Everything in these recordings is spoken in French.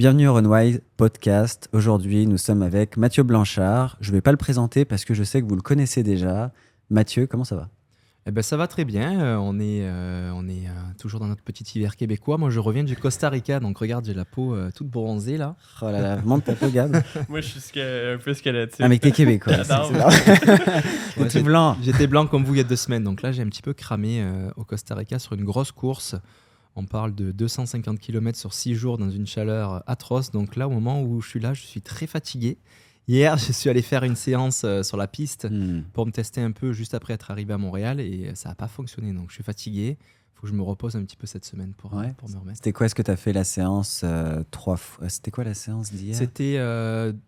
Bienvenue au Runwise Podcast. Aujourd'hui, nous sommes avec Mathieu Blanchard. Je ne vais pas le présenter parce que je sais que vous le connaissez déjà. Mathieu, comment ça va? Eh ben, ça va très bien. Euh, on est, euh, on est euh, toujours dans notre petit hiver québécois. Moi, je reviens du Costa Rica, donc regarde, j'ai la peau toute bronzée là. Oh là là, monte ta peau, Gab. Moi, je suis un peu squelettique. Ah, mais t'es québécois. J'étais blanc. J'étais blanc comme vous il y a deux semaines, donc là, j'ai un petit peu cramé au Costa Rica sur une grosse course. On parle de 250 km sur 6 jours dans une chaleur atroce. Donc là, au moment où je suis là, je suis très fatigué. Hier, je suis allé faire une séance euh, sur la piste hmm. pour me tester un peu juste après être arrivé à Montréal et ça n'a pas fonctionné. Donc je suis fatigué. Il faut que je me repose un petit peu cette semaine pour, euh, pour me remettre. C'était quoi Est-ce que tu as fait la séance euh, trois fois C'était quoi la séance d'hier? C'était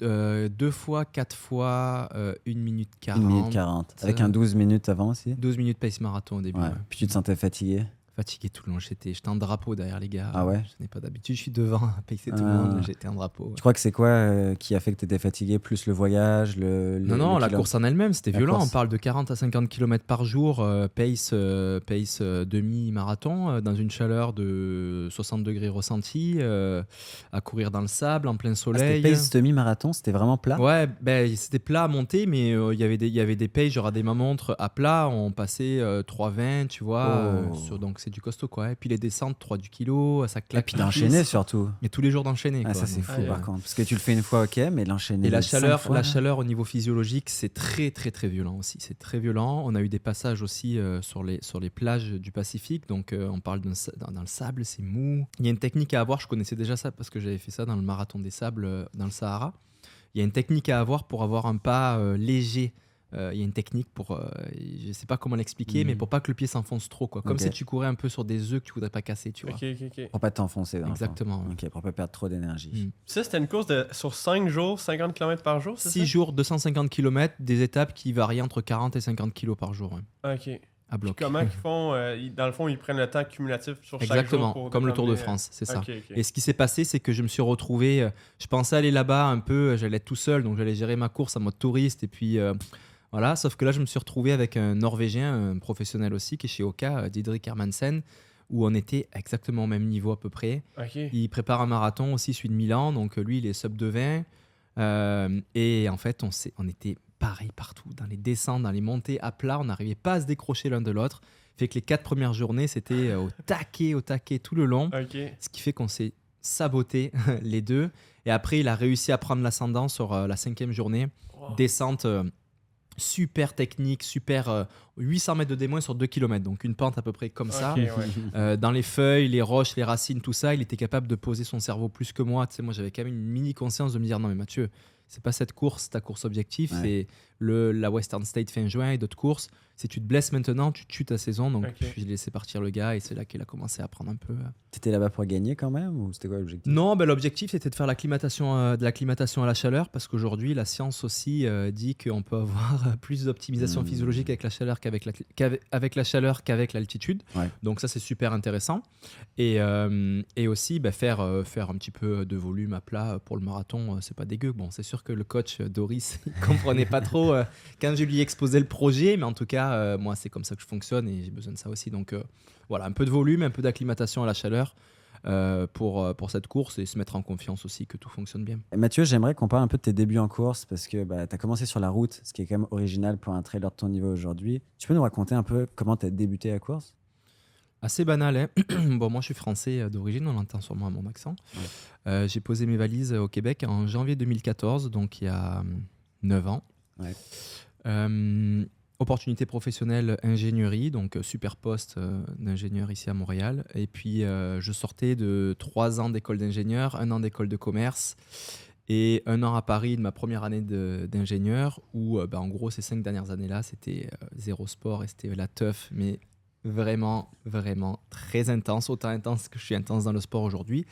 deux fois, quatre fois, une minute quarante. Une minute quarante. Avec un 12 minutes avant aussi? 12 minutes pace marathon au début. Puis tu te sentais fatigué? Fatigué tout le long. J'étais, j'étais en drapeau derrière les gars. Ah ouais Je n'ai pas d'habitude. Je suis devant à payer tout le ah. monde. J'étais en drapeau. Je crois que c'est quoi euh, qui a fait que tu étais fatigué? Plus le voyage le, Non, non, la course en elle-même, c'était violent. On parle de 40 à 50 km par jour, euh, pace, euh, pace demi-marathon, dans une chaleur de 60 degrés ressenti, à courir dans le sable, en plein ah, soleil. c'était pace demi-marathon C'était vraiment plat? Ouais, ben, c'était plat à monter, mais il y avait des, y avait des paces, genre à des montres à plat, on passait 3,20, tu vois. Oh. sur, donc c'est du costaud quoi. Et puis les descentes, 3 du kilo, ça claque. Et puis d'enchaîner surtout. Mais tous les jours d'enchaîner. Ah, ça c'est fou par contre. Parce que tu le fais une fois, ok, mais l'enchaîner. Et la chaleur, la chaleur au niveau physiologique, c'est très très très violent aussi. C'est très violent. On a eu des passages aussi euh, sur, les, sur les plages du Pacifique. Donc euh, on parle dans, dans, le sable, c'est mou. Il y a une technique à avoir, je connaissais déjà ça parce que j'avais fait ça dans le marathon des sables euh, dans le Sahara. Il y a une technique à avoir pour avoir un pas léger euh, il y a une technique pour, euh, je ne sais pas comment l'expliquer, mais mhm. pour pas que le pied s'enfonce trop, quoi. Comme si tu courais un peu sur des œufs que tu voudrais pas casser, tu vois. Pour pas t'enfoncer. Exactement. Ok, pour pas perdre trop d'énergie. Mm. Ça, c'était une course de, sur 5 jours, 50 km par jour, 6 jours, 250 km, des étapes qui varient entre 40 et 50 kg par jour. Ok. À bloc. comment ils font euh, Dans le fond, ils prennent le temps cumulatif sur chaque jour. Exactement, comme le Tour de France, c'est ça. Et ce qui s'est passé, c'est que je me suis retrouvé. je pensais aller là-bas un peu, j'allais être tout seul, donc j'allais gérer ma course en mode touriste et puis. Voilà, sauf que là, je me suis retrouvé avec un Norvégien, un professionnel aussi, qui est chez Oka, euh, Didrik Hermansen, où on était exactement au même niveau à peu près. Il prépare un marathon aussi, celui de Milan, donc euh, lui, il est sub de 20. Euh, et en fait, on, on était pareil partout, dans les descentes, dans les montées à plat, on n'arrivait pas à se décrocher l'un de l'autre. Fait que les quatre premières journées, c'était au taquet, au taquet tout le long. Ce qui fait qu'on s'est saboté les deux. Et après, il a réussi à prendre l'ascendant sur la cinquième journée. Descente super technique, super 800 euh, mètres de démoin sur 2 km, donc une pente à peu près comme ça. Euh, dans les feuilles, les roches, les racines, tout ça, il était capable de poser son cerveau plus que moi. Tu sais, moi j'avais quand même une mini conscience de me dire non mais Mathieu, c'est pas cette course, ta course objectif, c'est le la Western State fin juin et d'autres courses si tu te blesses maintenant, tu tues ta saison. Donc, j'ai laissé partir le gars et c'est là qu'il a commencé à prendre un peu. Euh. Tu étais là-bas pour gagner quand même ou c'était quoi l'objectif? Non, ben, l'objectif c'était de faire l'acclimatation, euh, de l'acclimatation à la chaleur parce qu'aujourd'hui, la science aussi euh, dit qu'on peut avoir plus d'optimisation mmh. physiologique avec la chaleur qu'avec la, qu'avec, la chaleur qu'avec l'altitude. Donc, ça, c'est super intéressant. Et, et aussi, ben, faire, faire un petit peu de volume à plat pour le marathon, c'est pas dégueu. Bon, c'est sûr que le coach Doris, il comprenait pas trop quand je lui exposais le projet, mais en tout cas, euh, moi, c'est comme ça que je fonctionne et j'ai besoin de ça aussi. Donc euh, voilà, un peu de volume, un peu d'acclimatation à la chaleur. Euh, pour, pour cette course et se mettre en confiance aussi que tout fonctionne bien. Mathieu, j'aimerais qu'on parle un peu de tes débuts en course parce que bah, tu as commencé sur la route, ce qui est quand même original pour un trailer de ton niveau aujourd'hui. Tu peux nous raconter un peu comment tu as débuté la course? Assez banal. Hein bon, moi, je suis français d'origine, on l'entend sûrement à mon accent. j'ai posé mes valises au Québec en janvier 2014, donc il y a 9 ans. Ouais. Opportunité professionnelle ingénierie, donc euh, super poste euh, d'ingénieur ici à Montréal. Et puis euh, je sortais de trois ans d'école d'ingénieur, un an d'école de commerce et un an à Paris de ma première année d'ingénieur où bah, en gros ces cinq dernières années-là c'était zéro sport et c'était la teuf mais vraiment vraiment très intense, autant intense que je suis intense dans le sport aujourd'hui.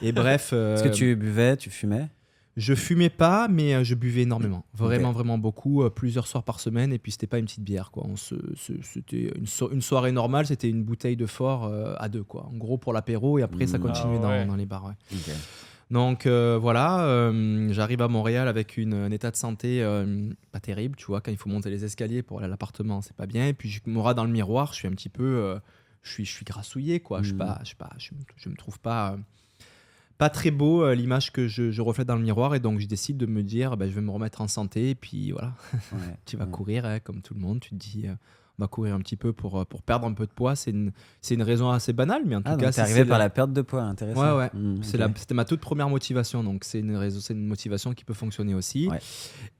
Et bref... Est-ce que tu buvais, tu fumais? Je fumais pas, mais euh, je buvais énormément. Vraiment, vraiment beaucoup, euh, plusieurs soirs par semaine. Et puis, c'était pas une petite bière, quoi. C'était une, soirée normale, c'était une bouteille de fort euh, à deux, quoi. En gros, pour l'apéro, et après, ça mmh. continuait ah dans, les bars. Donc voilà, j'arrive à Montréal avec une, un état de santé pas terrible, tu vois, quand il faut monter les escaliers pour aller à l'appartement, c'est pas bien. Et puis je me rends dans le miroir, je suis un petit peu, je suis, je suis grassouillé, quoi. Je, mmh. pas, je, pas, je, je, me trouve pas pas très beau l'image que je, reflète dans le miroir et donc je décide de me dire bah, je vais me remettre en santé et puis voilà. Tu vas courir hein, comme tout le monde. Tu te dis on va courir un petit peu pour, pour perdre un peu de poids. C'est une, une raison assez banale mais en tout ah, cas c'est arrivé par la... perte de poids intéressant. Ouais ouais. Mmh, c'était ma toute première motivation donc c'est une, c'est une motivation qui peut fonctionner aussi.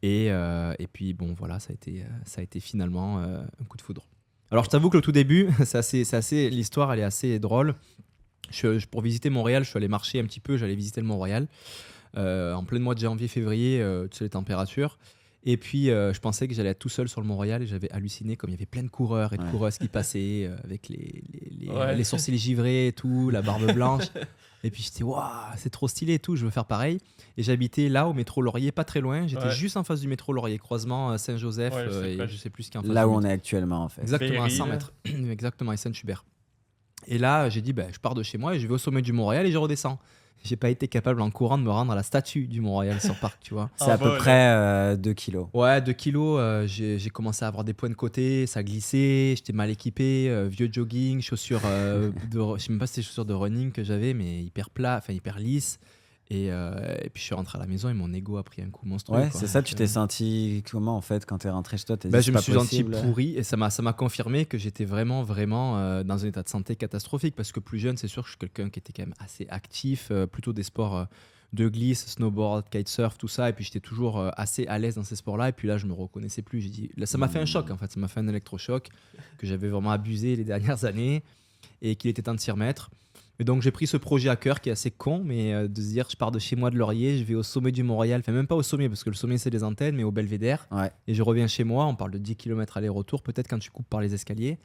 Et, et puis bon voilà ça a été, ça a été finalement un coup de foudre. Alors je t'avoue que le tout début c'est assez, assez l'histoire elle est assez drôle je, pour visiter Montréal, je suis allé marcher un petit peu, j'allais visiter le Mont-Royal euh, en plein mois de janvier-février, euh, tu sais les températures. Et puis, euh, je pensais que j'allais être tout seul sur le Mont-Royal et j'avais halluciné comme il y avait plein de coureurs et de coureuses qui passaient avec les, les, les, sourcils givrés et tout, la barbe blanche. et puis, j'étais, waouh, c'est trop stylé et tout, je veux faire pareil. Et j'habitais là au métro Laurier, pas très loin. J'étais juste en face du métro Laurier, croisement Saint-Joseph et je sais plus ce qu'il y a en Là où on est actuellement, en fait. Exactement, à 100 mètres. Exactement, à Saint-Hubert. Et là, j'ai dit, ben, je pars de chez moi et je vais au sommet du Mont-Royal et je redescends. J'ai pas été capable en courant de me rendre à la statue du Mont-Royal sur Parc, tu vois. C'est à peu près 2 euh, kilos. Ouais, 2 kilos. Euh, j'ai commencé à avoir des points de côté, ça glissait, j'étais mal équipé, euh, vieux jogging, chaussures de. Je sais même pas si c'était chaussures de running que j'avais, mais hyper plat, enfin hyper lisse. Euh, et, puis je suis rentré à la maison et mon ego a pris un coup monstrueux. Ouais, c'est ça, tu t'es senti comment en fait quand t'es rentré chez toi bah, Je me suis senti pourri et ça m'a confirmé que j'étais vraiment, vraiment euh, dans un état de santé catastrophique parce que plus jeune, c'est sûr que je suis quelqu'un qui était quand même assez actif, euh, plutôt des sports de glisse, snowboard, kitesurf, tout ça. Et puis j'étais toujours assez à l'aise dans ces sports-là. Et puis là, je me reconnaissais plus. J'ai dit, là, ça m'a fait un choc en fait, ça m'a fait un électrochoc que j'avais vraiment abusé les dernières années et qu'il était temps de s'y remettre. Et donc j'ai pris ce projet à cœur qui est assez con, mais euh, de se dire je pars de chez moi de Laurier, je vais au sommet du Mont-Royal, enfin même pas au sommet parce que le sommet c'est les antennes, mais au Belvédère. Et je reviens chez moi, on parle de 10 km aller-retour, peut-être quand tu coupes par les escaliers.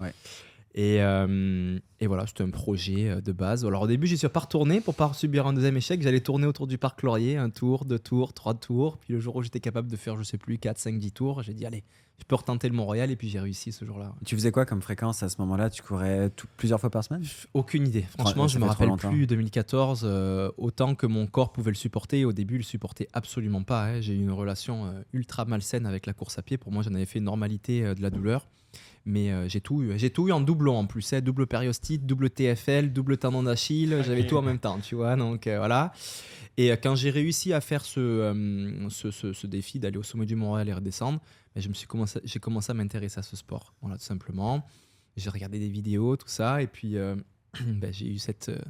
Et, euh, et, voilà, c'était un projet euh, de base. Alors au début, j'y suis pas retourné pour pas subir un deuxième échec. J'allais tourner autour du parc Laurier, un tour, deux tours, trois tours. Puis le jour où j'étais capable de faire, je sais plus, 4, 5, 10 tours, j'ai dit allez, je peux retenter le Mont-Royal et puis j'ai réussi ce jour-là. Tu faisais quoi comme fréquence à ce moment-là? Tu courais plusieurs fois par semaine? Aucune idée. Franchement, je me rappelle plus 2014 euh, autant que mon corps pouvait le supporter. Au début, il le supportait absolument pas. Hein. J'ai eu une relation euh, ultra malsaine avec la course à pied. Pour moi, j'en avais fait une normalité euh, de la douleur. Mais j'ai tout eu. J'ai tout eu en doublon en plus. Hein. Double périostite, double TFL, double tendon d'Achille. J'avais tout en même temps, tu vois. Donc voilà. Et quand j'ai réussi à faire ce, ce, ce défi d'aller au sommet du Mont-Royal et redescendre, et je me suis commencé, j'ai commencé à m'intéresser à ce sport, voilà, tout simplement. J'ai regardé des vidéos, tout ça, et puis euh, ben, j'ai eu cette euh,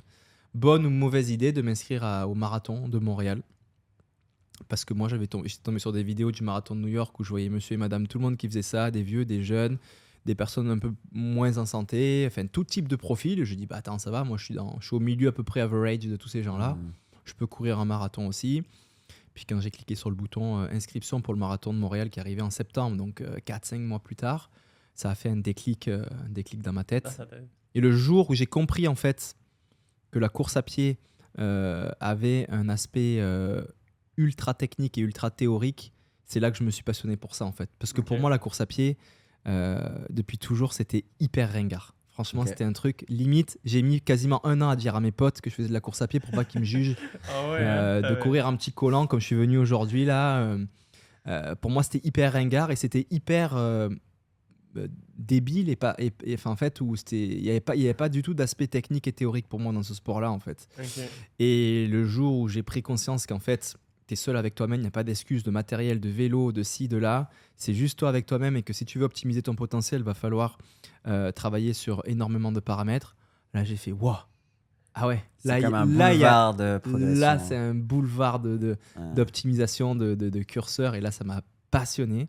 bonne ou mauvaise idée de m'inscrire au marathon de Montréal. Parce que moi, j'avais tombé, j'étais tombé sur des vidéos du marathon de New York où je voyais monsieur et madame, tout le monde qui faisait ça, des vieux, des jeunes, des personnes un peu moins en santé, enfin tout type de profil. Je dis, bah attends, ça va, moi je suis, dans, je suis au milieu à peu près average de tous ces gens-là. Mmh. Je peux courir un marathon aussi. Puis quand j'ai cliqué sur le bouton euh, inscription pour le marathon de Montréal qui arrivait en septembre, donc 4-5 euh, mois plus tard, ça a fait un déclic, euh, déclic dans ma tête. Et le jour où j'ai compris en fait que la course à pied avait un aspect ultra technique et ultra théorique, c'est là que je me suis passionné pour ça en fait. Parce que pour moi, la course à pied, depuis toujours, c'était hyper ringard. Franchement, c'était un truc limite. J'ai mis quasiment un an à dire à mes potes que je faisais de la course à pied pour pas qu'ils me jugent. Ah euh, ah de courir un petit collant comme je suis venu aujourd'hui là. Euh, euh, pour moi, c'était hyper ringard et c'était hyper débile et pas. Et, en fait, où il n'y avait pas, il avait pas du tout d'aspect technique et théorique pour moi dans ce sport-là en fait. Et le jour où j'ai pris conscience qu'en fait tu es seul avec toi-même, il n'y a pas d'excuse de matériel, de vélo, de ci, de là. C'est juste toi avec toi-même et que si tu veux optimiser ton potentiel, il va falloir euh, travailler sur énormément de paramètres. Là, j'ai fait waouh! Ah ouais, là, comme un boulevard de Là, c'est un boulevard d'optimisation de, de, de, curseurs et là, ça m'a passionné.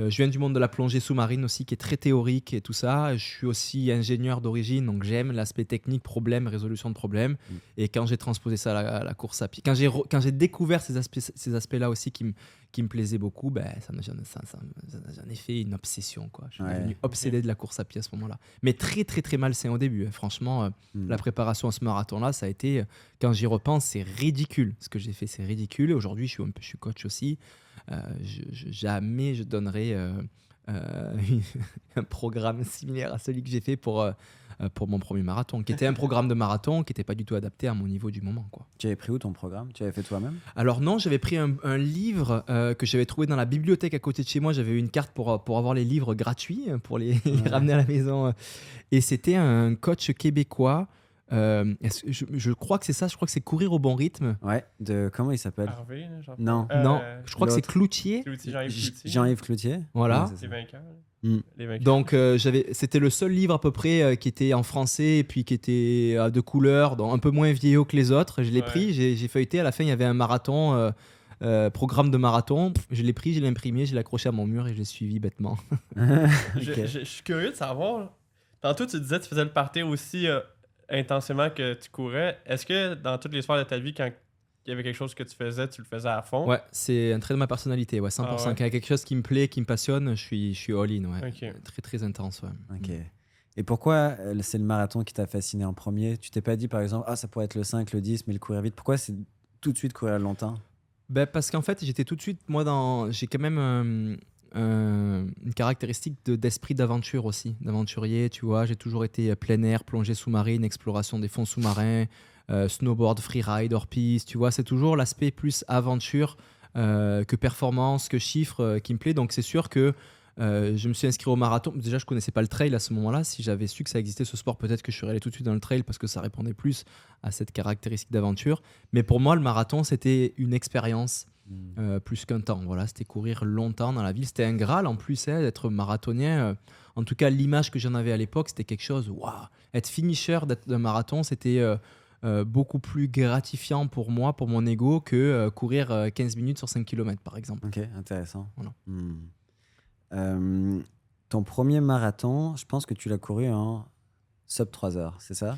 Euh, je viens du monde de la plongée sous-marine aussi, qui est très théorique et tout ça. Je suis aussi ingénieur d'origine, donc j'aime l'aspect technique, problème, résolution de problèmes. Mm. Et quand j'ai transposé ça à la, course à pied, quand j'ai, quand j'ai découvert ces, aspects, ces aspects-là aussi qui me, qui me plaisaient beaucoup, ben, ça, j'en, ai fait une obsession. Quoi. Je suis devenu obsédé de la course à pied à ce moment-là. Mais très, très, très mal, c'est au début. Hein. Franchement, euh, mm. la préparation à ce marathon-là, ça a été, euh, quand j'y repense, c'est ridicule. Ce que j'ai fait, c'est ridicule. Aujourd'hui, je suis, je suis coach aussi. Euh, jamais je donnerai euh, euh, un programme similaire à celui que j'ai fait pour, pour mon premier marathon, qui était un programme de marathon qui n'était pas du tout adapté à mon niveau du moment. Quoi. Tu avais pris où ton programme? Tu avais fait toi-même? Alors non, j'avais pris un, livre que j'avais trouvé dans la bibliothèque à côté de chez moi. J'avais eu une carte pour, pour avoir les livres gratuits, pour les, ramener à la maison. Et c'était un coach québécois Euh, je, je, crois que c'est ça, je crois que c'est courir au bon rythme. Ouais, de comment il s'appelle? Harvey, Non, non, je crois que c'est Cloutier. Jean-Yves Cloutier. Voilà. les vainqueurs. Mm. Donc j'avais, c'était le seul livre à peu près qui était en français et puis qui était de couleur, donc un peu moins vieillot que les autres. Je l'ai pris, j'ai, feuilleté. À la fin, il y avait un marathon. programme de marathon, je l'ai pris, je l'ai imprimé, je l'ai accroché à mon mur et je l'ai suivi bêtement. je, suis curieux de savoir. Tantôt, tu disais que tu faisais le party aussi intensément que tu courais. Est-ce que dans toutes les soirées de ta vie, quand il y avait quelque chose que tu faisais, tu le faisais à fond? Ouais, c'est un trait de ma personnalité, ouais, 100%. Ah quand il y a quelque chose qui me plaît, qui me passionne, je suis, je suis all-in, ouais. Très, très intense, ouais. Ok. Et pourquoi euh, c'est le marathon qui t'a fasciné en premier? Tu t'es pas dit, par exemple, ah, ça pourrait être le 5, le 10, mais le courir vite. Pourquoi c'est tout de suite courir longtemps? Ben parce qu'en fait, j'étais tout de suite, moi, dans. J'ai quand même. Euh, euh, une caractéristique d'esprit d'aventure aussi, d'aventurier, tu vois. J'ai toujours été plein air, plongée sous-marine, exploration des fonds sous-marins, euh, snowboard, freeride, hors-piste, tu vois. C'est toujours l'aspect plus aventure euh, que performance, que chiffre qui me plaît. Donc c'est sûr que je me suis inscrit au marathon. Déjà, je connaissais pas le trail à ce moment-là. Si j'avais su que ça existait ce sport, peut-être que je serais allé tout de suite dans le trail parce que ça répondait plus à cette caractéristique d'aventure. Mais pour moi, le marathon, c'était une expérience. Euh, plus qu'un temps. Voilà, c'était courir longtemps dans la ville. C'était un graal en plus hein, d'être marathonien. Euh, en tout cas, l'image que j'en avais à l'époque, c'était quelque chose. Waouh Être finisher d'un marathon, c'était euh, beaucoup plus gratifiant pour moi, pour mon ego, que courir 15 minutes sur 5 km, par exemple. Ok, intéressant. Hmm. ton premier marathon, je pense que tu l'as couru en sub 3 heures, c'est ça?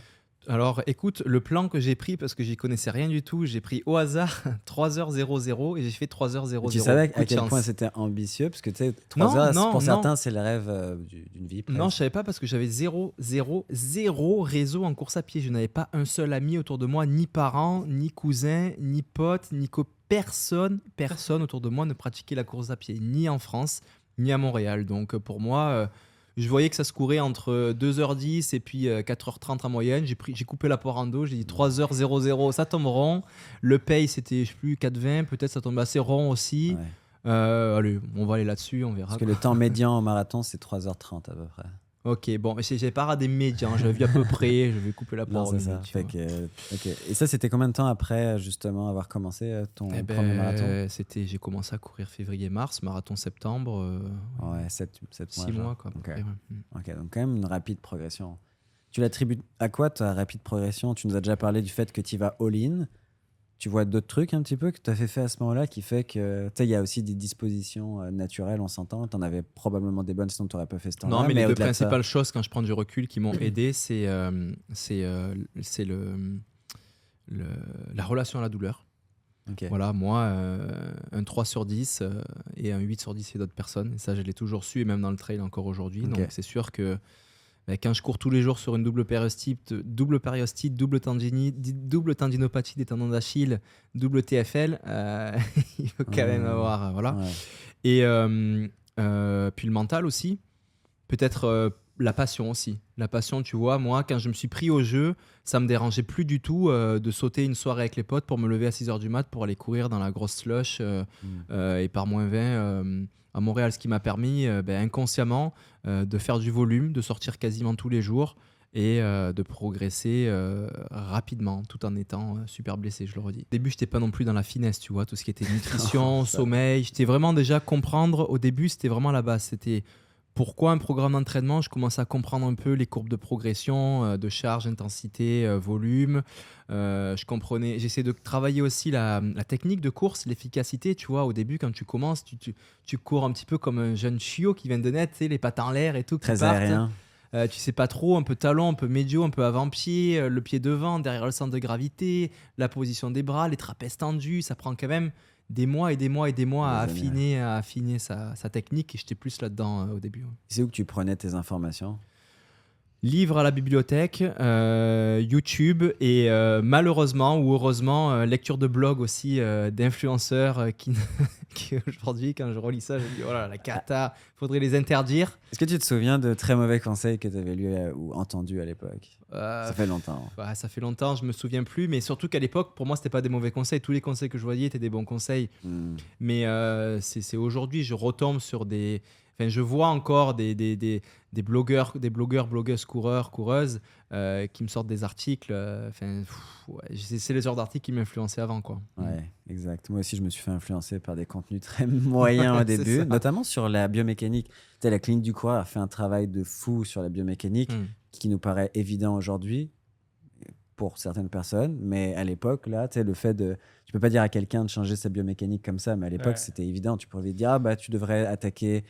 Alors écoute, le plan que j'ai pris, parce que j'y connaissais rien du tout, j'ai pris au hasard 3h00 et j'ai fait 3h00. Tu savais à quel point c'était ambitieux Parce que tu sais, 3 heures, pour certains, c'est le rêve euh, d'une vie. Non, je savais pas parce que j'avais 0, 0, 0 réseau en course à pied. Je n'avais pas un seul ami autour de moi, ni parents, ni cousins, ni potes, ni Personne, personne autour de moi ne pratiquait la course à pied, ni en France, ni à Montréal. Donc pour moi... Euh, je voyais que ça se courait entre 2h10 et puis 4h30 en moyenne. J'ai, pris, j'ai coupé la poire en deux, j'ai dit 3h00, ça tombe rond. Le paye, c'était, je sais plus, 4h20, peut-être ça tombe assez rond aussi. Euh, allez, on va aller là-dessus, on verra. Parce que le temps médian au marathon, c'est 3h30 à peu près. Ok, bon, mais j'ai pas radé médian, j'avais vu à peu près, je vais couper la porte. ça. Et ça, c'était combien de temps après, justement, avoir commencé euh, ton eh premier ben, marathon? c'était, J'ai commencé à courir février-mars, marathon septembre. Euh, ouais, 7, 7 mois. 6 mois, quoi. ok, donc quand même une rapide progression. Tu l'attribues à quoi ta rapide progression? Tu nous as déjà parlé du fait que tu vas all-in tu vois d'autres trucs un petit peu que tu as fait, fait à ce moment-là qui fait que, tu sais, il y a aussi des dispositions euh, naturelles, on s'entend. Tu en avais probablement des bonnes, sinon tu n'aurais pas fait ce temps-là. Non, mais, les deux principales choses, quand je prends du recul, qui m'ont aidé, c'est euh, c'est euh, le, le, la relation à la douleur. Voilà, moi, un 3 sur 10 et un 8 sur 10 c'est d'autres personnes. Et ça, je l'ai toujours su, et même dans le trail encore aujourd'hui. Donc, c'est sûr que quand je cours tous les jours sur une double périostite, double périostite, double, double tendinopathie des tendons d'Achille, double TFL, euh, il faut quand même avoir. Euh, voilà. Et euh, puis le mental aussi. Peut-être la passion aussi. La passion, tu vois, moi, quand je me suis pris au jeu, ça me dérangeait plus du tout de sauter une soirée avec les potes pour me lever à 6h du mat pour aller courir dans la grosse slush mm. et par moins 20 à Montréal, ce qui m'a permis euh, ben, inconsciemment euh, de faire du volume, de sortir quasiment tous les jours et euh, de progresser rapidement tout en étant super blessé, je le redis. Au début, je n'étais pas non plus dans la finesse, tu vois, tout ce qui était nutrition, sommeil. J'étais vraiment déjà comprendre. Au début, c'était vraiment la base. C'était pourquoi un programme d'entraînement Je commençais à comprendre un peu les courbes de progression, euh, de charge, intensité, euh, volume. Euh, je comprenais. J'essaie de travailler aussi la, technique de course, l'efficacité. Tu vois, au début, quand tu commences, tu, tu, cours un petit peu comme un jeune chiot qui vient de naître, les pattes en l'air et tout. Très aérien. tu sais pas trop, un peu talon, un peu médio, un peu avant-pied, le pied devant, derrière le centre de gravité, la position des bras, les trapèzes tendus. Ça prend quand même des mois et des mois et des mois à affiner, à affiner sa, technique et j'étais plus là-dedans euh, au début. C'est où que tu prenais tes informations? Livres à la bibliothèque, euh, YouTube et euh, malheureusement ou heureusement lecture de blog aussi d'influenceurs qui, qui aujourd'hui quand je relis ça je me dis oh là la cata, faudrait les interdire. Est-ce que tu te souviens de très mauvais conseils que tu avais lus ou entendus à l'époque? Euh, ça fait longtemps. ça fait longtemps, je me souviens plus, mais surtout qu'à l'époque, pour moi, c'était pas des mauvais conseils. Tous les conseils que je voyais étaient des bons conseils. Hmm. Mais euh, c'est aujourd'hui, je retombe sur des. Enfin, je vois encore des, des, des, des blogueurs, des blogueurs, blogueuses, coureurs, coureuses euh, qui me sortent des articles. Enfin, c'est les genres d'articles qui m'influençaient avant, quoi. Ouais, exact. Moi aussi, je me suis fait influencer par des contenus très moyens au début, notamment sur la biomécanique. La clinique du coureur a fait un travail de fou sur la biomécanique hmm. Qui nous paraît évident aujourd'hui pour certaines personnes, mais à l'époque, là, tu sais, le fait de. Tu peux pas dire à quelqu'un de changer sa biomécanique comme ça, mais à l'époque, c'était évident. Tu pouvais dire, ah, bah, tu devrais attaquer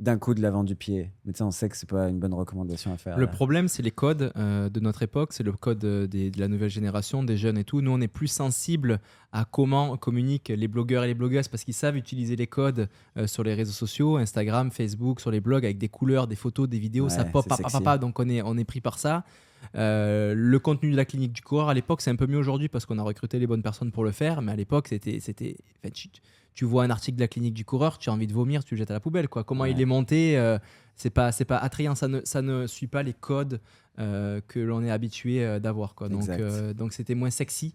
d'un coup de l'avant du pied. Mais tu sais, on sait que c'est pas une bonne recommandation à faire. Le problème, c'est les codes euh, de notre époque, c'est le code euh, de la nouvelle génération, des jeunes et tout. Nous, on est plus sensible à comment communiquent les blogueurs et les blogueuses parce qu'ils savent utiliser les codes euh, sur les réseaux sociaux, Instagram, Facebook, sur les blogs avec des couleurs, des photos, des vidéos, ça pop, papa, papa, donc on est, on est pris par ça. le contenu de la clinique du coureur à l'époque, c'est un peu mieux aujourd'hui parce qu'on a recruté les bonnes personnes pour le faire, mais à l'époque, c'était, c'était, tu vois un article de la clinique du coureur, tu as envie de vomir, tu le jettes à la poubelle. Quoi. Comment il est monté, euh, c'est pas, c'est pas attrayant, ça ne, ça ne suit pas les codes euh, que l'on est habitué euh, d'avoir. Quoi. Donc, donc c'était moins sexy.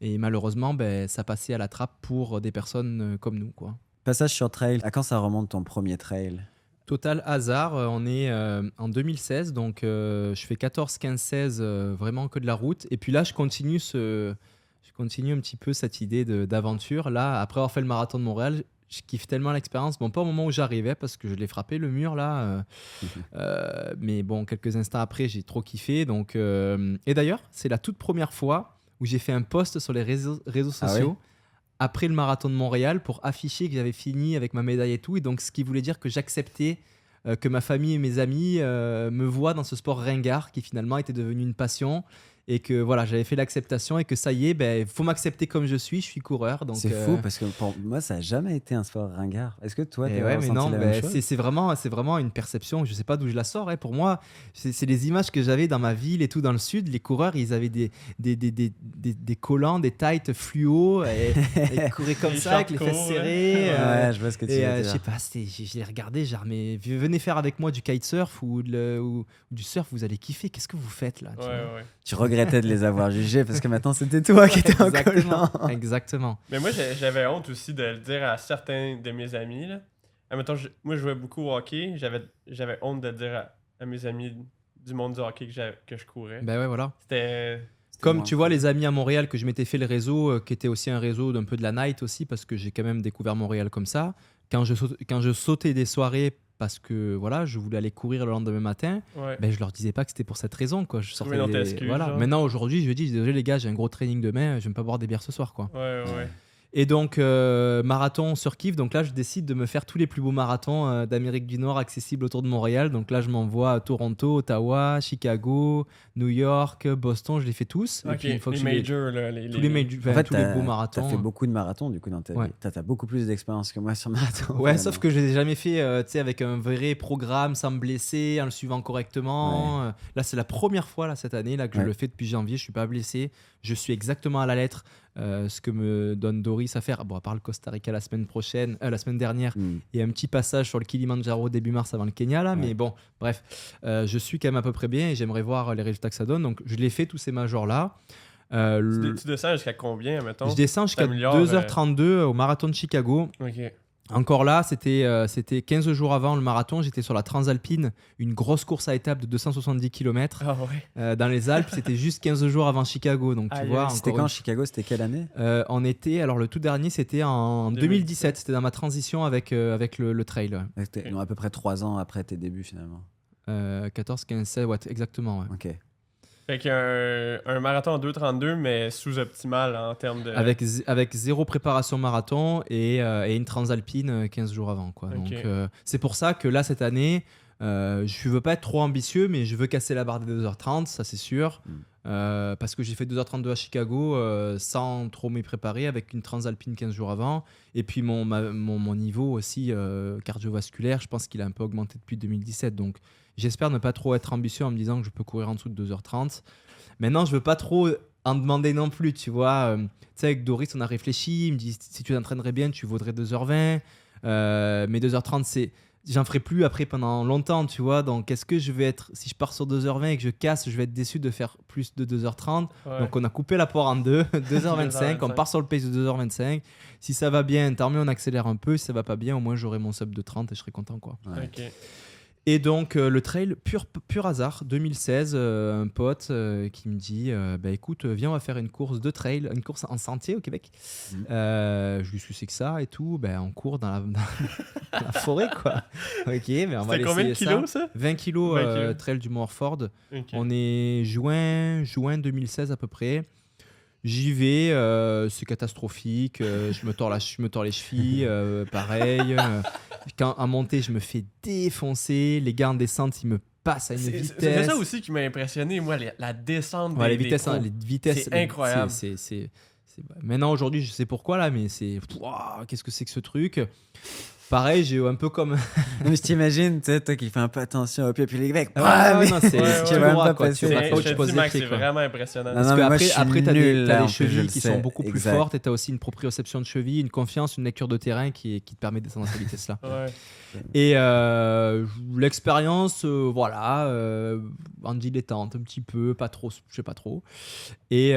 Et malheureusement, ben, ça passait à la trappe pour des personnes comme nous. Quoi. Passage sur trail, à quand ça remonte ton premier trail? Total hasard, on est en 2016, donc je fais 14, 15, 16, vraiment que de la route. Et puis là, je continue ce, continue un petit peu cette idée d'aventure. Là, après avoir fait le marathon de Montréal, je kiffe tellement l'expérience. Bon, pas au moment où j'arrivais parce que je l'ai frappé le mur là. Euh, euh, mais bon, quelques instants après, j'ai trop kiffé. Donc, euh, et d'ailleurs, c'est la toute première fois où j'ai fait un post sur les réseaux, réseaux ah sociaux. après le marathon de Montréal pour afficher que j'avais fini avec ma médaille et tout. Et donc, ce qui voulait dire que j'acceptais que ma famille et mes amis me voient dans ce sport ringard qui finalement était devenu une passion et que voilà, j'avais fait l'acceptation et que ça y est, ben faut m'accepter comme je suis, je suis coureur. C'est fou euh, parce que pour moi ça a jamais été un sport ringard. Est-ce que toi tu ouais, mais non, ben, c'est vraiment c'est vraiment une perception, je sais pas d'où je la sors hein. pour moi, c'est les images que j'avais dans ma ville et tout dans le sud, les coureurs, ils avaient des des, des, des, des, collants, des tights fluo et, ils couraient comme ça avec les fesses serrées. Euh, ouais, je vois ce que tu veux euh, Je sais pas, je l'ai regardé, genre mais venez faire avec moi du kitesurf ou, ou, du surf, vous allez kiffer. Qu'est-ce que vous faites là tu regrettais de les avoir jugés parce que maintenant c'était toi qui étais en Exactement. Exactement. Mais moi j'avais honte aussi de le dire à certains de mes amis. Là. moi je jouais beaucoup au hockey, j'avais honte de le dire à, mes amis du monde du hockey que, que je courais. Ben ouais, voilà. C'était. Comme tu vois, les amis à Montréal, que je m'étais fait le réseau, euh, qui était aussi un réseau d'un peu de la night aussi, parce que j'ai quand même découvert Montréal comme ça. Quand je, quand je sautais des soirées parce que voilà, je voulais aller courir le lendemain matin, ouais. ben, je leur disais pas que c'était pour cette raison. Quoi. Je sortais voilà. Maintenant, aujourd'hui, je dis désolé les gars, j'ai un gros training demain, je vais pas boire des bières ce soir. Quoi. Ouais, ouais. Et donc, euh, marathon sur kiff. Donc là, je décide de me faire tous les plus beaux marathons euh, d'Amérique du Nord accessibles autour de Montréal. Donc là, je m'envoie à Toronto, Ottawa, Chicago, New York, Boston. Je les fais tous. les majors, les, tous les, majors, en fait, tous les beaux marathons. Tu as fait beaucoup de marathons du coup dans ta vie. Tu as, beaucoup plus d'expérience que moi sur marathon. Ouais, sauf que je les ai jamais fait euh, avec un vrai programme sans me blesser, en le suivant correctement. là, c'est la première fois là, cette année là, que je le fais depuis janvier. Je suis pas blessé. Je suis exactement à la lettre. Euh, ce que me donne Doris à faire. Bon, à part le Costa Rica la semaine prochaine, euh, la semaine dernière, mm. et un petit passage sur le Kilimanjaro début mars avant le Kenya là. Mais bon, bref, euh, je suis quand même à peu près bien et j'aimerais voir les résultats que ça donne. Donc, je l'ai fait tous ces majors là. tu, descends jusqu'à combien, mettons? Je descends jusqu'à 2h32 au marathon de Chicago. Ok. Encore là, c'était euh, c'était 15 jours avant le marathon. J'étais sur la Transalpine, une grosse course à étapes de 270 km ah euh, dans les Alpes. c'était juste 15 jours avant Chicago. Donc, tu vois, c'était quand Chicago? C'était quelle année? Euh, En été. Alors, le tout dernier, c'était en 2017. C'était dans ma transition avec, avec le, trail. Ouais. à peu près 3 ans après tes débuts, finalement? 14, 15, 16, ouais, exactement. Ouais. Ok. Fait qu'un un marathon en 2,32, mais sous-optimal en termes de. Avec, avec zéro préparation marathon et, euh, et une transalpine 15 euh, jours avant. Quoi. Donc, euh, c'est pour ça que là, cette année, je veux pas être trop ambitieux, mais je veux casser la barre des 2h30, ça c'est sûr. Mm. parce que j'ai fait 2h32 à Chicago sans trop m'y préparer, avec une transalpine 15 jours avant. Et puis mon, mon, mon, niveau aussi cardiovasculaire, je pense qu'il a un peu augmenté depuis 2017. Donc J'espère ne pas trop être ambitieux en me disant que je peux courir en dessous de 2h30. Maintenant, je veux pas trop en demander non plus, tu vois. Euh, tu sais, avec Doris, on a réfléchi. Il me dit si tu t'entraînerais bien, tu vaudrais 2h20. Euh, mais 2h30, c'est. j'en ferai plus après pendant longtemps, tu vois. Donc, est-ce que je vais être, si je pars sur 2h20 et que je casse, je vais être déçu de faire plus de 2h30. Donc, on a coupé la poire en deux, 2h25, on part sur le pace de 2h25. Si ça va bien, tant mieux, on accélère un peu. Si ça va pas bien, au moins j'aurai mon sub de 30 et je serai content, quoi. Et donc, euh, le trail, pur, pur hasard, 2016, euh, un pote euh, qui me dit bah, écoute, viens, on va faire une course de trail, une course en sentier au Québec. Mmh. je lui suis c'est que ça et tout. Ben, on court dans la, forêt, quoi. ok, mais on va combien de kilos, ça, 20 kilos, trail du Morford. On est juin, juin 2016 à peu près. J'y vais, euh, c'est catastrophique. Euh, je, me tords la, je me tords les chevilles, euh, pareil. quand à monter, je me fais défoncer. Les gars en descente, ils me passent à une vitesse. C'est ça aussi qui m'a impressionné, moi, la descente. Ouais, les, vitesses, les vitesses, c'est incroyable. C'est, Maintenant, aujourd'hui, je sais pourquoi là, mais c'est. Qu'est-ce que c'est que ce truc Pareil, j'ai un peu comme. non, mais t'imagines, tu sais, toi qui fais un peu attention au pied, puis les mecs. Ah, ouais, non, c'est. tu vas pas C'est vraiment impressionnant. Parce qu'après, après, t'as des, as des chevilles qui sont beaucoup plus fortes et t'as aussi une proprioception de cheville, une confiance, une lecture de terrain qui, qui te permet d'être dans cette vitesse-là. Et euh, l'expérience, euh, voilà, euh, en dilettante un petit peu, pas trop, je sais pas trop. Et.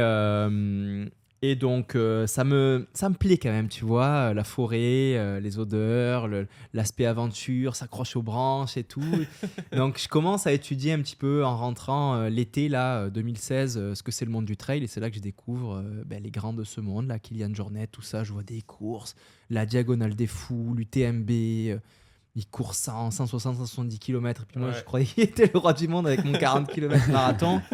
Euh, et donc, euh, ça, me, ça me plaît quand même, tu vois, la forêt, euh, les odeurs, l'aspect aventure, s'accroche aux branches et tout. donc, je commence à étudier un petit peu en rentrant euh, l'été, là, 2016, ce que c'est le monde du trail. Et c'est là que je découvre ben, les grands de ce monde, là, Kylian Jornet, tout ça. Je vois des courses, la Diagonale des Fous, l'UTMB. il court 100, 160, 170 km. Et puis moi, je croyais qu'il était le roi du monde avec mon 40 km marathon.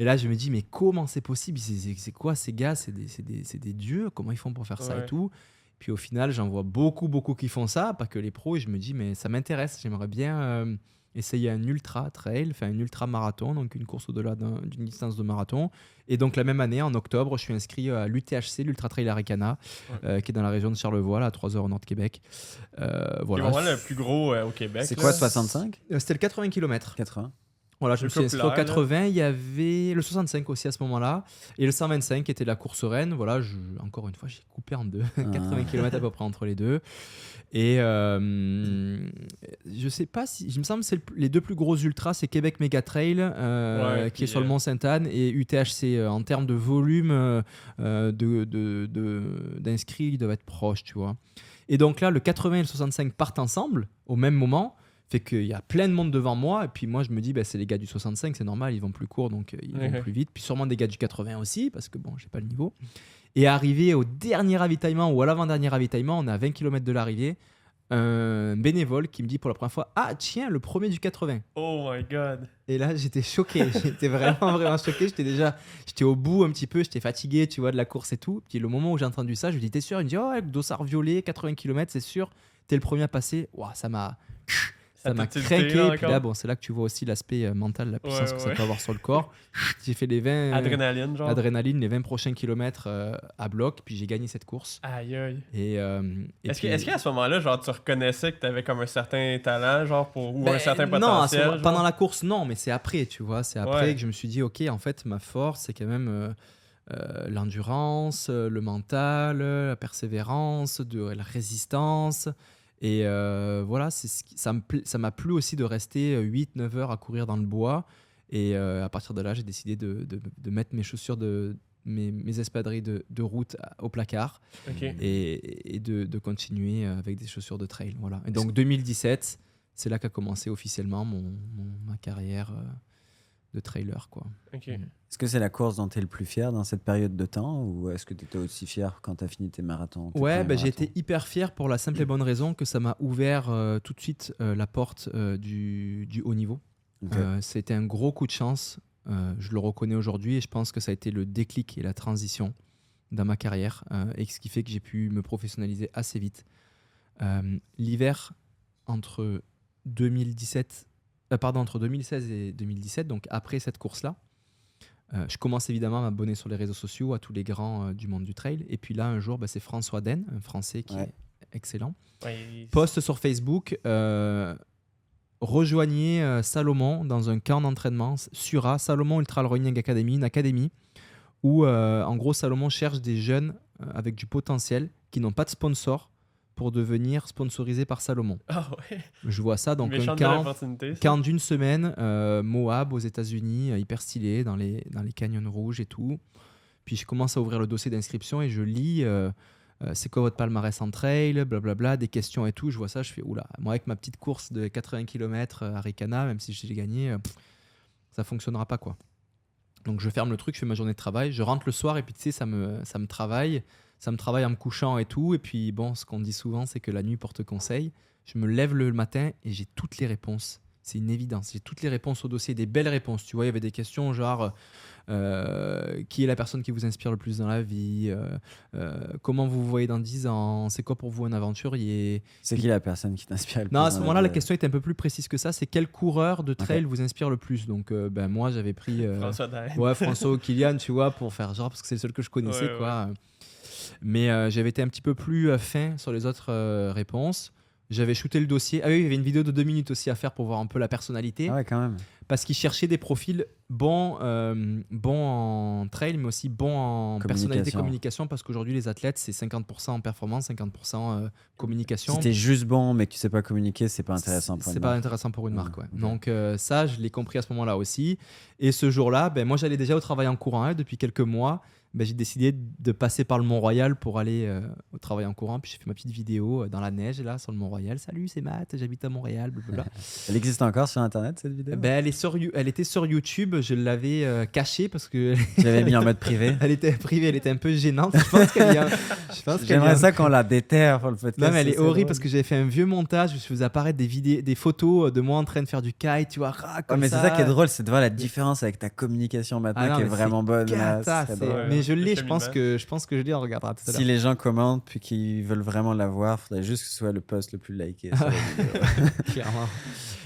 Et là, je me dis, mais comment c'est possible? C'est quoi ces gars? C'est des, des, des, dieux? Comment ils font pour faire ça et tout? Puis au final, j'en vois beaucoup, beaucoup qui font ça, pas que les pros. Et je me dis, mais ça m'intéresse. J'aimerais bien euh, essayer un ultra trail, enfin un ultra marathon, donc une course au-delà d'une distance de marathon. Et donc la même année, en octobre, je suis inscrit à l'UTHC, l'Ultra Trail Aricana, euh, qui est dans la région de Charlevoix, à 3 heures au nord de Québec. Euh, voilà. C'est le plus gros au Québec. C'est quoi, 65 C'était le 80 km. 80 voilà, je me suis inscrit au 80. Il y avait le 65 aussi à ce moment-là. Et le 125 qui était la course reine. Voilà, je, encore une fois, j'ai coupé en deux. 80 km à peu près entre les deux. Et euh, je sais pas si. Je me semble que les deux plus gros ultras, c'est Québec Mega Trail, euh, qui est sur le Mont Sainte-Anne, et UTHC. Euh, en termes de volume euh, de, d'inscrits, ils doivent être proches, tu vois. Et donc là, le 80 et le 65 partent ensemble au même moment. Fait qu'il y a plein de monde devant moi, et puis moi je me dis, bah, c'est les gars du 65, c'est normal, ils vont plus court, donc euh, ils vont plus vite. Puis sûrement des gars du 80 aussi, parce que bon, j'ai pas le niveau. Et arrivé au dernier ravitaillement ou à l'avant-dernier ravitaillement, on est à 20 km de l'arrivée, un bénévole qui me dit pour la première fois Ah, tiens, le premier du 80. Oh my god. Et là, j'étais choqué. j'étais vraiment, vraiment choqué. J'étais déjà, j'étais au bout un petit peu, j'étais fatigué, tu vois, de la course et tout. Puis le moment où j'ai entendu ça, je lui dis T'es sûr Il me dit Oh, dossard violet, 80 km, c'est sûr. T'es le premier à passer. Waouh, ça m'a ça m'a craqué. Puis là, bon, c'est là que tu vois aussi l'aspect euh, mental, la puissance que ça peut avoir sur le corps. j'ai fait les 20. Adrénaline, genre. Adrénaline, les 20 prochains kilomètres euh, à bloc, puis j'ai gagné cette course. Aïe, aïe. Et, euh, est-ce, qu'à ce moment-là, genre, tu reconnaissais que tu avais comme un certain talent, genre, pour, ou un ben, certain potentiel Non, pendant la course, non, mais c'est après, tu vois. C'est après que je me suis dit, OK, en fait, ma force, c'est quand même. l'endurance, le mental, la persévérance, de la résistance. Et euh, voilà, ça m'a plu aussi de rester 8-9 euh, heures à courir dans le bois. Et euh, à partir de là, j'ai décidé de, de, mettre mes chaussures de, mes, mes espadrilles de, de, route au placard et, et de, continuer avec des chaussures de trail. Voilà. Et donc 2017, c'est là qu'a commencé officiellement mon, ma carrière de trailer. Quoi. Mm. Est-ce que c'est la course dont tu es le plus fier dans cette période de temps ou est-ce que tu étais aussi fier quand tu as fini tes marathons Ouais, bah, j'ai été hyper fier pour la simple et bonne raison que ça m'a ouvert euh, tout de suite euh, la porte euh, du, du, haut niveau. C'était un gros coup de chance. je le reconnais aujourd'hui et je pense que ça a été le déclic et la transition dans ma carrière et ce qui fait que j'ai pu me professionnaliser assez vite. L'hiver entre 2017 euh, pardon, entre 2016 et 2017, donc après cette course-là, euh, je commence évidemment à m'abonner sur les réseaux sociaux à tous les grands euh, du monde du trail. Et puis là, un jour, bah, c'est François Den, un Français qui est excellent, poste sur Facebook rejoignez Salomon dans un camp d'entraînement, Sura, Salomon Ultra Running Academy, une académie où, en gros, Salomon cherche des jeunes avec du potentiel qui n'ont pas de sponsor pour devenir sponsorisé par Salomon. Ah ouais. Je vois ça donc un camp, d'une semaine, euh, Moab aux États-Unis, hyper stylé dans les dans les canyons rouges et tout. Puis je commence à ouvrir le dossier d'inscription et je lis. c'est quoi votre palmarès en trail, blablabla, des questions et tout. Je vois ça, je fais oula, moi avec ma petite course de 80 km à Ricana, même si j'ai gagné, ça fonctionnera pas quoi. Donc je ferme le truc, je fais ma journée de travail, je rentre le soir et puis tu sais, ça me, ça me travaille, ça me travaille en me couchant et tout. Et puis bon, ce qu'on dit souvent, c'est que la nuit porte conseil. Je me lève le matin et j'ai toutes les réponses. C'est une évidence. J'ai toutes les réponses au dossier, des belles réponses. Tu vois, il y avait des questions genre euh, qui est la personne qui vous inspire le plus dans la vie euh, euh, Comment vous vous voyez dans 10 ans C'est quoi pour vous un aventurier? C'est qui la personne qui t'inspire le plus Non, à ce moment-là, la, question est un peu plus précise que ça. C'est quel coureur de trail vous inspire le plus? Donc, ben, moi, j'avais pris François ouais, François Kilian, tu vois, pour faire genre, parce que c'est le seul que je connaissais. quoi. Mais j'avais été un petit peu plus fin sur les autres réponses. J'avais shooté le dossier. Ah oui, il y avait une vidéo de deux minutes aussi à faire pour voir un peu la personnalité. Ah ouais, quand même. Parce qu'il cherchait des profils bons, euh, bons en trail, mais aussi bons en personnalité communication. Parce qu'aujourd'hui, les athlètes, c'est 50% en performance, 50% euh, communication. Si t'es juste bon, mais que tu sais pas communiquer, c'est pas intéressant pour une C'est pas intéressant pour une marque, ouais. Donc, euh, ça, je l'ai compris à ce moment-là aussi. Et ce jour-là, ben, moi, j'allais déjà au travail en courant hein, depuis quelques mois. Ben, j'ai décidé de passer par le Mont-Royal pour aller euh, au travail en courant. Puis j'ai fait ma petite vidéo euh, dans la neige, là, sur le Mont-Royal. Salut, c'est Matt, j'habite à Montréal. elle existe encore sur Internet, cette vidéo? Ben, elle, est sur, elle était sur YouTube. Je l'avais euh, cachée parce que. Tu l'avais mis en mode privé Elle était privée, elle était un peu gênante. Je pense qu'elle a... J'aimerais ça qu'on la déterre pour le podcast. Non, mais elle est, horrible parce que j'avais fait un vieux montage. Je faisais apparaître des, vidéos, des photos de moi en train de faire du kite, tu vois. mais c'est ça qui est drôle, c'est de voir la différence avec ta communication maintenant ah qui est vraiment bonne. Mais je l'ai, je pense que je pense que je dis, on regardera tout à l'heure. Si les gens commentent puis qu'ils veulent vraiment la voir, il faudrait juste que ce soit le post le plus liké. Clairement.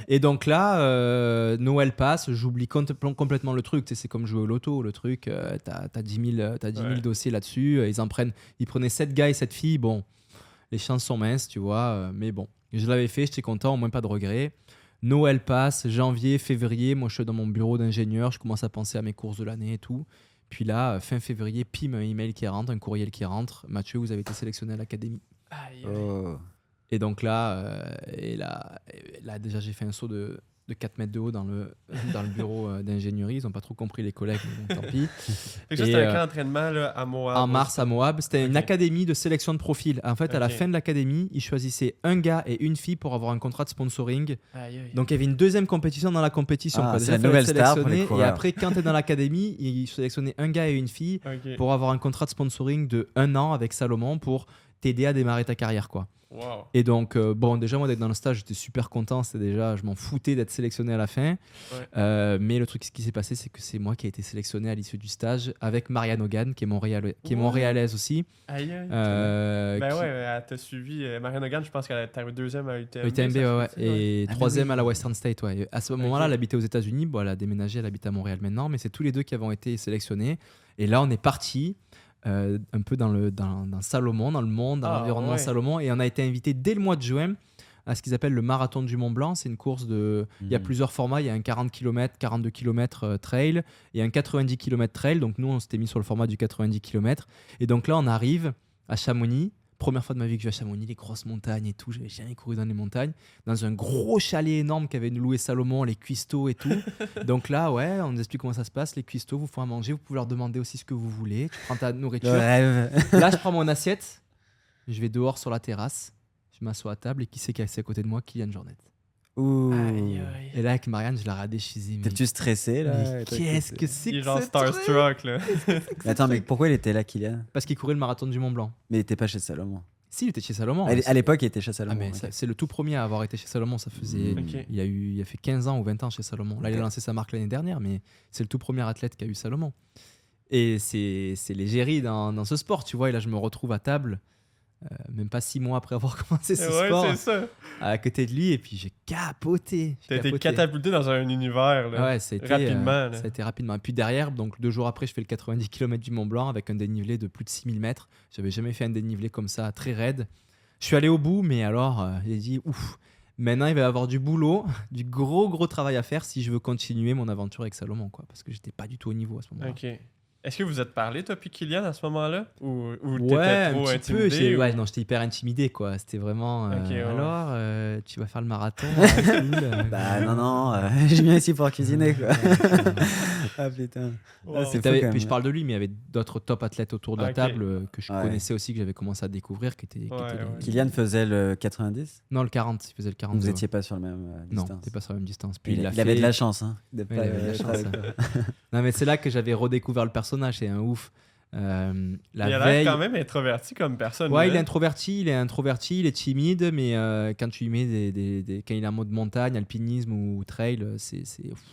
Et donc là, euh, Noël passe, j'oublie complètement le truc. C'est comme jouer au loto, le truc. Euh, t'as as 10 000, as 10 000 dossiers là-dessus. Ils en prennent. Ils prenaient 7 gars et 7 filles. Bon, les chances sont minces, tu vois. Euh, mais bon, je l'avais fait, j'étais content, au moins pas de regrets. Noël passe, janvier, février. Moi, je suis dans mon bureau d'ingénieur. Je commence à penser à mes courses de l'année et tout. Puis là, fin février, pim, un email qui rentre, un courriel qui rentre. Mathieu, vous avez été sélectionné à l'académie. Oh. Et donc là, euh, et là, là, déjà, j'ai fait un saut de, de 4 mètres de haut dans le, dans le bureau euh, d'ingénierie. Ils n'ont pas trop compris les collègues, mais bon, tant pis. c'était un euh, d'entraînement à Moab. En mars à Moab. C'était une académie de sélection de profil. En fait, à la fin de l'académie, ils choisissaient un gars et une fille pour avoir un contrat de sponsoring. Donc il y avait une deuxième compétition dans la compétition. Ah, c'est la nouvelle star Et après, quand tu es dans l'académie, ils sélectionnaient un gars et une fille pour avoir un contrat de sponsoring de un an avec Salomon pour t'aider à démarrer ta carrière. quoi. Et donc, euh, bon, déjà, moi, d'être dans le stage, j'étais super content. C'est déjà, je m'en foutais d'être sélectionné à la fin. Euh, mais le truc, ce qui s'est passé, c'est que c'est moi qui ai été sélectionné à l'issue du stage avec Marianne Hogan, qui est, Montréal... qui est montréalaise aussi. Aïe, aïe. Euh, ben ouais, elle t'a suivi. Marianne Hogan, je pense qu'elle était deuxième à UTMB. UTMB, ouais, Et ah, troisième à la Western State, ouais. À ce moment-là, elle habitait aux États-Unis. Bon, elle a déménagé, elle habite à Montréal maintenant. Mais c'est tous les deux qui avons été sélectionnés. Et là, on est parti. Euh, un peu dans, le, dans, dans, Salomon, dans le monde, dans ah, l'environnement Salomon. Et on a été invité dès le mois de juin à ce qu'ils appellent le marathon du Mont Blanc. C'est une course de. Il y a hmm. plusieurs formats. Il y a un 40 km, 42 km trail et un 90 km trail. Donc nous, on s'était mis sur le format du 90 km. Et donc là, on arrive à Chamonix. Première fois de ma vie que je vais à Chamonix, les grosses montagnes et tout. J'avais jamais couru dans les montagnes. Dans un gros chalet énorme qu'avait loué Salomon, les cuistots et tout. Donc là, ouais, on nous explique comment ça se passe. Les cuistots vous font à manger. Vous pouvez leur demander aussi ce que vous voulez. Tu prends ta nourriture. Là, je prends mon assiette. Je vais dehors sur la terrasse. Je m'assois à table et qui c'est qui est assis à côté de moi? Kylian Jornet. Ouh. Et là, avec Marianne, je la regardais chez T'es-tu stressé là? Qu'est-ce que c'est que genre starstruck là. attends, mais pourquoi il était là, Kylian Parce qu'il courait le marathon du Mont Blanc. Mais il était pas chez Salomon. Si, il était chez Salomon. À l'époque, il était chez Salomon. Ah, c'est le tout premier à avoir été chez Salomon. Ça faisait, il, a eu, il a fait 15 ans ou 20 ans chez Salomon. Là, il a lancé sa marque l'année dernière, mais c'est le tout premier athlète qui a eu Salomon. Et c'est l'égérie dans, dans ce sport, tu vois. Et là, je me retrouve à table euh, même pas six mois après avoir commencé ce sport, ça. à côté de lui, et puis j'ai capoté. T'as été catapulté dans un univers, là. Ouais, ça a été, rapidement. Euh, ça a été rapidement. Puis derrière, donc deux jours après, je fais le 90 km du Mont Blanc avec un dénivelé de plus de 6000 mètres. J'avais jamais fait un dénivelé comme ça, très raide. Je suis allé au bout, mais alors, euh, j'ai dit, ouf, maintenant il va y avoir du boulot, du gros, gros travail à faire si je veux continuer mon aventure avec Salomon, quoi, parce que j'étais pas du tout au niveau à ce moment-là. Ok. Est-ce que vous êtes parlé, toi, puis Kylian, à ce moment-là? Ou, ou ouais, trop un petit intimidé, peu. Ouais, non, j'étais hyper intimidé, quoi. C'était vraiment. Euh, alors, euh, tu vas faire le marathon cool, Bah, non, non, je viens ici pour cuisiner, quoi. ah, putain. Ah, puis je parle de lui, mais il y avait d'autres top athlètes autour de la table que je connaissais aussi, que j'avais commencé à découvrir. Qui étaient, Kylian faisait le 90 Non, le 40. Il faisait le 40. Vous n'étiez pas sur la même distance Non, t'es pas sur la même distance. Puis il, avait de la chance. Hein, de pas, non, mais c'est là que j'avais redécouvert le personnage, c'est un ouf. Euh, la il a quand même introverti comme personne. Ouais, il est introverti, il est introverti, il est timide, mais euh, quand tu lui mets des, des, des, quand il est en mode montagne, alpinisme ou trail, c'est,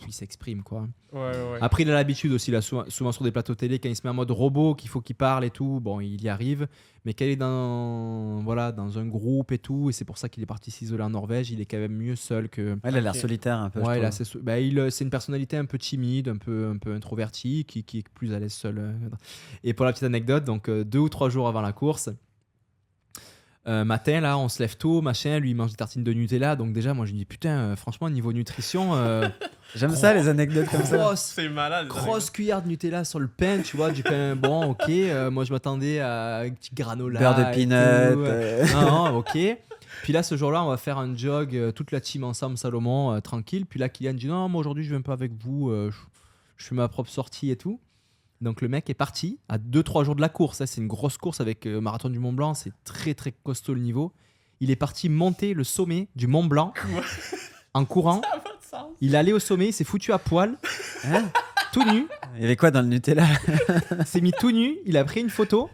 il s'exprime quoi. Ouais, ouais. Après, il a l'habitude aussi, là, souvent, souvent, sur des plateaux télé, quand il se met en mode robot, qu'il faut qu'il parle et tout, bon, il y arrive. Mais il est dans, voilà, dans un groupe et tout, et c'est pour ça qu'il est parti s'isoler en Norvège, il est quand même mieux seul que. Il a l'air solitaire un peu. Ouais, bah, il, c'est une personnalité un peu timide, un peu, un peu introvertie, qui, qui est plus à l'aise seul. Euh, et pour la petite anecdote, donc euh, deux ou trois jours avant la course, euh, matin, là, on se lève tôt, machin, lui il mange des tartines de Nutella. Donc, déjà, moi je lui dis, putain, euh, franchement, niveau nutrition. Euh, J'aime ça, les anecdotes comme ça. C'est malade. Grosse cuillère de Nutella sur le pain, tu vois, du pain bon, ok. moi je m'attendais à un petit granola. Beurre de peanut. non, ok. Puis là, ce jour-là, on va faire un jog, toute la team ensemble, Salomon, tranquille. Puis là, Kylian dit, non, moi aujourd'hui, je viens pas avec vous, je, je fais ma propre sortie et tout. Donc le mec est parti à 2-3 jours de la course. c'est une grosse course avec euh, Marathon du Mont Blanc. C'est très très costaud le niveau. Il est parti monter le sommet du Mont Blanc en courant. Il est allé au sommet, il s'est foutu à poil, hein, tout nu. Il y avait quoi dans le Nutella? S'est mis tout nu, il a pris une photo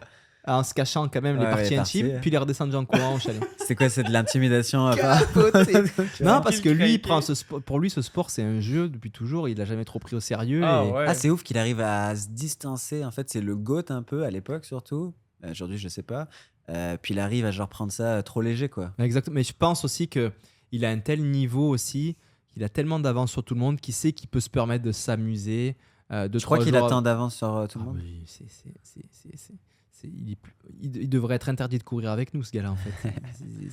en se cachant quand même les parties intimes, puis il est redescendu en courant au chalet. C'est quoi, c'est de l'intimidation Non, parce que lui, prend ce pour lui, ce sport, c'est un jeu depuis toujours. Il l'a jamais trop pris au sérieux. Ah, ah c'est ouf qu'il arrive à se distancer. En fait, c'est le GOAT un peu à l'époque, surtout. Euh, aujourd'hui, je sais pas. Euh, puis il arrive à genre prendre ça euh, trop léger, quoi. Exactement. Mais je pense aussi que il a un tel niveau aussi. Il a tellement d'avance sur tout le monde qu'il sait qu'il peut se permettre de s'amuser. de je crois qu'il a tant d'avance sur tout le ah monde. Oui, c'est il, devrait être interdit de courir avec nous, ce gars-là, en fait.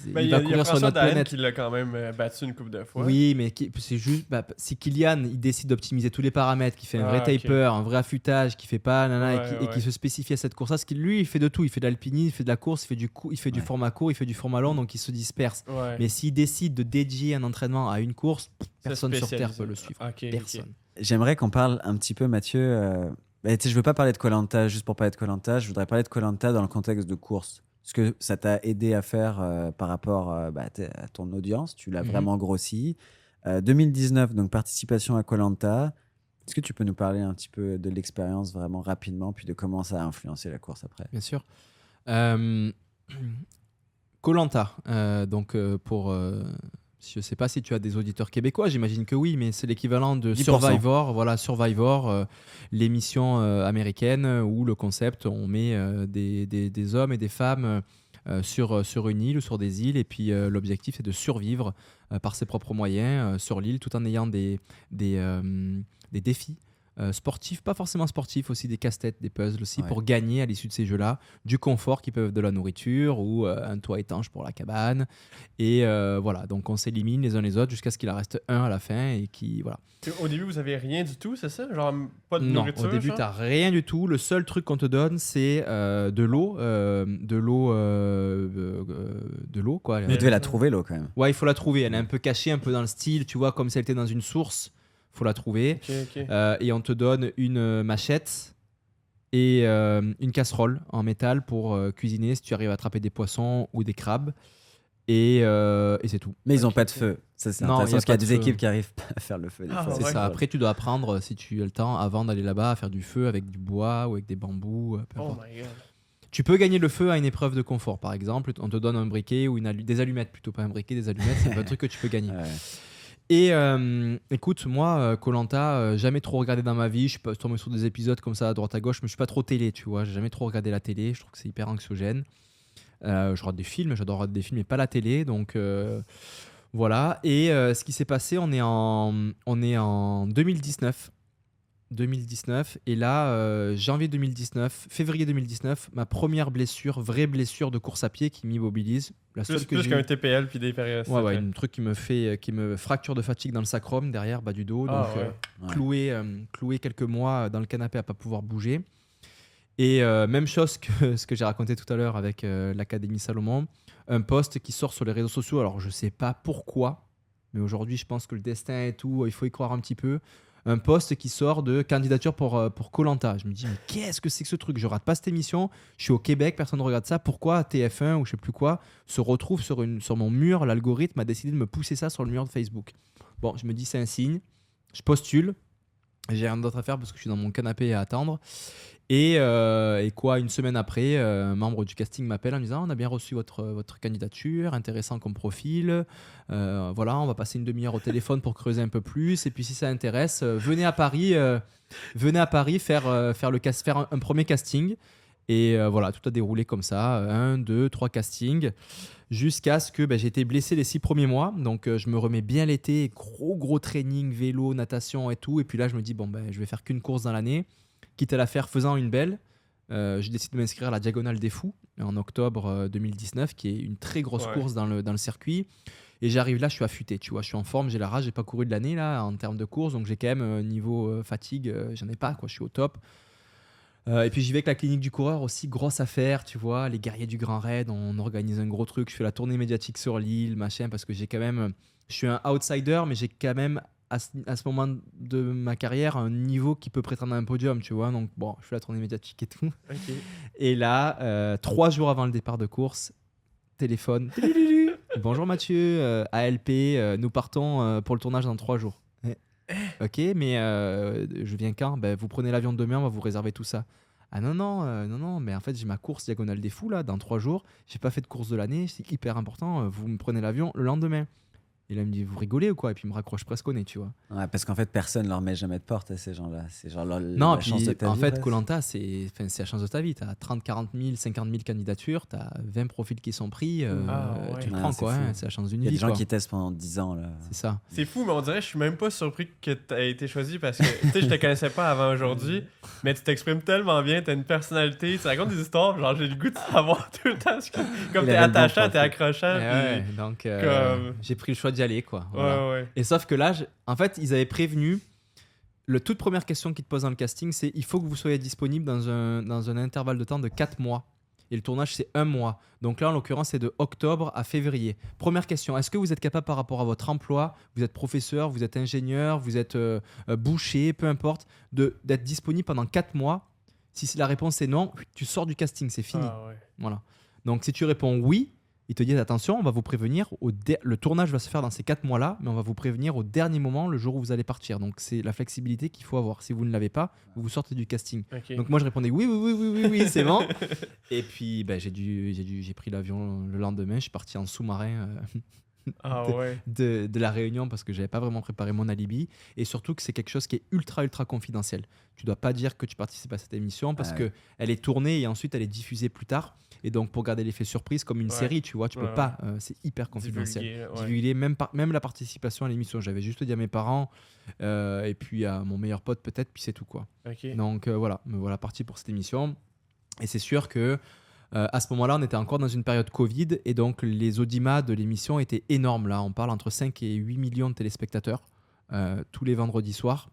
Ben, il, va courir sur notre planète. qui l'a quand même euh, battu une coupe de fois. Oui, mais c'est juste. Bah, si Kylian il décide d'optimiser tous les paramètres, qui fait un vrai ah, taper, un vrai affûtage, qui fait pas et, qui, se spécifie à cette course parce qu'il lui, il fait de tout. Il fait de l'alpinisme, il fait de la course, il fait du, il fait du format court, il fait du format long, donc il se disperse. Mais s'il décide de dédier un entraînement à une course, personne sur Terre peut le suivre. personne. J'aimerais qu'on parle un petit peu, Mathieu. Euh, bah, je veux pas parler de Colanta juste pour parler de Colanta. Je voudrais parler de Colanta dans le contexte de course. Ce que ça t'a aidé à faire euh, par rapport euh, bah, à ton audience. Tu l'as mhm. vraiment grossi. 2019, euh, donc participation à Colanta. Est-ce que tu peux nous parler un petit peu de l'expérience vraiment rapidement, puis de comment ça a influencé la course après? Bien sûr. Colanta, donc pour je ne sais pas si tu as des auditeurs québécois, j'imagine que oui, mais c'est l'équivalent de Survivor, voilà Survivor, euh, l'émission euh, américaine où le concept, on met euh, des, des, hommes et des femmes sur, sur une île ou sur des îles, et puis l'objectif est de survivre par ses propres moyens sur l'île, tout en ayant des, des, des défis euh, sportifs, pas forcément sportifs, aussi des casse-têtes, des puzzles aussi, pour gagner à l'issue de ces jeux-là du confort qui peuvent être de la nourriture ou euh, un toit étanche pour la cabane. Et euh, voilà, donc on s'élimine les uns les autres jusqu'à ce qu'il en reste un à la fin et qui voilà. Au début, vous avez rien du tout, c'est ça? Genre pas de non, nourriture au début, tu rien du tout. Le seul truc qu'on te donne, c'est de l'eau, de l'eau, de l'eau quoi. Vous devez la trouver l'eau quand même. Ouais, il faut la trouver. Elle est un peu cachée, un peu dans le style, tu vois, comme si elle était dans une source faut la trouver. Euh, et on te donne une machette et euh, une casserole en métal pour euh, cuisiner si tu arrives à attraper des poissons ou des crabes. Et, et c'est tout. Mais ils n'ont pas de feu. Ça, c'est intéressant parce qu'il y a des équipes qui arrivent pas à faire le feu. Ah, c'est ça. Après, tu dois apprendre, si tu as le temps, avant d'aller là-bas, à faire du feu avec du bois ou avec des bambous. Oh tu peux gagner le feu à une épreuve de confort, par exemple. On te donne un briquet ou une des allumettes, plutôt pas un briquet, des allumettes. c'est un truc que tu peux gagner. Et euh, écoute, moi, Colanta, euh, euh, jamais trop regardé dans ma vie. Je suis tombé sur des épisodes comme ça à droite à gauche, mais je suis pas trop télé, tu vois. J'ai jamais trop regardé la télé. Je trouve que c'est hyper anxiogène. je regarde des films, j'adore regarder des films, mais pas la télé. Donc voilà. Et ce qui s'est passé, on est en, on est en 2019. 2019. Et là, euh, janvier 2019, février 2019, ma première blessure, vraie blessure de course à pied qui m'immobilise. La plus, plus qu'un TPL puis des périodes. Ouais, ouais, un truc qui me fait, euh, qui me fracture de fatigue dans le sacrum derrière, bas du dos. Ah, donc, euh, Cloué, cloué quelques mois dans le canapé à pas pouvoir bouger. Et même chose que ce que j'ai raconté tout à l'heure avec l'Académie Salomon, un post qui sort sur les réseaux sociaux. Alors je sais pas pourquoi, mais aujourd'hui je pense que le destin et tout, il faut y croire un petit peu un poste qui sort de candidature pour euh, pour Colanta. Je me dis mais qu'est-ce que c'est que ce truc? Je rate pas cette émission. Je suis au Québec, personne ne regarde ça. Pourquoi TF1 ou je sais plus quoi se retrouve sur sur mon mur? L'algorithme a décidé de me pousser ça sur le mur de Facebook. Bon, je me dis c'est un signe. Je postule. J'ai rien d'autre à faire parce que je suis dans mon canapé à attendre. Euh, et, quoi, une semaine après, euh, un membre du casting m'appelle en me disant On a bien reçu votre, votre candidature, intéressant comme profil. Euh, voilà, on va passer une demi-heure au téléphone pour creuser un peu plus. Et puis, si ça intéresse, venez à Paris, venez à Paris faire, faire, le, faire un, premier casting. Et voilà, tout a déroulé comme ça un, deux, trois castings jusqu'à ce que ben, j'ai été blessé les six premiers mois. Donc, je me remets bien l'été, gros, gros training, vélo, natation et tout. Et puis là, je me dis Bon, ben, je vais faire qu'une course dans l'année quitte à la faire faisant une belle, euh, je décide de m'inscrire à la Diagonale des Fous en octobre 2019, euh, qui est une très grosse course dans le, dans le circuit. Et j'arrive là, je suis affûté, tu vois, je suis en forme, j'ai la rage, j'ai pas couru de l'année là en termes de course, donc j'ai quand même euh, niveau fatigue, j'en ai pas, quoi, je suis au top. Et puis j'y vais avec la clinique du coureur aussi, grosse affaire, tu vois, les guerriers du Grand Raid, on organise un gros truc, je fais la tournée médiatique sur l'île, machin, parce que j'ai quand même, je suis un outsider, mais j'ai quand même à ce, moment de ma carrière un niveau qui peut prétendre à un podium, tu vois. Donc, bon, je fais la tournée médiatique et tout. Et là, euh, trois jours avant le départ de course, téléphone. Bonjour Mathieu, euh, ALP, euh, nous partons pour le tournage dans trois jours. Ok, mais je viens quand? Ben, Vous prenez l'avion demain, on va vous réserver tout ça. Ah non, non, non, non, mais en fait, j'ai ma course diagonale des fous là, dans trois jours. J'ai pas fait de course de l'année, c'est hyper important. Vous me prenez l'avion le lendemain. Et là, il me dit, vous rigolez ou quoi? Et puis il me raccroche presque au nez, tu vois. Ouais, parce qu'en fait, personne leur met jamais de porte à ces gens-là. C'est genre leur, non, la chance de ta en fait, Colanta, c'est la chance de ta vie. Tu as 30, 40 000, 50 000 candidatures, tu as 20 profils qui sont pris. Euh, ah, Tu prends quoi, hein, c'est la chance d'une vie. Il y a des gens qui testent pendant 10 ans. C'est ça. C'est fou, mais on dirait, je suis même pas surpris que tu aies été choisi parce que tu sais, je te connaissais pas avant aujourd'hui, mais tu t'exprimes tellement bien, tu as une personnalité, tu racontes des histoires, genre j'ai le goût de savoir tout le temps. Comme tu es attachant, tu es accrochant. donc, euh, j'ai pris le choix d'y aller, quoi. Et sauf que là, en fait, ils avaient prévenu. La toute première question qu'ils te posent dans le casting, c'est il faut que vous soyez disponible dans un, dans un intervalle de temps de 4 mois. Et le tournage, c'est un mois. Donc là, en l'occurrence, c'est de octobre à février. Première question, est-ce que vous êtes capable par rapport à votre emploi, vous êtes professeur, vous êtes ingénieur, vous êtes euh, euh, boucher, peu importe, d'être disponible pendant 4 mois? Si la réponse est non, tu sors du casting, c'est fini. Ah voilà. Donc si tu réponds oui, ils te disent attention, on va vous prévenir, au le tournage va se faire dans ces quatre mois-là, mais on va vous prévenir au dernier moment, le jour où vous allez partir. Donc c'est la flexibilité qu'il faut avoir. Si vous ne l'avez pas, vous vous sortez du casting. Donc moi je répondais oui, oui, oui, oui, oui, oui c'est bon. Et puis ben, j'ai dû, j'ai pris l'avion le lendemain, je suis parti en sous-marin. Euh, ah de, de, la réunion parce que j'avais pas vraiment préparé mon alibi et surtout que c'est quelque chose qui est ultra ultra confidentiel. Tu dois pas dire que tu participes à cette émission parce qu'elle que elle est tournée et ensuite elle est diffusée plus tard. Et donc, pour garder l'effet surprise, comme une série, tu vois, tu peux pas. Euh, c'est hyper confidentiel. Divulguer, même, même la participation à l'émission. J'avais juste dit à mes parents euh, et puis à mon meilleur pote, peut-être, puis c'est tout, quoi. Donc, euh, voilà, me voilà parti pour cette émission. Et c'est sûr que. À ce moment-là, on était encore dans une période Covid et donc les audimas de l'émission étaient énormes. Là, on parle entre 5 et 8 millions de téléspectateurs tous les vendredis soirs.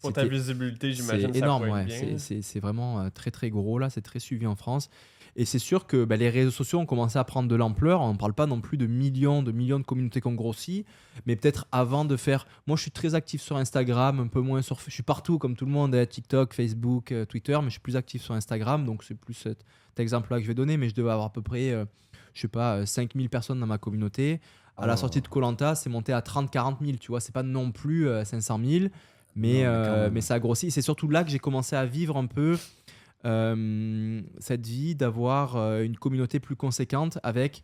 Pour ta visibilité, j'imagine. C'est énorme, ouais. C'est vraiment très très gros là, c'est très suivi en France. Et c'est sûr que bah, les réseaux sociaux ont commencé à prendre de l'ampleur. On ne parle pas non plus de millions, de millions de communautés qui ont grossi, mais peut-être avant de faire. Moi, je suis très actif sur Instagram, un peu moins sur. Je suis partout, comme tout le monde, hein, TikTok, Facebook, euh, Twitter, mais je suis plus actif sur Instagram. Donc, c'est plus cet, exemple-là que je vais donner, mais je devais avoir à peu près, euh, je sais pas, 5000 euh, personnes dans ma communauté. À la oh. sortie de Colanta, c'est monté à 30-40 000. Tu vois, c'est pas non plus 500 000, mais, mais, mais, ça a grossi. C'est surtout là que j'ai commencé à vivre un peu euh, cette vie d'avoir euh, une communauté plus conséquente avec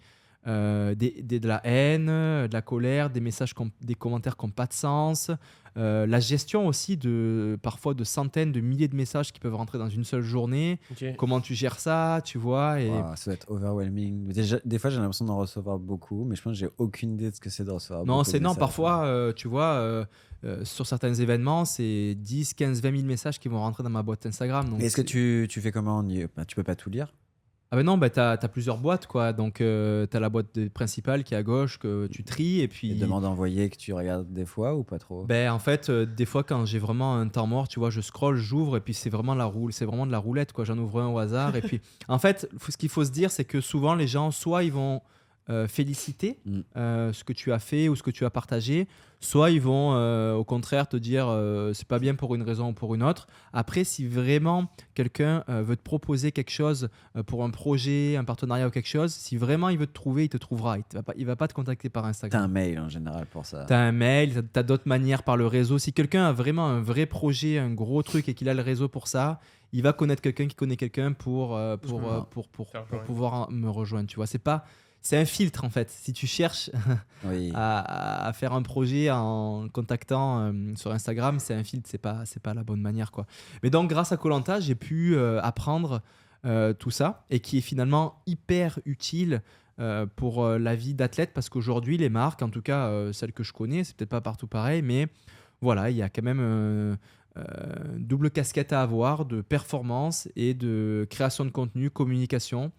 euh, des, de la haine, de la colère, des messages, des commentaires qui n'ont pas de sens, la gestion aussi de parfois de centaines, de milliers de messages qui peuvent rentrer dans une seule journée. Comment tu gères ça, tu vois et... Ça doit être overwhelming. des fois, j'ai l'impression d'en recevoir beaucoup, mais je pense que j'ai aucune idée de ce que c'est de recevoir. Non, c'est non. Parfois, tu vois euh, sur certains événements, c'est 10, 15, 20 000 messages qui vont rentrer dans ma boîte Instagram. Est-ce que tu, tu, fais comment bah, Tu peux pas tout lire Ah ben non, bah t'as as plusieurs boîtes quoi. Donc euh, t'as la boîte principale qui est à gauche que tu tries et puis. Et demande d'envoyer que tu regardes des fois ou pas trop? Ben en fait, euh, des fois quand j'ai vraiment un temps mort, tu vois, je scroll, j'ouvre et puis c'est vraiment la roule, c'est vraiment de la roulette quoi. J'en ouvre un au hasard et puis en fait, ce qu'il faut se dire, c'est que souvent les gens, soit ils vont euh, féliciter mm. euh, ce que tu as fait ou ce que tu as partagé, soit ils vont euh, au contraire te dire c'est pas bien pour une raison ou pour une autre. Après, si vraiment quelqu'un veut te proposer quelque chose pour un projet, un partenariat ou quelque chose, si vraiment il veut te trouver, il te trouvera. Il, va, pas, il va pas te contacter par Instagram. T'as un mail en général pour ça. T'as un mail, t'as d'autres manières par le réseau. Si quelqu'un a vraiment un vrai projet, un gros truc et qu'il a le réseau pour ça, il va connaître quelqu'un qui connaît quelqu'un pour, pour, pour, pour, pour, pouvoir me rejoindre. Tu vois, c'est pas c'est un filtre en fait. Si tu cherches à, faire un projet en contactant euh, sur Instagram, c'est un filtre, c'est pas c'est pas la bonne manière quoi. Mais donc grâce à Colanta, j'ai pu euh, apprendre euh, tout ça et qui est finalement hyper utile pour la vie d'athlète parce qu'aujourd'hui les marques, en tout cas celles que je connais, c'est peut-être pas partout pareil, mais voilà, il y a quand même euh, double casquette à avoir de performance et de création de contenu, communication,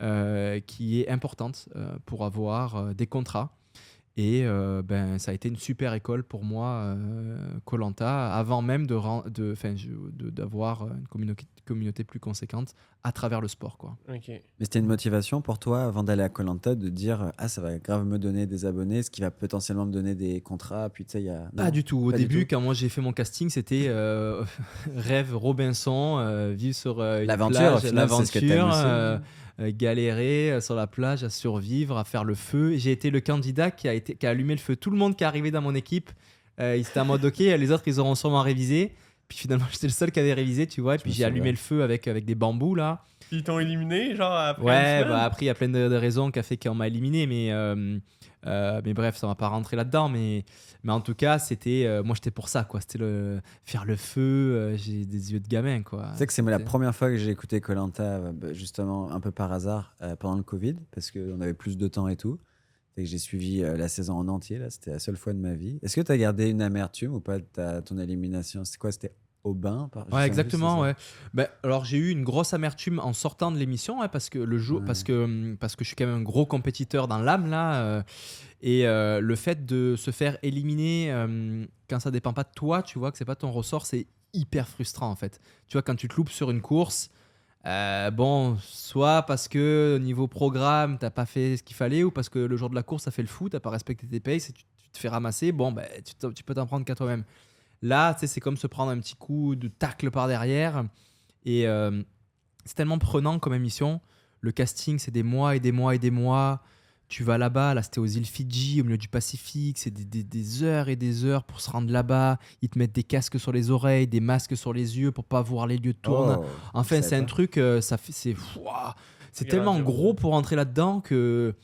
euh, qui est importante euh, pour avoir des contrats. Et ben, ça a été une super école pour moi, Colanta, avant même d'avoir de, de, d'avoir une communauté, communauté plus conséquente à travers le sport. Quoi. Mais c'était une motivation pour toi avant d'aller à Colanta de dire Ah, ça va grave me donner des abonnés, ce qui va potentiellement me donner des contrats. Puis tu sais, il y a. pas du tout. Au début, quand moi j'ai fait mon casting, c'était euh, rêve Robinson, euh, vivre sur euh, l'aventure, l'aventure. galérer sur la plage, à survivre, à faire le feu. J'ai été le candidat qui a, été, qui a allumé le feu. Tout le monde qui est arrivé dans mon équipe, il était en mode OK, les autres, ils auront sûrement révisé. Puis finalement, j'étais le seul qui avait révisé, tu vois. Et puis j'ai allumé le feu avec, avec des bambous, là. Ils t'ont éliminé, genre après Ouais, bah après, il y a plein de, raisons qui a fait qu'on m'a éliminé, mais, euh, euh, mais bref, ça va pas rentrer là-dedans. Mais, mais en tout cas, c'était euh, moi, j'étais pour ça, quoi. C'était le, faire le feu, j'ai des yeux de gamin, quoi. Tu sais que c'est la première fois que j'ai écouté Colanta, justement, un peu par hasard, pendant le Covid, parce qu'on avait plus de temps et tout j'ai suivi euh, la saison en entier, là, c'était la seule fois de ma vie. Est-ce que tu as gardé une amertume ou pas de ton élimination? C'était quoi? C'était au bain par... Ouais, exactement, ouais. Ben, alors j'ai eu une grosse amertume en sortant de l'émission, parce que le jour, parce que hum, parce que je suis quand même un gros compétiteur dans l'âme là, euh, et euh, le fait de se faire éliminer hum, quand ça dépend pas de toi, tu vois que c'est pas ton ressort, c'est hyper frustrant en fait. Tu vois quand tu te loupes sur une course, euh, bon, soit parce que au niveau programme, t'as pas fait ce qu'il fallait, ou parce que le jour de la course, ça fait le fou, t'as pas respecté tes paces et tu, te fais ramasser, bon, ben, tu, peux t'en prendre qu'à toi-même. Là, c'est comme se prendre un petit coup de tacle par derrière. Et euh, c'est tellement prenant comme émission. Le casting, c'est des mois et des mois et des mois tu vas là-bas, là, c'était aux îles Fidji, au milieu du Pacifique, c'est des, heures et des heures pour se rendre là-bas. Ils te mettent des casques sur les oreilles, des masques sur les yeux pour pas voir les lieux de tourne. Oh, enfin, c'est un truc, euh, ça fait, c'est, c'est tellement gros pour entrer là-dedans que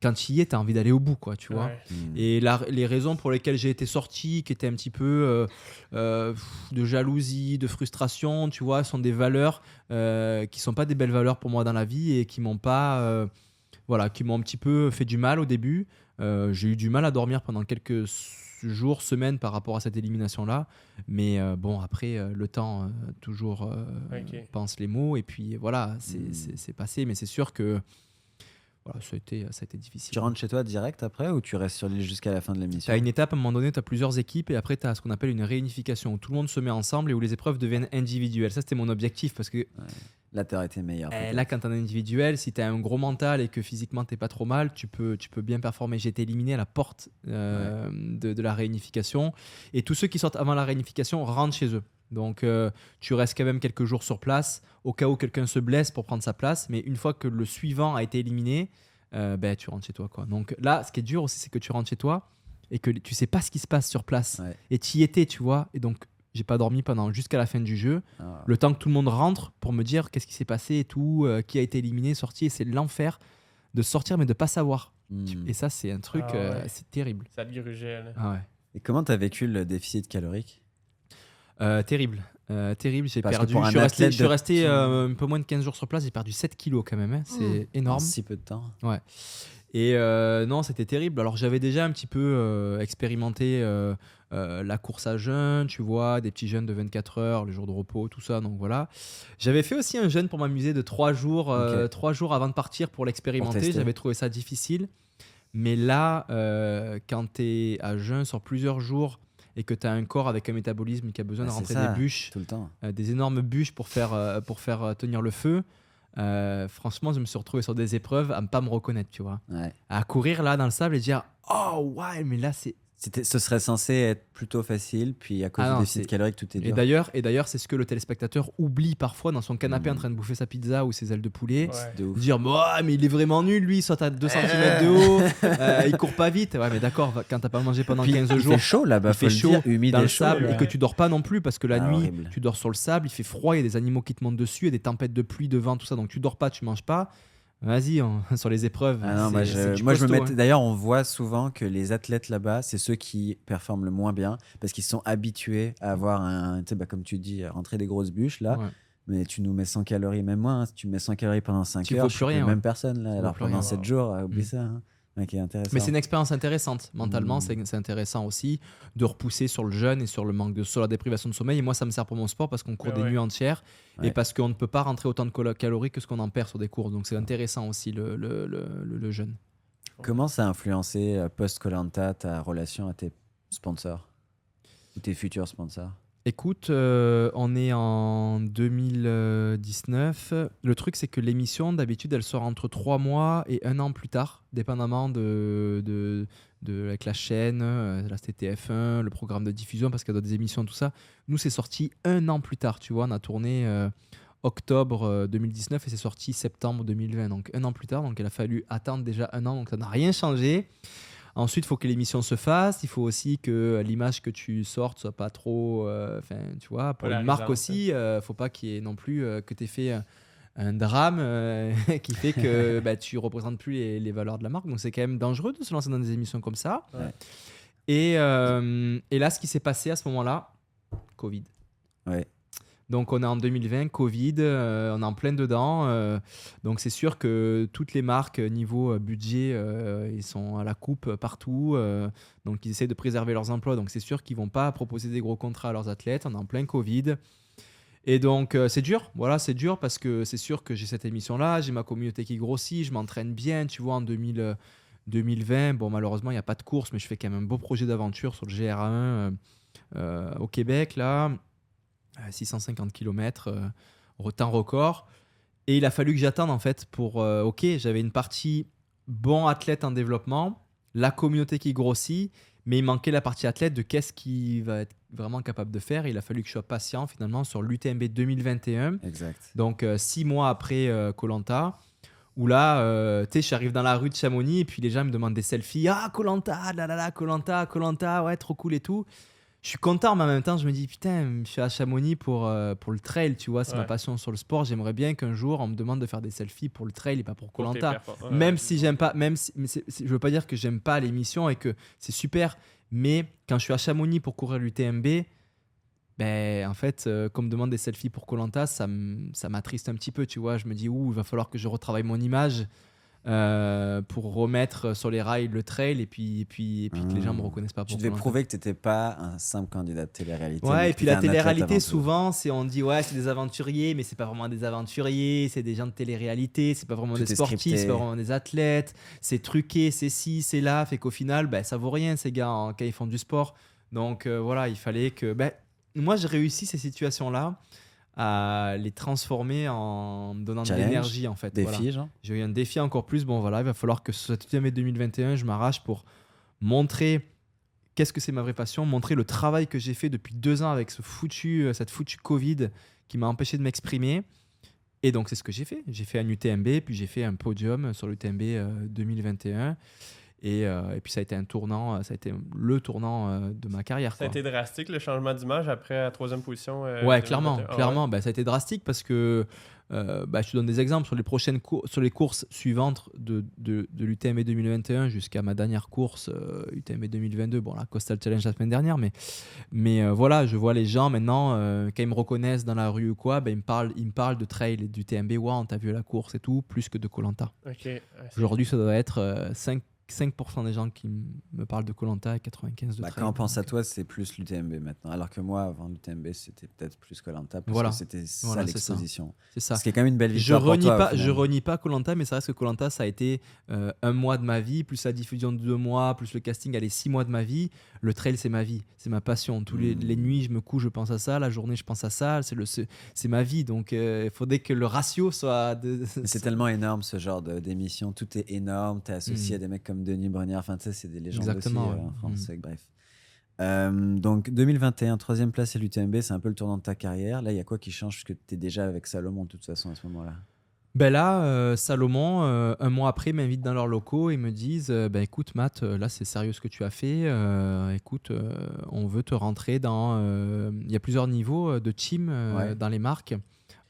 quand tu y es, tu as envie d'aller au bout, quoi, tu vois. Hmm. Et les raisons pour lesquelles j'ai été sorti, qui étaient un petit peu euh, euh, de jalousie, de frustration, tu vois, sont des valeurs qui sont pas des belles valeurs pour moi dans la vie et qui m'ont pas voilà, qui m'ont un petit peu fait du mal au début. Euh, j'ai eu du mal à dormir pendant quelques jours, semaines par rapport à cette élimination-là. Mais euh, bon, après, euh, le temps toujours pense les mots. Et puis voilà, hmm. c'est passé. Mais c'est sûr que voilà, ça, a été, ça a été difficile. Tu rentres chez toi direct après ou tu restes sur l'île jusqu'à la fin de l'émission? À une étape, à un moment donné, tu as plusieurs équipes et après, tu as ce qu'on appelle une réunification où tout le monde se met ensemble et où les épreuves deviennent individuelles. Ça, c'était mon objectif parce que. Là, tu été meilleur. Eh, là, quand tu es individuel, si tu as un gros mental et que physiquement, tu pas trop mal, tu peux, tu peux bien performer. J'ai été éliminé à la porte euh, de, de la réunification et tous ceux qui sortent avant la réunification rentrent chez eux. Donc euh, tu restes quand même quelques jours sur place au cas où quelqu'un se blesse pour prendre sa place. Mais une fois que le suivant a été éliminé, euh, ben, tu rentres chez toi. Quoi. Donc là, ce qui est dur aussi, c'est que tu rentres chez toi et que tu sais pas ce qui se passe sur place. Et tu y étais, tu vois. Et donc j'ai pas dormi pendant jusqu'à la fin du jeu. Ah. Le temps que tout le monde rentre pour me dire qu'est-ce qui s'est passé et tout, euh, qui a été éliminé, sorti. Et c'est l'enfer de sortir mais de pas savoir. Hmm. Et ça, c'est un truc, ah c'est terrible. Ça te ah Et comment tu as vécu le déficit calorique? Euh, terrible. Euh, terrible, j'ai perdu. Je suis resté, euh, un peu moins de 15 jours sur place, j'ai perdu 7 kilos quand même. Hein. C'est mmh. énorme. si peu de temps. Ouais. Et euh, non, c'était terrible. Alors j'avais déjà un petit peu euh, expérimenté euh, la course à jeûne, tu vois, des petits jeûnes de 24 heures, le jour de repos, tout ça. Donc voilà. J'avais fait aussi un jeûne pour m'amuser de 3 jours, trois jours avant de partir pour l'expérimenter. J'avais trouvé ça difficile. Mais là, quand tu es à jeûne sur plusieurs jours et que tu as un corps avec un métabolisme qui a besoin de bah, rentrer des bûches, tout le temps. des énormes bûches pour faire, pour faire tenir le feu. Euh, franchement, je me suis retrouvé sur des épreuves à ne pas me reconnaître, tu vois. À courir là dans le sable et dire Oh, ouais, mais là, c'est ce serait censé être plutôt facile, puis à cause ah du déficit calorique, tout est dur. Et d'ailleurs, et d'ailleurs, c'est ce que le téléspectateur oublie parfois dans son canapé en mm. train de bouffer sa pizza ou ses ailes de poulet. De dire, bah, mais il est vraiment nul, lui, soit à 2 cm de haut, euh, il court pas vite. Ouais, mais d'accord, quand t'as pas mangé pendant 15 jours, il fait chaud là-bas, il fait chaud, humide dans le sable, et que tu dors pas non plus parce que la ah, nuit, tu dors sur le sable, il fait froid, il y a des animaux qui te montent dessus, il y a des tempêtes de pluie, de vent, tout ça, donc tu dors pas, tu manges pas. Vas-y, sur les épreuves. Ah moi, je, moi, je me mets. Hein. D'ailleurs, on voit souvent que les athlètes là-bas, c'est ceux qui performent le moins bien parce qu'ils sont habitués à avoir un. Tu bah, comme tu dis, rentrer des grosses bûches là. Mais tu nous mets 100 calories, même moins. Hein. Si tu mets 100 calories pendant 5 heures, plus rien, même personne là. Alors pendant 7 jours, oublie mm. ça. Hein. Mais c'est une expérience intéressante. Mentalement, mmh. c'est intéressant aussi de repousser sur le jeûne et sur le manque de sur la déprivation de sommeil. Et moi, ça me sert pour mon sport parce qu'on court des nuits entières et parce qu'on ne peut pas rentrer autant de calories que ce qu'on en perd sur des courses. Donc c'est intéressant aussi le, le, le, jeûne. Comment ça a influencé euh, post-Colanta ta relation à tes sponsors? Ou tes futurs sponsors? Écoute, euh, on est en 2019. Le truc, c'est que l'émission, d'habitude, elle sort entre 3 mois et un an plus tard, dépendamment de, avec la chaîne, euh, la TTF1, le programme de diffusion, parce qu'il y a d'autres émissions, tout ça. Nous, c'est sorti un an plus tard, tu vois. On a tourné euh, octobre 2019 et c'est sorti septembre 2020, donc un an plus tard. Donc, il a fallu attendre déjà un an, donc ça n'a rien changé. Ensuite, il faut que l'émission se fasse. Il faut aussi que l'image que tu sortes soit pas trop. Euh, enfin, tu vois, pour une marque aussi, il euh, faut pas qu'il y ait non plus euh, que tu aies fait un drame qui fait que bah, tu représentes plus les, valeurs de la marque. Donc, c'est quand même dangereux de se lancer dans des émissions comme ça. Et, et là, ce qui s'est passé à ce moment-là, Covid. Ouais. Donc on est en 2020, Covid, euh, on est en plein dedans. Euh, donc c'est sûr que toutes les marques euh, niveau budget, ils sont à la coupe partout. donc ils essaient de préserver leurs emplois. Donc c'est sûr qu'ils vont pas proposer des gros contrats à leurs athlètes. On est en plein Covid. Et donc c'est dur, voilà, c'est dur parce que c'est sûr que j'ai cette émission-là, j'ai ma communauté qui grossit, je m'entraîne bien, tu vois, en 2020, bon malheureusement il n'y a pas de course, mais je fais quand même un beau projet d'aventure sur le GRA1 au Québec, là, 650 km, euh, temps record. Et il a fallu que j'attende en fait pour. Euh, ok, j'avais une partie bon athlète en développement, la communauté qui grossit, mais il manquait la partie athlète de qu'est-ce qu'il va être vraiment capable de faire. Il a fallu que je sois patient finalement sur l'UTMB 2021. Exact. Donc euh, six mois après Colanta. où là, tu sais, j'arrive dans la rue de Chamonix et puis les gens me demandent des selfies. Ah, Colanta, là là là, Colanta, Colanta, ouais, trop cool et tout je suis content, mais en même temps, je me dis, putain, je suis à Chamonix pour, euh, pour le trail, tu vois, c'est ma passion sur le sport. J'aimerais bien qu'un jour, on me demande de faire des selfies pour le trail et pas pour Colanta. même si j'aime pas, même si, je veux pas dire que j'aime pas l'émission et que c'est super, mais quand je suis à Chamonix pour courir l'UTMB, ben, en fait, euh, comme me demande des selfies pour Colanta, ça m'attriste un petit peu, tu vois. Je me dis, ouh, il va falloir que je retravaille mon image. Euh, pour remettre sur les rails le trail et puis, et puis, et puis que les gens me mmh. reconnaissent pas pour Tu devais prouver que tu n'étais pas un simple candidat de télé-réalité. Ouais, et puis la télé-réalité, souvent, c'est on dit ouais, c'est des aventuriers, mais c'est pas vraiment des aventuriers, c'est des gens de télé-réalité, c'est pas vraiment des sportifs, c'est pas vraiment des athlètes, c'est truqué, c'est ci, c'est là, fait qu'au final, ben, ça vaut rien ces gars en, quand ils font du sport. Donc euh, voilà, il fallait que. Ben, moi, j'ai réussi ces situations-là à les transformer en donnant de l'énergie en fait. Défi, genre J'ai eu un défi encore plus. Bon voilà, il va falloir que ce UTMB 2021, je m'arrache pour montrer qu'est-ce que c'est ma vraie passion, montrer le travail que j'ai fait depuis deux ans avec ce foutu, euh, cette foutue Covid qui m'a empêché de m'exprimer. Et donc c'est ce que j'ai fait. J'ai fait un UTMB, puis j'ai fait un podium sur l'UTMB 2021. Euh, euh, et, puis ça a été un tournant, euh, ça a été le tournant euh, de ma carrière. Ça a été drastique le changement d'image après la troisième position Ouais, clairement, clairement. Bah, ça a été drastique parce que euh, bah, je te donne des exemples sur les prochaines sur les courses suivantes de, de, de l'UTMB 2021 jusqu'à ma dernière course UTMB 2022. Bon, la Coastal Challenge la semaine dernière, mais, mais voilà, je vois les gens maintenant, quand ils me reconnaissent dans la rue ou quoi, ben, ils, me parlent, ils me parlent de trail et du TMB. Wow, t'as vu la course et tout, plus que de Colanta. Aujourd'hui, ça doit être 5 5% des gens qui me parlent de Colanta et 95% de bah, Quand on pense à toi, c'est plus l'UTMB maintenant. Alors que moi, avant l'UTMB, c'était peut-être plus Colanta parce voilà. que c'était ça l'exposition. C'est ça. Ce qui est quand même une belle victoire. Je renie pas, je renie pas Colanta, mais ça reste que Colanta, ça a été euh, un mois de ma vie, plus la diffusion de deux mois, plus le casting, allez, six mois de ma vie. Le trail, c'est ma vie, c'est ma passion. Tous les, les, hmm. nuits, je me couche, je pense à ça. La journée, je pense à ça. C'est le, c'est ma vie. Donc, euh, il faudrait que le ratio soit. c'est tellement énorme ce genre d'émission. Tout est énorme. Tu es associé hmm. à des mecs comme Denis Brunier. Enfin, tu sais, c'est des légendes Exactement, aussi, euh, en France. Mm. Bref. Euh, donc 2021, troisième place à l'UTMB, c'est un peu le tournant de ta carrière. Là, il y a quoi qui change? Parce que tu es déjà avec Salomon de toute façon à ce moment-là. Ben là, euh, Salomon, un mois après, m'invite dans leurs locaux et me disent ben écoute, Matt, là c'est sérieux ce que tu as fait. écoute, on veut te rentrer dans. Il y a plusieurs niveaux de team dans les marques,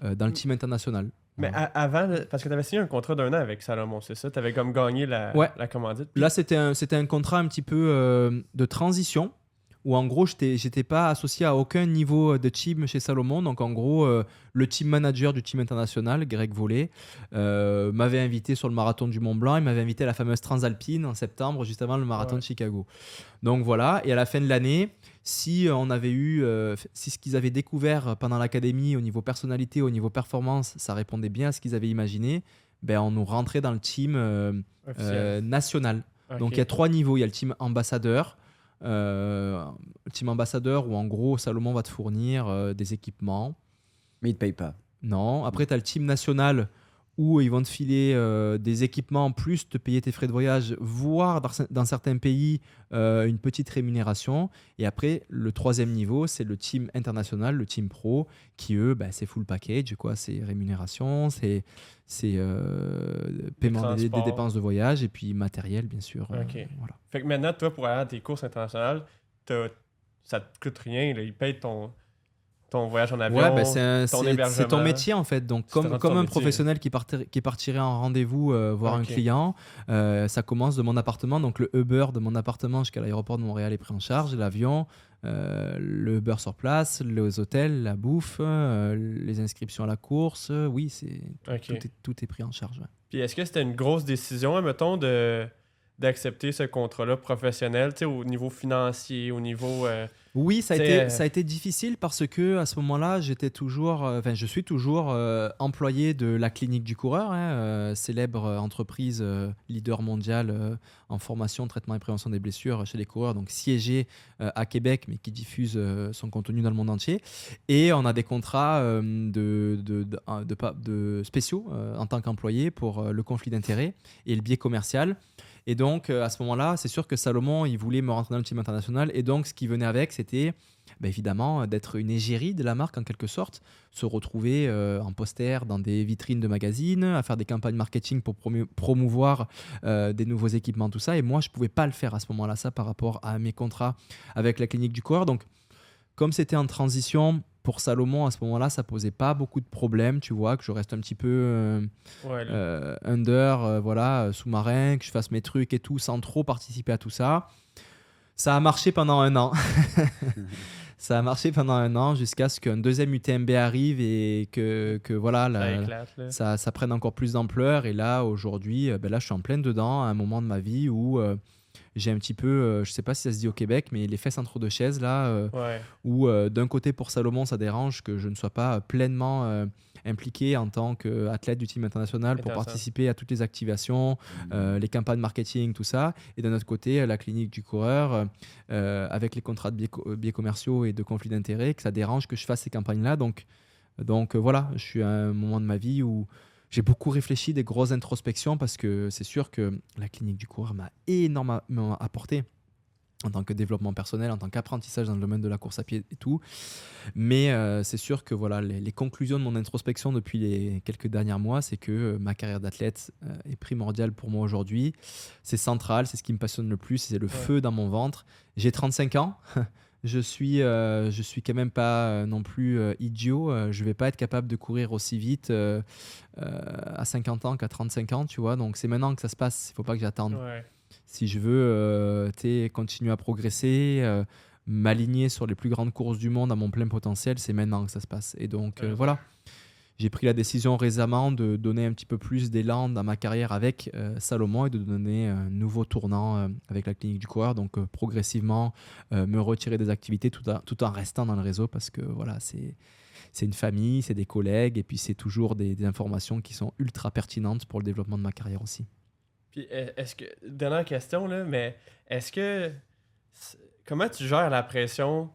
dans le mm. team international. Mais avant, parce que tu avais signé un contrat d'un an avec Salomon, c'est ça? Tu avais comme gagné la, la commandite. Là, c'était un, un, contrat un petit peu euh, de transition où en gros, je n'étais pas associé à aucun niveau de team chez Salomon. Donc en gros, euh, le team manager du team international, Greg Vollet, euh, m'avait invité sur le marathon du Mont Blanc. Il m'avait invité à la fameuse Transalpine en septembre, juste avant le marathon de Chicago. Donc voilà, et à la fin de l'année, si on avait eu, euh, si ce qu'ils avaient découvert pendant l'académie au niveau personnalité, au niveau performance, ça répondait bien à ce qu'ils avaient imaginé, ben on nous rentrait dans le team national. Donc il y a trois niveaux. Il y a le team ambassadeur, euh, team ambassadeur où en gros Salomon va te fournir euh, des équipements. Mais il ne te paye pas. Non. Après, tu as le team national où ils vont te filer euh, des équipements en plus, te payer tes frais de voyage, voire dans, certains pays euh, une petite rémunération. Et après, le troisième niveau, c'est le team international, le team pro, qui eux, bah, c'est full package, quoi. C'est rémunération, c'est euh, paiement des, dépenses de voyage et puis matériel, bien sûr. Voilà. Fait que maintenant, toi, pour aller à tes courses internationales, ça te coûte rien, ils payent ton ton voyage en avion, ouais, bah c'est ton métier en fait. Donc comme, comme un professionnel qui, qui partirait en rendez-vous euh, voir un client, euh, ça commence de mon appartement. Donc le Uber de mon appartement jusqu'à l'aéroport de Montréal est pris en charge, l'avion, euh, le Uber sur place, les hôtels, la bouffe, les inscriptions à la course. oui, c'est tout, est, tout est pris en charge. Puis est-ce que c'était une grosse décision, mettons, de d'accepter ce contrat-là professionnel, au niveau financier, au niveau... Euh, oui, ça a, été, euh, ça a été difficile parce que à ce moment-là, j'étais toujours, euh, enfin, je suis toujours employé de la clinique du coureur, hein, célèbre entreprise leader mondial en formation, traitement et prévention des blessures chez les coureurs, donc siégé à Québec, mais qui diffuse son contenu dans le monde entier. Et on a des contrats de, de, de, de, spéciaux en tant qu'employé pour le conflit d'intérêts et le biais commercial. Et donc, euh, à ce moment-là, c'est sûr que Salomon, il voulait me rentrer dans le team international. Et donc, ce qui venait avec, c'était bah, évidemment d'être une égérie de la marque en quelque sorte, se retrouver euh, en poster dans des vitrines de magazines, à faire des campagnes marketing pour promouvoir euh, des nouveaux équipements, tout ça. Et moi, je ne pouvais pas le faire à ce moment-là, ça par rapport à mes contrats avec la clinique du corps. Donc, comme c'était en transition, pour Salomon, à ce moment-là, ça posait pas beaucoup de problèmes, tu vois, que je reste un petit peu euh, euh, under, euh, voilà, sous-marin, que je fasse mes trucs et tout, sans trop participer à tout ça. Ça a marché pendant un an. ça a marché pendant un an jusqu'à ce qu'un deuxième UTMB arrive et que, que voilà, ça, ça, prenne encore plus d'ampleur. Et là, aujourd'hui, ben là, je suis en pleine dedans, à un moment de ma vie où j'ai un petit peu, euh, je sais pas si ça se dit au Québec, mais les fesses entre deux chaises là, euh, où euh, d'un côté pour Salomon ça dérange que je ne sois pas pleinement impliqué en tant qu'athlète du team international pour participer à toutes les activations, mmh. les campagnes marketing, tout ça, et d'un autre côté la clinique du coureur avec les contrats de biais, commerciaux et de conflits d'intérêts, que ça dérange que je fasse ces campagnes là, donc donc voilà, je suis à un moment de ma vie où j'ai beaucoup réfléchi, des grosses introspections, parce que c'est sûr que la clinique du coureur m'a énormément apporté en tant que développement personnel, en tant qu'apprentissage dans le domaine de la course à pied et tout. Mais euh, c'est sûr que voilà, les, conclusions de mon introspection depuis les quelques derniers mois, c'est que euh, ma carrière d'athlète euh, est primordiale pour moi aujourd'hui. C'est central, c'est ce qui me passionne le plus, c'est le feu dans mon ventre. J'ai 35 ans. Je suis, euh, je suis quand même pas euh, non plus euh, idiot. je vais pas être capable de courir aussi vite à 50 ans qu'à 35 ans, tu vois. Donc c'est maintenant que ça se passe. Il faut pas que j'attende. Si je veux continuer à progresser, m'aligner sur les plus grandes courses du monde à mon plein potentiel, c'est maintenant que ça se passe. Et donc voilà j'ai pris la décision récemment de donner un petit peu plus d'élan dans ma carrière avec euh, Salomon et de donner un nouveau tournant euh, avec la clinique du coureur. Donc euh, progressivement me retirer des activités tout, tout, en restant dans le réseau parce que voilà, c'est c'est une famille, c'est des collègues et puis c'est toujours des, informations qui sont ultra pertinentes pour le développement de ma carrière aussi. Puis est-ce que dernière question là, mais est-ce que comment tu gères la pression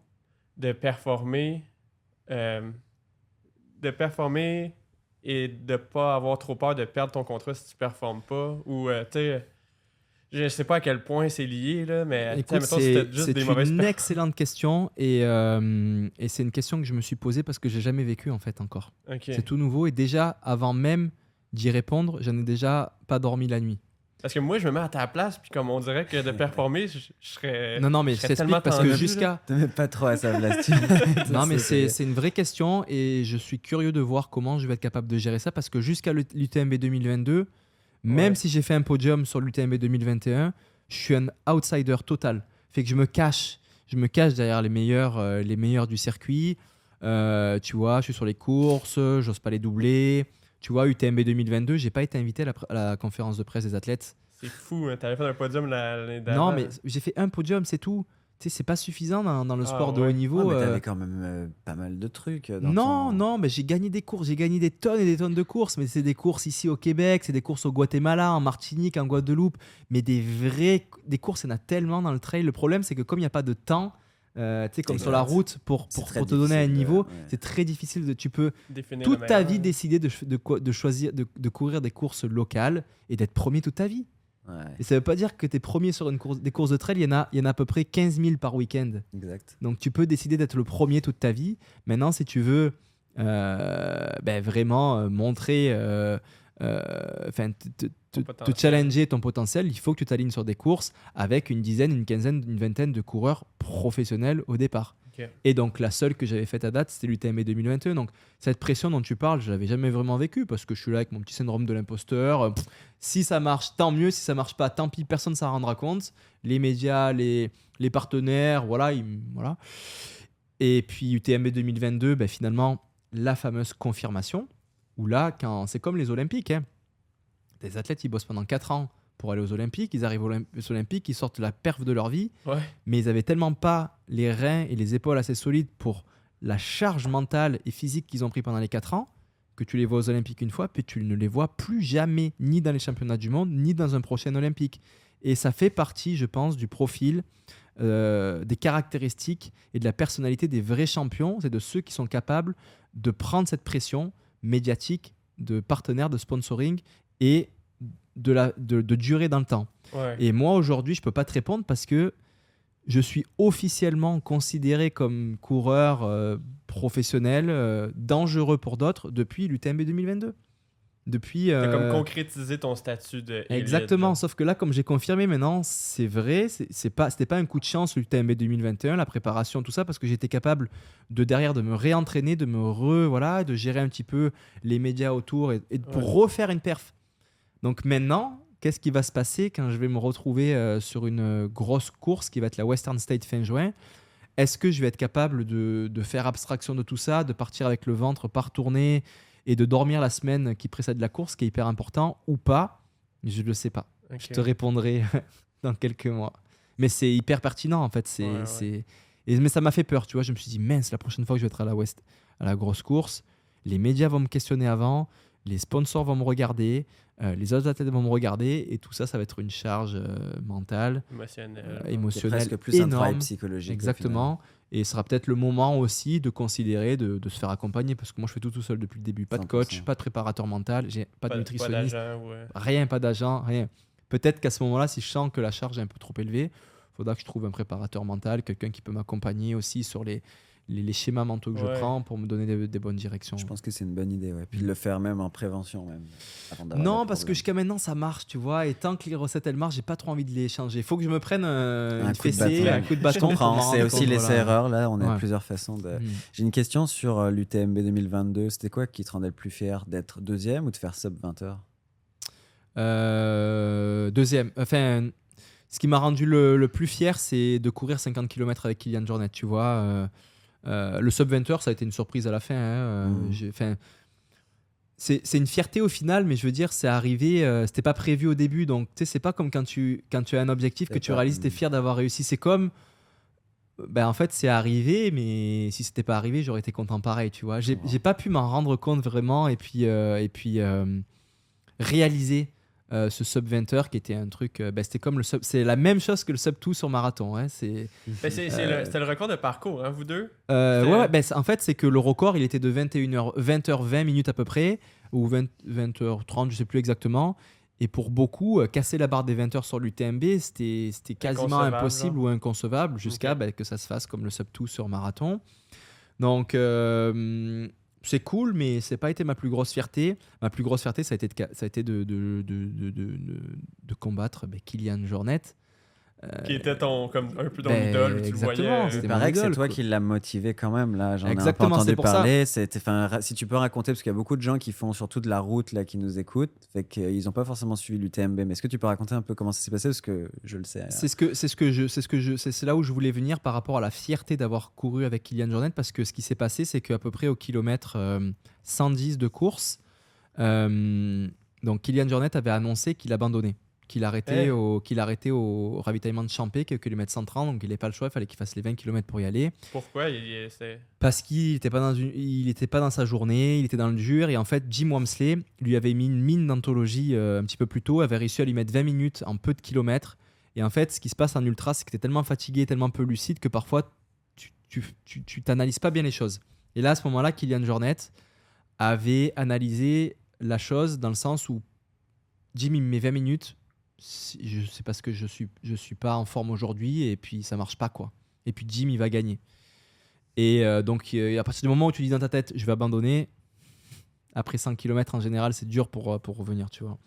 de performer de performer et de pas avoir trop peur de perdre ton contrat si tu performes pas ou euh, tu sais je sais pas à quel point c'est lié là mais c'est une excellente question et, euh, et c'est une question que je me suis posée parce que j'ai jamais vécu en fait encore. C'est tout nouveau et déjà avant même d'y répondre j'en ai déjà pas dormi la nuit parce que moi, je me mets à ta place, puis comme on dirait que de performer, je, serais. Non, non, mais c'est tellement parce que jusqu'à. Tu pas trop à sa place. non, mais c'est une vraie question et je suis curieux de voir comment je vais être capable de gérer ça parce que jusqu'à l'UTMB 2022, même si j'ai fait un podium sur l'UTMB 2021, je suis un outsider total. Fait que je me cache. Je me cache derrière les meilleurs, euh, les meilleurs du circuit. Euh, tu vois, je suis sur les courses, j'ose pas les doubler. Tu vois, UTMB 2022, j'ai pas été invité à la, conférence de presse des athlètes. C'est fou, hein. t'avais fait un podium l'année dernière. Non, mais j'ai fait un podium, c'est tout. Tu sais, c'est pas suffisant dans, le ah, sport de haut niveau. mais t'avais euh. quand même euh, pas mal de trucs. Euh, non, non, mais j'ai gagné des courses, j'ai gagné des tonnes et des tonnes de courses, mais c'est des courses ici au Québec, c'est des courses au Guatemala, en Martinique, en Guadeloupe, mais des vraies des courses, il y en a tellement dans le trail. Le problème, c'est que comme il n'y a pas de temps, euh, tu sais, comme sur la route, pour, pour, te donner un niveau, c'est très difficile. De, tu peux toute ta vie décider de, de, de choisir, de, de, courir des courses locales et d'être premier toute ta vie. Et ça veut pas dire que tu es premier sur une course, des courses de trail, il y, en a, il y en a à peu près 15 000 par week-end. Exact. Donc tu peux décider d'être le premier toute ta vie. Maintenant, si tu veux euh, ben, vraiment euh, montrer euh, enfin, te, challenger ton potentiel, il faut que tu t'alignes sur des courses avec une dizaine, une quinzaine, une vingtaine de coureurs professionnels au départ. Et donc la seule que j'avais faite à date, c'était l'UTMB 2021. Donc cette pression dont tu parles, je l'avais jamais vraiment vécu parce que je suis là avec mon petit syndrome de l'imposteur. Si ça marche, tant mieux. Si ça marche pas, tant pis, personne ne s'en rendra compte. Les médias, les, les partenaires, voilà, voilà. Et puis UTMB 2022, ben, finalement, la fameuse confirmation où là, quand c'est comme les Olympiques, hein. Des athlètes ils bossent pendant 4 ans pour aller aux Olympiques, ils arrivent aux Olympiques, ils sortent la perf de leur vie, mais ils avaient tellement pas les reins et les épaules assez solides pour la charge mentale et physique qu'ils ont pris pendant les 4 ans, que tu les vois aux Olympiques une fois, puis tu ne les vois plus jamais, ni dans les championnats du monde, ni dans un prochain Olympique. Et ça fait partie, je pense, du profil, euh, des caractéristiques et de la personnalité des vrais champions, c'est de ceux qui sont capables de prendre cette pression, médiatique, de partenaires, de sponsoring et de, la, de, durer dans le temps. Et moi, aujourd'hui, je ne peux pas te répondre parce que je suis officiellement considéré comme coureur euh, professionnel, euh, dangereux pour d'autres, depuis l'UTMB 2022. Depuis. Euh... comme concrétisé ton statut de. Exactement. Sauf que là, comme j'ai confirmé maintenant, c'est vrai. C'est pas, c'était pas un coup de chance le TMB 2021, la préparation, tout ça, parce que j'étais capable de derrière de me réentraîner, de me re, voilà, de gérer un petit peu les médias autour et, pour refaire une perf. Donc maintenant, qu'est-ce qui va se passer quand je vais me retrouver euh, sur une grosse course qui va être la Western State fin juin? Est-ce que je vais être capable de, de, faire abstraction de tout ça, de partir avec le ventre par tournée et de dormir la semaine qui précède la course, qui est hyper important, ou pas, je ne le sais pas. Je te répondrai dans quelques mois. Mais c'est hyper pertinent en fait. C'est, Et, mais ça m'a fait peur, tu vois. Je me suis dit, mince, la prochaine fois que je vais être à la West, à la grosse course, les médias vont me questionner avant, les sponsors vont me regarder, euh, les autres athlètes vont me regarder, et tout ça, ça va être une charge euh, mentale, émotionnelle, euh, émotionnelle presque plus énorme. un travail psychologique. Exactement. Et ce sera peut-être le moment aussi de considérer de, de, se faire accompagner parce que moi je fais tout tout seul depuis le début. Pas de coach, pas de préparateur mental, j'ai pas, de nutritionniste, rien, pas d'agent, rien. Peut-être qu'à ce moment-là, si je sens que la charge est un peu trop élevée, il faudra que je trouve un préparateur mental, quelqu'un qui peut m'accompagner aussi sur les, les, schémas mentaux que je prends pour me donner des, bonnes directions. Je pense que c'est une bonne idée, ouais. Puis de le faire même en prévention, même. non, parce que jusqu'à maintenant, ça marche, tu vois. Et tant que les recettes, elles marchent, j'ai pas trop envie de les changer. Il faut que je me prenne euh, un, coup fessée, un coup de bâton. C'est aussi l'essai-erreur, là. On a plusieurs façons de. Hmm. J'ai une question sur euh, l'UTMB 2022. C'était quoi qui te rendait le plus fier D'être deuxième ou de faire sub 20 heures? Euh, Deuxième. Enfin ce qui m'a rendu le, plus fier, c'est de courir 50 km avec Kylian Jornet. Tu vois, euh, euh, le sub 20 heures, ça a été une surprise à la fin. Hein, euh, mmh. c'est une fierté au final, mais je veux dire, c'est arrivé, c'était pas prévu au début. Donc, tu sais, c'est pas comme quand tu, quand tu as un objectif que tu réalises, tu es fier d'avoir réussi. C'est comme, ben, en fait, c'est arrivé, mais si c'était pas arrivé, j'aurais été content pareil, tu vois. J'ai pas pu m'en rendre compte vraiment et puis, et puis réaliser euh, ce sub 20 heures qui était un truc. Euh, bah, c'était comme le sub. C'est la même chose que le sub 2 sur marathon. Hein, c'est, ben, c'était le record de parcours, hein, vous deux? Euh, Ouais, ben, en fait, c'est que le record, il était de 21h, 20h 20 minutes à peu près, ou 20, h 30, je sais plus exactement. Et pour beaucoup, casser la barre des 20 heures sur l'UTMB, c'était, c'était quasiment impossible ou inconcevable jusqu'à ben, que ça se fasse comme le sub 2 sur marathon. Donc, c'est cool, mais c'est pas été ma plus grosse fierté. Ma plus grosse fierté, ça a été de, combattre Kylian Jornet. Euh, qui était ton, comme un peu ton ben, idole, tu exactement, le voyais. C'est que c'est toi qui l'as motivé quand même, là. J'en ai un peu entendu parler. Si tu peux raconter, parce qu'il y a beaucoup de gens qui font surtout de la route, là, qui nous écoutent, fait qu'ils n'ont pas forcément suivi l'UTMB. Mais est-ce que tu peux raconter un peu comment ça s'est passé? Parce que je le sais. C'est ce que, c'est ce que je, c'est ce que je, c'est là où je voulais venir par rapport à la fierté d'avoir couru avec Kylian Jornet, parce que ce qui s'est passé, c'est qu'à peu près au kilomètre 110 euh, de course, euh, donc Kylian Jornet avait annoncé qu'il abandonnait qu'il arrêtait, eh. au, qu'il arrêtait au ravitaillement de Champé, que kilomètre 130, donc il n'avait pas le choix, il fallait qu'il fasse les 20 km pour y aller. Pourquoi il, Parce qu'il n'était pas, dans il pas dans sa journée, il était dans le dur, et en fait, Jim Wamsley lui avait mis une mine d'anthologie euh, un petit peu plus tôt, avait réussi à lui mettre 20 minutes en peu de kilomètres. Et en fait, ce qui se passe en ultra, c'est que tu es tellement fatigué, tellement peu lucide que parfois, tu t'analyses pas bien les choses. Et là, à ce moment-là, Kylian Jornet avait analysé la chose dans le sens où Jim, il me met 20 minutes, c'est parce que je suis je suis pas en forme aujourd'hui et puis ça marche pas quoi. Et puis Jim il va gagner. Et euh, donc euh, à partir du moment où tu dis dans ta tête je vais abandonner, après 5 km en général c'est dur pour, euh, pour revenir tu vois.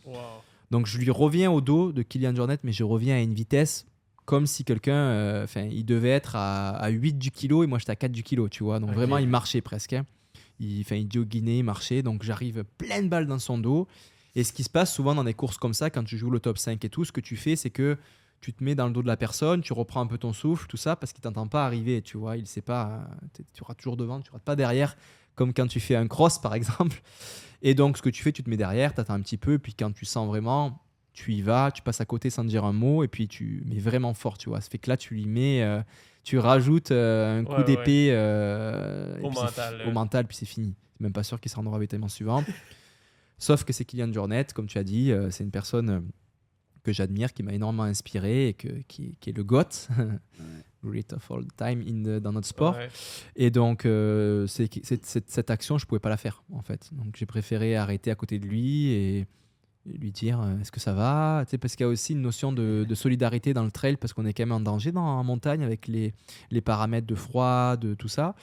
Donc je lui reviens au dos de Kylian Jornet mais je reviens à une vitesse comme si quelqu'un, enfin il devait être à, à, 8 du kilo et moi j'étais à 4 du kilo tu vois. Donc vraiment il marchait presque. Hein. Il, fait il dioguinait, il marchait donc j'arrive pleine balle dans son dos et ce qui se passe souvent dans des courses comme ça, quand tu joues le top 5 et tout, ce que tu fais, c'est que tu te mets dans le dos de la personne, tu reprends un peu ton souffle, tout ça, parce qu'il t'entend pas arriver, tu vois. Il sait pas, tu auras toujours devant, tu ne pas derrière, comme quand tu fais un cross, par exemple. Et donc, ce que tu fais, tu te mets derrière, tu attends un petit peu, puis quand tu sens vraiment, tu y vas, tu passes à côté sans dire un mot, et puis tu mets vraiment fort, tu vois. Ça fait que là, tu lui mets, euh, tu rajoutes euh, un coup d'épée euh, au, mental, au mental, puis c'est fini. Même pas sûr qu'il se rendra au ravitaillement suivant. Sauf que c'est Kylian Jornet, comme tu as dit, euh, c'est une personne euh, que j'admire, qui m'a énormément inspiré et que, qui, est le GOAT, Great of All Time in dans notre sport. Et donc, euh, c'est, cette action, je ne pouvais pas la faire, en fait. Donc, j'ai préféré arrêter à côté de lui et lui dire euh, est-ce que ça va? Parce qu'il y a aussi une notion de, solidarité dans le trail, parce qu'on est quand même en danger dans la montagne avec les, les paramètres de froid, de tout ça.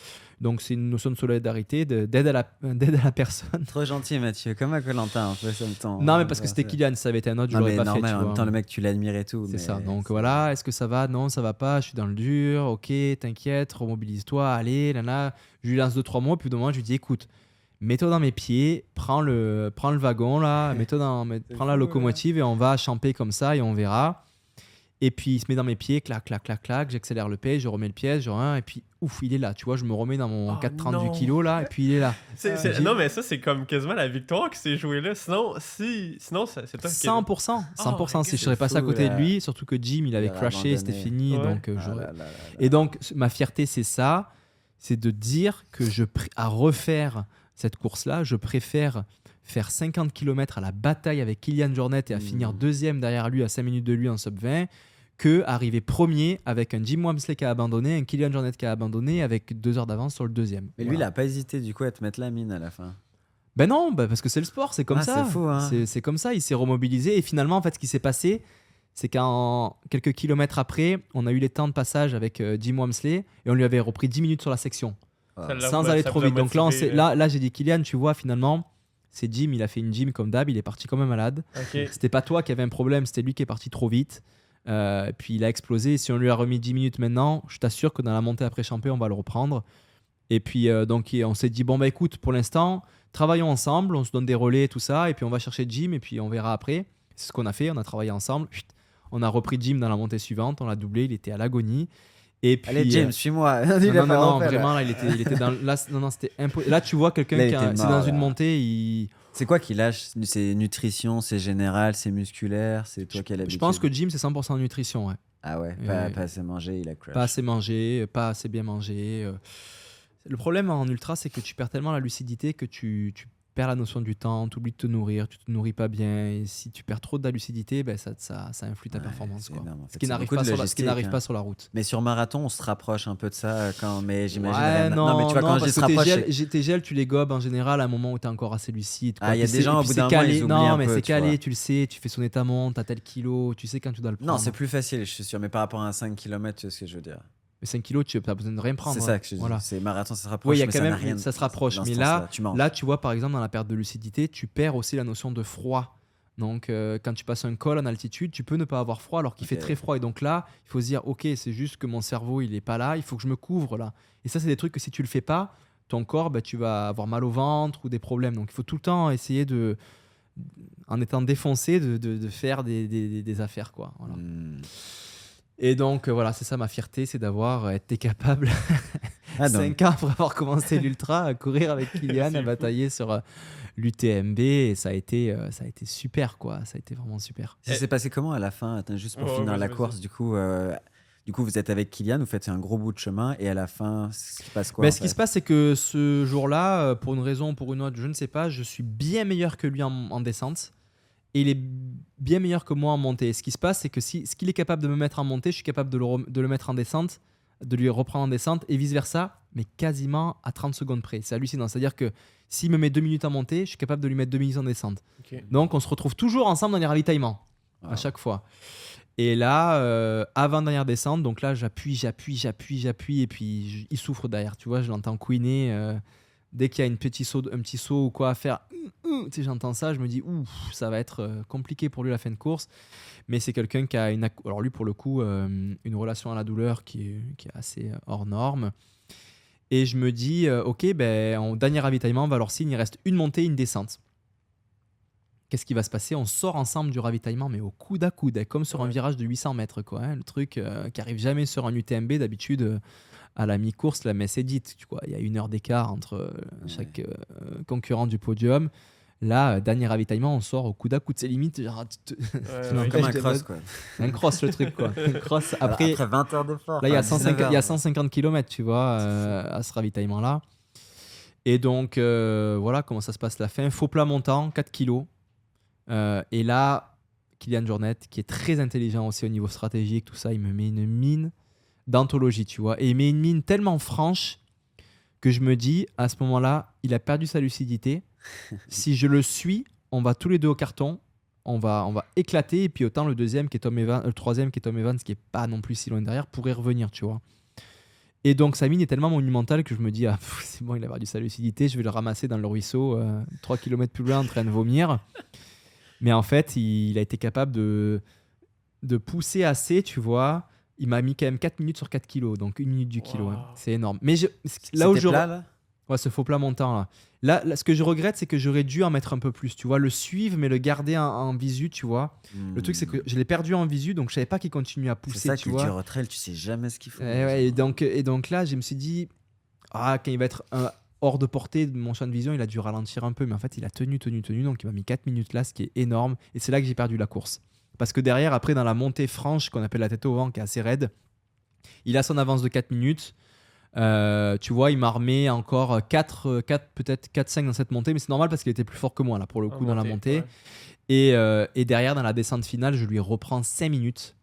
Donc c'est une notion de solidarité, d'aide à, la, à la personne. Trop gentil Mathieu, comme à Colantin un peu ça me temps. Non mais parce que c'était Kylian, ça avait été un autre, je l'aurais pas fait. en même temps le mec tu l'admires et tout. C'est ça, donc voilà, est-ce que ça va? Non, ça va pas, je suis dans le dur, ok, t'inquiète, remobilise-toi, allez, là, là. Je lui lance deux, trois mots, puis de moment je lui dis écoute, mets-toi dans mes pieds, prends le, prends le wagon là, mets-toi dans, prends la locomotive et on va champer comme ça et on verra. Et puis il se met dans mes pieds, clac, clac, clac, clac, j'accélère le pied, je remets le piège, genre un, et puis ouf, il est là, tu vois, je me remets dans mon 4,38 kg là, et puis il est là. non, mais ça, c'est comme quasiment la victoire qui s'est jouée là. Sinon, si, sinon c'est toi 100%, 100%, si je serais passé à côté de lui, surtout que Jim, il avait crashé, c'était fini, donc euh, ah Et donc, ma fierté, c'est ça, c'est de dire que je à refaire cette course-là, je préfère faire 50 km à la bataille avec Kylian Jornet et à finir mmh. deuxième derrière lui à 5 minutes de lui en sub 20 que arriver premier avec un Jim Wamsley qui a abandonné, un Kylian Jornet qui a abandonné avec deux heures d'avance sur le deuxième. Mais lui, il n'a pas hésité du coup à te mettre la mine à la fin. Ben non, bah parce que c'est le sport, c'est comme ah, ça. Hein. C'est comme ça, il s'est remobilisé et finalement, en fait, ce qui s'est passé, c'est qu'en quelques kilomètres après, on a eu les temps de passage avec euh, Jim Wamsley et on lui avait repris 10 minutes sur la section. Sans aller trop vite. Donc là, là, là j'ai dit Kylian, tu vois, finalement, c'est Jim, il a fait une gym comme d'hab, il est parti comme un malade. C'était pas toi qui avait un problème, c'était lui qui est parti trop vite. Euh, puis il a explosé. Si on lui a remis 10 minutes maintenant, je t'assure que dans la montée après champion, on va le reprendre. Et puis euh, donc on s'est dit bon bah écoute, pour l'instant, travaillons ensemble, on se donne des relais tout ça, et puis on va chercher Jim et puis on verra après. C'est ce qu'on a fait, on a travaillé ensemble. On a repris Jim dans la montée suivante, on l'a doublé, il était à l'agonie. Et puis, Allez, James, euh, suis-moi. non, non, non, vraiment, là, il était, il était dans. Là, non, non, c'était Là, tu vois quelqu'un qui est dans une montée, il. C'est quoi qui lâche C'est nutrition, c'est général, c'est musculaire, c'est toi qui as l'habitude? Je pense que Jim, c'est 100% nutrition, ouais. Ah ouais, pas, assez mangé, il a crash. Pas assez mangé, pas assez bien mangé. Euh. Le problème en ultra, c'est que tu perds tellement la lucidité que tu, tu perds la notion du temps, tu oublies de te nourrir, tu te nourris pas bien. Et si tu perds trop de la lucidité, ben ça, ça, ça influe ta performance. Quoi. Ce qui n'arrive pas, hein. pas, sur la route. Mais sur marathon, on se rapproche un peu de ça quand. Mais j'imagine. Ouais, non, mais tu vois, quand se rapproche. Tes gels, tu les gobes en général à un moment où tu es encore assez lucide. Ah, il y a des gens au bout d'un moment, ils Non, mais c'est calé, tu le sais, tu fais son étamon, tu as tel kilo, tu sais quand tu dois le prendre. Non, c'est plus facile, je suis sûr. Mais par rapport à un 5 km, tu sais ce que je veux dire. Mais 5 kilos, tu n'as besoin de rien prendre. C'est ça que je. Voilà. C'est marathon, ça se rapproche. Oui, il y a quand même, ça se rapproche. Mais là, là, tu vois, par exemple, dans la perte de lucidité, tu perds aussi la notion de froid. Donc, euh, quand tu passes un col en altitude, tu peux ne pas avoir froid alors qu'il fait très froid. Et donc là, il faut se dire, ok, c'est juste que mon cerveau, il n'est pas là, il faut que je me couvre là. Et ça, c'est des trucs que si tu le fais pas, ton corps, bah, tu vas avoir mal au ventre ou des problèmes. Donc, il faut tout le temps essayer de, en étant défoncé, de, de, faire des, des, des, affaires, quoi. Voilà. Hmm. Et donc, euh, voilà, c'est ça ma fierté, c'est d'avoir euh, été capable, ah, 5 ans après avoir commencé l'ultra, à courir avec Kylian, à batailler sur euh, l'UTMB. Et ça a, été, ça a été super, quoi. Ça a été vraiment super. Ça s'est passé comment à la fin Attends, Juste pour finir la course, du coup. Du coup, vous êtes avec Kylian, vous faites un gros bout de chemin, et à la fin, ce qui passe quoi ben, Ce qui se passe, c'est que ce jour-là, pour une raison ou pour une autre, je ne sais pas, je suis bien meilleur que lui en descente et il est bien meilleur que moi en montée. Ce qui se passe, c'est que si ce qu'il est capable de me mettre en montée, je suis capable de le, de le, mettre en descente, de lui reprendre en descente, et vice-versa, mais quasiment à 30 secondes près. C'est hallucinant. C'est-à-dire que s'il me met 2 minutes en montée, je suis capable de lui mettre 2 minutes en descente. Donc on se retrouve toujours ensemble dans les ravitaillements, à chaque fois. Et là, euh, avant dernière descente, donc là, j'appuie, j'appuie, j'appuie, j'appuie, et puis il souffre derrière. Tu vois, je l'entends couiner. Euh, dès qu'il y a une petit saut, un petit saut ou quoi à faire, j'entends ça, je me dis, ouf, ça va être euh, compliqué pour lui la fin de course. Mais c'est quelqu'un qui a une, alors lui pour le coup, euh, une relation à la douleur qui est, qui est assez euh, hors norme. Et je me dis, ok, ben, en dernier ravitaillement, Valorcine, il reste une montée, une descente. Qu'est-ce qui va se passer? On sort ensemble du ravitaillement, mais au coude à coude, comme sur un virage de 800 mètres, quoi. Hein, le truc qui arrive jamais sur un UTMB d'habitude à la mi-course, la messe est dite. Tu vois, il y a une heure d'écart entre euh, chaque euh, concurrent du podium. Là, euh, dernier ravitaillement, on sort au coude à coude. C'est limite genre, comme un cross, quoi. Un cross, le truc, quoi. Un cross. Après, Après 20 heures d'effort. Là, il y, a 150, il y a 150 km, tu vois, à ce ravitaillement-là. Et donc, voilà comment ça se passe la fin. Faux plat montant, 4 kilos. et là, Kylian Jornet, qui est très intelligent aussi au niveau stratégique, tout ça, il me met une mine d'anthologie, tu vois. Et il met une mine tellement franche que je me dis, à ce moment-là, il a perdu sa lucidité. si je le suis, on va tous les deux au carton. On va, on va éclater. Et puis autant le deuxième, qui est Tom Evans, le troisième, qui est Tom Evans, qui est pas non plus si loin derrière, pourrait revenir, tu vois. Et donc sa mine est tellement monumentale que je me dis, ah, c'est bon, il a perdu sa lucidité, je vais le ramasser dans le ruisseau, 3 euh, km plus loin, en train de vomir. Mais en fait, il, il a été capable de, de pousser assez, tu vois, il m'a mis quand même 4 minutes sur 4 kilos, donc une minute du kilo. Hein. C'est énorme. Mais je, là où je. Plat, là ouais, ce faux plat montant là. là. ce que je regrette, c'est que j'aurais dû en mettre un peu plus, tu vois, le suivre, mais le garder en, visu, tu vois. Le truc, c'est que je l'ai perdu en visu, donc je savais pas qu'il continue à pousser. C'est ça, tu vois. tu tu sais jamais ce qu'il faut. Et, et, donc, et donc là, je me suis dit, ah, quand il va être hors de portée de mon champ de vision, il a dû ralentir un peu, mais en fait, il a tenu, tenu, tenu, donc il m'a mis 4 minutes là, ce qui est énorme. Et c'est là que j'ai perdu la course. Parce que derrière, après, dans la montée franche qu'on appelle la tête au vent, qui est assez raide, il a son avance de 4 minutes. Euh, tu vois, il m'a remis encore 4, 4 peut-être 4-5 dans cette montée, mais c'est normal parce qu'il était plus fort que moi, là, pour le coup, dans la montée. Et, euh, et, derrière, dans la descente finale, je lui reprends 5 minutes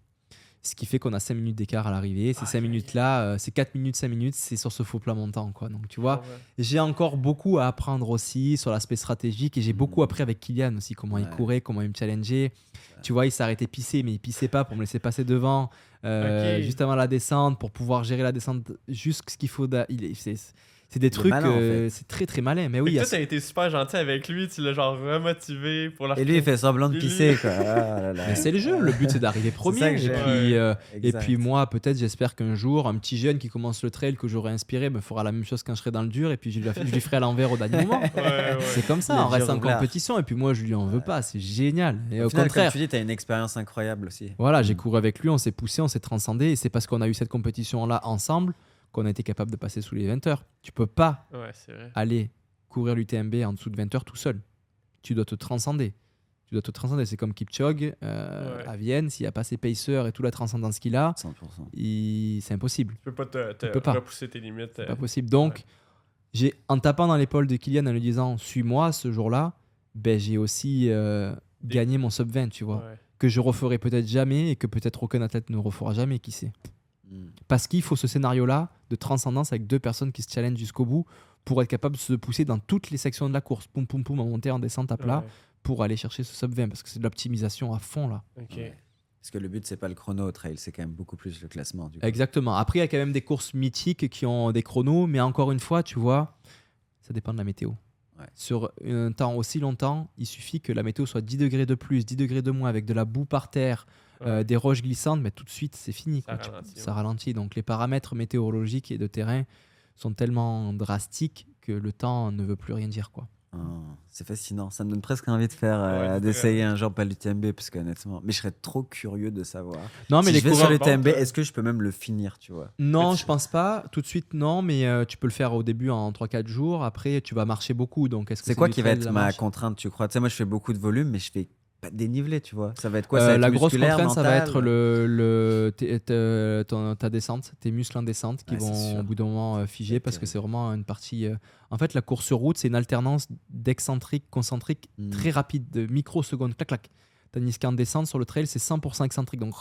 ce qui fait qu'on a 5 minutes d'écart à l'arrivée. Ces 5 minutes-là, euh, c'est 4 minutes, 5 minutes, c'est sur ce faux plat montant. Quoi. Donc tu vois, j'ai encore beaucoup à apprendre aussi sur l'aspect stratégique et j'ai beaucoup appris avec Kylian aussi, comment il courait, comment il me challengeait. Tu vois, il s'arrêtait pisser, mais il pissait pas pour me laisser passer devant euh, juste avant la descente pour pouvoir gérer la descente juste ce qu'il faut. Il, c'est des trucs, euh, c'est très très malin. Mais oui. toi, t'as été super gentil avec lui, tu l'as genre remotivé pour la. Et lui, il fait semblant de pisser, quoi. Ah mais c'est le jeu, le but c'est d'arriver premier. et, puis, euh, et puis moi, peut-être, j'espère qu'un jour, un petit jeune qui commence le trail que j'aurais inspiré me fera la même chose quand je serai dans le dur et puis je lui, ferai à l'envers au dernier moment. C'est comme ça, on reste en compétition et puis moi, je lui en veux pas, c'est génial. Et au, contraire. Comme tu dis, t'as une expérience incroyable aussi. Voilà, j'ai mm. couru avec lui, on s'est poussé, on s'est transcendé et c'est parce qu'on a eu cette compétition-là ensemble qu'on a été capable de passer sous les 20 heures. Tu peux pas aller courir l'UTMB en dessous de 20 heures tout seul. Tu dois te transcender. Tu dois te transcender. C'est comme Kipchoge euh, à Vienne. S'il n'y a pas ses pacers et toute la transcendance qu'il a, c'est impossible. Tu peux pas te, peux repousser tes limites. C'est pas euh, possible. Donc, j'ai en tapant dans l'épaule de Kylian en lui disant suis-moi ce jour-là, ben, j'ai aussi euh, gagné mon sub 20, tu vois. Que je referai peut-être jamais et que peut-être aucun athlète ne refera jamais, qui sait. Hmm. Parce qu'il faut ce scénario-là de transcendance avec deux personnes qui se challengent jusqu'au bout pour être capable de se pousser dans toutes les sections de la course, poum poum poum, en montée, en descente à plat, pour aller chercher ce sub 20, parce que c'est de l'optimisation à fond là. Parce que le but, c'est pas le chrono au trail, c'est quand même beaucoup plus le classement. Exactement. Après, il y a quand même des courses mythiques qui ont des chronos, mais encore une fois, tu vois, ça dépend de la météo. Sur un temps aussi longtemps, il suffit que la météo soit 10 degrés de plus, 10 degrés de moins, avec de la boue par terre, euh, des roches glissantes, mais tout de suite, c'est fini. Ça, ralentit, Donc les paramètres météorologiques et de terrain sont tellement drastiques que le temps ne veut plus rien dire. quoi. Ah, c'est fascinant. Ça me donne presque envie de faire, euh, d'essayer un jour pas l'UTMB, parce qu'honnêtement, mais je serais trop curieux de savoir. Non, mais si les je vais sur l'UTMB, est-ce que je peux même le finir, tu vois? Non, je pense pas. Tout de suite, non, mais euh, tu peux le faire au début en 3-4 jours. Après, tu vas marcher beaucoup. Donc, est-ce que c'est quoi qui va être ma contrainte, tu crois? Tu sais, moi, je fais beaucoup de volume, mais je fais pas dénivelé, tu vois. Ça va être quoi euh, La grosse contrainte, ça va être le, le ta descente, tes muscles en descente qui vont au bout d'un moment euh, figer parce que c'est vraiment une partie. Euh, en fait, la course sur route, c'est une alternance d'excentrique, concentrique hmm. très rapide, de microsecondes, clac clac. Tandis qu'en descente sur le trail, c'est 100% excentrique. Donc,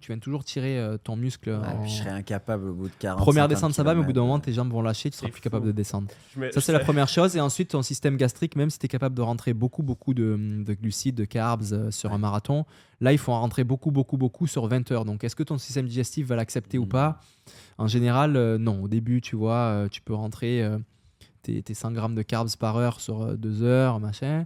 tu viens toujours tirer euh, ton muscle. je serais incapable au bout de 40 Première descente, ça va, mais au bout d'un moment, tes jambes vont lâcher, tu seras plus capable de descendre. ça, c'est la première chose. Et ensuite, ton système gastrique, même si tu es capable de rentrer beaucoup, beaucoup de, glucides, de carbs euh, sur un marathon, là, il faut en rentrer beaucoup, beaucoup, beaucoup sur 20 heures. Donc, est-ce que ton système digestif va l'accepter ou hmm. pas? En général, euh, non. Au début, tu vois, tu peux rentrer tes, tes, 100 grammes de carbs par heure sur 2 heures, machin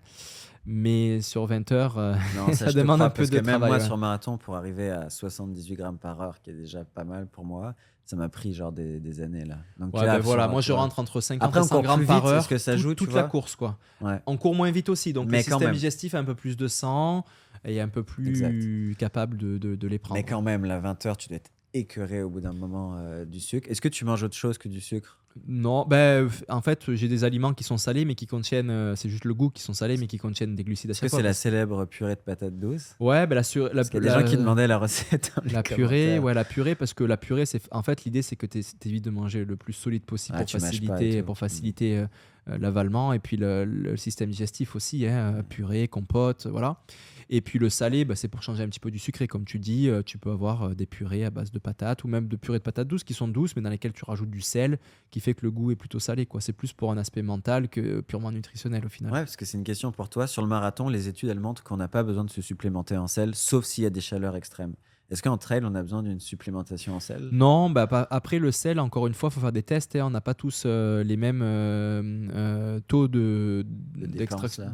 mais sur 20 heures, euh, ça, demande un peu de même travail. Moi, sur marathon, pour arriver à 78 grammes par heure, qui est déjà pas mal pour moi, ça m'a pris genre des, années là. Donc ben voilà, moi je rentre entre 50 et 100 grammes par heure. que ça joue, toute la course quoi. On court moins vite aussi, donc le système digestif a un peu plus de sang et est un peu plus capable de, de, les prendre. Mais quand même, la 20 heures, tu dois être écœuré au bout d'un moment euh, du sucre. Est-ce que tu manges autre chose que du sucre? Non, ben, en fait, j'ai des aliments qui sont salés, mais qui contiennent, euh, c'est juste le goût qui sont salés, mais qui contiennent des glucides Est-ce que c'est la célèbre purée de patates douces Ouais, ben la, sur, la, Il y a des gens qui demandaient la recette. La purée, ouais, la purée, parce que la purée, c'est en fait l'idée, c'est que tu évites de manger le plus solide possible pour, faciliter, pour faciliter euh, euh, l'avalement, et puis le, système digestif aussi, hein, purée, compote, voilà. Et puis le salé, bah, c'est pour changer un petit peu du sucré. Comme tu dis, euh, tu peux avoir euh, des purées à base de patates ou même de purées de patates douces qui sont douces, mais dans lesquelles tu rajoutes du sel qui fait que le goût est plutôt salé. C'est plus pour un aspect mental que purement nutritionnel au final. Ouais, parce que c'est une question pour toi. Sur le marathon, les études elles montrent qu'on n'a pas besoin de se supplémenter en sel, sauf s'il y a des chaleurs extrêmes. Est-ce qu'en trail, on a besoin d'une supplémentation en sel Non, bah, après le sel, encore une fois, il faut faire des tests. Hein. On n'a pas tous euh, les mêmes euh, euh, taux d'extraction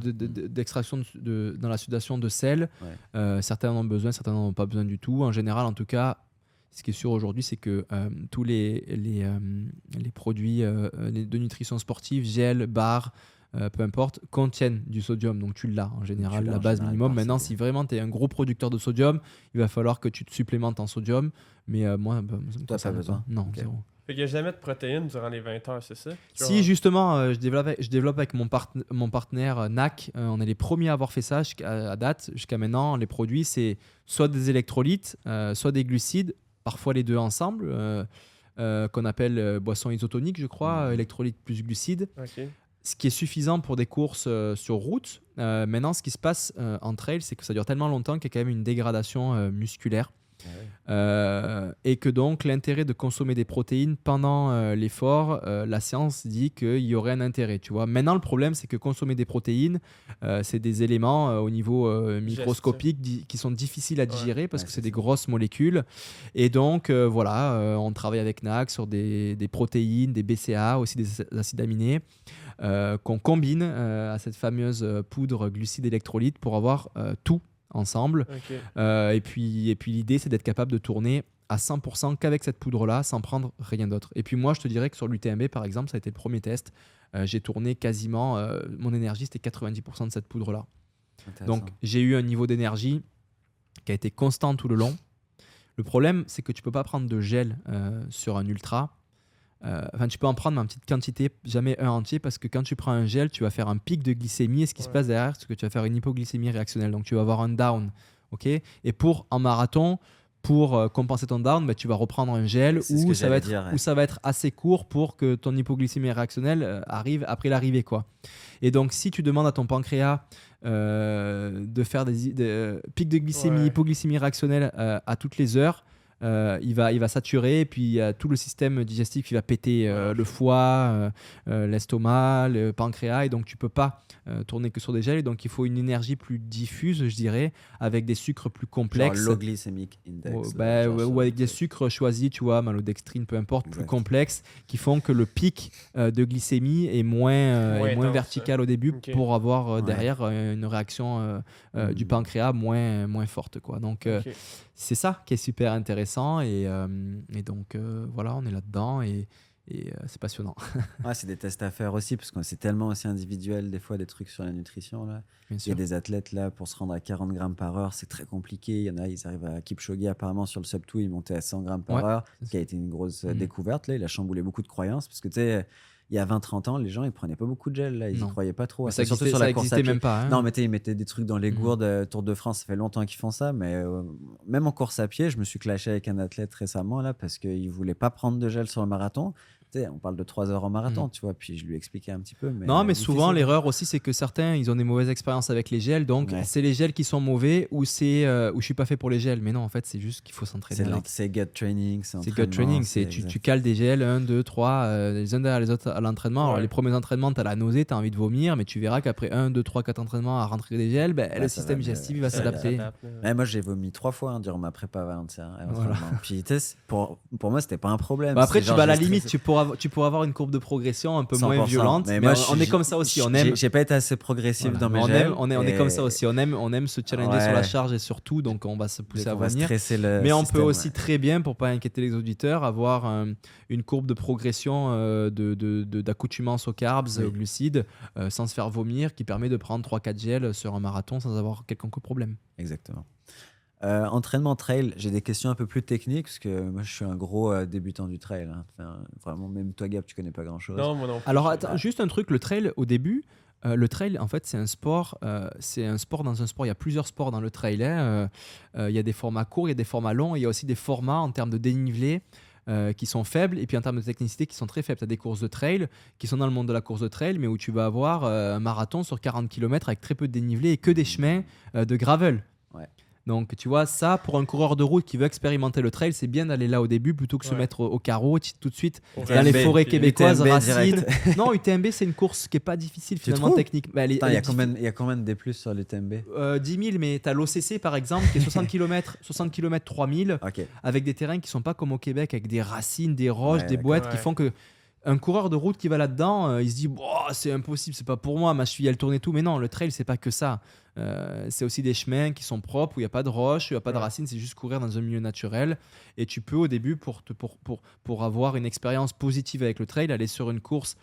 de, dans la sudation de sel. certains en ont besoin, certains n'en ont pas besoin du tout. En général, en tout cas, ce qui est sûr aujourd'hui, c'est que tous les, les, les produits de nutrition sportive, gel, barres, euh, peu importe, contiennent du sodium. Donc tu l'as en général, la base minimum. Maintenant, si vraiment tu es un gros producteur de sodium, il va falloir que tu te supplémentes en sodium. Mais euh, moi, bah, toi, pas besoin. Non, zéro. Fait qu'il n'y a jamais de protéines durant les 20 heures, c'est ça? Si, justement, euh, je, développe, je développe avec mon, mon partenaire NAC. on est les premiers à avoir fait ça à, date. Jusqu'à maintenant, les produits, c'est soit des électrolytes, soit des glucides, parfois les deux ensemble, qu'on appelle boisson isotonique, je crois, mmh. électrolytes plus glucides. OK ce qui est suffisant pour des courses euh, sur route. Euh, maintenant, ce qui se passe euh, en trail, c'est que ça dure tellement longtemps qu'il y a quand même une dégradation musculaire. Euh, et que donc l'intérêt de consommer des protéines pendant euh, l'effort, euh, la science dit qu'il y aurait un intérêt. Tu vois. Maintenant, le problème, c'est que consommer des protéines, c'est des éléments au niveau microscopique qui sont difficiles à digérer parce que c'est des grosses molécules. Et donc, voilà, on travaille avec NAC sur des, des, protéines, des BCA, aussi des acides aminés. qu'on combine à cette fameuse poudre glucide électrolyte pour avoir tout ensemble. Euh, et puis, et puis l'idée, c'est d'être capable de tourner à 100% qu'avec cette poudre-là, sans prendre rien d'autre. Et puis moi, je te dirais que sur l'UTMB, par exemple, ça a été le premier test. Euh, j'ai tourné quasiment, euh, mon énergie, c'était 90% de cette poudre-là. Donc j'ai eu un niveau d'énergie qui a été constant tout le long. Le problème, c'est que tu peux pas prendre de gel sur un ultra euh, enfin, tu peux en prendre en petite quantité, jamais un entier, parce que quand tu prends un gel, tu vas faire un pic de glycémie. Et ce qui se passe derrière, c'est que tu vas faire une hypoglycémie réactionnelle. Donc, tu vas avoir un down. ok? Et pour en marathon, pour euh, compenser ton down, bah, tu vas reprendre un gel ou ça, va être, ça va être assez court pour que ton hypoglycémie réactionnelle euh, arrive après l'arrivée. quoi. Et donc, si tu demandes à ton pancréas de faire des, pics de glycémie, hypoglycémie réactionnelle à toutes les heures, euh, il, va, il va saturer, et puis il y a tout le système digestif qui va péter euh, le foie, euh, l'estomac, le pancréas, et donc tu peux pas tourner que sur des gels, et donc il faut une énergie plus diffuse, je dirais, avec des sucres plus complexes. Genre low glycemic index. Bah, ou avec des sucres choisis, tu vois, malodextrine, peu importe, plus complexes, qui font que le pic de glycémie est moins, moins vertical au début pour avoir derrière une réaction du mm. pancréas moins, moins forte. Quoi. Donc c'est ça qui est super intéressant. Et, euh, donc, euh, voilà, on est là-dedans et, et euh, c'est passionnant. ouais, c'est des tests à faire aussi, parce que c'est tellement aussi individuel, des fois, des trucs sur la nutrition. Là. Il y a des athlètes, là, pour se rendre à 40 grammes par heure, c'est très compliqué. Il y en a, ils arrivent à Kipchoge, apparemment, sur le sub 2, ils montaient à 100 grammes par heure, ce qui a été une grosse mmh. découverte. Là. Il a chamboulé beaucoup de croyances, parce que, tu sais il y a 20-30 ans, les gens ils prenaient pas beaucoup de gel, là. ils n'y croyaient pas trop. ça surtout sur la course à même pas. Hein. Non, mais ils mettaient des trucs dans les mmh. gourdes. Euh, Tour de France, ça fait longtemps qu'ils font ça, mais euh, même en course à pied, je me suis clashé avec un athlète récemment là parce qu'il voulait pas prendre de gel sur le marathon on parle de 3 heures en marathon, mm. tu vois, puis je lui expliquais un petit peu. Mais non, mais souvent, l'erreur aussi, c'est que certains, ils ont des mauvaises expériences avec les gels, donc c'est les gels qui sont mauvais ou c'est euh, ou je suis pas fait pour les gels. Mais non, en fait, c'est juste qu'il faut s'entraîner. C'est gut training. C'est gut training, c'est tu, tu, cales des gels, 1, 2, 3, les uns derrière les autres à l'entraînement. Les premiers entraînements, tu as la nausée, tu as envie de vomir, mais tu verras qu'après 1, 2, 3, 4 entraînements à rentrer des gels, ben, le système digestif va s'adapter. moi, j'ai vomi trois fois hein, durant ma prépa Voilà. Puis, pour, pour moi, c'était pas un problème. Bah, après, tu vas à la limite, tu pourras, tu pourras avoir une de progression un peu moins violente. Mais, on, est comme ça aussi. On aime. J'ai pas été assez progressif dans mes on Aime, on est, on est comme ça aussi. On aime, on aime se challenger sur la charge et sur tout, donc on va se pousser à venir. mais on peut aussi très bien, pour pas inquiéter les auditeurs, avoir une courbe de progression euh, d'accoutumance aux carbs, aux glucides, euh, sans se faire vomir, qui permet de prendre 3-4 gels sur un marathon sans avoir quelconque problème. Exactement. Euh, entraînement trail, j'ai des questions un peu plus techniques parce que moi je suis un gros euh, débutant du trail. Hein. vraiment, même toi, Gab, tu connais pas grand chose. Non, moi non. Alors, attends, juste un truc le trail au début. Euh, le trail, en fait, c'est un sport. c'est un sport dans un sport. Il y a plusieurs sports dans le trail. Hein. il y a des formats courts, il y a des formats longs. il y a aussi des formats en termes de dénivelé qui sont faibles et puis en termes de technicité qui sont très faibles. Tu as des courses de trail qui sont dans le monde de la course de trail, mais où tu vas avoir un marathon sur 40 km avec très peu de dénivelé et que des chemins de gravel. Ouais. Donc, tu vois, ça, pour un coureur de route qui veut expérimenter le trail, c'est bien d'aller là au début plutôt que se mettre au, carreau tout de suite dans les forêts québécoises, racines. non, UTMB, c'est une course qui est pas difficile finalement technique. Bah, il y, a combien de D plus sur l'UTMB euh, 10 000, mais tu as l'OCC par exemple qui est 60 km, 60 km 3000 avec des terrains qui sont pas comme au Québec avec des racines, des roches, des boîtes qui font que un coureur de route qui va là-dedans, euh, il se dit c'est impossible, c'est pas pour moi, ma cheville elle tourne et tout. Mais non, le trail c'est pas que ça. Euh, c'est aussi des chemins qui sont propres où il n'y a pas de roches, où il n'y a pas de racines, c'est juste courir dans un milieu naturel. Et tu peux au début, pour, pour, pour, pour avoir une expérience positive avec le trail, aller sur une course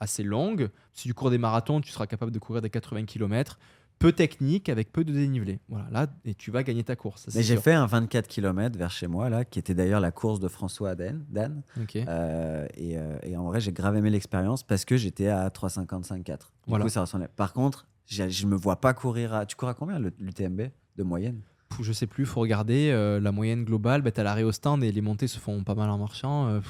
assez longue. Si tu cours des marathons, tu seras capable de courir des 80 km peu technique, avec peu de dénivelé. Voilà, là, et tu vas gagner ta course. Mais j'ai fait un 24 km vers chez moi, là, qui était d'ailleurs la course de François Dan. Dan. Euh, euh, et, en vrai, j'ai grave aimé l'expérience parce que j'étais à 3,55,4. Du voilà. coup, ça ressemblait. Par contre, je ne me vois pas courir à. Tu cours à combien l'UTMB de moyenne? Je sais plus, il faut regarder. Euh, la moyenne globale, bah, tu as l'arrêt au stand et les montées se font pas mal en marchant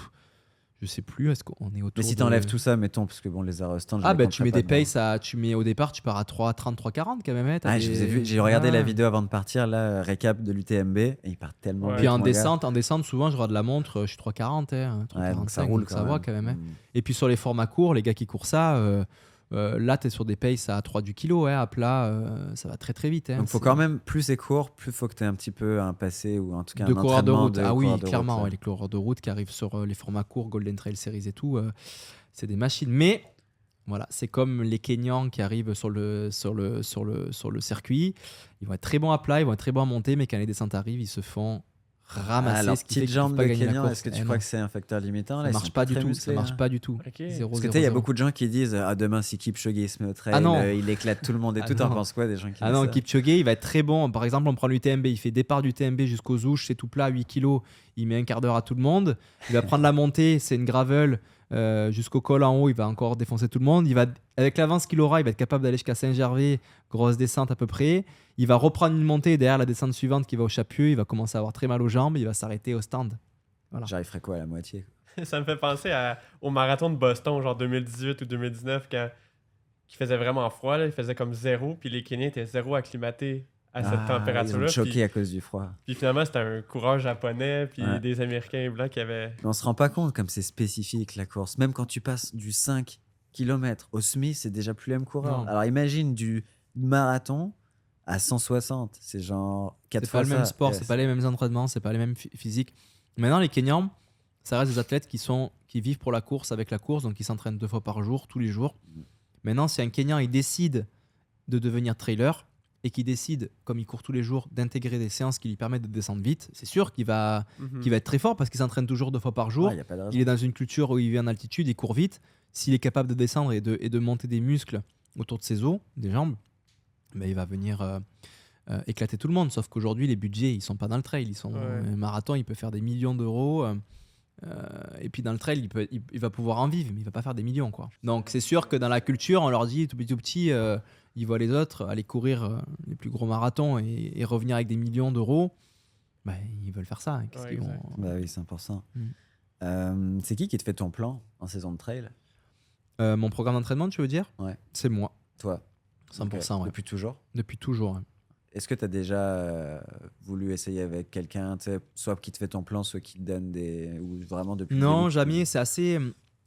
je sais plus, est-ce qu'on est autour Mais si tu enlèves tout ça, mettons, parce que bon, les arrêts Ah, ben tu mets des paces à. Tu mets, au départ, tu pars à 3, 30, 3, 40 quand même. Hein, ah, j'ai regardé la vidéo avant de partir, là, récap de l'UTMB, et il part tellement Puis en descente, en descente, souvent, je regarde la montre, je suis 3,40, hein, donc ça roule, ça va quand même. Hein. Mm. Et puis sur les formats courts, les gars qui courent ça. Euh, euh, là, tu es sur des paces à 3 du kilo, hein, à plat, euh, ça va très très vite. Hein, Donc, faut quand même, plus c'est court, plus faut que tu aies un petit peu un passé ou en tout cas de un coureur de route. ah oui, clairement, les coureurs de route qui arrivent sur euh, les formats courts, Golden Trail Series et tout, c'est des machines. Mais voilà, c'est comme les Kenyans qui arrivent sur le, sur, le, sur, le, sur le circuit. Ils vont être très bons à plat, ils vont être très bons à monter, mais quand les descentes arrivent, ils se font ramasser. Alors, petite jambe de Kenyan, est-ce que tu eh crois que c'est un facteur limitant là, Ça marche pas du tout. Ça marche pas du tout. Parce que il y a beaucoup de gens qui disent ah demain si Kipchoge se met au trail, ah euh, il éclate tout le monde et ah tout. T'en penses quoi des gens qui Ah non, Kipchoge, il va être très bon. Par exemple, on prend l'UTMB, il fait départ du TMB jusqu'aux ouches, c'est tout plat, 8 kilos, il met un quart d'heure à tout le monde. Il va prendre la montée, c'est une gravel. Euh, jusqu'au col en haut, il va encore défoncer tout le monde. Il va, avec l'avance qu'il aura, il va être capable d'aller jusqu'à Saint-Gervais, grosse descente à peu près. Il va reprendre une montée derrière la descente suivante qui va au Chapieux. Il va commencer à avoir très mal aux jambes. Il va s'arrêter au stand. Voilà. J'arriverai quoi à la moitié? Ça me fait penser au marathon de Boston, genre 2018 ou 2019, quand il faisait vraiment froid. Il faisait comme zéro, puis les Kenyans étaient zéro acclimatés à cette ah, température-là. Ils choqué à cause du froid. Puis finalement, c'était un coureur japonais, puis des Américains blancs qui avaient. Mais on se rend pas compte comme c'est spécifique la course. Même quand tu passes du 5 km au semi, c'est déjà plus le même coureur. Alors imagine du marathon à 160. C'est genre 4 fois. C'est pas le même sport, c'est pas les mêmes entraînements, c'est pas les mêmes physiques. Maintenant, les Kenyans, ça reste des athlètes qui, sont, qui vivent pour la course avec la course, donc ils s'entraînent deux fois par jour, tous les jours. Mm. Maintenant, si un Kenyan il décide de devenir trailer et qui décide, comme il court tous les jours, d'intégrer des séances qui lui permettent de descendre vite, c'est sûr qu'il va, mhm. va être très fort parce qu'il s'entraîne toujours deux fois par jour. il est dans une culture où il vit en altitude, il court vite. S'il est capable de descendre et de, et de monter des muscles autour de ses os, des jambes, ben, il va venir euh, euh, éclater tout le monde. Sauf qu'aujourd'hui, les budgets, ils sont pas dans le trail. Ils sont un marathon, il peut faire des millions d'euros. Euh, et puis dans le trail, il, peut, il, va pouvoir en vivre, mais il va pas faire des millions. quoi. Donc c'est sûr que dans la culture, on leur dit tout petit, tout petit, ils voient les autres aller courir les plus gros marathons et, revenir avec des millions d'euros. Bah, ils veulent faire ça. Hein. Bah oui, 100%. Mm. c'est qui qui te fait ton plan en saison de trail? Mon programme d'entraînement, tu veux dire? Ouais. C'est moi. Toi 100%. Depuis toujours? Depuis toujours. Est-ce que tu as déjà euh, voulu essayer avec quelqu'un, soit qui te fait ton plan, soit qui te donne des. ou vraiment depuis Non, jamais. C'est assez.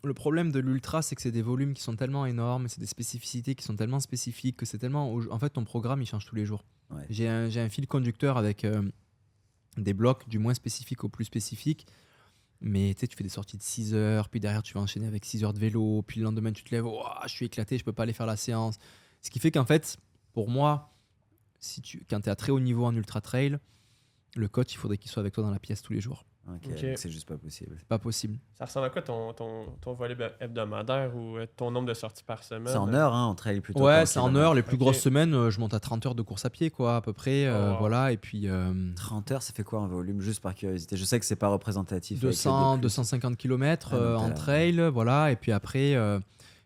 Le problème de l'ultra, c'est que c'est des volumes qui sont tellement énormes, c'est des spécificités qui sont tellement spécifiques que c'est tellement. En fait, ton programme, il change tous les jours. J'ai un, un, fil conducteur avec euh, des blocs du moins spécifiques au plus spécifique. Mais tu fais des sorties de 6 heures, puis derrière, tu vas enchaîner avec 6 heures de vélo, puis le lendemain, tu te lèves, je suis éclaté, je peux pas aller faire la séance. Ce qui fait qu'en fait, pour moi, si tu, quand tu es à très haut niveau en ultra trail, le coach, il faudrait qu'il soit avec toi dans la pièce tous les jours. C'est juste pas possible. C'est pas possible. Ça ressemble à quoi ton, ton, ton volet hebdomadaire ou euh, ton nombre de sorties par semaine? C'est en heures, hein, on trail plutôt. Ouais, c'est en heures. Les plus grosses semaines, euh, je monte à 30 heures de course à pied, quoi, à peu près. Euh, oh, voilà, et puis. 30 heures, ça fait quoi en volume Juste par curiosité? Je sais que c'est pas représentatif. 200, 250 km en trail, voilà. Et puis après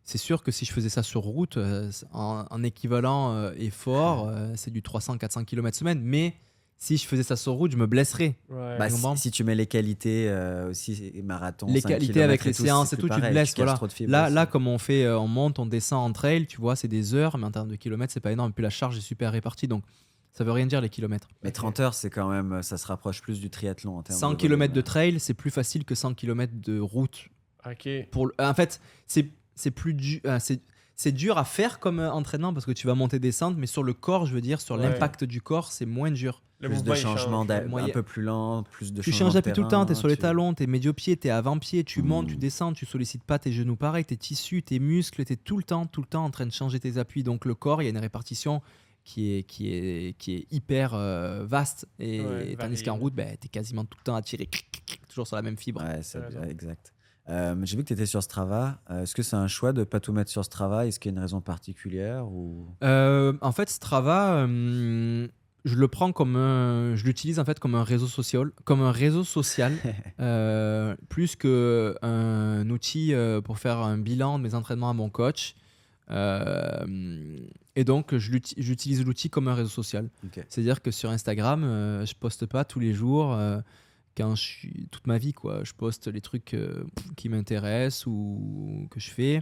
c'est sûr que si je faisais ça sur route, euh, en, équivalent euh, effort, euh, c'est du 300-400 km semaine. Mais si je faisais ça sur route, je me blesserais. Bah, si, tu mets les qualités aussi, marathon, les qualités avec les séances et tout, tu te blesses. Voilà. Là, là, comme on fait, on monte, on descend en trail, tu vois, c'est des heures, mais en termes de kilomètres, c'est pas énorme. Et puis la charge est super répartie, donc ça veut rien dire les kilomètres. Mais 30 heures, c'est quand même, ça se rapproche plus du triathlon en termes 100 km de trail, c'est plus facile que 100 km de route. Ok. Pour, en fait, c'est c'est plus dur. Euh, c'est dur à faire comme euh, entraînement parce que tu vas monter descendre, mais sur le corps, je veux dire, sur l'impact du corps, c'est moins dur. Le plus de changements un peu plus lent, plus de Tu changes d'appui tout le temps, tu es sur les talons, tu es médio-pied, tu es avant-pied, tu montes, tu descends, tu sollicites pas tes genoux pareil, tes tissus, tes muscles, tu es tout le temps, tout le temps en train de changer tes appuis. Donc le corps, il y a une répartition qui est, qui est, qui est hyper euh, vaste. Et, tandis qu'en route, ben, tu es quasiment tout le temps attiré, toujours sur la même fibre. Ouais, c'est exact. Euh, j'ai vu que tu étais sur Strava. Euh, est-ce que c'est un choix de ne pas tout mettre sur Strava? Est-ce qu'il y a une raison particulière ou... Euh, en fait, Strava, je le prends comme un, je l'utilise en fait comme un réseau social, comme un réseau social, plus qu'un outil pour faire un bilan de mes entraînements à mon coach. et donc, j'utilise l'outil comme un réseau social. C'est-à-dire que sur Instagram, je poste pas tous les jours quand je suis toute ma vie quoi je poste les trucs euh, qui m'intéressent ou que je fais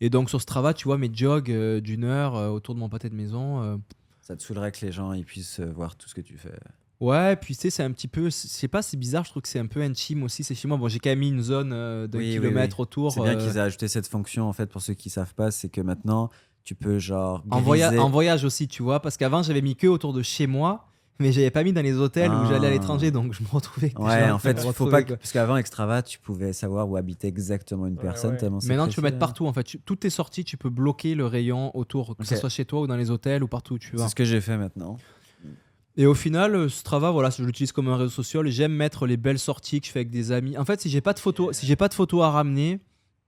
et donc sur Strava tu vois mes jogs euh, d'une heure euh, autour de mon pâté de maison ça te saoulerait que les gens ils puissent voir tout ce que tu fais. Ouais puis tu sais c'est un petit peu je sais pas c'est bizarre je trouve que c'est un peu intime aussi c'est chez moi. Bon j'ai quand même mis une zone de kilomètres autour c'est bien qu'ils aient ajouté cette fonction en fait pour ceux qui savent pas c'est que maintenant tu peux genre en, en voyage aussi tu vois parce qu'avant j'avais mis que autour de chez moi mais j'avais pas mis dans les hôtels où j'allais à ah. l'étranger, donc je me retrouvais. Ouais, en fait, il faut pas parce qu'avant Extrava, tu pouvais savoir où habitait exactement une personne. Ouais, Maintenant, tu peux mettre partout. En fait, toutes tes sorties, tu peux bloquer le rayon autour, que ce soit chez toi ou dans les hôtels ou partout où tu vas. C'est ce que j'ai fait maintenant. Et au final, euh, Strava, voilà, je l'utilise comme un réseau social. J'aime mettre les belles sorties que je fais avec des amis. En fait, si j'ai pas de photos, si j'ai pas de photos à ramener,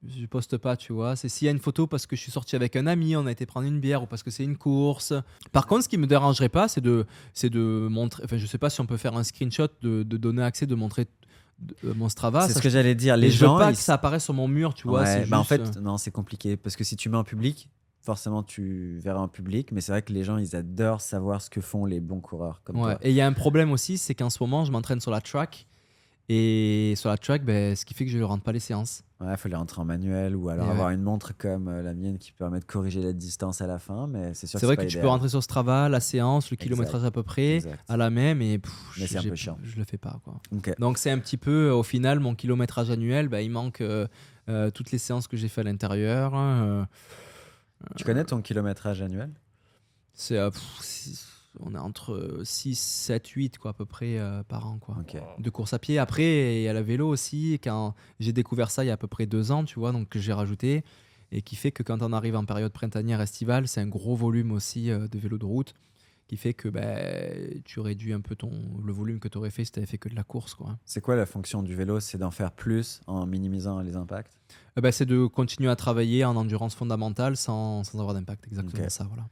je poste pas, tu vois. C'est s'il y a une photo parce que je suis sorti avec un ami, on a été prendre une bière ou parce que c'est une course. Par contre, ce qui me dérangerait pas, c'est de, c'est de montrer. Enfin, je sais pas si on peut faire un screenshot, de, de donner accès, de montrer euh, mon Strava. C'est ce que j'allais dire. Les gens, veux pas que ça apparaisse sur mon mur, tu vois. bah en fait, euh, non, c'est compliqué parce que si tu mets en public, forcément tu verras en public, mais c'est vrai que les gens ils adorent savoir ce que font les bons coureurs comme ouais. Et il y a un problème aussi, c'est qu'en ce moment je m'entraîne sur la track et sur la track, ben, ce qui fait que je ne rentre pas les séances. Ouais, il faut les rentrer en manuel ou alors avoir une montre comme euh, la mienne qui permet de corriger la distance à la fin. Mais c'est sûr. C'est vrai que, tu peux rentrer sur Strava, la séance, le kilométrage à peu près, à la même. Et mais c'est un peu chiant. Je le fais pas. Quoi. Donc c'est un petit peu, au final, mon kilométrage annuel, ben, il manque euh, euh, toutes les séances que j'ai fait à l'intérieur. tu connais ton kilométrage annuel? C'est on est entre 6, 7, 8 quoi, à peu près euh, par an quoi. de course à pied. Après, il y a la vélo aussi. Quand j'ai découvert ça il y a à peu près deux ans, tu vois, donc que j'ai rajouté et qui fait que quand on arrive en période printanière estivale, c'est un gros volume aussi euh, de vélo de route qui fait que ben, tu réduis un peu ton, le volume que tu aurais fait si tu avais fait que de la course. Quoi. C'est quoi la fonction du vélo? C'est d'en faire plus en minimisant les impacts? Euh, ben, C'est de continuer à travailler en endurance fondamentale sans, sans avoir d'impact. Exactement ça. Voilà.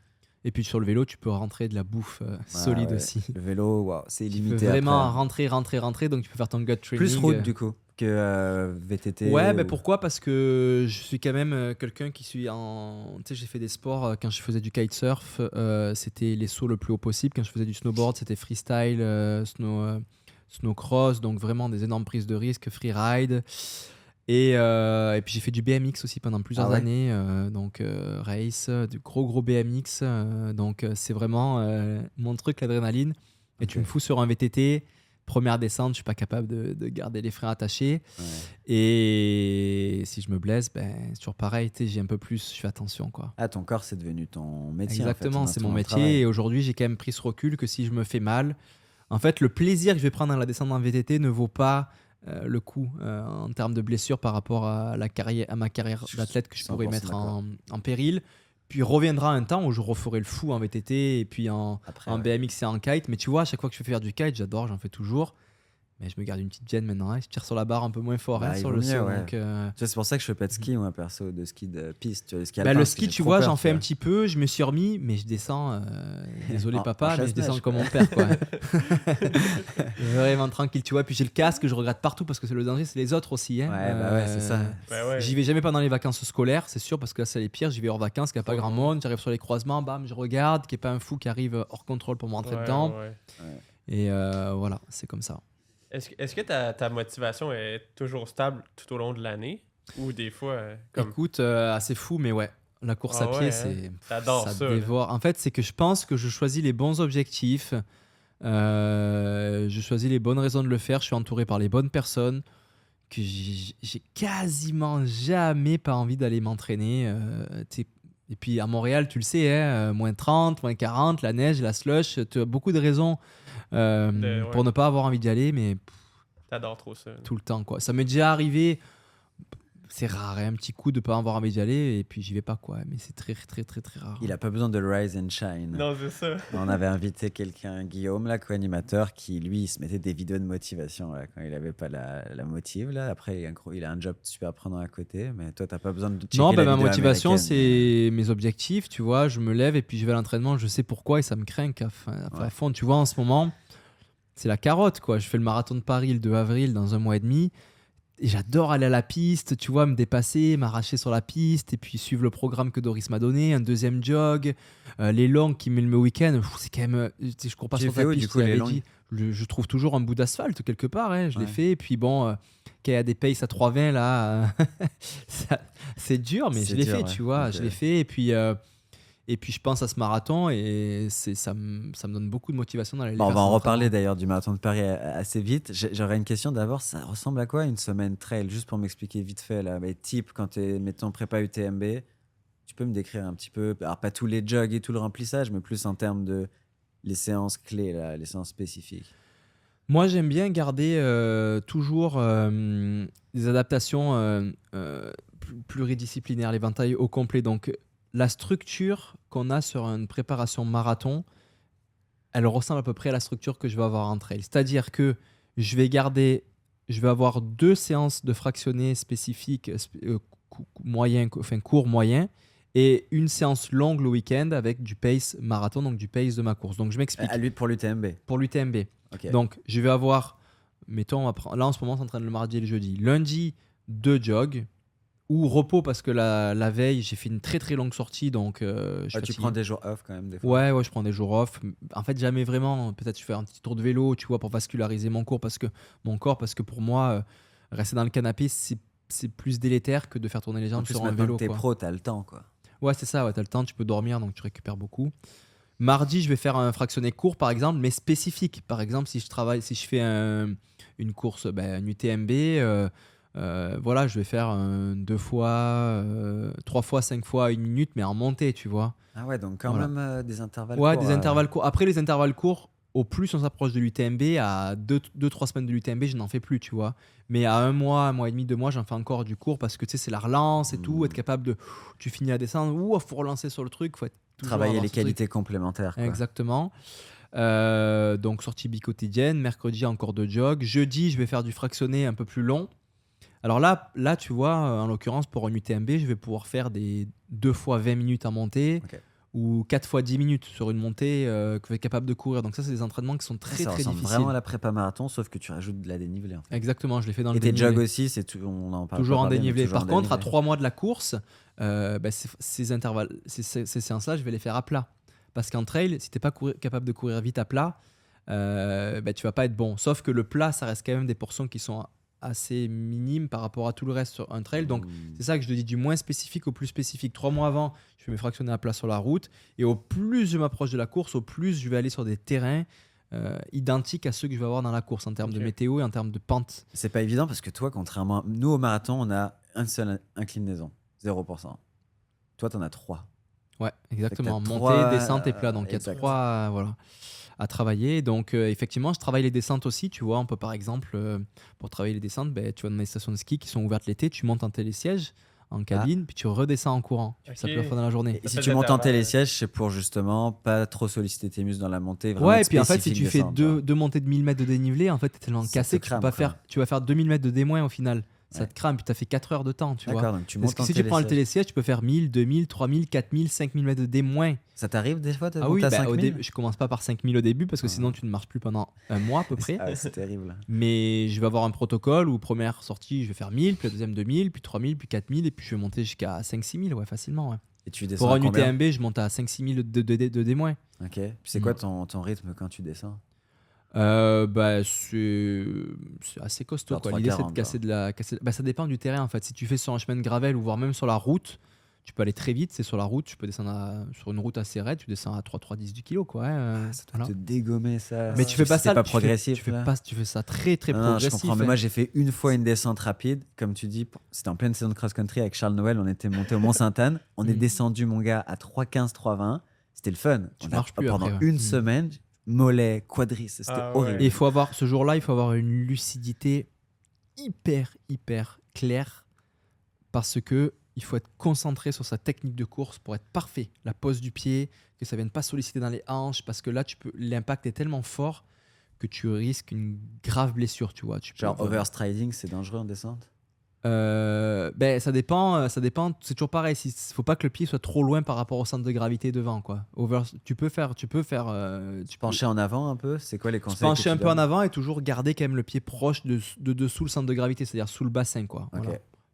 Et puis sur le vélo, tu peux rentrer de la bouffe euh, solide aussi. Le vélo, c'est illimité. Tu peux vraiment rentrer, rentrer, rentrer. Donc tu peux faire ton gut training. Plus route du coup que euh, VTT. Ouais, mais pourquoi? Parce que je suis quand même euh, quelqu'un qui suis en. Tu sais, j'ai fait des sports quand je faisais du kitesurf. c'était les sauts le plus haut possible. Quand je faisais du snowboard, c'était freestyle, snow, snowcross. Donc vraiment des énormes prises de risque, freeride. Et, euh, et, puis j'ai fait du BMX aussi pendant plusieurs ah années, euh, donc euh, race, du gros gros BMX. donc c'est vraiment mon truc l'adrénaline. Et tu me fous sur un VTT, première descente, je suis pas capable de, garder les freins attachés. Et si je me blesse, ben, c'est toujours pareil, j'ai un peu plus, je fais attention. Quoi. Ah, ton corps c'est devenu ton métier. Exactement, c'est mon métier. Et aujourd'hui j'ai quand même pris ce recul que si je me fais mal, en fait le plaisir que je vais prendre dans la descente en VTT ne vaut pas euh, le coup euh, en termes de blessures par rapport à, la carrière, à ma carrière d'athlète que je pourrais mettre en, péril. Puis reviendra un temps où je referai le fou en VTT et puis en, en BMX et en kite. Mais tu vois, à chaque fois que je fais faire du kite, j'adore, j'en fais toujours. Mais je me garde une petite gêne maintenant. Hein. Je tire sur la barre un peu moins fort hein, bah, sur le sol. Euh, c'est pour ça que je fais pas de ski, moi, perso, de ski de piste. le ski, bah, le ski tu vois, j'en fais un petit peu. Je me suis remis, mais je descends. Euh, désolé, papa, mais je descends comme mon père. Quoi. Vraiment tranquille, tu vois. Puis j'ai le casque, je regrette partout parce que c'est le danger, c'est les autres aussi. Hein. Ouais, bah ouais, c'est ça. Bah j'y vais jamais pendant les vacances scolaires, c'est sûr, parce que là, c'est les pires. J'y vais hors vacances, qu'il n'y a pas grand monde. J'arrive sur les croisements, bam, je regarde, qu'il n'y ait pas un fou qui arrive hors contrôle pour me rentrer dedans. Et euh, voilà, c'est comme ça. Est-ce que, ta, motivation est toujours stable tout au long de l'année? Ou des fois euh, Écoute, euh, assez fou, mais ouais. La course à ah pied, c'est. Hein? ça, ça dévore. En fait, c'est que je pense que je choisis les bons objectifs. Euh, je choisis les bonnes raisons de le faire. Je suis entouré par les bonnes personnes. Que j'ai quasiment jamais pas envie d'aller m'entraîner. Et puis à Montréal, tu le sais, hein, moins 30, moins 40, la neige, la slush. Tu as beaucoup de raisons euh, pour ne pas avoir envie d'y aller, mais. T'adores trop ça. Tout le temps, quoi. Ça m'est déjà arrivé c'est rare, hein, un petit coup de pas avoir envie d'y aller et puis j'y vais pas quoi. Mais c'est très très très très rare. Il a pas besoin de rise and shine. Non, c'est ça. On avait invité quelqu'un, Guillaume, là, co-animateur, qui lui il se mettait des vidéos de motivation quand il avait pas la, la motive. Là. Après, il a, un, il a un job super prenant à côté, mais toi t'as pas besoin de. Non, bah, ma motivation c'est mes objectifs, tu vois. Je me lève et puis je vais à l'entraînement, je sais pourquoi et ça me craint. Enfin, à fond, tu vois, en ce moment, c'est la carotte quoi. Je fais le marathon de Paris le 2 avril dans un mois et demi j'adore aller à la piste, tu vois, me dépasser, m'arracher sur la piste et puis suivre le programme que Doris m'a donné, un deuxième jog, euh, les longues qui met le week-end, c'est quand même, euh, je cours pas sur la piste, du coup, les je trouve toujours un bout d'asphalte quelque part. Hein, je l'ai fait. Et puis bon, euh, y a des paces à 3,20 là, c'est dur, mais je l'ai fait, tu vois. Je l'ai fait. Et puis. Euh, et puis je pense à ce marathon et c'est ça, me, ça me donne beaucoup de motivation dans les bon, On va en reparler d'ailleurs du marathon de Paris assez vite. J'aurais une question d'abord, ça ressemble à quoi une semaine trail? Juste pour m'expliquer vite fait, là, mais type quand tu es, mettons, prépa UTMB, tu peux me décrire un petit peu, alors pas tous les jogs et tout le remplissage, mais plus en termes de les séances clés, là, les séances spécifiques. Moi, j'aime bien garder euh, toujours euh, des adaptations euh, pluridisciplinaires, l'éventail au complet. Donc, la structure qu'on a sur une préparation marathon, elle ressemble à peu près à la structure que je vais avoir en trail. C'est-à-dire que je vais garder, je vais avoir deux séances de fractionnés spécifiques, moyen, enfin court, moyen, et une séance longue le week-end avec du pace marathon, donc du pace de ma course. Donc je m'explique. À lui pour l'UTMB. Pour l'UTMB. Donc je vais avoir, mettons, là en ce moment, on s'entraîne le mardi et le jeudi. Lundi, deux jogs ou repos parce que la, la veille j'ai fait une très très longue sortie donc euh, tu prends des jours off quand même des fois. ouais ouais je prends des jours off en fait jamais vraiment peut-être je fais un petit tour de vélo tu vois pour vasculariser mon corps parce que mon corps parce que pour moi euh, rester dans le canapé c'est plus délétère que de faire tourner les jambes sur un vélo t'es pro t'as le temps quoi Ouais, c'est ça, ouais, tu as le temps, tu peux dormir, donc tu récupères beaucoup. Mardi, je vais faire un fractionné court, par exemple, mais spécifique. Par exemple, si je travaille, si je fais une course, ben, une UTMB, euh, euh, voilà, je vais faire deux fois, euh, trois fois, cinq fois une minute, mais en montée, tu vois. Ah ouais, donc quand même des intervalles courts. Ouais, des intervalles courts. Après, les intervalles courts, au plus on s'approche de l'UTMB, à 2-3 semaines de l'UTMB, je n'en fais plus, tu vois. Mais à un mois, un mois et demi, deux mois, j'en fais encore du cours parce que tu sais, c'est la relance et tout, mmh. être capable de. Tu finis à descendre, ou faut relancer sur le truc, faut être Travailler les qualités complémentaires. Exactement. Euh, donc sortie bi-quotidienne, mercredi encore de jog. Jeudi, je vais faire du fractionné un peu plus long. Alors là, là tu vois, en l'occurrence, pour un UTMB, je vais pouvoir faire des deux fois 20 minutes à monter ou 4 fois 10 minutes sur une montée euh, que vous êtes capable de courir. Donc ça, c'est des entraînements qui sont très, ça très difficiles. vraiment à la prépa marathon, sauf que tu rajoutes de la dénivelée. Exactement, je l'ai fait dans le dénivelé. Et tes jogs aussi, c'est tout, on en parle Toujours en dénivelé. Par contre, à 3 mois de la course, euh, bah, ces, intervalles, ces, séances-là, je vais les faire à plat. Parce qu'en trail, si tu n'es pas capable de courir vite à plat, euh, bah, tu vas pas être bon. Sauf que le plat, ça reste quand même des portions qui sont assez minime par rapport à tout le reste sur un trail. Donc, mmh. c'est ça que je te dis du moins spécifique au plus spécifique. Trois mois avant, je vais me fractionner à plat sur la route. Et au plus je m'approche de la course, au plus je vais aller sur des terrains euh, identiques à ceux que je vais avoir dans la course en termes de météo et en termes de pente. C'est pas évident parce que toi, contrairement à nous au marathon, on a une seule inclinaison, 0%. Toi, tu en as trois. Ouais, exactement. Montée, descente et plat. Donc, il y a trois. Voilà à travailler. Donc, euh, effectivement, je travaille les descentes aussi. Tu vois, on peut par exemple, euh, pour travailler les descentes, ben, tu vas dans les stations de ski qui sont ouvertes l'été, tu montes en télésiège en ah. cabine, puis tu redescends en courant. Ça peut le faire dans la journée. Et si tu montes en télésiège, c'est pour justement pas trop solliciter tes muscles dans la montée. Ouais, et puis en fait, si tu fais deux, deux, montées de 1000 mètres de dénivelé, en fait, tu es tellement cassé que tu, peux faire, tu vas faire 2000 mètres de démoin au final ça te crame, puis tu as fait 4 heures de temps, tu vois. Donc tu montes que si tu prends le télésiège, tu peux faire 1000, 2000, 3000, 4000, 5000 mètres de D moins. Ça t'arrive des fois Ah oui, bah, au début, je commence pas par 5000 au début parce que sinon tu ne marches plus pendant un mois à peu près. ah, c'est terrible. Mais je vais avoir un protocole où première sortie, je vais faire 1000, puis la deuxième 2000, puis 3000, puis 4000, et puis je vais monter jusqu'à 5-6000, ouais, facilement. Ouais. Et tu descends Pour un UTMB, je monte à 5-6000 de, de, de, de D moins. Ok. Puis c'est quoi mm. ton, ton rythme quand tu descends? Euh, bah, c'est assez costaud. L'idée, c'est de casser de la. Casser... Bah, ça dépend du terrain en fait. Si tu fais sur un chemin de gravel ou voire même sur la route, tu peux aller très vite. C'est sur la route, tu peux descendre sur une route assez raide, tu descends à 3-3-10 du kilo. Quoi, hein, ça doit te dégommer ça. Mais tu fais pas ça. pas progressif. tu, fais pas, tu fais ça très très progressif. Je comprends. Mais moi, j'ai fait une fois une descente rapide. Comme tu dis, c'était en pleine saison de cross-country avec Charles Noël. On était monté au Mont-Sainte-Anne. On est mm. descendu, mon gars, à 3-15, 3-20. C'était le fun. Tu marches plus pendant une mm. semaine mollet, quadrice. C'était ah horrible. il faut avoir, ce jour-là, il faut avoir une lucidité hyper, hyper claire parce que il faut être concentré sur sa technique de course pour être parfait. La pose du pied, que ça vienne pas solliciter dans les hanches parce que là, tu peux, l'impact est tellement fort que tu risques une grave blessure, tu vois. Tu Genre overstriding, c'est dangereux en descente? Euh, ben, ça dépend, euh, ça dépend. C'est toujours pareil. Il faut pas que le pied soit trop loin par rapport au centre de gravité devant, quoi. Over, tu peux faire, tu peux faire. Euh, tu pencher en avant un peu. C'est quoi les conseils Pencher un peu en avant et toujours garder quand même le pied proche de, de dessous le centre de gravité, c'est-à-dire sous le bassin, quoi.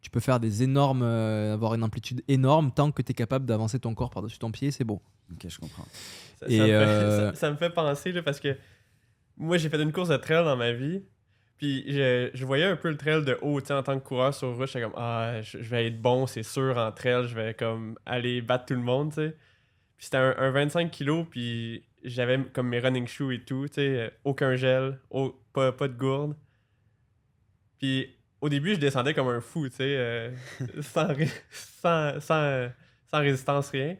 Tu peux faire des énormes, avoir une amplitude énorme tant que tu es capable d'avancer ton corps par-dessus ton pied, c'est beau. Ok, je comprends. Ça, et ça, me, fait, ça, me fait penser parce que moi, j'ai fait une course de trail dans ma vie. Puis je, voyais un peu le trail de haut, en tant que coureur sur route, j'étais comme ah, je, vais être bon, c'est sûr en trail, je vais comme aller battre tout le monde, tu sais. Puis c'était un, 25 kg, puis j'avais comme mes running shoes et tout, tu sais, aucun gel, pas, pas de gourde. Puis au début, je descendais comme un fou, tu sais, euh, sans, sans, sans, résistance, rien.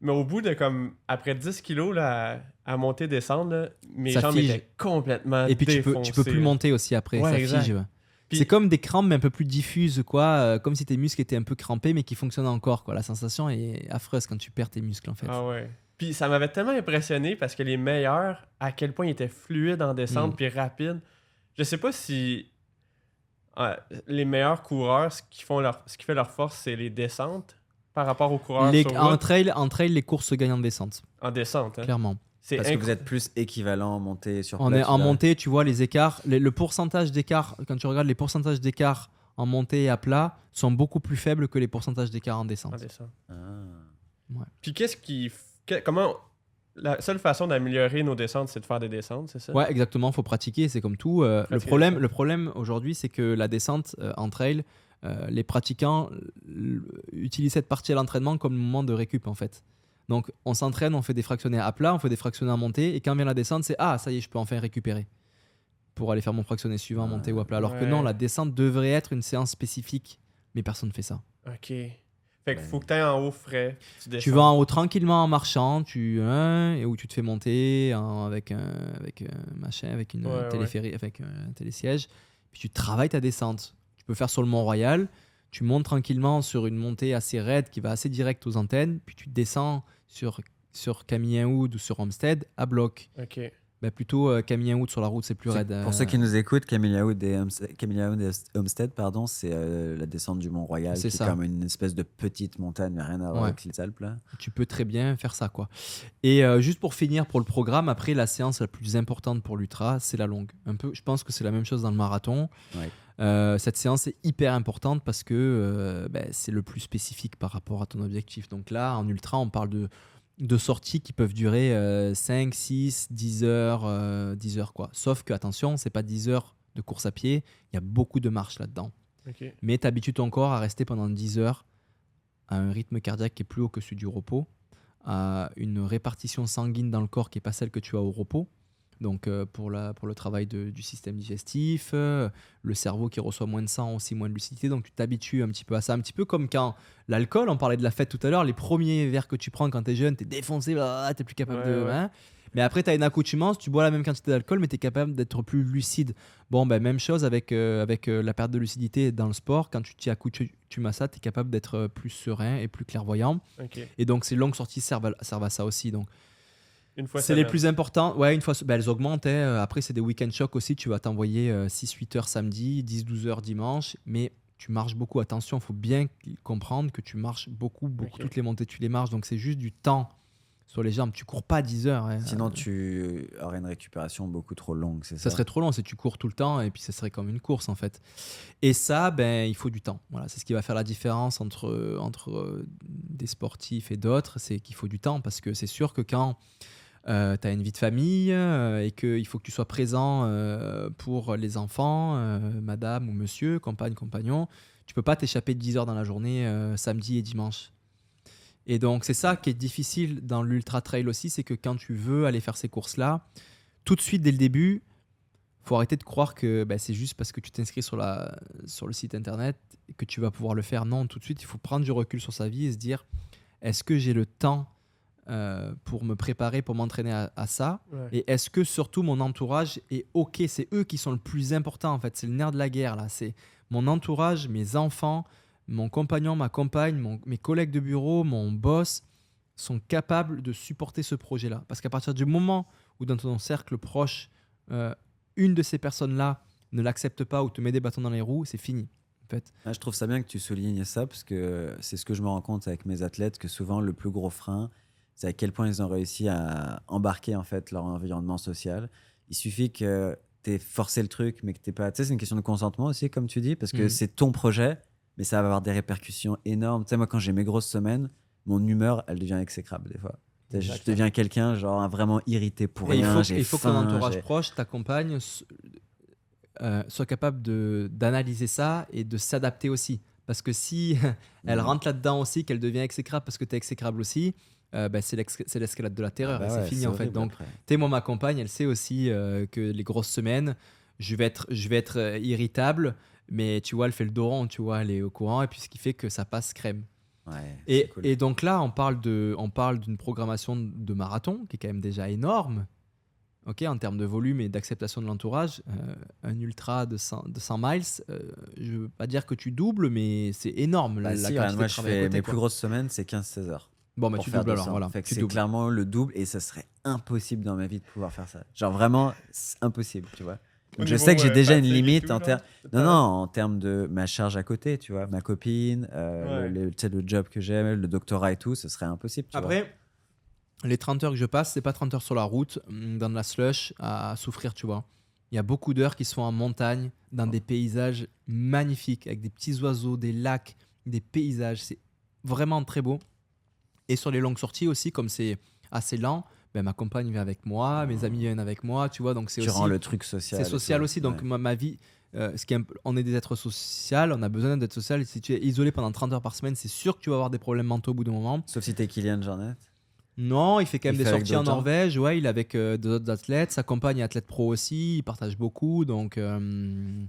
Mais au bout de comme, après 10 kilos, là, à monter, descendre, mes jambes étaient complètement Et puis tu peux, tu peux plus monter aussi après, ça fige. C'est comme des crampes mais un peu plus diffuses, quoi, euh, comme si tes muscles étaient un peu crampés mais qui fonctionnent encore, quoi. La sensation est affreuse quand tu perds tes muscles, en fait. Ah ouais. Puis ça m'avait tellement impressionné parce que les meilleurs, à quel point ils étaient fluides en descente mm. puis rapides. Je sais pas si les meilleurs coureurs, ce qui, font leur, ce qui fait leur force, c'est les descentes par rapport aux coureurs les, en, trail, en trail, les courses se gagnent en descente. En descente, hein? Clairement. Parce que vous êtes plus équivalent en montée sur On est en montée, tu vois les écarts, le pourcentage d'écart, quand tu regardes les pourcentages d'écart en montée et à plat, sont beaucoup plus faibles que les pourcentages d'écart en descente. Ah. Puis qu'est-ce qui. comment. La seule façon d'améliorer nos descentes, c'est de faire des descentes, c'est ça? Ouais, exactement. Il faut pratiquer, c'est comme tout. Euh, le problème, le problème aujourd'hui, c'est que la descente euh, en trail, euh, les pratiquants utilisent cette partie à l'entraînement comme le moment de récup, en fait. Donc on s'entraîne, on fait des fractionnés à plat, on fait des fractionnés à montée, et quand vient la descente, c'est ah, ça y est, je peux enfin récupérer pour aller faire mon fractionné suivant, monter ou à plat. Alors que non, la descente devrait être une séance spécifique, mais personne ne fait ça. Ok. Fait qu'il faut que tu ailles en haut frais. Tu, vas en haut tranquillement en marchant, tu, hein, et où tu te fais monter avec, un, avec un machin, avec une téléphérie, avec un télésiège, puis tu travailles ta descente. Tu peux faire sur le Mont Royal, tu montes tranquillement sur une montée assez raide qui va assez direct aux antennes, puis tu descends sur, sur ou sur Homestead à bloc. Bah plutôt euh, sur la route, c'est plus raide. Pour ceux qui nous écoutent, Camille et, Homestead, pardon, c'est euh, la descente du Mont Royal, c'est comme une espèce de petite montagne, mais rien à voir avec les Alpes. Là. Tu peux très bien faire ça. quoi. Et euh, juste pour finir pour le programme, après la séance la plus importante pour l'ultra, c'est la longue. Un peu, je pense que c'est la même chose dans le marathon. cette séance est hyper importante parce que bah, c'est le plus spécifique par rapport à ton objectif. Donc là, en ultra, on parle de de sorties qui peuvent durer 5, 6, 10 heures, 10 euh, heures quoi. Sauf que attention, c'est pas 10 heures de course à pied, il y a beaucoup de marches là-dedans. Mais tu habitues ton corps à rester pendant 10 heures à un rythme cardiaque qui est plus haut que celui du repos, à une répartition sanguine dans le corps qui n'est pas celle que tu as au repos donc euh, pour, la, pour le travail du système digestif, euh, le cerveau qui reçoit moins de sang, aussi moins de lucidité, donc tu t'habitues un petit peu à ça, un petit peu comme quand l'alcool, on parlait de la fête tout à l'heure, les premiers verres que tu prends quand tu es jeune, tu es défoncé, bah, tu plus capable de... Hein. mais après, tu as une accoutumance, tu bois la même quantité d'alcool, mais tu es capable d'être plus lucide. Bon, ben, même chose avec, euh, avec la perte de lucidité dans le sport. Quand tu t'y accoutumes à ça, tu es capable d'être plus serein et plus clairvoyant. Et donc, ces longues sorties servent servent à ça aussi. Donc, c'est les plus importants. Ouais, une fois, ben, elles augmentent. Hein. Après, c'est des week-end shocks aussi. Tu vas t'envoyer 6-8 euh, heures samedi, 10-12 heures dimanche. Mais tu marches beaucoup. Attention, il faut bien comprendre que tu marches beaucoup, beaucoup. Toutes les montées, tu les marches. Donc, c'est juste du temps sur les jambes. Tu cours pas 10 heures. Hein. Sinon, tu aurais une récupération beaucoup trop longue. Ça, ça serait trop long si tu cours tout le temps et puis ça serait comme une course en fait. Et ça, ben, il faut du temps. Voilà, c'est ce qui va faire la différence entre, entre euh, des sportifs et d'autres. C'est qu'il faut du temps parce que c'est sûr que quand euh, tu as une vie de famille euh, et qu'il faut que tu sois présent euh, pour les enfants, madame ou monsieur, compagne, compagnon. Tu peux pas t'échapper de 10 heures dans la journée, samedi et dimanche. Et donc, c'est ça qui est difficile dans l'ultra trail aussi, c'est que quand tu veux aller faire ces courses-là, tout de suite, dès le début, faut arrêter de croire que bah, c'est juste parce que tu t'inscris sur, sur le site internet que tu vas pouvoir le faire. Non, tout de suite, il faut prendre du recul sur sa vie et se dire est-ce que j'ai le temps euh, pour me préparer, pour m'entraîner à, ça Et est-ce que surtout mon entourage est OK? C'est eux qui sont le plus important en fait. C'est le nerf de la guerre là. C'est mon entourage, mes enfants, mon compagnon, ma compagne, mes collègues de bureau, mon boss sont capables de supporter ce projet-là. Parce qu'à partir du moment où dans ton cercle proche, euh, une de ces personnes-là ne l'accepte pas ou te met des bâtons dans les roues, c'est fini. En fait. Ah, je trouve ça bien que tu soulignes ça parce que c'est ce que je me rends compte avec mes athlètes que souvent le plus gros frein, c'est à quel point ils ont réussi à embarquer en fait leur environnement social. Il suffit que tu aies forcé le truc, mais que tu pas. Tu sais, c'est une question de consentement aussi, comme tu dis, parce que mhm. c'est ton projet, mais ça va avoir des répercussions énormes. Tu sais, moi, quand j'ai mes grosses semaines, mon humeur, elle devient exécrable des fois. Je deviens quelqu'un, genre, vraiment irrité pour rien. Il faut, que ton entourage proche, ta compagne, euh, soit capable d'analyser ça et de s'adapter aussi. Parce que si elle mm. rentre là-dedans aussi, qu'elle devient exécrable parce que tu es exécrable aussi, euh, bah, c'est l'escalade de la terreur ah bah c'est fini en fait. Donc, tu moi, ma compagne, elle sait aussi euh, que les grosses semaines, je vais être, je vais être euh, irritable, mais tu vois, elle fait le dos tu vois, elle est au courant, et puis ce qui fait que ça passe crème. et, et, donc là, on parle de, on parle d'une programmation de marathon qui est quand même déjà énorme. Ok, en termes de volume et d'acceptation de l'entourage, un ultra de 100, de 100 miles, je veux pas dire que tu doubles, mais c'est énorme. la, bah, moi, je fais, mes plus grosses semaines, c'est 15-16 heures. Bon, bah, tu doubles alors. Voilà, c'est clairement le double et ça serait impossible dans ma vie de pouvoir faire ça. Genre vraiment, impossible, tu vois. Donc je sais que j'ai déjà une limite en termes. Non, non, en termes de ma charge à côté, tu vois. Ma copine, euh, le, le, job que j'ai, le doctorat et tout, ce serait impossible. Après, les 30 heures que je passe, c'est pas 30 heures sur la route, mm, dans de la slush, à souffrir, tu vois. Il y a beaucoup d'heures qui sont en montagne, dans des paysages magnifiques, avec des petits oiseaux, des lacs, des paysages. C'est vraiment très beau. Et sur les longues sorties aussi, comme c'est assez lent, ben, ma compagne vient avec moi, mes amis viennent avec moi, tu vois. Donc c'est tu rends le truc social. C'est social aussi. Donc ma, vie, euh, ce qui est, on est des êtres sociaux, on a besoin d'être social. Si tu es isolé pendant 30 heures par semaine, c'est sûr que tu vas avoir des problèmes mentaux au bout d'un moment. Sauf si tu es Kylian Jornet. Non, il fait quand même des sorties en Norvège. Ouais, il est avec euh, d'autres athlètes. Sa compagne est athlète pro aussi. Il partage beaucoup. Donc, euh,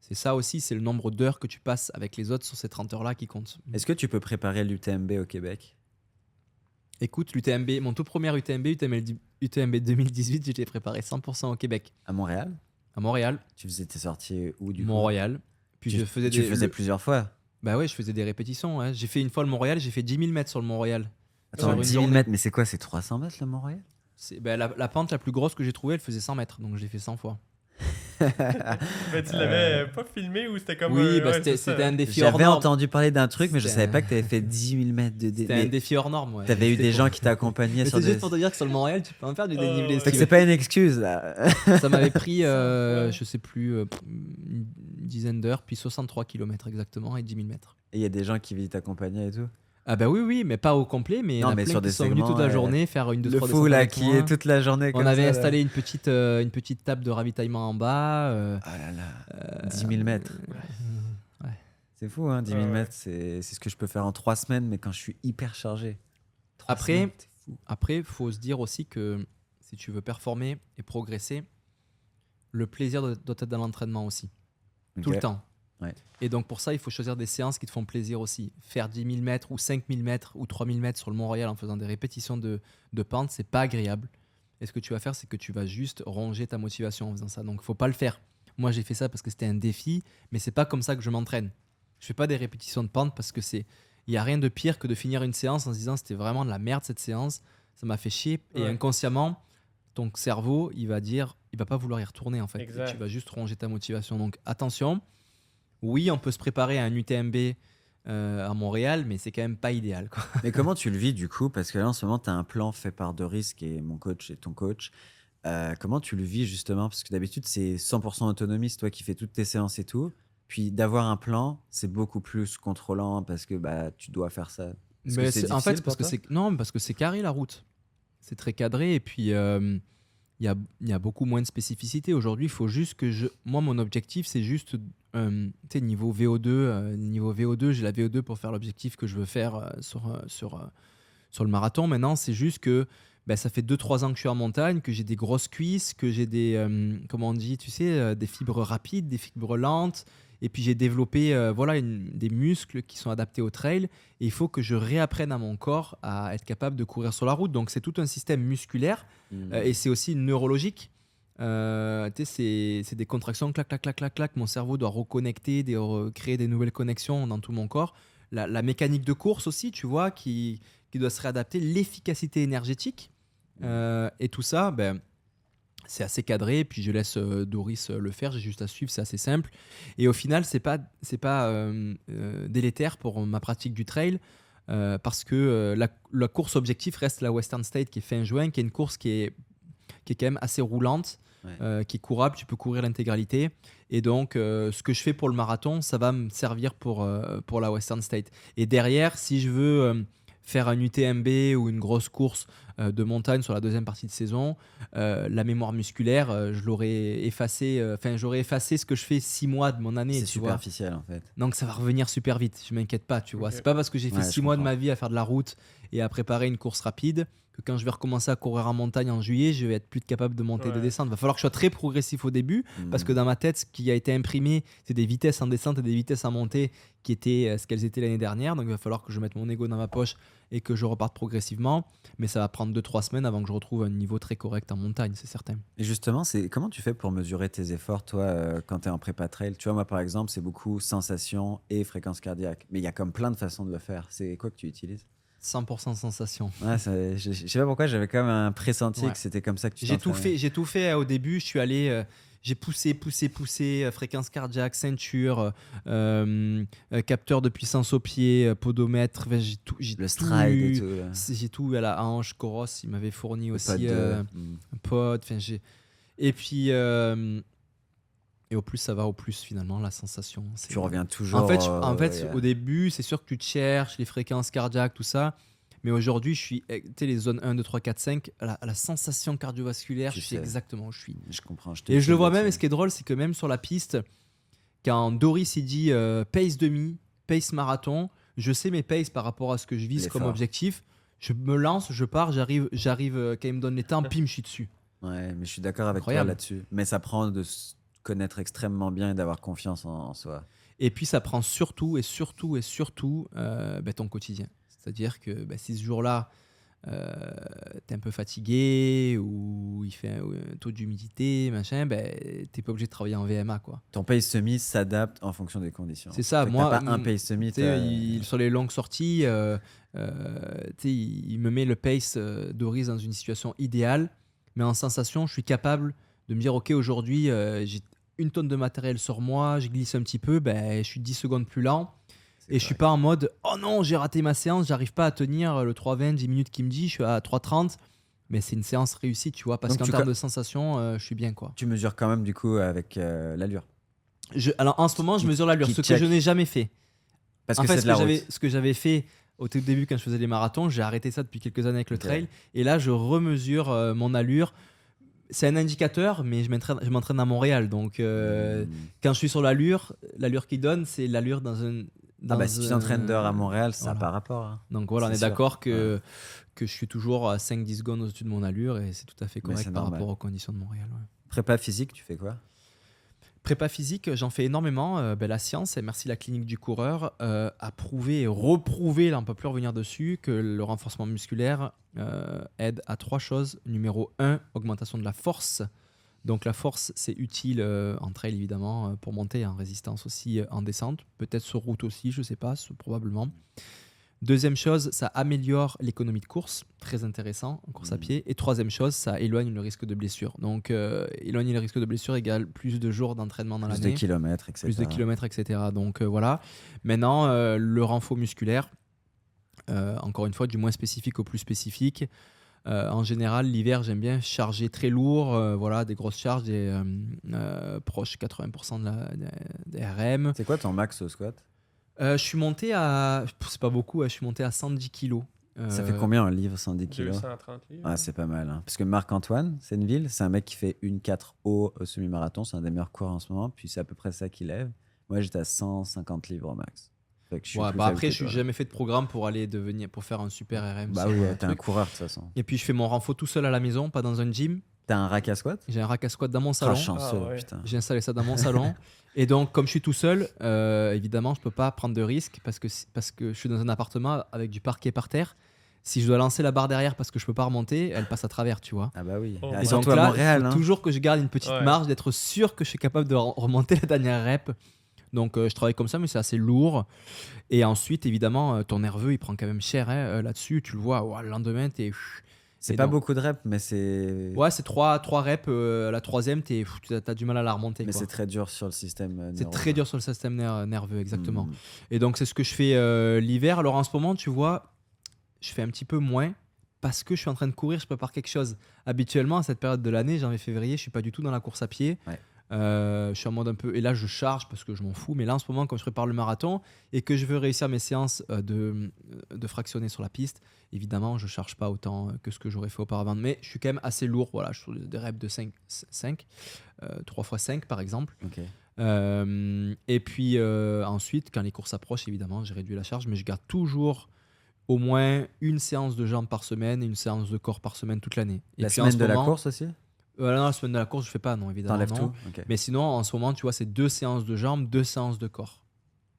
c'est ça aussi. C'est le nombre d'heures que tu passes avec les autres sur ces 30 heures-là qui compte. Est-ce que tu peux préparer l'UTMB au Québec? Écoute, l'UTMB, mon tout premier UTMB, UTMB, 2018, j'étais préparé 100% au Québec. À Montréal? À Montréal. Tu faisais tes sorties où du Montréal. Puis tu, je faisais tu faisais plusieurs fois? Bah ouais, je faisais des répétitions. J'ai fait une fois le Montréal, j'ai fait 10 000 mètres sur le Montréal. Attends, 10 000 mètres, mais c'est quoi C'est 300 mètres le Montréal? Bah, la, la, pente la plus grosse que j'ai trouvée, elle faisait 100 mètres, donc je l'ai fait 100 fois. Mais tu l'avais pas filmé ou c'était comme Oui, bah, c'était un défi hors norme. J'avais entendu parler d'un truc, mais je savais pas que tu avais fait 10 000 mètres de dénivelé. C'était un défi hors norme. Ouais. Tu avais eu des gens qui t'accompagnaient sur C'est juste pour te dire que sur le Montréal, tu peux en faire du oh, dénivelé. c'est pas une excuse là. Ça m'avait pris, euh, je sais plus, euh, une dizaine d'heures, puis 63 km exactement et 10 000 mètres. Et il y a des gens qui viennent t'accompagner et tout ah bah oui, oui, mais pas au complet, mais non, mais sur des sont venus toute la journée faire une, deux, Le fou là qui est toute la journée. On avait installé une petite, euh, une petite table de ravitaillement en bas. Euh, ah là là, 10 000 mètres. Ouais. C'est fou, hein, 10 000 mètres, c'est ce que je peux faire en trois semaines, mais quand je suis hyper chargé. Après, après, faut se dire aussi que si tu veux performer et progresser, le plaisir doit être dans l'entraînement aussi. Tout le temps. Et donc pour ça, il faut choisir des séances qui te font plaisir aussi. Faire 10 000 mètres ou 5 000 mètres ou 3 000 mètres sur le Mont-Royal en faisant des répétitions de, de pente, c'est pas agréable. Et ce que tu vas faire, c'est que tu vas juste ronger ta motivation en faisant ça. Donc faut pas le faire. Moi, j'ai fait ça parce que c'était un défi, mais c'est pas comme ça que je m'entraîne. Je fais pas des répétitions de pente parce que c'est il y a rien de pire que de finir une séance en se disant c'était vraiment de la merde cette séance, ça m'a fait chier et inconsciemment ton cerveau, il va dire il va pas vouloir y retourner en fait. Tu vas juste ronger ta motivation. Donc attention, oui, on peut se préparer à un UTMB euh, à Montréal, mais c'est quand même pas idéal. Mais comment tu le vis du coup? Parce que là, en ce moment, tu as un plan fait par De Risque et mon coach et ton coach. Euh, comment tu le vis justement? Parce que d'habitude, c'est 100% autonomie, c'est toi qui fais toutes tes séances et tout. Puis d'avoir un plan, c'est beaucoup plus contrôlant parce que bah, tu dois faire ça. Mais en fait, parce que c'est non, parce que c'est carré la route. C'est très cadré et puis euh, il y, a, y, a, beaucoup moins de spécificité. Aujourd'hui, il faut juste que je. Moi, mon objectif, c'est juste euh, niveau VO2, euh, niveau VO2, j'ai la VO2 pour faire l'objectif que je veux faire euh, sur, sur, sur le marathon. Maintenant, c'est juste que ben, ça fait 2-3 ans que je suis en montagne, que j'ai des grosses cuisses, que j'ai des, comment on dit, tu sais, des fibres rapides, des fibres lentes. Et puis j'ai développé voilà, des muscles qui sont adaptés au trail. Et il faut que je réapprenne à mon corps à être capable de courir sur la route. Donc c'est tout un système musculaire mmh. et c'est aussi neurologique. Euh, c'est des contractions, clac, clac, clac, clac, clac. Mon cerveau doit reconnecter, créer des nouvelles connexions dans tout mon corps. La, mécanique de course aussi, tu vois, qui, qui doit se réadapter. L'efficacité énergétique. Euh, et tout ça, ben, c'est assez cadré. Puis je laisse euh, Doris le faire. J'ai juste à suivre, c'est assez simple. Et au final, c'est pas, c'est pas délétère pour ma pratique du trail. parce que la, la, course objectif reste la Western State qui est fin juin, qui est une course qui est, qui est quand même assez roulante, euh, qui est courable, tu peux courir l'intégralité. Et donc, euh, ce que je fais pour le marathon, ça va me servir pour, euh, pour la Western State. Et derrière, si je veux faire un UTMB ou une grosse course de montagne sur la deuxième partie de saison, la mémoire musculaire, je l'aurais effacé, enfin j'aurais effacé ce que je fais six mois de mon année. C'est superficiel en fait. Donc ça va revenir super vite, je m'inquiète pas, tu vois. C'est pas parce que j'ai fait six mois de ma vie à faire de la route et à préparer une course rapide quand je vais recommencer à courir en montagne en juillet, je vais être plus capable de monter et de descendre. Il va falloir que je sois très progressif au début, parce que mhm. dans ma tête, ce qui a été imprimé, c'est des vitesses en descente et des vitesses en montée qui étaient euh, ce qu'elles étaient l'année dernière. Donc il va falloir que je mette mon ego dans ma poche et que je reparte progressivement. Mais ça va prendre 2-3 semaines avant que je retrouve un niveau très correct en montagne, c'est certain. Et justement, c'est comment tu fais pour mesurer tes efforts, toi, euh, quand tu es en prépa trail? Tu vois, moi, par exemple, c'est beaucoup sensation et fréquence cardiaque. Mais il y a comme plein de façons de le faire. C'est quoi que tu utilises? 100% sensation. Ouais, je, je, sais pas pourquoi, j'avais quand même un pressenti que c'était comme ça que tu J'ai tout fait, j'ai tout fait euh, au début. Je suis allé, euh, j'ai poussé, poussé, poussé, euh, fréquence cardiaque, ceinture, capteur de puissance au pied, podomètre. j'ai tout, j'ai le stride et tout. J'ai tout à la hanche. Coros, il m'avait fourni aussi un pod. Enfin, j'ai et puis et au plus ça va, au plus finalement la sensation. Tu reviens toujours. En fait, en fait au début, c'est sûr que tu te cherches les fréquences cardiaques, tout ça. Mais aujourd'hui, je suis, tu sais, les zones 1, 2, 3, 4, 5, la, la sensation cardiovasculaire, je sais exactement où je suis. Je comprends. Je et je le vois même, et ce qui est drôle, c'est que même sur la piste, quand Doris il dit euh, pace demi, pace marathon, je sais mes paces par rapport à ce que je vise comme objectif. Je me lance, je pars, j'arrive, j'arrive euh, quand il me donne les temps, pim, je suis dessus. Ouais, mais je suis d'accord avec toi là-dessus. Mais ça prend de connaître extrêmement bien et d'avoir confiance en, soi. Et puis ça prend surtout et surtout et surtout euh, bah, ton quotidien. C'est-à-dire que bah, si ce jour-là, euh, tu es un peu fatigué ou il fait un, taux d'humidité, machin, ben, tu pas obligé de travailler en VMA. Quoi. Ton pace semi s'adapte en fonction des conditions. C'est ça, moi. pas un pace semi. Il, sur les longues sorties, euh, il, me met le pace d'Oris dans une situation idéale, mais en sensation, je suis capable de me dire, OK, aujourd'hui, j'ai une tonne de matériel sur moi, je glisse un petit peu, ben, je suis 10 secondes plus lent. Et je suis pas en mode oh non, j'ai raté ma séance, j'arrive pas à tenir le 3,20, 10 minutes qui me dit, je suis à 3,30. Mais c'est une séance réussie, tu vois, parce qu'en termes de sensation, euh, je suis bien quoi. Tu mesures quand même du coup avec euh, l'allure. alors en ce moment, je mesure l'allure, ce que je n'ai jamais fait. Parce en que fait, ce que j'avais fait au tout début quand je faisais les marathons, j'ai arrêté ça depuis quelques années avec le trail. Et là, je remesure euh, mon allure c'est un indicateur, mais je m'entraîne à Montréal. Donc, euh, hmm. quand je suis sur l'allure, l'allure qui donne, c'est l'allure dans un. ah bah, si tu t'entraînes d'heure à Montréal, ça n'a pas rapport. Hein. Donc voilà, on est d'accord que, que je suis toujours à 5-10 secondes au-dessus de mon allure et c'est tout à fait correct par rapport aux conditions de Montréal. Prépa physique, tu fais quoi? Prépa physique, j'en fais énormément. Euh, ben, la science, et merci la clinique du coureur, euh, a prouvé et reprouvé, là on peut plus revenir dessus, que le renforcement musculaire euh, aide à trois choses. Numéro 1, augmentation de la force. Donc la force, c'est utile en trail évidemment pour monter, en résistance aussi en descente, peut-être sur route aussi, je ne sais pas, probablement. Deuxième chose, ça améliore l'économie de course, très intéressant en course à mmh. pied. Et troisième chose, ça éloigne le risque de blessure. Donc, euh, éloigner le risque de blessure égale plus de jours d'entraînement dans l'année. Plus de kilomètres, etc. Plus de kilomètres, etc. Donc, euh, voilà. Maintenant, euh, le renfort musculaire, encore une fois, du moins spécifique au plus spécifique. en général, l'hiver, j'aime bien charger très lourd, voilà, des grosses charges, des proches 80% de la, des RM. C'est quoi ton max au squat? Euh, je suis monté à. C'est pas beaucoup, je suis monté à 110 kilos. Ça fait euh, combien un livre 110 kilos? 230 livres. Ah, c'est pas mal. Hein. Parce que Marc-Antoine, c'est une ville, c'est un mec qui fait une 4 haut au semi-marathon, c'est un des meilleurs coureurs en ce moment, puis c'est à peu près ça qu'il lève. Moi, j'étais à 150 livres au max. Ouais, bah après, je n'ai jamais fait de programme pour aller devenir, pour faire un super RM. Bah oui, t'es un coureur de toute façon. Et puis je fais mon renfort tout seul à la maison, pas dans un gym. T'as un rack à squat? J'ai un rack à squat dans mon salon. chanceux, ah putain. J'ai installé ça dans mon salon. Et donc, comme je suis tout seul, euh, évidemment, je peux pas prendre de risques parce que, parce que je suis dans un appartement avec du parquet par terre. Si je dois lancer la barre derrière parce que je peux pas remonter, elle passe à travers, tu vois. Ah bah oui. Oh. Et donc là, Montréal, hein. toujours que je garde une petite marge, d'être sûr que je suis capable de remonter la dernière rep. Donc euh, je travaille comme ça, mais c'est assez lourd. Et ensuite, évidemment, euh, ton nerveux, il prend quand même cher hein, là-dessus. Tu le vois, le lendemain, tu es c'est pas beaucoup de reps, mais c'est. Ouais, c'est 3, trois reps. Euh, la troisième, tu as, du mal à la remonter. Mais c'est très dur sur le système nerveux. C'est très dur sur le système nerveux, exactement. Hmm. Et donc, c'est ce que je fais euh, l'hiver. Alors, en ce moment, tu vois, je fais un petit peu moins parce que je suis en train de courir, je prépare quelque chose. Habituellement, à cette période de l'année, janvier-février, je suis pas du tout dans la course à pied. Je suis en mode un peu. Et là, je charge parce que je m'en fous. Mais là, en ce moment, quand je prépare le marathon et que je veux réussir mes séances de, de fractionner sur la piste, évidemment, je charge pas autant que ce que j'aurais fait auparavant. Mais je suis quand même assez lourd. Voilà, je suis des reps de 5, 5 3 x 5 par exemple. et puis ensuite, quand les courses approchent, évidemment, j'ai réduit la charge, mais je garde toujours au moins une séance de jambes par semaine et une séance de corps par semaine toute l'année. La semaine de la course aussi? Euh, non, la semaine de la course, je fais pas, non, évidemment. Tout Mais sinon, en ce moment, tu vois, c'est deux séances de jambes, deux séances de corps.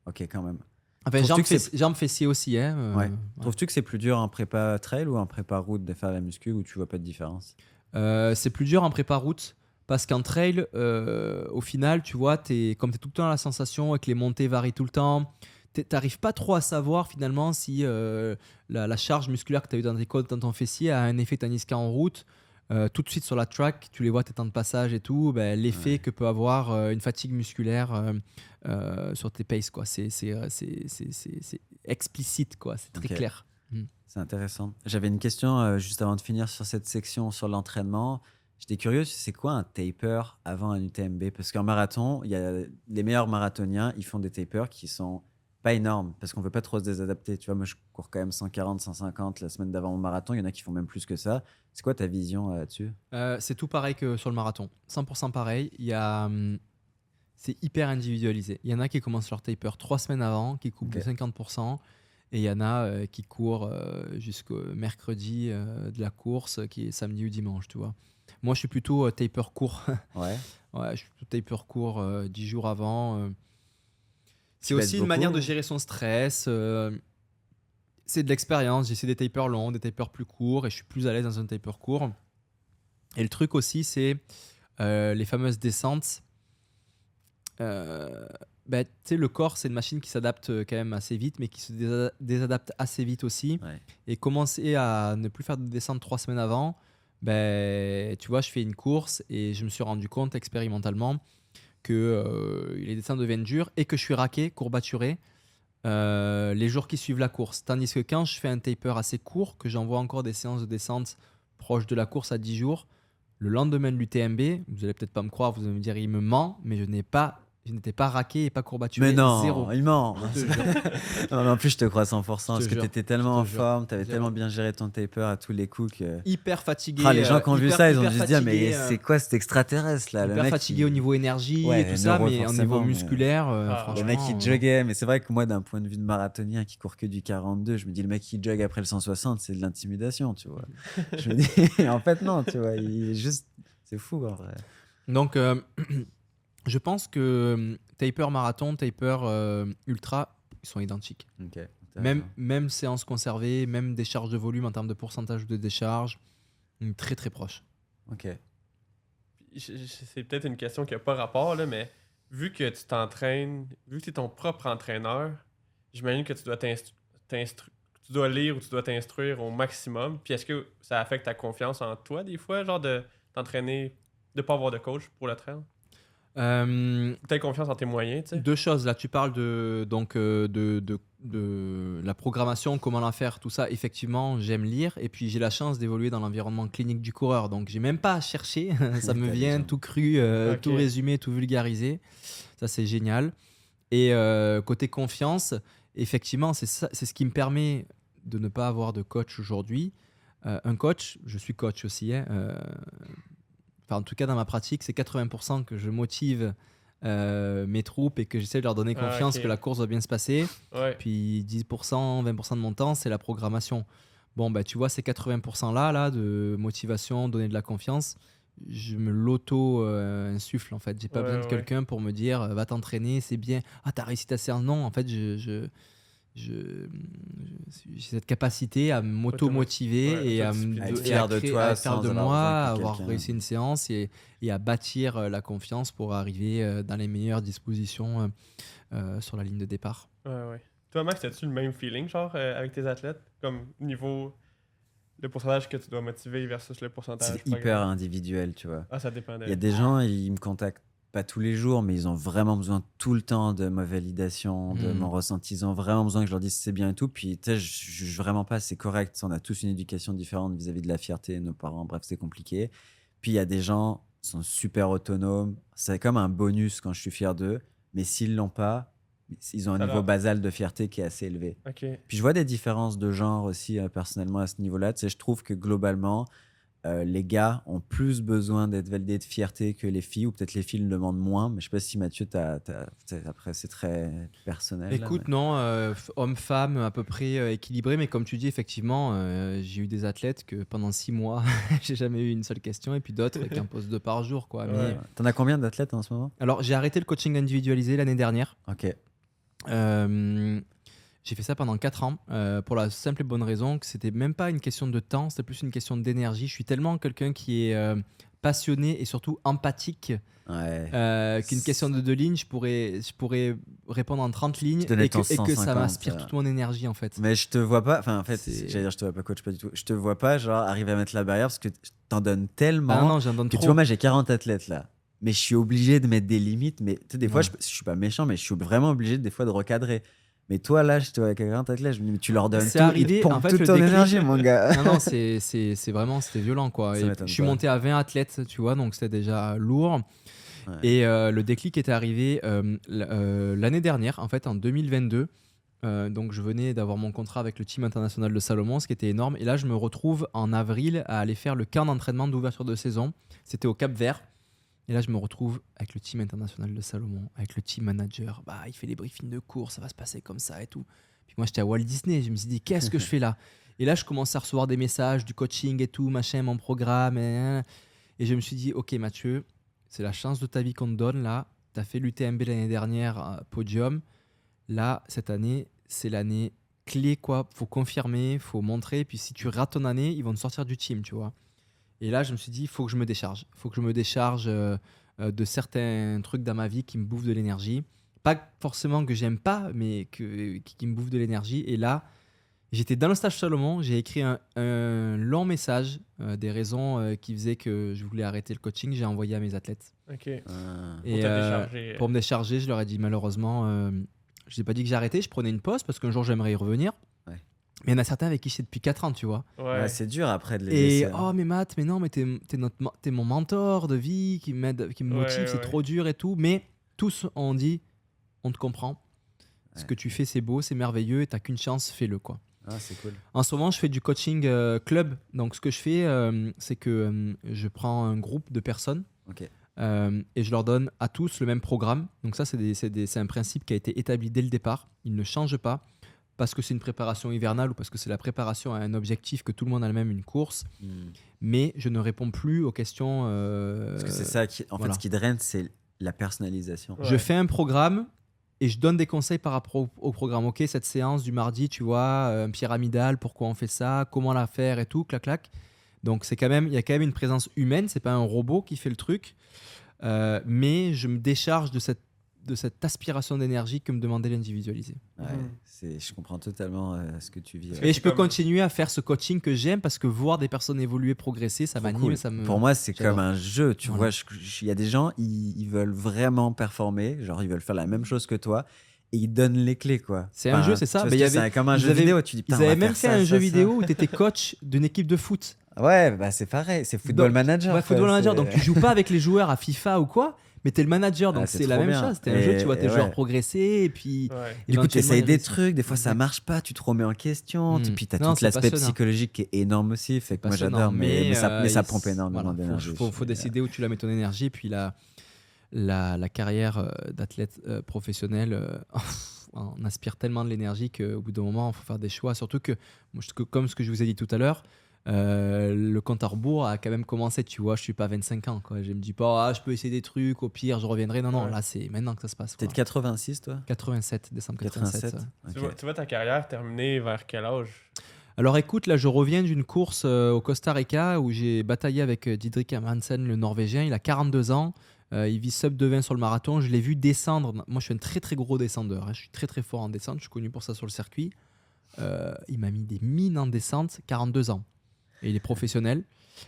Ok, quand même. Enfin, jambes, fessiers, jambes fessiers aussi. Hein, euh, ouais. Trouves-tu que c'est plus dur en prépa trail ou en prépa route de faire la muscu ou tu vois pas de différence? Euh, C'est plus dur en prépa route parce qu'en trail, au final, tu vois, es, comme tu es tout le temps à la sensation et que les montées varient tout le temps, t'arrives pas trop à savoir finalement si euh, la, charge musculaire que tu as eu dans tes côtes, dans ton fessier, a un effet tandis qu'en route, euh, tout de suite sur la track, tu les vois tes temps de passage et tout, ben, l'effet que peut avoir euh, une fatigue musculaire sur tes paces, quoi. C'est, explicite, quoi. C'est très clair. Hmm. C'est intéressant. J'avais une question juste avant de finir sur cette section sur l'entraînement. J'étais curieux, c'est quoi un taper avant un UTMB Parce qu'en marathon, il y a les meilleurs marathoniens, ils font des tapers qui sont pas énorme parce qu'on veut pas trop se désadapter. Tu vois, moi je cours quand même 140, 150 la semaine d'avant mon marathon. Il y en a qui font même plus que ça. C'est quoi ta vision euh, là-dessus? Euh, C'est tout pareil que sur le marathon. 100% pareil. Il y a, hum, c'est hyper individualisé. Il y en a qui commencent leur taper trois semaines avant, qui coupent de 50%. Et il y en a euh, qui courent jusqu'au mercredi de la course, qui est samedi ou dimanche, tu vois. Moi, je suis plutôt taper court. ouais. ouais, je suis plutôt taper court 10 jours avant. C'est aussi une manière de gérer son stress. Euh, c'est de l'expérience. J'essaie des tapers longs, des tapers plus courts, et je suis plus à l'aise dans un taper court. Et le truc aussi, c'est euh, les fameuses descentes. Euh, bah, le corps, c'est une machine qui s'adapte quand même assez vite, mais qui se désadapte assez vite aussi. Et commencer à ne plus faire de descente trois semaines avant, ben, tu vois, je fais une course et je me suis rendu compte expérimentalement que euh, les dessins deviennent durs et que je suis raqué, courbaturé euh, les jours qui suivent la course. Tandis que quand je fais un taper assez court, que j'envoie encore des séances de descente proches de la course à 10 jours, le lendemain de l'UTMB, vous allez peut-être pas me croire, vous allez me dire il me ment, mais je n'ai pas je n'étais pas raqué et pas courbaturé. Mais non, zéro. il ment. en plus, je te crois 100% parce que tu étais tellement en forme, tu avais tellement bien géré ton taper à tous les coups que. Hyper fatigué. Ah, les gens qui ont vu ça, ils ont juste dit Mais euh, c'est quoi cet extraterrestre là Hyper fatigué au niveau énergie et tout ça, mais au niveau musculaire, euh, ah, Le mec qui euh, joguait, mais c'est vrai que moi, d'un point de vue de marathonien qui court que du 42, je me dis Le mec qui jogue après le 160, c'est de l'intimidation, tu vois. je me dis En fait, non, tu vois, il est juste. C'est fou en vrai. Donc. Je pense que hum, taper marathon, taper euh, ultra, ils sont identiques. même, même séance conservée, même décharge de volume en termes de pourcentage de décharge, très très proche. Ok. C'est peut-être une question qui n'a pas rapport, là, mais vu que tu t'entraînes, vu que tu es ton propre entraîneur, j'imagine que tu dois tu dois lire ou tu dois t'instruire au maximum. Puis est-ce que ça affecte ta confiance en toi des fois, genre de t'entraîner, de pas avoir de coach pour le trail? Euh, tu as confiance en tes moyens, tu sais? Deux choses. Là, tu parles de, donc, euh, de, de, de, la programmation, comment la faire, tout ça. Effectivement, j'aime lire. Et puis, j'ai la chance d'évoluer dans l'environnement clinique du coureur. Donc, j'ai même pas à chercher. ça me vient tout cru, euh, tout résumé, tout vulgarisé. Ça, c'est génial. Et euh, côté confiance, effectivement, c'est ce qui me permet de ne pas avoir de coach aujourd'hui. un coach, je suis coach aussi, hein, en tout cas dans ma pratique, c'est 80% que je motive euh, mes troupes et que j'essaie de leur donner ah, confiance que la course va bien se passer. Puis 10%, 20% de mon temps, c'est la programmation. Bon, bah, tu vois, ces 80% là, là, de motivation, donner de la confiance, je me l'auto-insuffle en fait. J'ai pas besoin de quelqu'un pour me dire va t'entraîner, c'est bien. Ah, t'as réussi ta séance. Non, en fait, je j'ai cette capacité à m'auto-motiver et à, me, être fier de toi, faire de moi, à avoir réussi une séance et, et, à bâtir euh, la confiance pour arriver euh, dans les meilleures dispositions euh, sur la ligne de départ. Ouais, ouais. Toi, Max, as-tu le même feeling genre avec tes athlètes? Comme niveau le pourcentage que tu dois motiver versus le pourcentage C'est hyper individuel, tu vois. Ah, ça dépend. Il y a des gens, ils me contactent pas tous les jours, mais ils ont vraiment besoin tout le temps de ma validation, de mm. mon ressenti. Ils ont vraiment besoin que je leur dise c'est bien et tout. Puis, tu sais, je juge vraiment pas, c'est correct. On a tous une éducation différente vis-à-vis de la fierté, nos parents, bref, c'est compliqué. Puis, il y a des gens, sont super autonomes. C'est comme un bonus quand je suis fier d'eux. Mais s'ils l'ont pas, ils ont un niveau basal de fierté qui est assez élevé. Puis je vois des différences de genre aussi euh, personnellement à ce niveau-là. Tu sais, je trouve que globalement, euh, les gars ont plus besoin d'être validés de fierté que les filles, ou peut-être les filles le demandent moins, mais je sais pas si Mathieu, as, après c'est très personnel. Écoute, non, euh, homme-femme à peu près euh, équilibré, mais comme tu dis, effectivement, j'ai eu des athlètes que pendant six mois, j'ai jamais eu une seule question, et puis d'autres qui en posent deux par jour. Quoi. Ouais. T'en as combien d'athlètes en ce moment? Alors, j'ai arrêté le coaching individualisé l'année dernière. Ok. J'ai fait ça pendant 4 ans euh, pour la simple et bonne raison que c'était même pas une question de temps, c'était plus une question d'énergie. Je suis tellement quelqu'un qui est euh, passionné et surtout empathique euh, qu'une question de deux lignes, je pourrais, je pourrais répondre en 30 lignes et que, et que, ça m'inspire toute mon énergie en fait. Mais je te vois pas, enfin en fait, j'allais dire je te vois pas coach, pas du tout. Je te vois pas genre arriver à mettre la barrière parce que t'en donnes tellement. Ah non, j'en donne trop. Tu vois, moi j'ai 40 athlètes là mais je suis obligé de mettre des limites. Mais tu sais, des fois, je, je, suis pas méchant, mais je suis vraiment obligé des fois de recadrer. Mais toi, là, je te vois avec un grand athlète, je me dis, mais tu leur donnes tout, arrivé, en fait, toute ton énergie, mon gars. Non, non, c'est vraiment, c'était violent, quoi. je suis monté à 20 athlètes, tu vois, donc c'était déjà lourd. Et euh, le déclic était arrivé euh, euh, l'année dernière, en fait, en 2022. donc je venais d'avoir mon contrat avec le team international de Salomon, ce qui était énorme. Et là, je me retrouve en avril à aller faire le camp d'entraînement d'ouverture de saison. C'était au Cap Vert. Et là, je me retrouve avec le team international de Salomon, avec le team manager. Bah, il fait les briefings de cours, ça va se passer comme ça et tout. Puis moi, j'étais à Walt Disney. Je me suis dit, qu'est-ce que je fais là? Et là, je commençais à recevoir des messages du coaching et tout, machin, mon programme. Et, et je me suis dit, ok, Mathieu, c'est la chance de ta vie qu'on te donne là. Tu as fait l'UTMB l'année dernière, podium. Là, cette année, c'est l'année clé, quoi. Faut confirmer, faut montrer. Puis si tu rates ton année, ils vont te sortir du team, tu vois. Et là, je me suis dit, il faut que je me décharge. Il faut que je me décharge euh, euh, de certains trucs dans ma vie qui me bouffent de l'énergie. Pas forcément que j'aime pas, mais que, qui, me bouffent de l'énergie. Et là, j'étais dans le stage Salomon. J'ai écrit un, long message euh, des raisons qui faisaient que je voulais arrêter le coaching. J'ai envoyé à mes athlètes. Ok. Et, pour, pour, me décharger, je leur ai dit malheureusement, je n'ai pas dit que j'arrêtais. Je prenais une pause parce qu'un jour j'aimerais y revenir. Mais il y en a certains avec qui c'est depuis 4 ans, tu vois. Ouais. c'est dur après de les Et laisser. oh, mais Matt, mais non, mais t'es, es, mon mentor de vie qui m'aide, qui me motive, c'est trop dur et tout. Mais tous ont dit on te comprend. Ce que tu fais, c'est beau, c'est merveilleux et t'as qu'une chance, fais-le, quoi. Ah, c'est cool. En ce moment, je fais du coaching euh, club. Donc, ce que je fais, euh, c'est que euh, je prends un groupe de personnes et je leur donne à tous le même programme. Donc, ça, c'est, c'est un principe qui a été établi dès le départ. Il ne change pas parce que c'est une préparation hivernale ou parce que c'est la préparation à un objectif que tout le monde a le même, une course. Hmm. Mais je ne réponds plus aux questions. Euh, parce que c'est ça qui, en fait, ce qui draine, c'est la personnalisation. Je fais un programme et je donne des conseils par rapport au, programme. Ok, cette séance du mardi, tu vois, euh, un pyramidal, pourquoi on fait ça, comment la faire et tout, clac clac. Donc c'est quand même, il y a quand même une présence humaine. C'est pas un robot qui fait le truc, euh, mais je me décharge de cette de cette aspiration d'énergie que me demandait. Ouais, mm. je comprends totalement euh, ce que tu vis. Et je peux continuer à faire ce coaching que j'aime parce que voir des personnes évoluer, progresser, ça m'anime. Ça me... Pour moi, c'est comme un jeu. Tu vois, il y a des gens, ils, veulent vraiment performer, genre ils veulent faire la même chose que toi. Et ils donnent les clés, quoi. C'est un jeu, c'est ça. Mais il y avait, comme un jeu vidéo. Tu dis, ils avaient même fait un jeu vidéo où tu étais coach d'une équipe de foot. Ouais, bah c'est pareil, c'est Football Manager. Ouais, Football Manager. Donc tu joues pas avec les joueurs à FIFA ou quoi, mais t'es le manager, donc ah, c'est la même chose. C'était un jeu, tu vois tes joueurs progresser, et puis. du coup, tu essayes des trucs, des fois ça marche pas, tu te remets en question, et hmm. puis t'as tout l'aspect psychologique qui est énorme aussi, fait que moi j'adore, mais, ça, mais ça pompe énormément d'énergie. Il faut, faut décider où tu la mets ton énergie, et puis la, la, la carrière euh, d'athlète euh, professionnel. Euh, on aspire tellement de l'énergie qu'au bout d'un moment, il faut faire des choix. Surtout que, comme ce que je vous ai dit tout à l'heure, euh, le compte à rebours a quand même commencé, tu vois, je suis pas 25 ans, quoi. Je me dis pas, ah, je peux essayer des trucs, au pire, je reviendrai. Non, non, là, c'est maintenant que ça se passe. T'es de 86, toi? 87, décembre 87. Tu, vois, ta carrière terminée vers quel âge? Alors écoute, là je reviens d'une course euh, au Costa Rica où j'ai bataillé avec euh, Didrik Hansen, le Norvégien. Il a 42 ans, il vit sub de 20 sur le marathon. Je l'ai vu descendre. Moi je suis un très très gros descendeur. Hein. Je suis très très fort en descente. Je suis connu pour ça sur le circuit. il m'a mis des mines en descente, 42 ans et il est professionnel.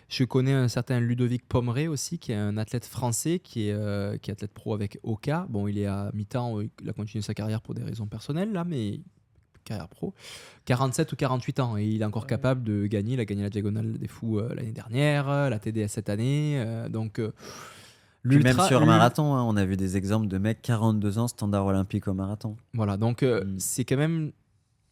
Je connais un certain Ludovic Pomeray aussi, qui est un athlète français, qui est, euh, qui est athlète pro avec Oka. Bon, il est à mi-temps, il a continué sa carrière pour des raisons personnelles, là, mais carrière pro, 47 ou 48 ans. Et il est encore capable de gagner. Il a gagné la Diagonale des Fous l'année dernière, la TDS cette année. donc. même sur marathon, hein, on a vu des exemples de mecs 42 ans standard olympique au marathon. Voilà, donc mm. c'est quand même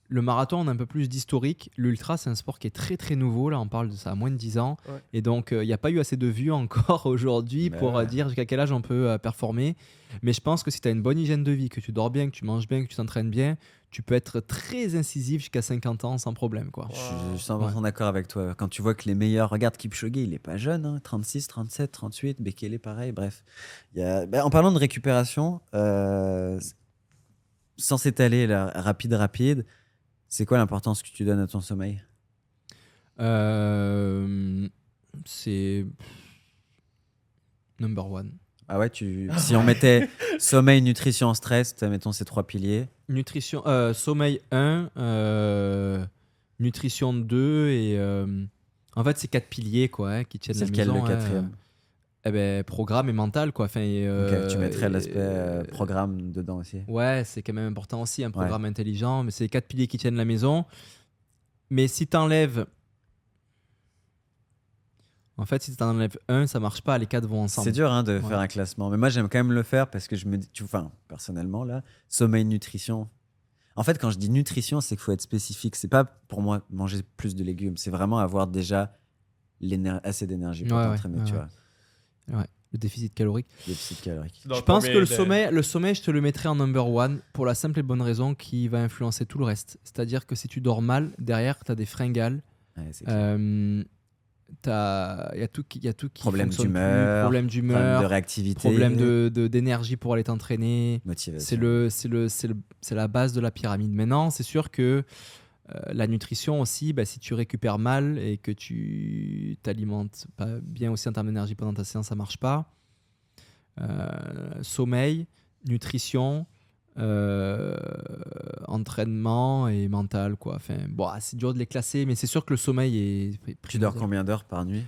le marathon, on a un peu plus d'historique. L'ultra, c'est un sport qui est très très nouveau. Là, on parle de ça à moins de 10 ans. Et donc, il n'y a pas eu assez de vues encore aujourd'hui pour euh, dire jusqu'à quel âge on peut euh, performer. Mais je pense que si tu as une bonne hygiène de vie, que tu dors bien, que tu manges bien, que tu t'entraînes bien, tu peux être très incisif jusqu'à 50 ans sans problème. Quoi. Je suis 100% d'accord avec toi. Quand tu vois que les meilleurs, regarde Kipchoge, il n'est pas jeune, 36, 37, 38, Bekele pareil, bref. Y a... Ben, en parlant de récupération, euh, sans s'étaler rapide, rapide, c'est quoi l'importance que tu donnes à ton sommeil? Euh, C'est number one. Ah ouais, tu... si on mettait sommeil, nutrition, stress, mettons ces trois piliers. Nutrition, euh, sommeil 1, euh, nutrition 2 et en fait c'est quatre piliers quoi hein, qui tiennent la maison. C'est lequel le quatrième? Eh ben, programme et mental quoi. Enfin, tu mettrais l'aspect programme dedans aussi. Ouais, c'est quand même important aussi un programme intelligent, mais c'est les quatre piliers qui tiennent la maison. Mais si tu enlèves en fait, si tu enlèves un, ça marche pas, les quatre vont ensemble. C'est dur hein, de faire un classement, mais moi j'aime quand même le faire parce que je me dis, tu, enfin, personnellement là, sommeil, nutrition. En fait, quand je dis nutrition, c'est qu'il faut être spécifique. C'est pas pour moi manger plus de légumes, c'est vraiment avoir déjà assez d'énergie pour t'entraîner, tu vois. Ouais, le déficit calorique. Le déficit calorique. je pense que le sommeil, le sommeil, je te le mettrai en number one pour la simple et bonne raison qui va influencer tout le reste. C'est-à-dire que si tu dors mal, derrière, tu as des fringales. Ouais, euh, il y a tout qui, y a tout qui problème d'humeur, problème d'humeur, de réactivité, problème de d'énergie pour aller t'entraîner. C'est le c'est le c'est la base de la pyramide. Maintenant, c'est sûr que euh, la nutrition aussi, bah, si tu récupères mal et que tu t'alimentes pas bien aussi en termes d'énergie pendant ta séance, ça marche pas. Euh, sommeil, nutrition, euh, entraînement et mental quoi. Enfin, bon, ah, c'est dur de les classer, mais c'est sûr que le sommeil est. Tu dors combien d'heures par nuit?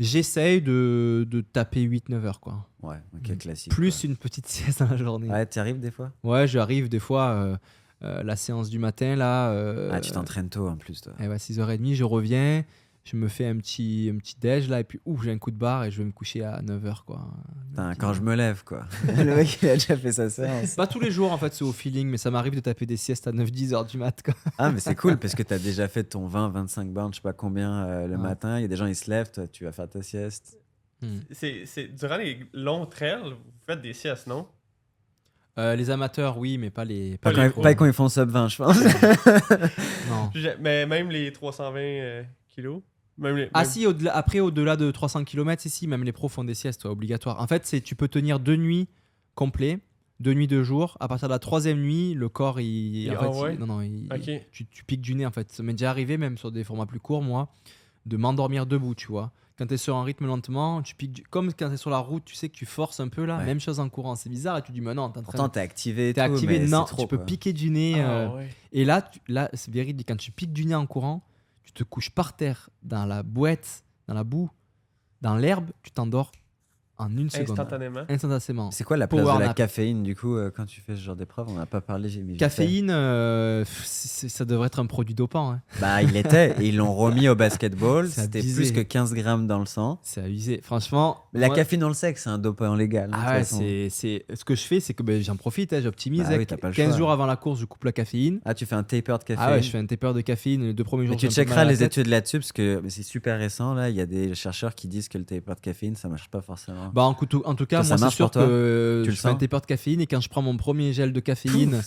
J'essaye de, de, taper 8-9 heures quoi. Ouais, ok, classique. Plus une petite sieste dans la journée. Ouais, tu arrives des fois? Ouais, j'arrive des fois. Euh, la séance du matin, là. Euh, ah, tu t'entraînes tôt en plus, toi. Et ouais, 6h30, je reviens, je me fais un petit, un petit déj, là, et puis ouf, j'ai un coup de barre et je vais me coucher à 9h, quoi. quand je me lève, quoi. le mec, il a déjà fait sa séance. Pas tous les jours, en fait, c'est au feeling, mais ça m'arrive de taper des siestes à 9-10 h du mat, quoi. Ah, mais c'est cool parce que tu as déjà fait ton 20-25 bornes, je sais pas combien, euh, le matin. Il y a des gens, ils se lèvent, toi, tu vas faire ta sieste. Hmm. C'est durant les longs trails, vous faites des siestes, non? Euh, les amateurs, oui, mais pas les. Pas, quand, ils font sub 20, je pense. non. Mais même les 320 euh, kilos. ah si, au après au-delà de 300 km, si, si, même les pros font des siestes obligatoires. En fait, c'est tu peux tenir deux nuits complets, deux nuits, deux jours. À partir de la troisième nuit, le corps, il, en fait, non, non, tu, tu, piques du nez en fait. Ça m'est déjà arrivé, même sur des formats plus courts, moi, de m'endormir debout, tu vois quand tu es sur un rythme lentement, tu piques comme quand tu es sur la route, tu sais que tu forces un peu là, même chose en courant, c'est bizarre et tu dis mais non, Pourtant t'es activé T'es activé. non, tu peux piquer du nez ah, euh, et là là c'est véridique quand tu piques du nez en courant, tu te couches par terre dans la boîte, dans la boue, dans l'herbe, tu t'endors en une seconde. Instantanément. C'est quoi la place de la caféine du coup euh, quand tu fais ce genre d'épreuve? On n'a pas parlé. Caféine, euh, ça devrait être un produit dopant. Hein. Bah il était et ils l'ont remis au basketball. C'était plus que 15 grammes dans le sang. C'est abusé. Franchement. la caféine on le sait que c'est un dopant légal. Hein, ah ouais, c'est ce que je fais, c'est que ben, j'en profite, hein, j'optimise. 15 bah jours avant la course, je coupe la caféine. Ah tu fais un taper de caféine. Ah ouais, je fais un taper de caféine les deux premiers jours. tu checkeras les études là-dessus parce que c'est super récent là. Il y a des chercheurs qui disent que le taper de caféine ça marche pas forcément. Bah en, en tout cas, moi, c'est sûr que tu je fais un taper de caféine et quand je prends mon premier gel de caféine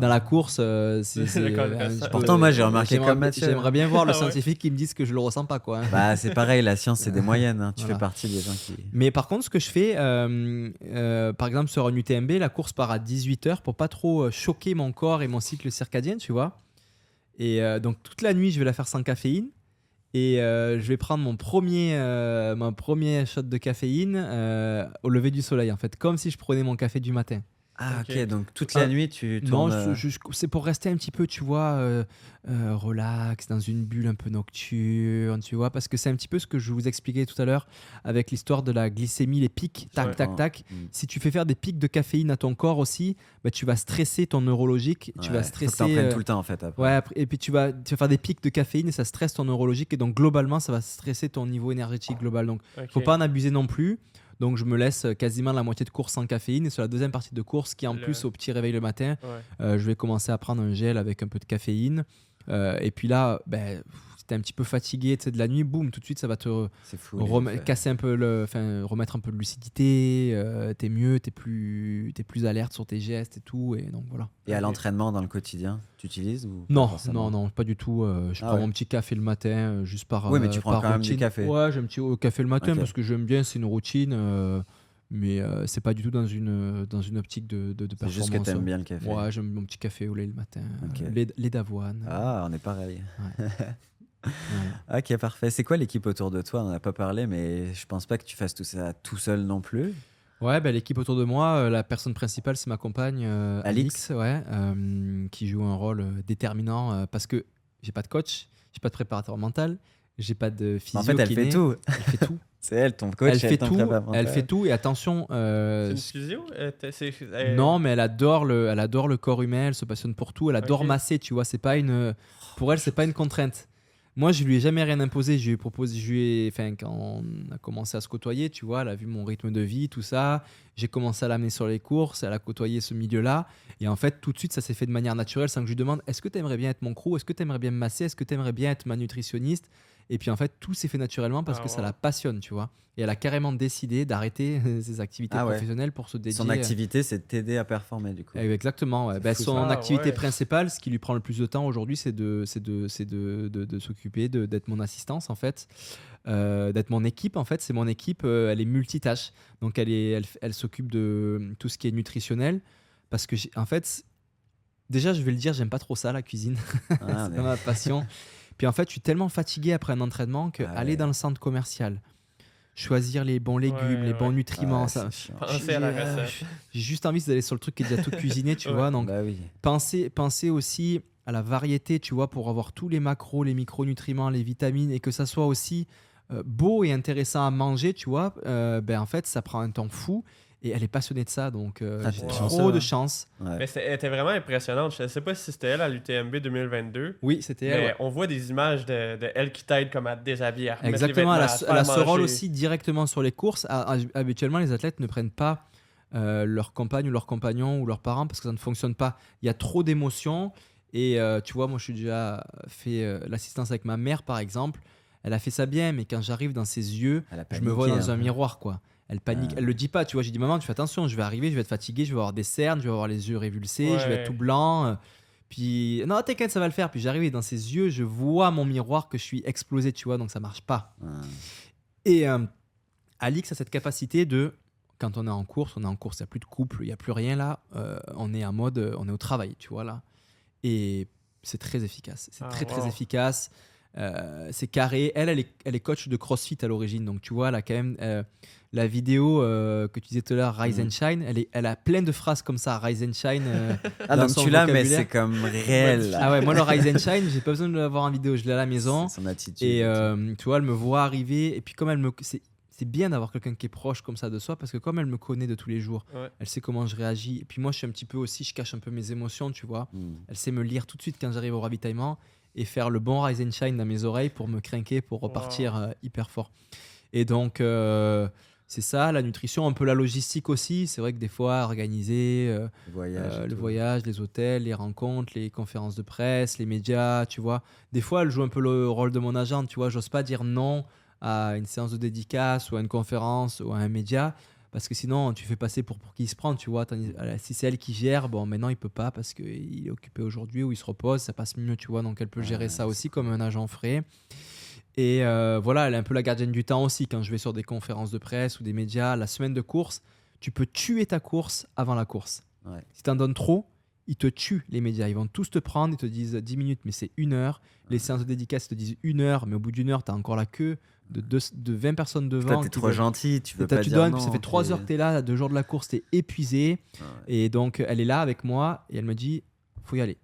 dans la course, euh, c'est. Pourtant, moi, j'ai remarqué comme Mathieu. J'aimerais bien voir le ah scientifique qui me dise que je le ressens pas, quoi. Bah, c'est pareil, la science, c'est des moyennes. Hein. Tu fais partie des gens qui. Mais par contre, ce que je fais, euh, euh, par exemple, sur un UTMB, la course part à 18h pour pas trop choquer mon corps et mon cycle circadien, tu vois. Et donc, toute la nuit, je vais la faire sans caféine. Et euh, je vais prendre mon premier, euh, mon premier shot de caféine euh, au lever du soleil, en fait, comme si je prenais mon café du matin. Ah, ok, donc toute la nuit, tu tournes. Non, euh, c'est pour rester un petit peu, tu vois, euh, euh, relax, dans une bulle un peu nocturne, tu vois, parce que c'est un petit peu ce que je vous expliquais tout à l'heure avec l'histoire de la glycémie, les pics, tac, tac, tac. Mm. Si tu fais faire des pics de caféine à ton corps aussi, bah, tu vas stresser ton neurologique, tu vas stresser. Faut que tout le temps, en fait. Après. Ouais, et puis tu vas, tu vas faire des pics de caféine et ça stresse ton neurologique, et donc globalement, ça va stresser ton niveau énergétique global. Donc, faut pas en abuser non plus. Donc je me laisse quasiment la moitié de course sans caféine. Et sur la deuxième partie de course, qui en plus au petit réveil le matin, euh, je vais commencer à prendre un gel avec un peu de caféine. Euh, et puis là, ben, un petit peu fatigué de la nuit, boum, tout de suite ça va te casser un peu le, enfin remettre un peu de lucidité, euh, t'es mieux, t'es plus, es plus alerte sur tes gestes et tout, et donc voilà. Et à l'entraînement dans le quotidien, tu utilises ou Non, non, non, pas du tout. Euh, je ah prends mon petit café le matin, euh, juste par. Oui, mais tu prends quand même du café. Ouais, j'ai un petit café le matin parce que j'aime bien, c'est une routine mais c'est pas du tout dans une, dans une optique de, de, de performance. C'est juste que t'aimes bien le café. Ouais, j'aime mon petit café au lait le matin, lait, d'avoine. Ah, on est pareil. Ouais. Ok, parfait. C'est quoi l'équipe autour de toi? On n'en a pas parlé, mais je pense pas que tu fasses tout ça tout seul non plus. Ouais, bah, l'équipe autour de moi, euh, la personne principale, c'est ma compagne euh, Alix, ouais, euh, qui joue un rôle déterminant parce que j'ai pas de coach, j'ai pas de préparateur mental, j'ai pas de physio. En fait, elle fait tout. Elle fait tout. c'est elle, ton coach. Elle, fait tout. Elle fait tout et attention. c'est une physio? Non, mais elle adore le, elle adore le corps humain. Elle se passionne pour tout. Elle adore masser. Tu vois, c'est pas une. Pour elle, c'est pas une contrainte. Moi, je lui ai jamais rien imposé. Je lui ai proposé, je lui enfin, quand on a commencé à se côtoyer, tu vois, elle a vu mon rythme de vie, tout ça. J'ai commencé à l'amener sur les courses, elle a côtoyé ce milieu-là. Et en fait, tout de suite, ça s'est fait de manière naturelle sans que je lui demande est-ce que tu aimerais bien être mon crew? Est-ce que tu aimerais bien me masser? Est-ce que tu aimerais bien être ma nutritionniste? Et puis en fait, tout s'est fait naturellement parce ah, que ça la passionne, tu vois. Et elle a carrément décidé d'arrêter ses activités ah professionnelles pour se dédier. Son activité, c'est de t'aider à performer, du coup. Eh, exactement. Ben, son ah, activité principale, ce qui lui prend le plus de temps aujourd'hui, c'est de, de, de, de, de s'occuper, d'être mon assistance, en fait. Euh, d'être mon équipe, en fait. C'est mon équipe, euh, elle est multitâche. Donc, elle, est, elle, elle s'occupe de tout ce qui est nutritionnel. Parce que, en fait, déjà, je vais le dire, j'aime pas trop ça, la cuisine. c'est pas ma passion. Puis en fait, je suis tellement fatigué après un entraînement que ah aller dans le centre commercial, choisir les bons légumes, les bons nutriments, ça. J'ai juste envie d'aller sur le truc qui est déjà tout cuisiné, tu vois. Donc, bah penser, penser aussi à la variété, tu vois, pour avoir tous les macros, les micronutriments, les vitamines et que ça soit aussi euh, beau et intéressant à manger, tu vois. Euh, ben en fait, ça prend un temps fou et elle est passionnée de ça, donc euh, j'ai trop de chance. Mais elle était vraiment impressionnante. Je ne sais pas si c'était elle à l'UTMB 2022. Oui, c'était elle. On voit des images de, elle qui t'aide comme à déshabiller. Exactement, elle a, ce rôle aussi directement sur les courses. Habituellement, les athlètes ne prennent pas euh, leur compagne ou leur compagnon ou leurs parents parce que ça ne fonctionne pas. Il y a trop d'émotions. Et euh, tu vois, moi, je suis déjà fait l'assistance avec ma mère, par exemple. Elle a fait ça bien, mais quand j'arrive dans ses yeux, je me vois dans un miroir, quoi. Elle panique, elle le dit pas, tu vois. J'ai dit, maman, tu fais attention, je vais arriver, je vais être fatigué, je vais avoir des cernes, je vais avoir les yeux révulsés, je vais être tout blanc. Puis, non, t'inquiète, ça va le faire. Puis j'arrive dans ses yeux, je vois mon miroir que je suis explosé, tu vois, donc ça marche pas. Et euh, Alix a cette capacité de, quand on est en course, on est en course, il n'y a plus de couple, il n'y a plus rien là, euh, on est en mode, on est au travail, tu vois là. Et c'est très efficace, c'est ah, très très efficace. Euh, c'est carré. Elle, elle est, elle est, coach de CrossFit à l'origine, donc tu vois, elle a quand même euh, la vidéo euh, que tu disais tout à l'heure, Rise and mm. Shine. Elle, est, elle a plein de phrases comme ça, Rise and Shine. ah donc tu l'as, mais c'est comme réel. ah ouais, moi le Rise and Shine, j'ai pas besoin de l'avoir en vidéo, je l'ai à la maison. Son attitude. Et tu vois, elle me voit arriver, et puis comme elle me, c'est bien d'avoir quelqu'un qui est proche comme ça de soi parce que comme elle me connaît de tous les jours, elle sait comment je réagis. Et puis moi, je suis un petit peu aussi, je cache un peu mes émotions, tu vois. Mm. Elle sait me lire tout de suite quand j'arrive au ravitaillement et faire le bon Rise and Shine dans mes oreilles pour me craquer, pour repartir euh, hyper fort. Et donc, euh, c'est ça, la nutrition, un peu la logistique aussi. C'est vrai que des fois, organiser euh, le, voyage, les hôtels, les rencontres, les conférences de presse, les médias, tu vois. Des fois, elle joue un peu le rôle de mon agent, tu vois. J'ose pas dire non à une séance de dédicace ou à une conférence ou à un média parce que sinon tu fais passer pour, pour qui il se prend, tu vois. Si c'est elle qui gère, bon, maintenant il peut pas parce qu'il est occupé aujourd'hui ou il se repose, ça passe mieux, tu vois. Donc elle peut gérer ça aussi comme un agent frais. Et euh, voilà, elle est un peu la gardienne du temps aussi. Quand je vais sur des conférences de presse ou des médias, la semaine de course, tu peux tuer ta course avant la course. Si tu en donnes trop, ils te tuent, les médias. Ils vont tous te prendre, ils te disent 10 minutes, mais c'est une heure. Les séances de dédicace te disent une heure, mais au bout d'une heure, tu as encore la queue de, de 20 personnes devant. Toi, t'es trop gentil, tu veux pas tu dire donnes, non, ça fait 3 heures que t'es là, deux jours de la course, t'es épuisé. Et donc, elle est là avec moi et elle me dit, faut y aller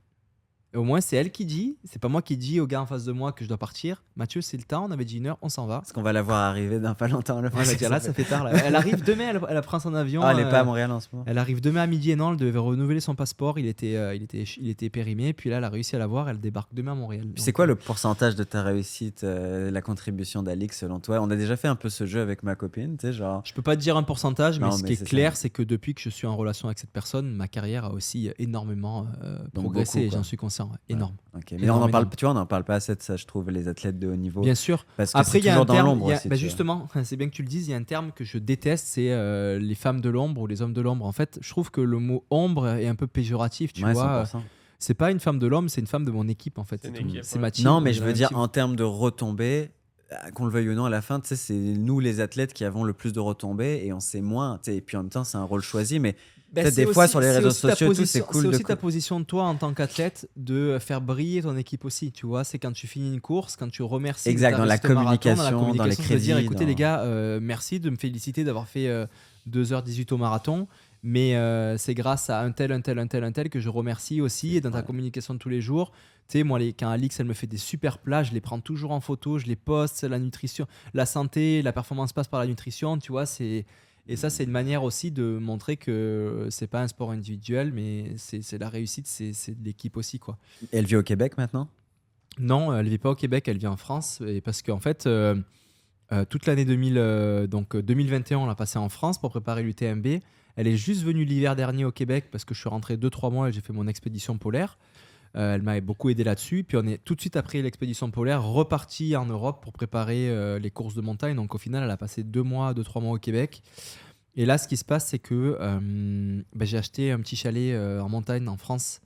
au moins, c'est elle qui dit, c'est pas moi qui dis au gars en face de moi que je dois partir. Mathieu, c'est le temps, on avait dit une heure, on s'en va. Parce qu'on va la voir arriver dans pas longtemps. Le dire, là, ça fait tard. Elle arrive demain, elle, elle, prend son avion. Ah, elle est pas à euh, Montréal en ce moment. Elle arrive demain à midi et non, elle devait renouveler son passeport. Il était, euh, il était, il était périmé. Puis là, elle a réussi à l'avoir. Elle débarque demain à Montréal. C'est quoi le pourcentage de ta réussite, euh, la contribution d'Alix selon toi? On a déjà fait un peu ce jeu avec ma copine, tu sais, genre. Je peux pas te dire un pourcentage, mais ce qui est, clair, c'est que depuis que je suis en relation avec cette personne, ma carrière a aussi énormément progressé. J'en suis conscient, énorme. Mais on en parle, tu vois, on n'en parle pas assez de ça, je trouve, les athlètes de haut niveau. Bien sûr. Parce que Après, il y a un terme. bah justement, c'est bien que tu le dises. Il y a un terme que je déteste, c'est euh, les femmes de l'ombre ou les hommes de l'ombre. En fait, je trouve que le mot ombre est un peu péjoratif. Tu vois. C'est pas une femme de l'homme, c'est une femme de mon équipe en fait. C'est ma team. Non, mais je veux dire en termes de retombées, euh, qu'on le veuille ou non, à la fin, c'est nous les athlètes qui avons le plus de retombées et on sait moins. Et puis en même temps, c'est un rôle choisi, mais ben, des fois sur les réseaux sociaux, c'est cool. C'est aussi ta position de toi en tant qu'athlète de faire briller ton équipe aussi. Tu vois, c'est quand tu finis une course, quand tu remercies. Exact, dans la, communication, dans les crédits. De dire, écoutez les gars, euh, merci de me féliciter d'avoir fait 2h18 euh, au marathon. Mais euh, c'est grâce à un tel, un tel, un tel, un tel que je remercie aussi. Et dans ta communication de tous les jours, tu sais, moi, les, quand Alix, elle me fait des super plats, je les prends toujours en photo, je les poste. La nutrition, la santé, la performance passe par la nutrition. Tu vois, c'est et ça, c'est une manière aussi de montrer que c'est pas un sport individuel, mais c'est la réussite, c'est de l'équipe aussi. Quoi. elle vit au Québec maintenant? Non, elle vit pas au Québec, elle vit en France. Et parce qu'en fait, euh, euh, toute l'année 2000, euh, donc 2021, on l'a passé en France pour préparer l'UTMB. Elle est juste venue l'hiver dernier au Québec parce que je suis rentré 2-3 mois et j'ai fait mon expédition polaire. Euh, elle m'a beaucoup aidé là-dessus. Puis on est tout de suite après l'expédition polaire reparti en Europe pour préparer euh, les courses de montagne. Donc au final, elle a passé deux mois, deux trois mois au Québec. Et là, ce qui se passe, c'est que euh, bah, j'ai acheté un petit chalet en montagne en France.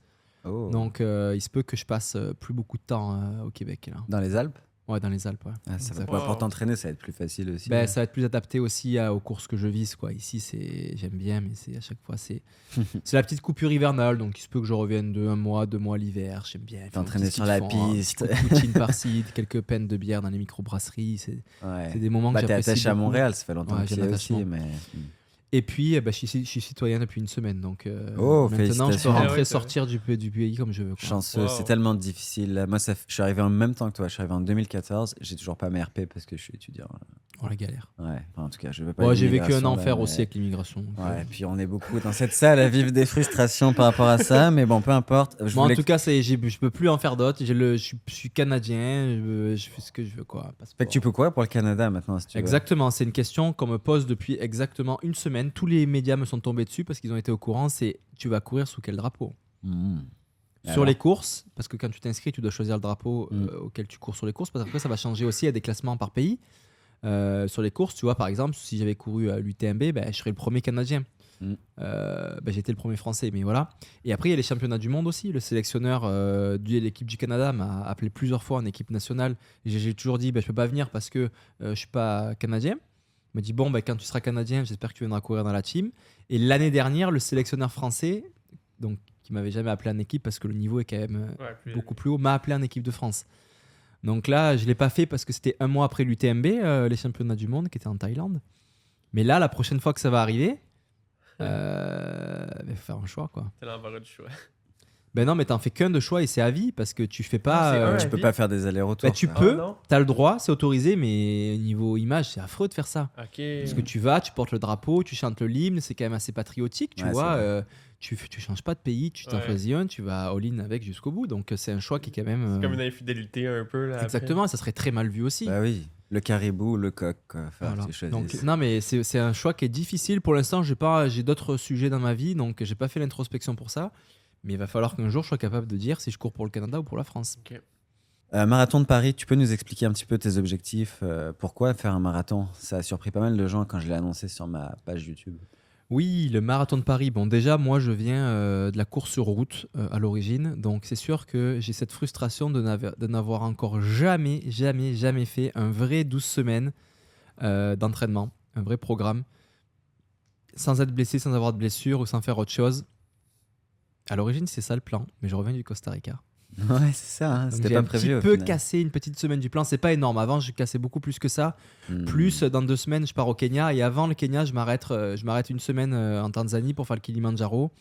Oh. Donc il se peut que je passe plus beaucoup de temps au Québec. Là. Dans les Alpes? Ouais, dans les Alpes. Ouais. Ah, ça va pour t'entraîner, ça va être plus facile aussi. Ben, Ça va être plus adapté aussi aux courses que je vise. Quoi. Ici, c'est j'aime bien, mais c'est à chaque fois, c'est c'est la petite coupure hivernale. Donc, il se peut que je revienne de un mois, deux mois l'hiver. J'aime bien. T'entraîner sur la piste. Poutine par-ci, quelques peines de bière dans les microbrasseries. C'est ouais. des moments bah, que j'apprécie. T'es attaché à Montréal, ça fait longtemps que tu es aussi. Mais... Et puis, eh ben, je, suis, citoyen depuis une semaine, donc euh, oh, maintenant je peux rentrer, et sortir du, du, pays comme je veux. Chanceux, c'est tellement difficile. Moi, ça, je suis arrivé en même temps que toi. Je suis arrivé en 2014. J'ai toujours pas ma RP parce que je suis étudiant. Oh la galère. Ouais, en tout cas, je veux pas. j'ai vécu un enfer aussi avec l'immigration. Ouais, et puis on est beaucoup dans cette salle à vivre des frustrations par rapport à ça, mais bon, peu importe. en tout cas, je peux plus en faire d'autres. Je, je, suis canadien, je, je, fais ce que je veux, quoi. Fait que tu peux quoi pour le Canada maintenant si tu Exactement, c'est une question qu'on me pose depuis exactement une semaine. Tous les médias me sont tombés dessus parce qu'ils ont été au courant. C'est tu vas courir sous quel drapeau? Mmh. Sur les courses, parce que quand tu t'inscris, tu dois choisir le drapeau mmh. euh, auquel tu cours sur les courses, parce que ça va changer aussi à des classements par pays. Euh, sur les courses, tu vois, par exemple, si j'avais couru à l'UTMB, ben, je serais le premier Canadien. Mm. Euh, ben, j'étais le premier Français, mais voilà. Et après, il y a les championnats du monde aussi. Le sélectionneur euh, de l'équipe du Canada m'a appelé plusieurs fois en équipe nationale. J'ai toujours dit, ben, je peux pas venir parce que je suis pas Canadien. Il m'a dit, bon, ben, quand tu seras Canadien, j'espère que tu viendras courir dans la team. Et l'année dernière, le sélectionneur français, donc qui m'avait jamais appelé en équipe parce que le niveau est quand même beaucoup plus haut, m'a appelé en équipe de France. Donc là, je ne l'ai pas fait parce que c'était un mois après l'UTMB, euh, les championnats du monde qui étaient en Thaïlande. Mais là, la prochaine fois que ça va arriver, euh, il faut faire un choix. quoi. C'est l'embarras du choix. Ben non, mais t'en fais qu'un de choix et c'est à vie parce que tu fais pas. Ah, euh, tu peux pas faire des allers-retours. Ben, tu peux, ah, tu as le droit, c'est autorisé, mais niveau image, c'est affreux de faire ça. Parce que tu vas, tu portes le drapeau, tu chantes le hymne, c'est quand même assez patriotique, tu vois. Euh, tu, tu changes pas de pays, tu t'en choisis un, tu vas all-in avec jusqu'au bout. Donc c'est un choix qui est quand même. C'est comme une infidélité un peu. Là, Exactement, ça serait très mal vu aussi. Bah oui. Le caribou, le coq, donc, non, mais c'est un choix qui est difficile. Pour l'instant, j'ai d'autres sujets dans ma vie, donc j'ai pas fait l'introspection pour ça. Mais il va falloir qu'un jour je sois capable de dire si je cours pour le Canada ou pour la France. Euh, marathon de Paris, tu peux nous expliquer un petit peu tes objectifs euh, Pourquoi faire un marathon? Ça a surpris pas mal de gens quand je l'ai annoncé sur ma page YouTube. Oui, le marathon de Paris. Bon, déjà, moi, je viens euh, de la course sur route à l'origine. Donc, c'est sûr que j'ai cette frustration de n'avoir encore jamais, jamais, jamais fait un vrai 12 semaines d'entraînement, un vrai programme, sans être blessé, sans avoir de blessure ou sans faire autre chose À l'origine, c'est ça le plan, mais je reviens du Costa Rica. Ouais, c'est ça. Hein, c'était pas prévu. Un petit peu cassé une petite semaine du plan. C'est pas énorme. Avant, je cassais beaucoup plus que ça. Hmm. Plus dans deux semaines, je pars au Kenya. Et avant le Kenya, je m'arrête, euh, je m'arrête une semaine euh, en Tanzanie pour faire le Kilimanjaro.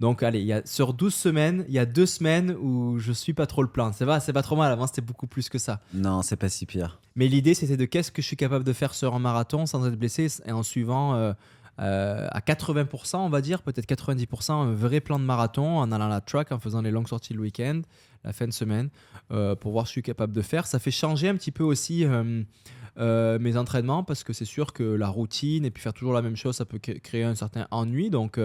Donc, allez, y a, sur 12 semaines, il y a deux semaines où je suis pas trop le plan. C'est pas, c'est pas trop mal. Avant, c'était beaucoup plus que ça. Non, c'est pas si pire. Mais l'idée, c'était de qu'est-ce que je suis capable de faire sur un marathon sans être blessé et en suivant. Euh, euh, à 80%, on va dire, peut-être 90%, un vrai plan de marathon en allant à la track, en faisant les longues sorties le week-end, la fin de semaine, euh, pour voir ce que je suis capable de faire. Ça fait changer un petit peu aussi euh, mes entraînements parce que c'est sûr que la routine et puis faire toujours la même chose, ça peut créer un certain ennui. Donc,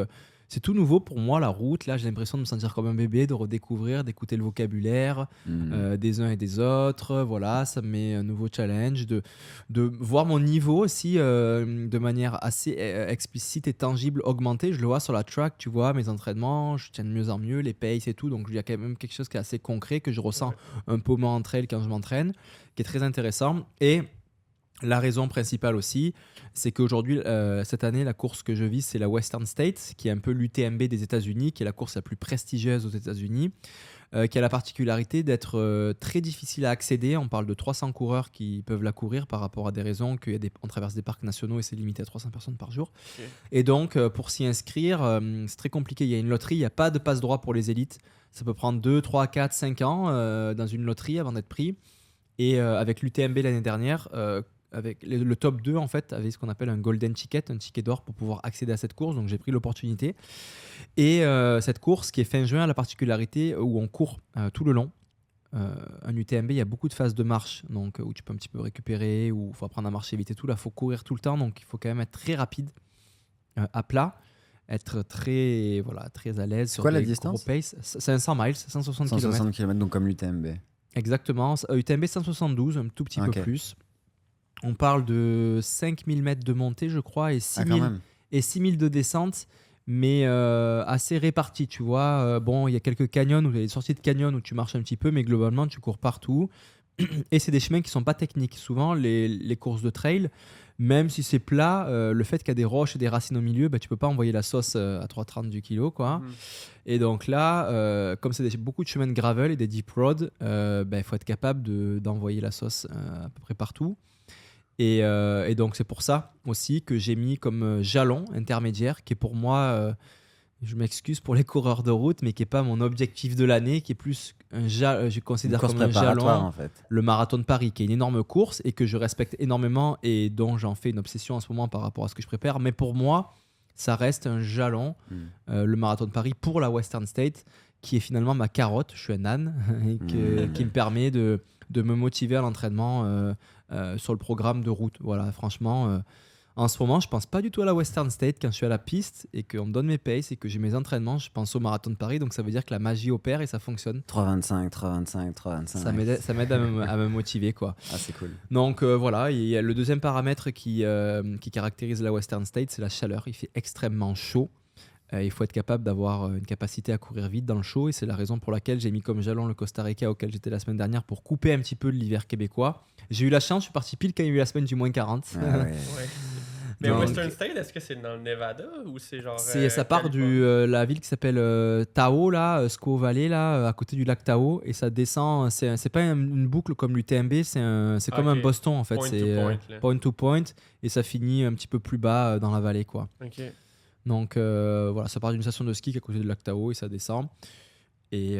c'est tout nouveau pour moi la route. Là, j'ai l'impression de me sentir comme un bébé, de redécouvrir, d'écouter le vocabulaire hmm. euh, des uns et des autres. Voilà, ça me met un nouveau challenge, de, de voir mon niveau aussi euh, de manière assez euh, explicite et tangible augmenter. Je le vois sur la track, tu vois, mes entraînements, je tiens de mieux en mieux, les paces et tout. Donc, il y a quand même quelque chose qui est assez concret que je ressens un peu moins entre elles quand je m'entraîne, qui est très intéressant. Et la raison principale aussi, c'est qu'aujourd'hui, euh, cette année, la course que je vis, c'est la Western States, qui est un peu l'UTMB des États-Unis, qui est la course la plus prestigieuse aux États-Unis, euh, qui a la particularité d'être euh, très difficile à accéder. On parle de 300 coureurs qui peuvent la courir par rapport à des raisons qu'on traverse des parcs nationaux et c'est limité à 300 personnes par jour. Et donc, pour s'y inscrire, c'est très compliqué. Il y a une loterie, il n'y a pas de passe droit pour les élites. Ça peut prendre 2, 3, 4, 5 ans dans une loterie avant d'être pris. Et avec l'UTMB l'année dernière, avec le, top 2 en fait avait ce qu'on appelle un golden ticket, un ticket d'or pour pouvoir accéder à cette course. Donc j'ai pris l'opportunité. Et euh, cette course qui est fin juin a la particularité où on court euh, tout le long. Euh, un UTMB, il y a beaucoup de phases de marche, donc où tu peux un petit peu récupérer, où il faut apprendre à marcher vite et tout. Là, il faut courir tout le temps, donc il faut quand même être très rapide à plat être très voilà très à l'aise sur quoi la distance C'est 500 miles, 160 km. 160 km, donc comme l'UTMB. Exactement. UTMB 172, un tout petit peu plus. On parle de 5000 mètres de montée, je crois, et 6000, ah, et 6000 de descente, mais euh, assez réparti, tu vois. Euh, bon, il y a quelques canyons, ou des sorties de canyons où tu marches un petit peu, mais globalement, tu cours partout. Et c'est des chemins qui sont pas techniques. Souvent, les, courses de trail, même si c'est plat, euh, le fait qu'il y a des roches et des racines au milieu, bah, tu peux pas envoyer la sauce à 3,30 du kilo. Quoi. Mhm. Et donc là, comme c'est beaucoup de chemins de gravel et des deep roads, bah, il faut être capable d'envoyer la sauce à peu près partout. Euh, et, donc c'est pour ça aussi que j'ai mis comme euh, jalon intermédiaire, qui est pour moi, euh, je m'excuse pour les coureurs de route, mais qui n'est pas mon objectif de l'année, qui est plus un jalon, je considère comme un jalon, en fait. le marathon de Paris, qui est une énorme course et que je respecte énormément et dont j'en fais une obsession en ce moment par rapport à ce que je prépare. Mais pour moi, ça reste un jalon, hmm. le marathon de Paris pour la Western State, qui est finalement ma carotte. Je suis un âne et hmm. qui me permet de, de me motiver à l'entraînement euh, sur le programme de route. Voilà, franchement, euh, en ce moment, je pense pas du tout à la Western State quand je suis à la piste et qu'on me donne mes paces et que j'ai mes entraînements. Je pense au marathon de Paris, donc ça veut dire que la magie opère et ça fonctionne. 3,25, 3,25, 3,25. Ça m'aide, ça m'aide à, me, motiver, quoi. Ah, c'est cool. Donc euh, voilà, il y a le deuxième paramètre qui, qui caractérise la Western State, c'est la chaleur. Il fait extrêmement chaud. Il faut être capable d'avoir une capacité à courir vite dans le chaud et c'est la raison pour laquelle j'ai mis comme jalon le Costa Rica auquel j'étais la semaine dernière pour couper un petit peu l'hiver québécois j'ai eu la chance, je suis parti pile quand il y a eu la semaine du moins 40. Ah Mais Western State, est-ce que c'est dans le Nevada ou c'est genre. C'est, euh, ça part de euh, la ville qui s'appelle euh, Tao, là, Squaw Valley, là, à côté du lac Tao, et ça descend. C'est, c'est pas une boucle comme l'UTMB, c'est, c'est comme un Boston en fait. Point c'est to point, point to point, et ça finit un petit peu plus bas dans la vallée, quoi. Donc voilà, ça part d'une station de ski qui est à côté du lac Tao et ça descend. Et,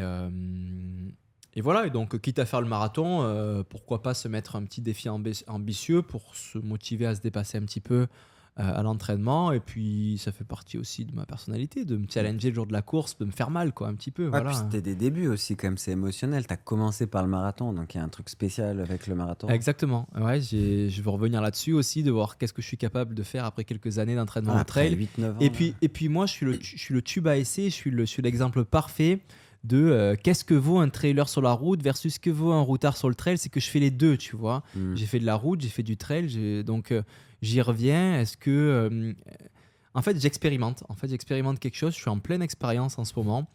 et voilà, et donc quitte à faire le marathon, euh, pourquoi pas se mettre un petit défi ambitieux pour se motiver à se dépasser un petit peu euh, à l'entraînement. Et puis ça fait partie aussi de ma personnalité, de me challenger le jour de la course, de me faire mal quoi, un petit peu. voilà. c'était des débuts aussi, comme c'est émotionnel. Tu as commencé par le marathon, donc il y a un truc spécial avec le marathon. Exactement, ouais, je veux revenir là-dessus aussi, de voir qu'est-ce que je suis capable de faire après quelques années d'entraînement ah, trail. 8, 9 ans, et, puis, et puis moi, je suis le, je suis le tube à essai, je suis l'exemple parfait de euh, qu'est-ce que vaut un trailer sur la route versus ce que vaut un routard sur le trail, c'est que je fais les deux, tu vois. Hmm. J'ai fait de la route, j'ai fait du trail, donc euh, j'y reviens. Est-ce que euh, en fait j'expérimente, en fait j'expérimente quelque chose. Je suis en pleine expérience en ce moment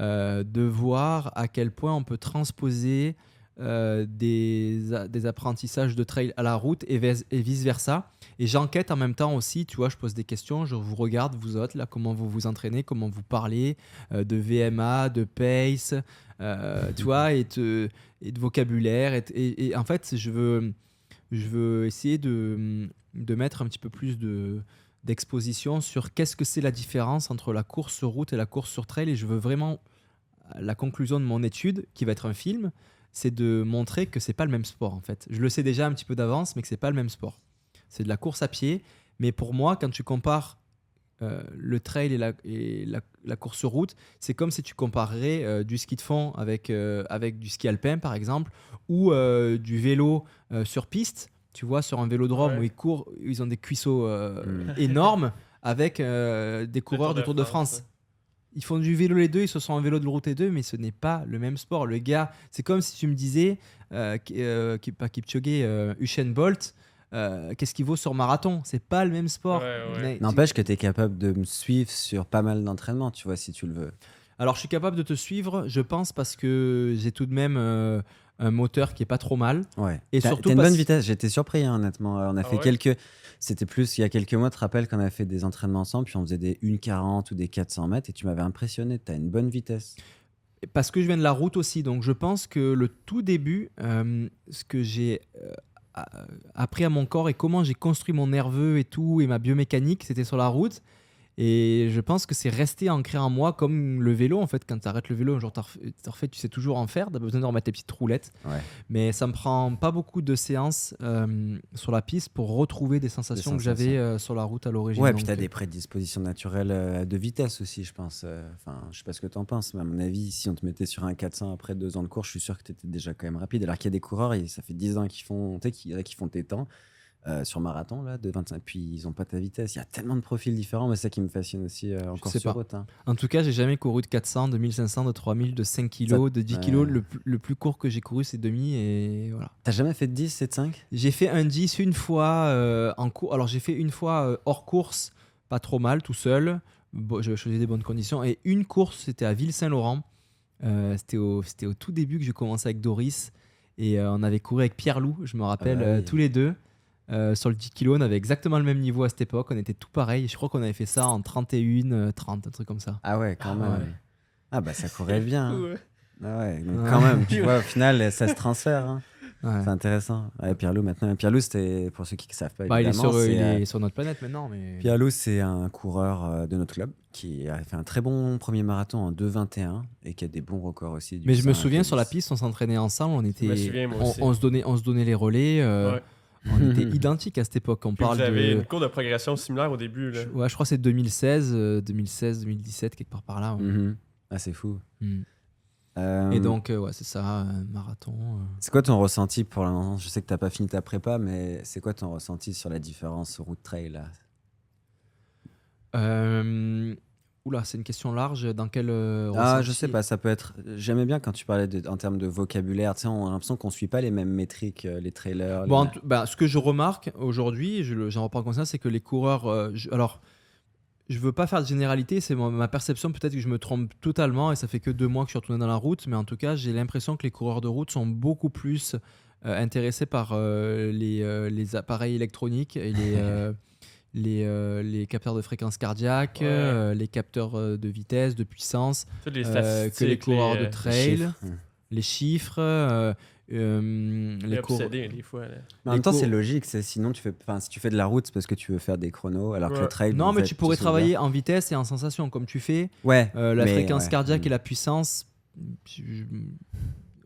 de voir à quel point on peut transposer euh, des, des, apprentissages de trail à la route et, vice-versa. Et j'enquête en même temps aussi, tu vois, je pose des questions, je vous regarde, vous autres, là, comment vous vous entraînez, comment vous parlez euh, de VMA, de pace, euh, tu vois, et, de vocabulaire. Et, en fait, je veux, je veux essayer de, de mettre un petit peu plus de d'exposition sur qu'est-ce que c'est la différence entre la course route et la course sur trail. Et je veux vraiment la conclusion de mon étude, qui va être un film, c'est de montrer que c'est pas le même sport en fait. Je le sais déjà un petit peu d'avance, mais que c'est pas le même sport. C'est de la course à pied, mais pour moi, quand tu compares euh, le trail et, la, et la, course route, c'est comme si tu comparerais euh, du ski de fond avec, euh, avec du ski alpin par exemple, ou du vélo sur piste, tu vois, sur un vélodrome où ils courent, ils ont des cuisseaux mm. énormes avec des coureurs du Tour de France. Ils font du vélo les deux, ils se sont en vélo de route les deux, mais ce n'est pas le même sport. Le gars, c'est comme si tu me disais, euh, euh, pas Kipchoge, euh, Usain Bolt, euh, qu'est-ce qu'il vaut sur marathon? C'est pas le même sport. N'empêche que tu es capable de me suivre sur pas mal d'entraînements, tu vois, si tu le veux. Alors, je suis capable de te suivre, je pense, parce que j'ai tout de même un moteur qui est pas trop mal. Ouais. Et surtout, une bonne vitesse. J'étais surpris, hein, honnêtement. On a ah fait quelques. C'était plus il y a quelques mois, tu te rappelles qu'on a fait des entraînements ensemble, puis on faisait des 1,40 ou des 400 mètres, et tu m'avais impressionné. Tu as une bonne vitesse. Parce que je viens de la route aussi, donc je pense que le tout début, euh, ce que j'ai euh, appris à mon corps et comment j'ai construit mon nerveux et tout, et ma biomécanique, c'était sur la route. Et je pense que c'est resté ancré en moi comme le vélo. En fait, quand tu arrêtes le vélo, genre, tu refait, tu sais toujours en faire. Tu as besoin de remettre tes petites roulettes. Mais ça me prend pas beaucoup de séances euh, sur la piste pour retrouver des sensations, que j'avais euh, sur la route à l'origine. Ouais, puis tu as des prédispositions naturelles euh, de vitesse aussi, je pense. Enfin, je sais pas ce que tu en penses, mais à mon avis, si on te mettait sur un 400 après deux ans de course, je suis sûr que tu étais déjà quand même rapide. Alors qu'il y a des coureurs, et ça fait 10 ans qu'ils font, qui font tes temps. Euh, sur marathon là de 25 puis ils ont pas ta vitesse. Il y a tellement de profils différents. Mais c'est ça qui me fascine aussi euh, encore sur route hein. en tout cas j'ai jamais couru de 400 de 1500 de 3000 de 5 kg de 10 kg le, plus court que j'ai couru c'est demi et voilà. T'as jamais fait de 10 7 5 j'ai fait un 10 une fois euh, en cours alors j'ai fait une fois hors course pas trop mal tout seul. Bon, je choisi des bonnes conditions. Et une course c'était à Ville-Saint-Laurent. C'était au, au tout début que j'ai commencé avec Doris. Et on avait couru avec Pierre Loup je me rappelle ah bah tous les deux euh, sur le 10 kg, on avait exactement le même niveau à cette époque. On était tout pareil. Je crois qu'on avait fait ça en 31, 30, euh, un truc comme ça. Ah ouais, quand ah même. Ah bah ça courait bien. Hein. Ah ouais, donc quand même, tu vois, au final, ça se transfère. Hein. C'est intéressant. Ouais, Pierre-Loup, maintenant. Pierre-Loup, c'était, pour ceux qui ne savent pas, bah, il, est sur, il est, euh, sur, notre planète maintenant. Mais... Pierre-Loup, c'est un coureur de notre club qui a fait un très bon premier marathon en 2,21 et qui a des bons records aussi. mais je me souviens, sur la piste, on s'entraînait ensemble. On, était, on, se donnait, on se donnait les relais. On était identiques à cette époque. On parle vous avez une cours de progression similaire au début. Là. Je, ouais, je crois que c'est 2016, 2016, 2017, quelque part par là. Mhm. Ah, c'est fou. Mm. Euh, Et donc, euh, ouais, c'est ça, marathon. Euh. C'est quoi ton ressenti pour l'instant Je sais que tu n'as pas fini ta prépa, mais c'est quoi ton ressenti sur la différence route trail là? Oula, c'est une question large. Dans quel. Euh, ah, je sais pas, ça peut être. J'aimais bien quand tu parlais en termes de vocabulaire. Tu sais, on a l'impression qu'on suit pas les mêmes métriques, euh, les trailers. Bon, bah, ce que je remarque aujourd'hui, j'en reprends conscience, c'est que les coureurs. Euh, alors, je veux pas faire de généralité, c'est ma perception. Peut-être que je me trompe totalement et ça fait que deux mois que je suis retourné dans la route, mais en tout cas, j'ai l'impression que les coureurs de route sont beaucoup plus intéressés par les, les, appareils électroniques et les. les, euh, les capteurs de fréquence cardiaque, euh, les capteurs euh, de vitesse, de puissance, que les coureurs de trail, les chiffres. les cours... fois, en même temps, c'est logique. Sinon, tu fais, si tu fais de la route, c'est parce que tu veux faire des chronos, alors que le trail. Non, mais tu pourrais travailler en vitesse et en sensation, comme tu fais. Ouais. la fréquence cardiaque et la puissance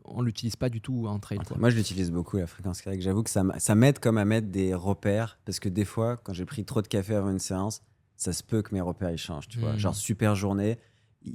on l'utilise pas du tout en trail. Moi, je l'utilise beaucoup, la fréquence cardiaque. J'avoue que ça, ça m'aide comme à mettre des repères, parce que des fois, quand j'ai pris trop de café avant une séance, ça se peut que mes repères ils changent. Tu vois, hmm. genre super journée,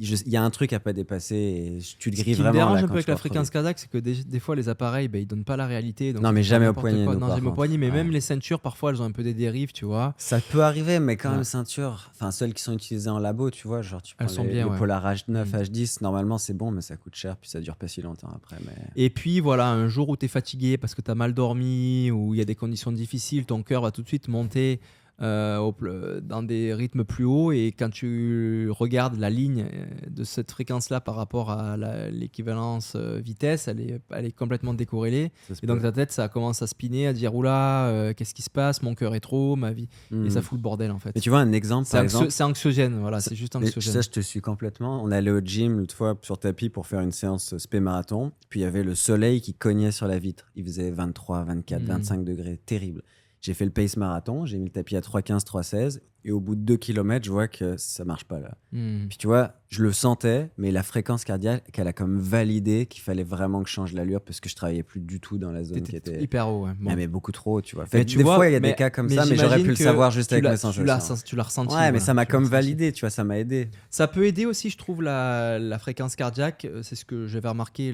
il y a un truc à pas dépasser et tu te grilles vraiment. Ce qui me dérange un peu avec la fréquence cardiaque, c'est que des, fois les appareils, bah, ils donnent pas la réalité. non, mais jamais au poignet. Non, jamais au poignet, mais même les ceintures, parfois, elles ont un peu des dérives, tu vois. Ça peut arriver, mais quand même, ceintures, enfin, celles qui sont utilisées en labo, tu vois, genre, tu prends elles sont bien, les Polar H9, H10, normalement, c'est bon, mais ça coûte cher, puis ça dure pas si longtemps après. Mais... Et puis, voilà, un jour où tu es fatigué parce que tu as mal dormi, ou il y a des conditions difficiles, ton cœur va tout de suite monter euh, dans des rythmes plus hauts et quand tu regardes la ligne euh, de cette fréquence-là par rapport à l'équivalence euh, vitesse, elle est, elle est complètement décorrélée. Et donc ta tête, ça commence à spinner, à dire oula, qu'est-ce qui se passe? Mon cœur est trop, ma vie. Et ça hmm. fout le bordel en fait. Mais tu vois un exemple C'est anxiogène, voilà, c'est juste anxiogène. Ça, je te suis complètement. On allait au gym l'autre fois sur tapis pour faire une séance spé marathon. Puis il y avait le soleil qui cognait sur la vitre. Il faisait 23, 24, 25 degrés, terrible. J'ai fait le pace marathon, j'ai mis le tapis à 3,15, 3,16. Et au bout de 2 km, je vois que ça marche pas là. Hmm. Puis tu vois, je le sentais, mais la fréquence cardiaque, elle a comme validé qu'il fallait vraiment que je change l'allure parce que je travaillais plus du tout dans la zone qui était. Hyper haut, ouais. Ah, mais beaucoup trop haut, tu vois. Fait, tu des fois, il y a des cas comme ça, mais j'aurais pu le savoir juste avec mes sensations. Tu l'as ressenti. Ouais, mais ça m'a comme validé, tu vois, ça m'a aidé. Ça peut aider aussi, je trouve, la, la fréquence cardiaque. C'est ce que j'avais remarqué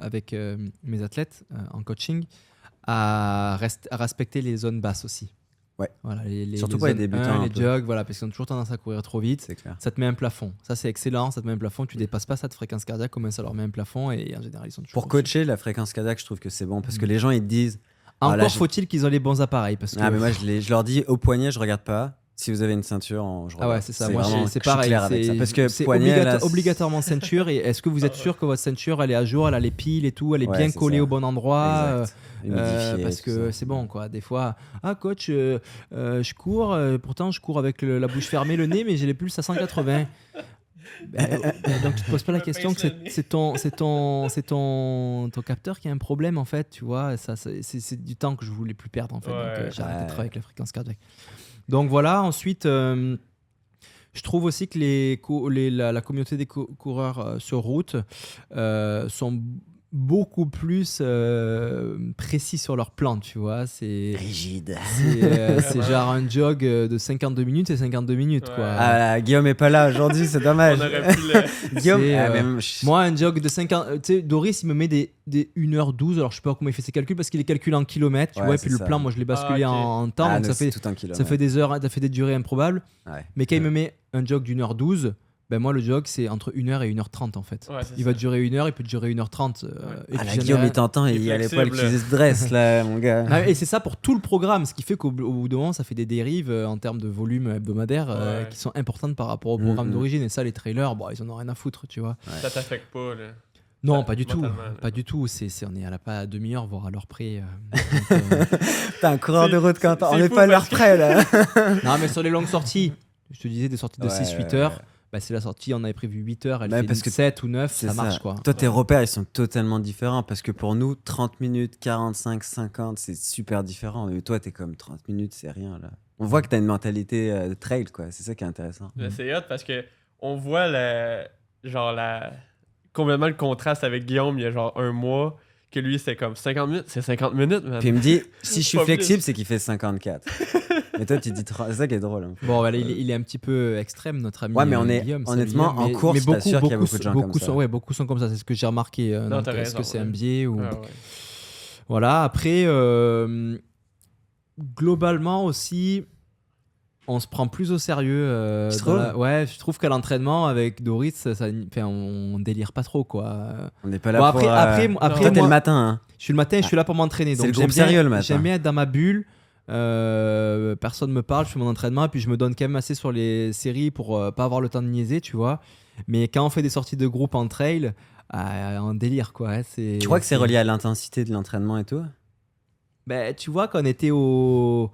avec euh, mes athlètes euh, en coaching à, respecter les zones basses aussi. Ouais. Voilà, les, Surtout pour les débutants. les jogs, voilà, parce qu'ils ont toujours tendance à courir trop vite. Clair. Ça te met un plafond. Ça, c'est excellent. Ça te met un plafond. Tu dépasses pas cette fréquence cardiaque, comment ça leur met un plafond et en général, ils sont toujours. Pour coacher la fréquence cardiaque, je trouve que c'est bon parce que mm. les gens ils te disent. Encore faut-il qu'ils aient les bons appareils parce que... Ah, mais moi, je, je leur dis au poignet, je regarde pas si vous avez une ceinture, je Ah ouais, c'est ça. Moi, c'est pareil. Parce que c'est obligatoirement ceinture. Et est-ce que vous êtes sûr que votre ceinture, elle est à jour, elle a les piles et tout, elle est bien collée au bon endroit euh, parce que c'est bon, quoi. Des fois, ah coach, euh, euh, je cours, pourtant je cours avec la bouche fermée, le nez, mais j'ai les pulses à 180. donc tu te poses pas la question que c'est ton c'est ton c'est ton, ton capteur qui a un problème en fait tu vois ça c'est du temps que je voulais plus perdre en fait donc j'ai arrêté de travailler avec la fréquence cardiaque donc voilà, ensuite, euh, je trouve aussi que la, communauté des coureurs euh, sur route euh, sont beaucoup plus euh, précis sur leur plan, tu vois. C'est rigide. Euh, c'est genre un jog euh, de 52 minutes et 52 minutes, quoi. Ah, Guillaume est pas là aujourd'hui, c'est dommage. Guillaume, ah, moi, un jog de 50. Tu sais, Doris, il me met des, des 1h12. Alors, je sais pas comment il fait ses calculs parce qu'il est calculé en kilomètres, tu vois. Et puis le plan, moi, je l'ai basculé ah, en, temps. Ah, donc ça fait, ça fait des heures, ça fait des durées improbables. Mais quand il me met un jog d'une heure 12 ben moi le jog c'est entre 1h et 1h30 en fait. il va durer 1h, il peut durer 1h30. Euh, et ah, la Guillaume il t'entend et il y a les poils qui se dressent là mon gars. Ah, et c'est ça pour tout le programme, ce qui fait qu'au bout d'un moment ça fait des dérives euh, en termes de volume hebdomadaire euh, qui sont importantes par rapport au programme mm-hmm. d'origine et ça les trailers, bon, ils en ont rien à foutre tu vois. Ça t'affecte pas là? Non, pas du tout. Pas du tout. C'est, on est à la pas à demi-heure, voire à l'heure près. T'es un coureur de route quand on n'est pas à l'heure près là. non, mais sur les longues sorties, je te disais des sorties de 6-8 heures bah, c'est la sortie, on avait prévu 8 heures, elle fait parce que 7 ou 9, ça, marche quoi. Toi, tes repères, ils sont totalement différents parce que pour nous, 30 minutes, 45, 50, c'est super différent. Mais toi, t'es comme 30 minutes, c'est rien là. On voit que t'as une mentalité euh, de trail, quoi. C'est ça qui est intéressant. C'est hot parce que on voit le, genre la, complètement le contraste avec Guillaume il y a genre un mois que lui c'était comme 50 minutes, c'est 50 minutes. Puis il me dit, si je suis flexible, c'est qu'il fait 54. Mais toi, tu dis C'est ça qui est drôle. Hein. Bon, il, est un petit peu extrême, notre ami. Ouais, mais on est honnêtement en course, mais beaucoup, sûr qu'il y a beaucoup de gens beaucoup comme ça. ouais, beaucoup sont comme ça. C'est ce que j'ai remarqué. Euh, est-ce que c'est un biais ou. Voilà. Après, euh, globalement aussi on se prend plus au sérieux. Euh, Ouais, je trouve qu'à l'entraînement avec Doris, ça, on, délire pas trop quoi. On n'est pas là pour. Après, après, après, le matin. Hein. Je suis le matin, je suis là pour m'entraîner. C'est le groupe sérieux le matin. J'aime bien être dans ma bulle. Euh, personne me parle, je fais mon entraînement et puis je me donne quand même assez sur les séries pour euh, pas avoir le temps de niaiser, tu vois. Mais quand on fait des sorties de groupe en trail, euh, en délire quoi. Hein, tu crois que c'est relié à l'intensité de l'entraînement et tout? Ben, tu vois, quand on était au.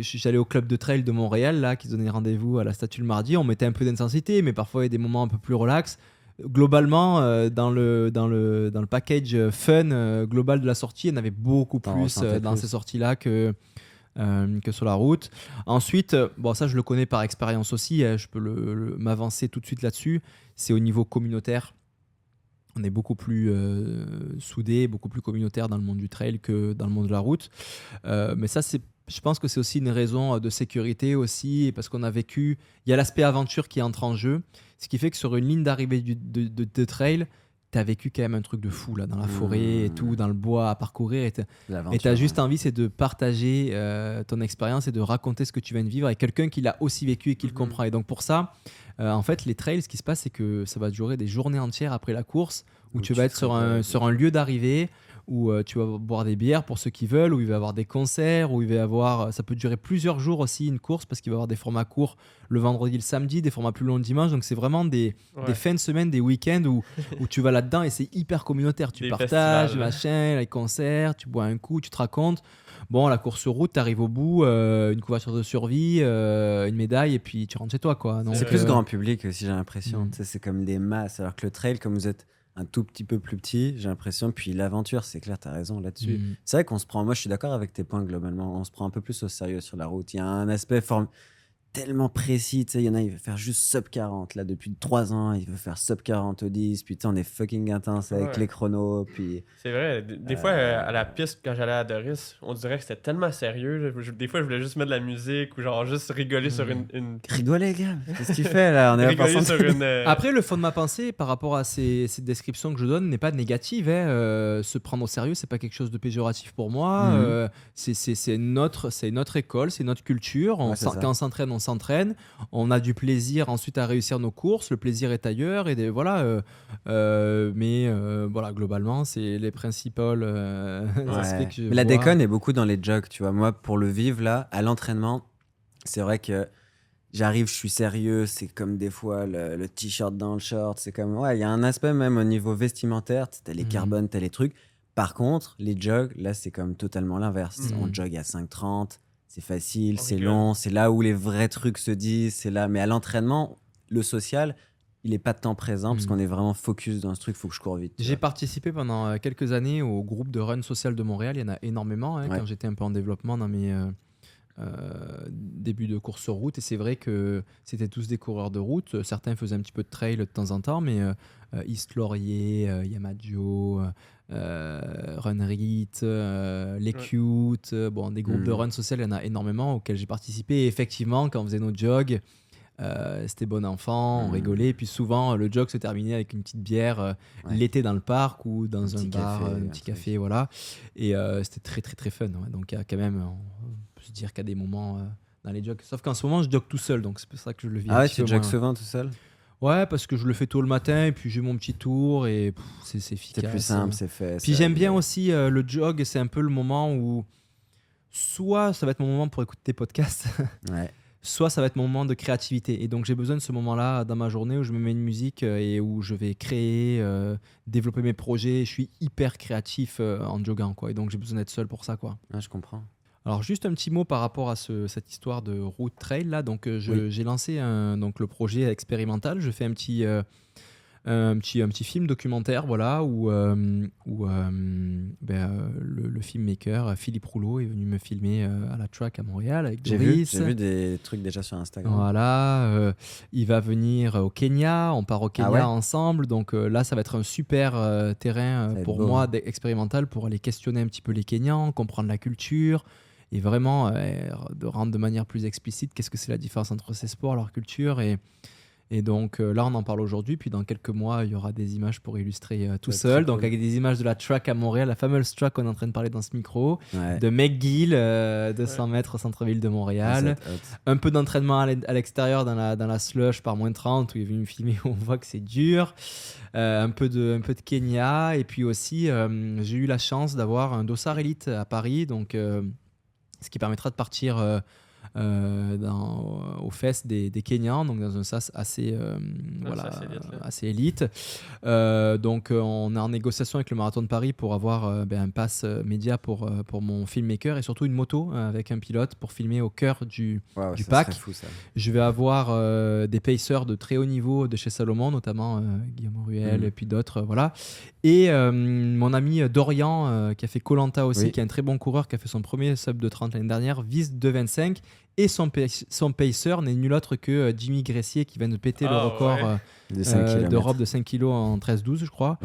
J'allais au club de trail de Montréal, là, qui donnait rendez-vous à la statue le mardi, on mettait un peu d'intensité, mais parfois il y a des moments un peu plus relax. Globalement, dans, le, dans, le, dans le package fun global de la sortie, il y en avait beaucoup plus dans ces sorties-là que, euh, que sur la route. Ensuite, euh, bon, ça je le connais par expérience aussi, je peux m'avancer tout de suite là-dessus. C'est au niveau communautaire. On est beaucoup plus euh, soudés, beaucoup plus communautaire dans le monde du trail que dans le monde de la route. mais ça, je pense que c'est aussi une raison de sécurité aussi, parce qu'on a vécu, il y a l'aspect aventure qui entre en jeu, ce qui fait que sur une ligne d'arrivée de, trail, tu as vécu quand même un truc de fou là, dans la forêt et tout, mmh. dans le bois à parcourir. Et tu as juste envie, c'est de partager euh, ton expérience et de raconter ce que tu viens de vivre avec quelqu'un qui l'a aussi vécu et qui le mmh. comprend. Et donc pour ça, euh, en fait, les trails, ce qui se passe, c'est que ça va durer des journées entières après la course où tu vas être sur un, sur un lieu d'arrivée où euh, tu vas boire des bières pour ceux qui veulent, où il va y avoir des concerts, où il va y avoir. Ça peut durer plusieurs jours aussi, une course, parce qu'il va y avoir des formats courts le vendredi, le samedi, des formats plus longs le dimanche. Donc c'est vraiment des, des, fins de semaine, des week-ends où, où tu vas là-dedans et c'est hyper communautaire. Tu partages, machin, les concerts, tu bois un coup, tu te racontes. Bon, la course route, tu arrives au bout, euh, une couverture de survie, euh, une médaille, et puis tu rentres chez toi. quoi. C'est plus grand public aussi, j'ai l'impression. Mm. C'est comme des masses. Alors que le trail, comme vous êtes un tout petit peu plus petit, j'ai l'impression. Puis l'aventure, c'est clair, tu as raison là-dessus. Mm. C'est vrai qu'on se prend, moi je suis d'accord avec tes points globalement, on se prend un peu plus au sérieux sur la route. Il y a un aspect tellement précis. Tu sais, il y en a, il veut faire juste sub 40. Là, depuis 3 ans, il veut faire sub 40 au 10. Puis, on est fucking intense avec les chronos. Puis. C'est vrai. Des, fois, euh, à la piste, quand j'allais à Doris, on dirait que c'était tellement sérieux. des fois, je voulais juste mettre de la musique ou genre juste rigoler sur une. une... Rigoler, gars. Qu'est-ce que tu fais là? On est rigoler sur une, euh, Après, le fond de ma pensée par rapport à ces, ces descriptions que je donne n'est pas négative. Hein. Euh, se prendre au sérieux, c'est pas quelque chose de péjoratif pour moi. Mhm. c'est notre, notre école, c'est notre culture. On quand on s'entraîne, on s'entraîne, on a du plaisir ensuite à réussir nos courses, le plaisir est ailleurs, et voilà. Euh, euh, mais euh, voilà, globalement, c'est les principaux aspects que je La déconne est beaucoup dans les jogs, tu vois. Moi, pour le vivre, là, à l'entraînement, c'est vrai que j'arrive, je suis sérieux, c'est comme des fois le, t-shirt dans le short, c'est comme, ouais, il y a un aspect même au niveau vestimentaire, t'as les mmh. carbones, t'as les trucs. Par contre, les jogs, là, c'est comme totalement l'inverse. Mmh. On jog à 5,30, c'est facile, c'est long, c'est là où les vrais trucs se disent, c'est là. Mais à l'entraînement, le social, il n'est pas de temps présent parce hmm. qu'on est vraiment focus dans ce truc, il faut que je cours vite. J'ai participé pendant euh, quelques années au groupe de run social de Montréal, il y en a énormément hein, quand j'étais un peu en développement dans mes euh, euh, débuts de course sur route et c'est vrai que c'était tous des coureurs de route, certains faisaient un petit peu de trail de temps en temps, mais East Laurier, euh, Runrit, euh, Les Cute, euh, bon, des groupes de mm. run social, il y en a énormément auxquels j'ai participé. Et effectivement, quand on faisait nos jogs, c'était bon enfant, on mm. rigolait. Et puis souvent, le jog se terminait avec une petite bière l'été dans le parc ou dans un, bar, café, un petit café, voilà. Et c'était très, très, très fun. Donc, il y a quand même, on peut se dire qu'il y a des moments dans les jogs. Sauf qu'en ce moment, je jog tout seul, donc c'est pour ça que je le vis. Ah ouais, tu jogs souvent tout seul? Ouais, parce que je le fais tôt le matin et puis j'ai mon petit tour et c'est efficace. C'est plus simple, c'est fait. Puis j'aime bien aussi euh, le jog, c'est un peu le moment où soit ça va être mon moment pour écouter des podcasts, soit ça va être mon moment de créativité. Et donc j'ai besoin de ce moment-là dans ma journée où je me mets une musique euh, et où je vais créer, euh, développer mes projets. Je suis hyper créatif en jogging, quoi. Et donc j'ai besoin d'être seul pour ça, quoi. Ah, je comprends. Alors juste un petit mot par rapport à cette histoire de route trail là. Donc euh, j'ai lancé un, donc le projet expérimental. Je fais un petit euh, un petit, un petit film documentaire voilà, où, euh, où ben, le, filmmaker Philippe Rouleau est venu me filmer à la track à Montréal avec J'ai vu, vu, des trucs déjà sur Instagram. Voilà, il va venir au Kenya, on part au ah Kenya ensemble, donc là ça va être un super terrain pour moi expérimental pour aller questionner un petit peu les Kenyans, comprendre la culture, et vraiment euh, de rendre de manière plus explicite qu'est-ce que c'est la différence entre ces sports, leur culture. Et, et donc euh, là, on en parle aujourd'hui. Puis dans quelques mois, il y aura des images pour illustrer euh, tout seul. Donc avec des images de la track à Montréal, la fameuse track qu'on est en train de parler dans ce micro, de McGill, 200 mètres au centre-ville de Montréal. Un peu d'entraînement à l'extérieur dans la, dans la slush par moins 30 où il est venu me filmer, on voit que c'est dur. un, peu de, un peu de Kenya. Et puis aussi, j'ai eu la chance d'avoir un dossard élite à Paris. Donc ce qui permettra de partir euh, dans, aux fesses des, des, Kenyans, donc dans un sas assez, euh, voilà, assez élite. Euh, donc on est en négociation avec le Marathon de Paris pour avoir ben, un pass média pour, pour mon filmmaker et surtout une moto avec un pilote pour filmer au cœur du, du pack. Je vais avoir des pacers de très haut niveau de chez Salomon, notamment Guillaume Ruel mm. et puis d'autres. voilà. Et mon ami Dorian, qui a fait Colanta aussi, qui est un très bon coureur, qui a fait son premier sub de 30 l'année dernière, vise 2,25 et son, son pacer n'est nul autre que euh, Jimmy Gressier qui vient de péter le ah, record euh, d'Europe de 5 kg en 13-12, je crois.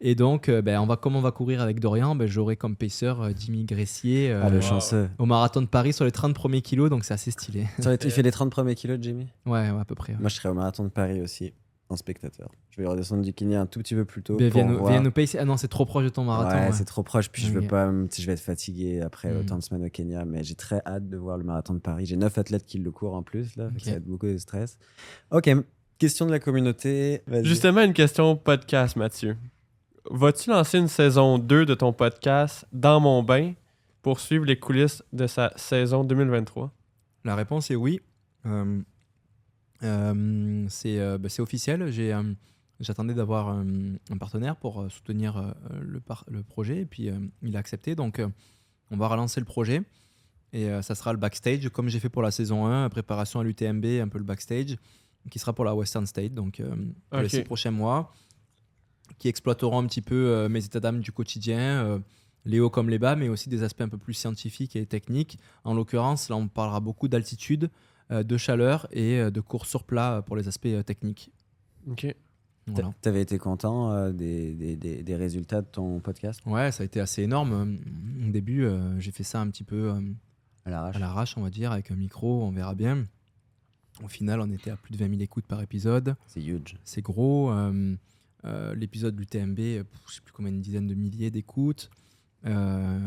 Et donc, euh, ben, on va, comme on va courir avec Dorian, ben, j'aurai comme pacer Jimmy Gressier ah, le chanceux. au marathon de Paris sur les 30 premiers kilos, donc c'est assez stylé. Tu fait les 30 premiers kilos, Jimmy? Ouais, à peu près. Moi, je serai au marathon de Paris aussi en spectateur. Je vais redescendre du kiné un tout petit peu plus tôt. viens, nous, payer. Ah non, c'est trop proche de ton marathon. Ouais, c'est trop proche. Puis je veux pas, je vais être fatigué après mm. autant de semaines au Kenya. Mais j'ai très hâte de voir le marathon de Paris. J'ai neuf athlètes qui le courent en plus. Là, Ça va être beaucoup de stress. Ok, question de la communauté. Justement, une question podcast, Mathieu. vas-tu lancer une saison 2 de ton podcast Dans mon bain pour suivre les coulisses de sa saison 2023 La réponse est oui. Euh, euh, bah, c'est officiel. J'attendais d'avoir un, partenaire pour soutenir le, le, projet et puis il a accepté. Donc on va relancer le projet et ça sera le backstage comme j'ai fait pour la saison 1, préparation à l'UTMB, un peu le backstage qui sera pour la Western State, donc euh, pour les six prochains mois, qui exploiteront un petit peu euh, mes états d'âme du quotidien, euh, les hauts comme les bas, mais aussi des aspects un peu plus scientifiques et techniques. En l'occurrence, là, on parlera beaucoup d'altitude, de chaleur et de course sur plat pour les aspects techniques. Ok. Tu avais été content des, des, des, résultats de ton podcast? Ouais, ça a été assez énorme. Au début, j'ai fait ça un petit peu à l'arrache, on va dire, avec un micro, on verra bien. Au final, on était à plus de 20 000 écoutes par épisode. C'est huge. C'est gros. Euh, euh, l'épisode du TMB, je ne sais plus combien, une dizaine de milliers d'écoutes. Euh,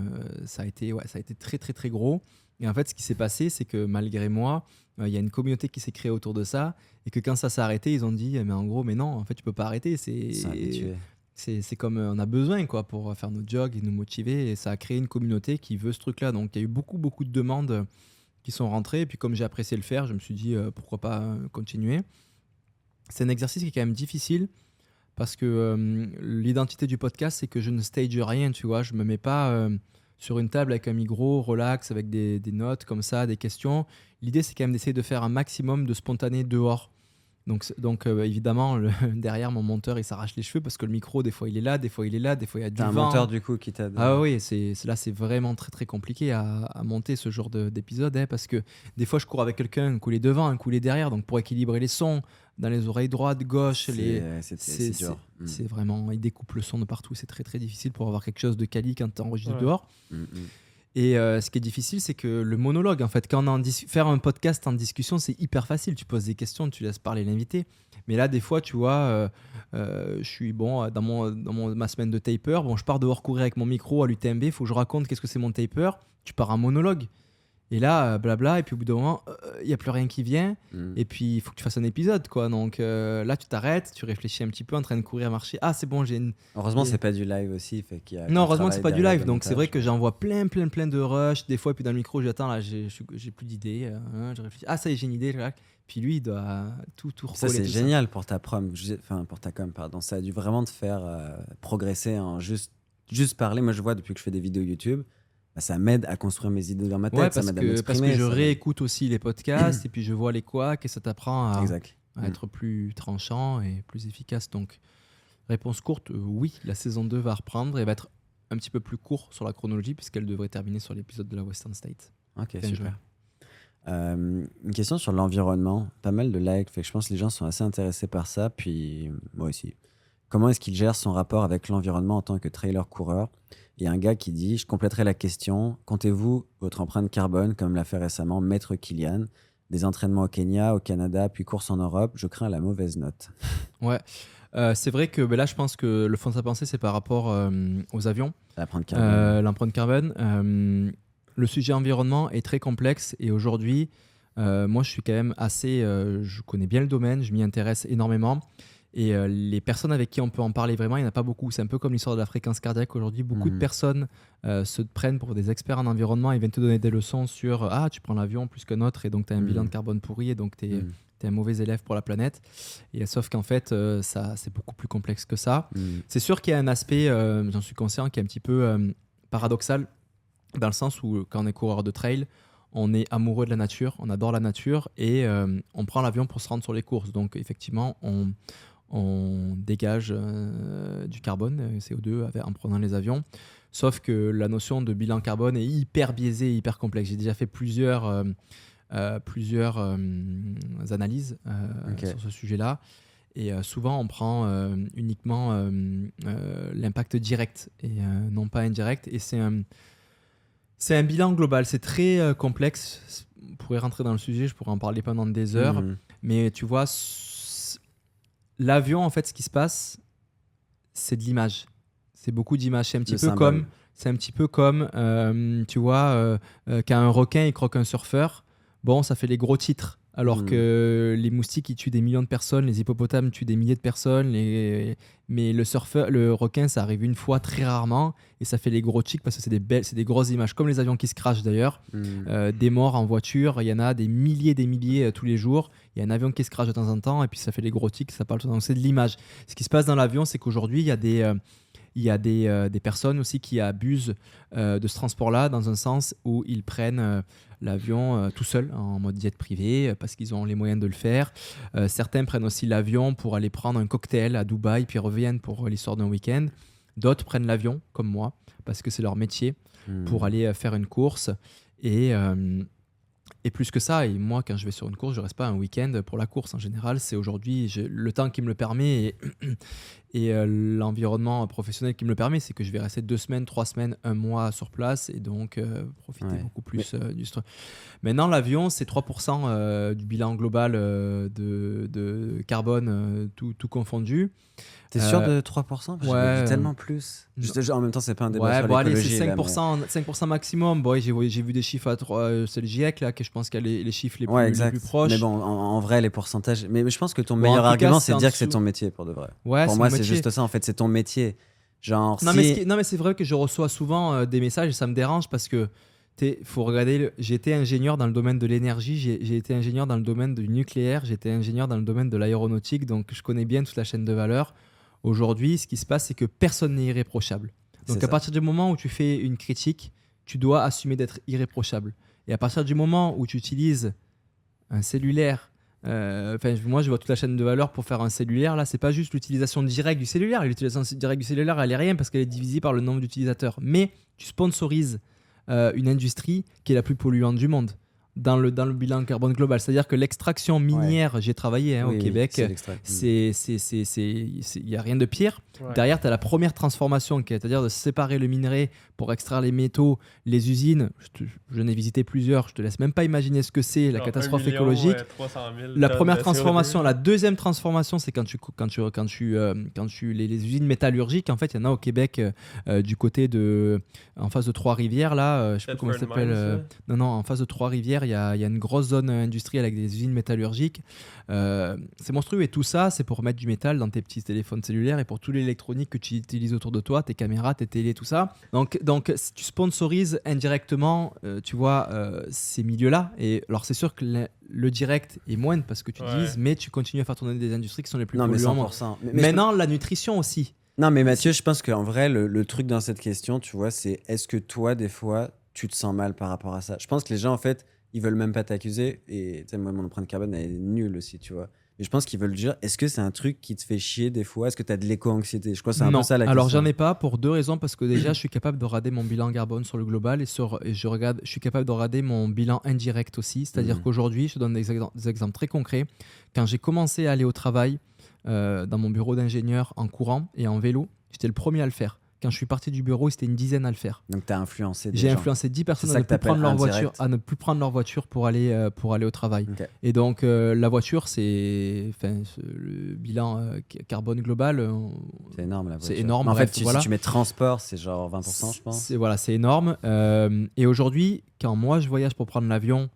ça, a été, ouais, ça a été très, très, très gros. Et en fait, ce qui s'est passé, c'est que malgré moi, il y a une communauté qui s'est créée autour de ça. Et que quand ça s'est arrêté, ils ont dit Mais en gros, mais non, en fait, tu peux pas arrêter. C'est. C'est comme on a besoin quoi pour faire notre jog et nous motiver et ça a créé une communauté qui veut ce truc là donc il y a eu beaucoup beaucoup de demandes qui sont rentrés. Et puis comme j'ai apprécié le faire, je me suis dit euh, pourquoi pas euh, continuer. C'est un exercice qui est quand même difficile parce que euh, l'identité du podcast, c'est que je ne stage rien, tu vois. Je me mets pas sur une table avec un micro, relax, avec des, notes comme ça, des questions. L'idée, c'est quand même d'essayer de faire un maximum de spontané dehors. Donc, donc euh, évidemment, derrière mon monteur, il s'arrache les cheveux parce que le micro, des fois, il est là, des fois, il est là, des fois, il y a du vent. un monteur du coup qui t'aide. Ah oui, c'est là, c'est vraiment très très compliqué à, monter ce genre d'épisode hein, parce que des fois, je cours avec quelqu'un, un coulé devant, un coulé derrière, donc pour équilibrer les sons dans les oreilles droites, gauche, les mm. c'est vraiment, il découpe le son de partout, c'est très très difficile pour avoir quelque chose de quali quand tu enregistres dehors. Mm, mm. Et euh, ce qui est difficile, c'est que le monologue, en fait, quand on en faire un podcast en discussion, c'est hyper facile. Tu poses des questions, tu laisses parler l'invité. Mais là, des fois, tu vois, euh, euh, je suis bon dans, mon, dans mon, ma semaine de taper. Bon, je pars dehors courir avec mon micro à l'UTMB. Il faut que je raconte qu'est-ce que c'est mon taper. Tu pars en monologue. Et là, euh, blabla, et puis au bout d'un moment, il euh, n'y a plus rien qui vient. Mm. Et puis, il faut que tu fasses un épisode, quoi. Donc euh, là, tu t'arrêtes, tu réfléchis un petit peu en train de courir, marcher. Ah, c'est bon, j'ai une. Heureusement, c'est pas du live aussi. Fait y a non, heureusement que c'est pas du live. Donc c'est vrai que j'envoie plein, plein, plein de rush. Des fois, et puis dans le micro, j'attends, là, j'ai plus d'idées. Hein, je réfléchis. Ah, ça y est, j'ai une idée. Puis lui, il doit tout, tout Ça, c'est génial pour ta prom, enfin, pour ta com, pardon. Ça a dû vraiment te faire progresser en juste, juste parler. Moi, je vois depuis que je fais des vidéos YouTube bah, ça m'aide à construire mes idées dans ma tête. parce, ça que, parce que je réécoute aussi les podcasts et puis je vois les couacs et ça t'apprend à, à, être plus tranchant et plus efficace. Donc, réponse courte, oui, la saison 2 va reprendre et va être un petit peu plus court sur la chronologie puisqu'elle devrait terminer sur l'épisode de la Western State. Ok, super. Euh, une question sur l'environnement. Pas mal de likes, fait que je pense que les gens sont assez intéressés par ça, puis moi aussi. Comment est-ce qu'il gère son rapport avec l'environnement en tant que trailer coureur il y a un gars qui dit Je compléterai la question. Comptez-vous votre empreinte carbone, comme l'a fait récemment Maître Kilian Des entraînements au Kenya, au Canada, puis course en Europe? Je crains la mauvaise note. Ouais. Euh, c'est vrai que ben là, je pense que le fond de sa pensée, c'est par rapport euh, aux avions. L'empreinte carbone. Euh, l'empreinte carbone. le sujet environnement est très complexe et aujourd'hui, moi, je suis quand même assez. je connais bien le domaine, je m'y intéresse énormément. Et euh, les personnes avec qui on peut en parler vraiment, il n'y en a pas beaucoup. C'est un peu comme l'histoire de la fréquence cardiaque aujourd'hui. Beaucoup de mhm. personnes euh, se prennent pour des experts en environnement et viennent te donner des leçons sur Ah, tu prends l'avion plus qu'un autre et donc tu as un bilan de mhm. carbone pourri et donc tu es, mhm. un mauvais élève pour la planète. Et, sauf qu'en fait, euh, ça c'est beaucoup plus complexe que ça. C'est sûr qu'il y a un aspect, j'en suis conscient, qui est un petit peu paradoxal dans le sens où quand on est coureur de trail, on est amoureux de la nature, on adore la nature et on prend l'avion pour se rendre sur les courses. Donc effectivement, on on dégage euh, du carbone, euh, CO2, en prenant les avions. Sauf que la notion de bilan carbone est hyper biaisée, hyper complexe. J'ai déjà fait plusieurs, euh, plusieurs analyses sur ce sujet-là. Et souvent, on prend uniquement l'impact direct et non pas indirect. Et c'est un, c'est un bilan global. C'est très complexe. On pourrait rentrer dans le sujet, je pourrais en parler pendant des heures. Mmh. Mais tu vois, l'avion, en fait, ce qui se passe, c'est de l'image. C'est beaucoup d'images. C'est un petit peu comme, c'est un petit peu comme, euh, tu vois, euh, euh, quand un requin il croque un surfeur. Bon, ça fait les gros titres. Alors Hmm. que les moustiques ils tuent des millions de personnes, les hippopotames tuent des milliers de personnes, les- mais le surfeur, le requin ça arrive une fois très rarement et ça fait les gros chics parce que c'est des belles, c'est des grosses images comme les avions qui se crachent d'ailleurs. Hmm. Euh, des morts en voiture, il y en a des milliers, des milliers euh, tous les jours. Il y a un avion qui se crache de temps en temps et puis ça fait les gros tics, ça parle tout le temps. Donc c'est de l'image. Ce qui se passe dans l'avion, c'est qu'aujourd'hui, il y a des, euh, il y a des, euh, des personnes aussi qui abusent euh, de ce transport-là dans un sens où ils prennent euh, l'avion tout seul en mode jet privé euh, parce qu'ils ont les moyens de le faire. Certains prennent aussi l'avion pour aller prendre un cocktail à Dubaï puis reviennent pour l'histoire d'un week-end. D'autres prennent l'avion, comme moi, parce que c'est leur métier Hmm. pour aller faire une course. Et, euh, et plus que ça, et moi, quand je vais sur une course, je reste pas un week-end pour la course. En général, c'est aujourd'hui le temps qui me le permet et, et euh, l'environnement professionnel qui me le permet, c'est que je vais rester deux semaines, trois semaines, un mois sur place et donc euh, profiter Ouais. beaucoup plus euh, du truc. Maintenant, l'avion, c'est 3% euh, du bilan global de, de carbone, tout, tout confondu. T'es sûr de 3% J'ai ouais, tellement plus. Juste- en même temps, c'est pas un débat Ouais, sur bon, allez, c'est là, 5%, 5% maximum. Bon, j'ai j'ai vu des chiffres à 3, euh, c'est le GIEC là, que je pense qu'il y a les, les chiffres les plus, Ouais, les exact. plus proches. Mais bon, en, en vrai, les pourcentages. Mais je pense que ton Bon, meilleur argument, c'est de dire que c'est ton métier pour de vrai. ouais, pour c'est moi, c'est métier. juste ça. En fait, c'est ton métier. Genre, Non, si... mais, ce qui- c'est vrai que je reçois souvent euh, des messages et ça me dérange parce que il faut regarder. le- J'ai été ingénieur dans le domaine de l'énergie, j'ai été ingénieur dans le domaine du nucléaire, j'ai été ingénieur dans le domaine de l'aéronautique, donc je connais bien toute la chaîne de valeur. Aujourd'hui, ce qui se passe, c'est que personne n'est irréprochable. Donc C'est à ça. partir du moment où tu fais une critique, tu dois assumer d'être irréprochable. Et à partir du moment où tu utilises un cellulaire, enfin moi je vois toute la chaîne de valeur pour faire un cellulaire, là c'est pas juste l'utilisation directe du cellulaire, l'utilisation directe du cellulaire elle est rien parce qu'elle est divisée par le nombre d'utilisateurs. Mais tu sponsorises euh, une industrie qui est la plus polluante du monde dans le, dans le bilan carbone global. C'est-à-dire que l'extraction minière, j'ai travaillé hein, Oui, au oui, Québec, c'est l'extrait. c'est c'est c'est c'est c'est- il y a rien de pire Ouais. derrière tu as la première transformation qui est c'est-à-dire de séparer le minerai pour extraire les métaux les usines je, je n'ai visité plusieurs je te laisse même pas imaginer ce que c'est la catastrophe million, écologique ouais, 300 000 la première transformation, CO2. la deuxième transformation, c'est quand tu quand tu quand tu euh, quand tu les, les usines métallurgiques. En fait, il y en a au Québec euh, euh, du côté de en face de Trois-Rivières là. euh, je sais plus comment ça s'appelle. Euh, non non, en face de Trois-Rivières, il y a, il y a une grosse zone industrielle avec des usines métallurgiques. Euh, c'est monstrueux et tout ça, c'est pour mettre du métal dans tes petits téléphones cellulaires et pour tout l'électronique que tu utilises autour de toi, tes caméras, tes télés, tout ça. Donc, donc si tu sponsorises indirectement, euh, tu vois, euh, ces milieux-là. Et alors, c'est sûr que le, le direct est moindre parce que tu Ouais. dises, mais tu continues à faire tourner des industries qui sont les plus Non, mais polluantes. 100%. Mais, mais je Maintenant, la nutrition aussi. Non, mais Mathieu, je pense qu'en vrai, le, le truc dans cette question, tu vois, c'est est-ce que toi, des fois, tu te sens mal par rapport à ça? Je pense que les gens, en fait, ils veulent même pas t'accuser. Et moi, mon empreinte carbone, elle est nulle aussi, tu vois. Mais je pense qu'ils veulent dire est-ce que c'est un truc qui te fait chier des fois? Est-ce que tu as de l'éco-anxiété? Je crois que c'est un non, peu ça la alors j'en ai pas pour deux raisons parce que déjà je suis capable de regarder mon bilan carbone sur le global et, sur, et je regarde, je suis capable de regarder mon bilan indirect aussi. C'est-à-dire Mhm. qu'aujourd'hui, je te donne des exemples très concrets. Quand j'ai commencé à aller au travail euh, dans mon bureau d'ingénieur en courant et en vélo, j'étais le premier à le faire. Quand je suis parti du bureau, c'était une dizaine à le faire. Donc, tu as influencé des J'ai gens. influencé 10 personnes à ne, plus prendre leur indirect. voiture, à ne plus prendre leur voiture pour aller, euh, pour aller au travail. Et donc, euh, la voiture, c'est. Enfin, le bilan euh, carbone global, C'est énorme, la C'est voiture. énorme, Mais En bref, fait, tu- voilà. si tu mets transport, c'est genre 20%, je pense. C'est voilà, c'est énorme. Et aujourd'hui, quand moi je voyage pour prendre l'avion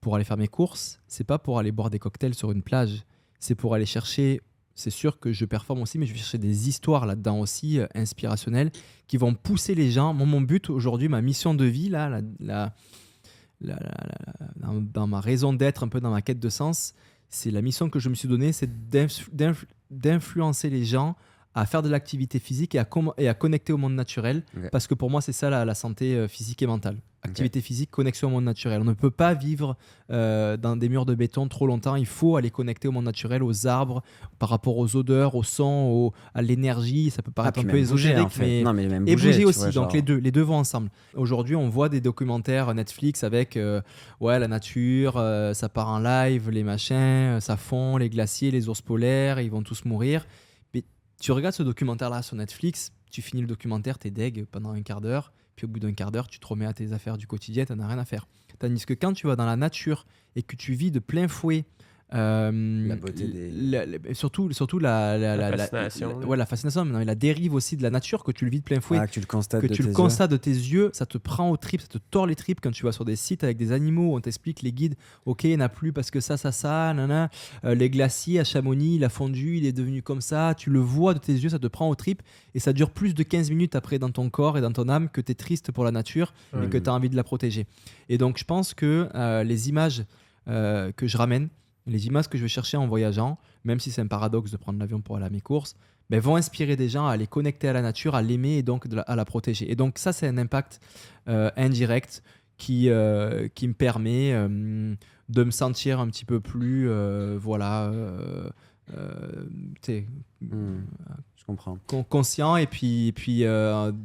pour aller faire mes courses, c'est pas pour aller boire des cocktails sur une plage. C'est pour aller chercher. C'est sûr que je performe aussi, mais je vais chercher des histoires là-dedans aussi euh, inspirationnelles qui vont pousser les gens. Mon but aujourd'hui, ma mission de vie là, dans, ma raison d'être, un peu dans ma quête de sens, c'est la mission que je me suis donnée, c'est d'inf- d'inf- d'influencer les gens à faire de l'activité physique et à, et à connecter au monde naturel. Ok. Parce que pour moi, c'est ça la, la santé euh, physique et mentale. Activité physique, connexion au monde naturel. On ne peut pas vivre euh, dans des murs de béton trop longtemps. Il faut aller connecter au monde naturel, aux arbres, par rapport aux odeurs, au son, au- à l'énergie. Ça peut Ah, paraître puis un peu ésotérique, en fait. mais Non, mais même et bouger, aussi. vois, donc genre- les deux, les deux vont ensemble. Aujourd'hui, on voit des documentaires Netflix avec euh, ouais la nature, euh, ça part en live, les machins, euh, ça fond, les glaciers, les ours polaires, ils vont tous mourir. Tu regardes ce documentaire-là sur Netflix, tu finis le documentaire, t'es deg pendant un quart d'heure, puis au bout d'un quart d'heure, tu te remets à tes affaires du quotidien, t'en as rien à faire. Tandis que quand tu vas dans la nature et que tu vis de plein fouet Euh, la beauté des... surtout, surtout la, la, fascination. ouais, la fascination, mais la dérive aussi de la nature, que tu le vis de plein fouet. Ah, que tu le constates, que de, tu tes le constates de tes yeux, ça te prend au trip, ça te tord les tripes quand tu vas sur des sites avec des animaux, on t'explique les guides, ok, il n'y en a plus parce que ça, ça, ça, nana. Euh, les glaciers à Chamonix, il a fondu, il est devenu comme ça, tu le vois de tes yeux, ça te prend au trip, et ça dure plus de 15 minutes après dans ton corps et dans ton âme que tu es triste pour la nature et que tu as envie de la protéger. Et donc, je pense que euh, les images que je ramène, les images que je vais chercher en voyageant, même si c'est un paradoxe de prendre l'avion pour aller à mes courses, ben, vont inspirer des gens à les connecter à la nature, à l'aimer et donc à la protéger. Et donc ça, c'est un impact euh, indirect qui, euh, qui me permet euh, de me sentir un petit peu plus, voilà, hmm, je comprends. conscient et puis, et puis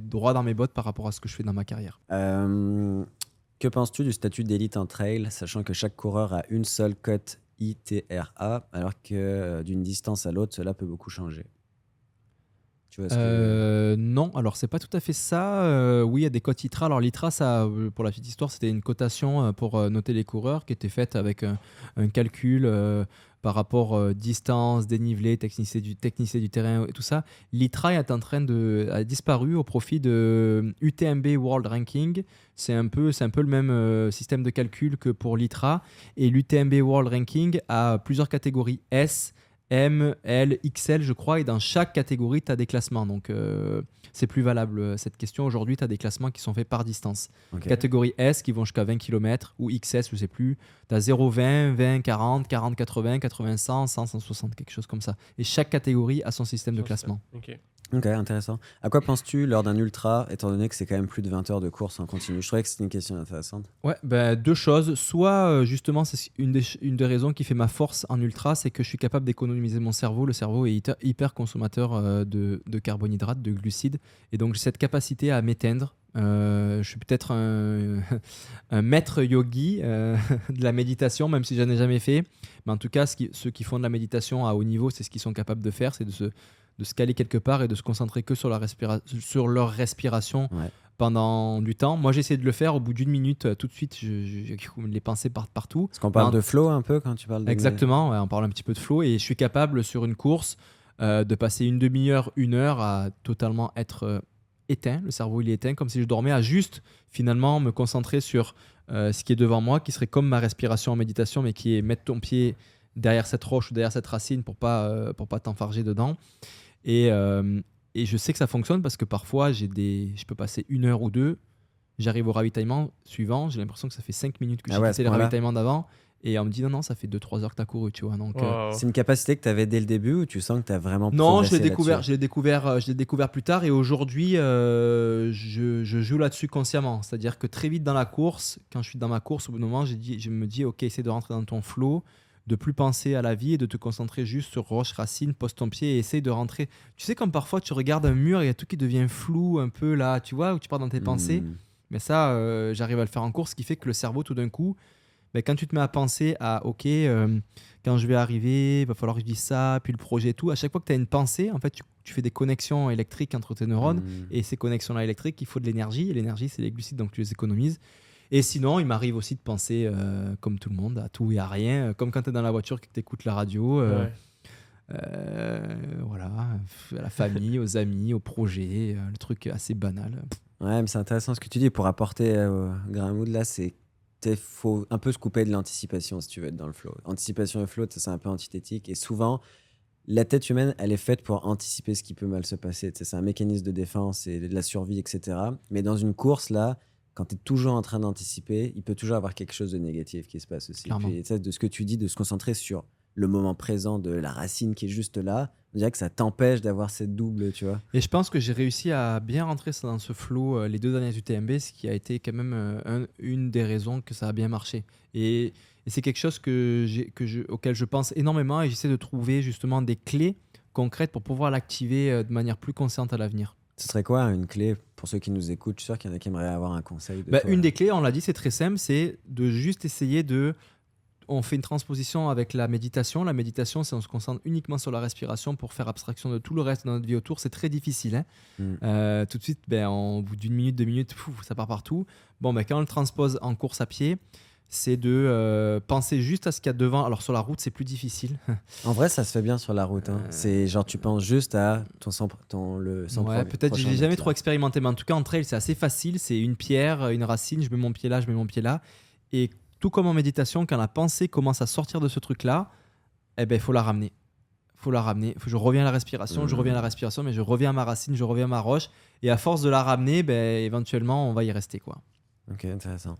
droit dans mes bottes par rapport à ce que je fais dans ma carrière. que penses-tu du statut d'élite en trail, sachant que chaque coureur a une seule cote ITRA, alors que euh, d'une distance à l'autre, cela peut beaucoup changer. Tu vois euh, Non, alors c'est pas tout à fait ça. Euh, oui, il y a des cotes ITRA. Alors l'ITRA, ça, pour la petite histoire, c'était une cotation pour noter les coureurs qui était faite avec un calcul par rapport euh, distance, dénivelé, technicité du, terrain et tout ça. L'ITRA est en train de a disparu au profit de UTMB World Ranking. C'est un peu c'est un peu le même euh, système de calcul que pour l'ITRA et l'UTMB World Ranking a plusieurs catégories S, M, L, XL, je crois, et dans chaque catégorie, tu as des classements. Donc, euh, c'est plus valable euh, cette question. Aujourd'hui, tu as des classements qui sont faits par distance. Catégorie S qui vont jusqu'à 20 km ou XS, je sais plus. Tu as 0, 20, 20, 40, 40, 80, 80, 100, 100, 160, quelque chose comme ça. Et chaque catégorie a son système de classement. Ok, intéressant. À quoi penses-tu lors d'un ultra, étant donné que c'est quand même plus de 20 heures de course en continu? Je trouvais que c'était une question intéressante. Ouais, ben, deux choses. Soit, euh, justement, c'est une des, une des raisons qui fait ma force en ultra, c'est que je suis capable d'économiser mon cerveau. Le cerveau est hyper, consommateur euh, de, de carbohydrates, de glucides. Et donc, j'ai cette capacité à m'éteindre. Euh, je suis peut-être un, un, maître yogi de la méditation, même si je n'en ai jamais fait. Mais en tout cas, ceux qui font de la méditation à haut niveau, c'est ce qu'ils sont capables de faire, c'est de se de se caler quelque part et de se concentrer que sur, la sur leur respiration pendant du temps. Moi, j'essaie de le faire au bout d'une minute, euh, tout de suite, je, les pensées partent partout. Est-ce qu'on parle de flow un peu quand tu parles de... Exactement, on parle un petit peu de flow et je suis capable sur une course euh, de passer une demi-heure, une heure à totalement être euh, éteint. Le cerveau, il est éteint, comme si je dormais, à juste finalement me concentrer sur ce qui est devant moi, qui serait comme ma respiration en méditation, mais qui est mettre ton pied derrière cette roche ou derrière cette racine pour pas pour pas t'enfarger dedans et, euh, et je sais que ça fonctionne parce que parfois, j'ai des, je peux passer une heure ou deux. J'arrive au ravitaillement suivant, j'ai l'impression que ça fait 5 minutes que ah j'ai passé le ravitaillement d'avant. Et on me dit non, non, ça fait 2-3 heures que tu as couru, tu vois. Donc, euh, C'est une capacité que tu avais dès le début ou tu sens que tu as vraiment Non, je l'ai découvert, je l'ai découvert, euh, je découvert plus tard et aujourd'hui, je, je, joue là-dessus consciemment. C'est-à-dire que très vite dans la course, quand je suis dans ma course, au bout d'un moment, dit, je me dis, ok, essaie de rentrer dans ton flow de plus penser à la vie et de te concentrer juste sur roche, racine, pose ton pied et essaye de rentrer. Tu sais, comme parfois tu regardes un mur et il y a tout qui devient flou un peu là, tu vois, où tu pars dans tes hmm. pensées. Mais ça, euh, j'arrive à le faire en cours, ce qui fait que le cerveau, tout d'un coup, ben, quand tu te mets à penser à, ok, euh, quand je vais arriver, il va falloir que je dise ça, puis le projet et tout, à chaque fois que tu as une pensée, en fait, tu, fais des connexions électriques entre tes neurones, hmm. et ces connexions-là électriques, il faut de l'énergie, et l'énergie, c'est les glucides, donc tu les économises. Et sinon, il m'arrive aussi de penser, euh, comme tout le monde, à tout et à rien. Euh, comme quand tu es dans la voiture, que tu écoutes la radio. Euh, voilà, à la famille, aux amis, au projet, le truc assez banal. Ouais, mais c'est intéressant ce que tu dis. Pour apporter euh, Gramoud, là, c'est il faut un peu se couper de l'anticipation si tu veux être dans le flow. Anticipation et flow, c'est un peu antithétique. Et souvent, la tête humaine, elle est faite pour anticiper ce qui peut mal se passer. C'est un mécanisme de défense et de la survie, etc. Mais dans une course, là, quand tu es toujours en train d'anticiper, il peut toujours avoir quelque chose de négatif qui se passe aussi. Puis, de ce que tu dis, de se concentrer sur le moment présent de la racine qui est juste là, on dirait que ça t'empêche d'avoir cette double, tu vois. Et je pense que j'ai réussi à bien rentrer dans ce flow euh, les deux dernières UTMB, ce qui a été quand même euh, une des raisons que ça a bien marché. Et, c'est quelque chose que que je, auquel je pense énormément et j'essaie de trouver justement des clés concrètes pour pouvoir l'activer euh, de manière plus consciente à l'avenir. Ce serait quoi une clé pour ceux qui nous écoutent? Je suis sûr qu'il y en a qui aimeraient avoir un conseil. Bah, une des clés, on l'a dit, c'est très simple, c'est de juste essayer de on fait une transposition avec la méditation. La méditation, c'est on se concentre uniquement sur la respiration pour faire abstraction de tout le reste de notre vie autour. C'est très difficile. Hein. Mm. Euh, tout de suite, ben, au bout d'une minute, deux minutes, ça part partout. Bon, ben, quand on le transpose en course à pied, c'est de penser juste à ce qu'il y a devant. Alors sur la route, c'est plus difficile. en vrai, ça se fait bien sur la route. Hein. C'est genre tu penses juste à ton, ton le ouais, peut-être j'ai jamais trop expérimenté, mais en tout cas en trail, c'est assez facile. C'est une pierre, une racine, je mets mon pied là, je mets mon pied là, et tout comme en méditation, quand la pensée commence à sortir de ce truc-là, eh ben, il faut la ramener. faut la ramener. Faut, je reviens à la respiration, je reviens à la respiration, mais je reviens à ma racine, je reviens à ma roche. Et à force de la ramener, ben, éventuellement, on va y rester. quoi. Ok, intéressant.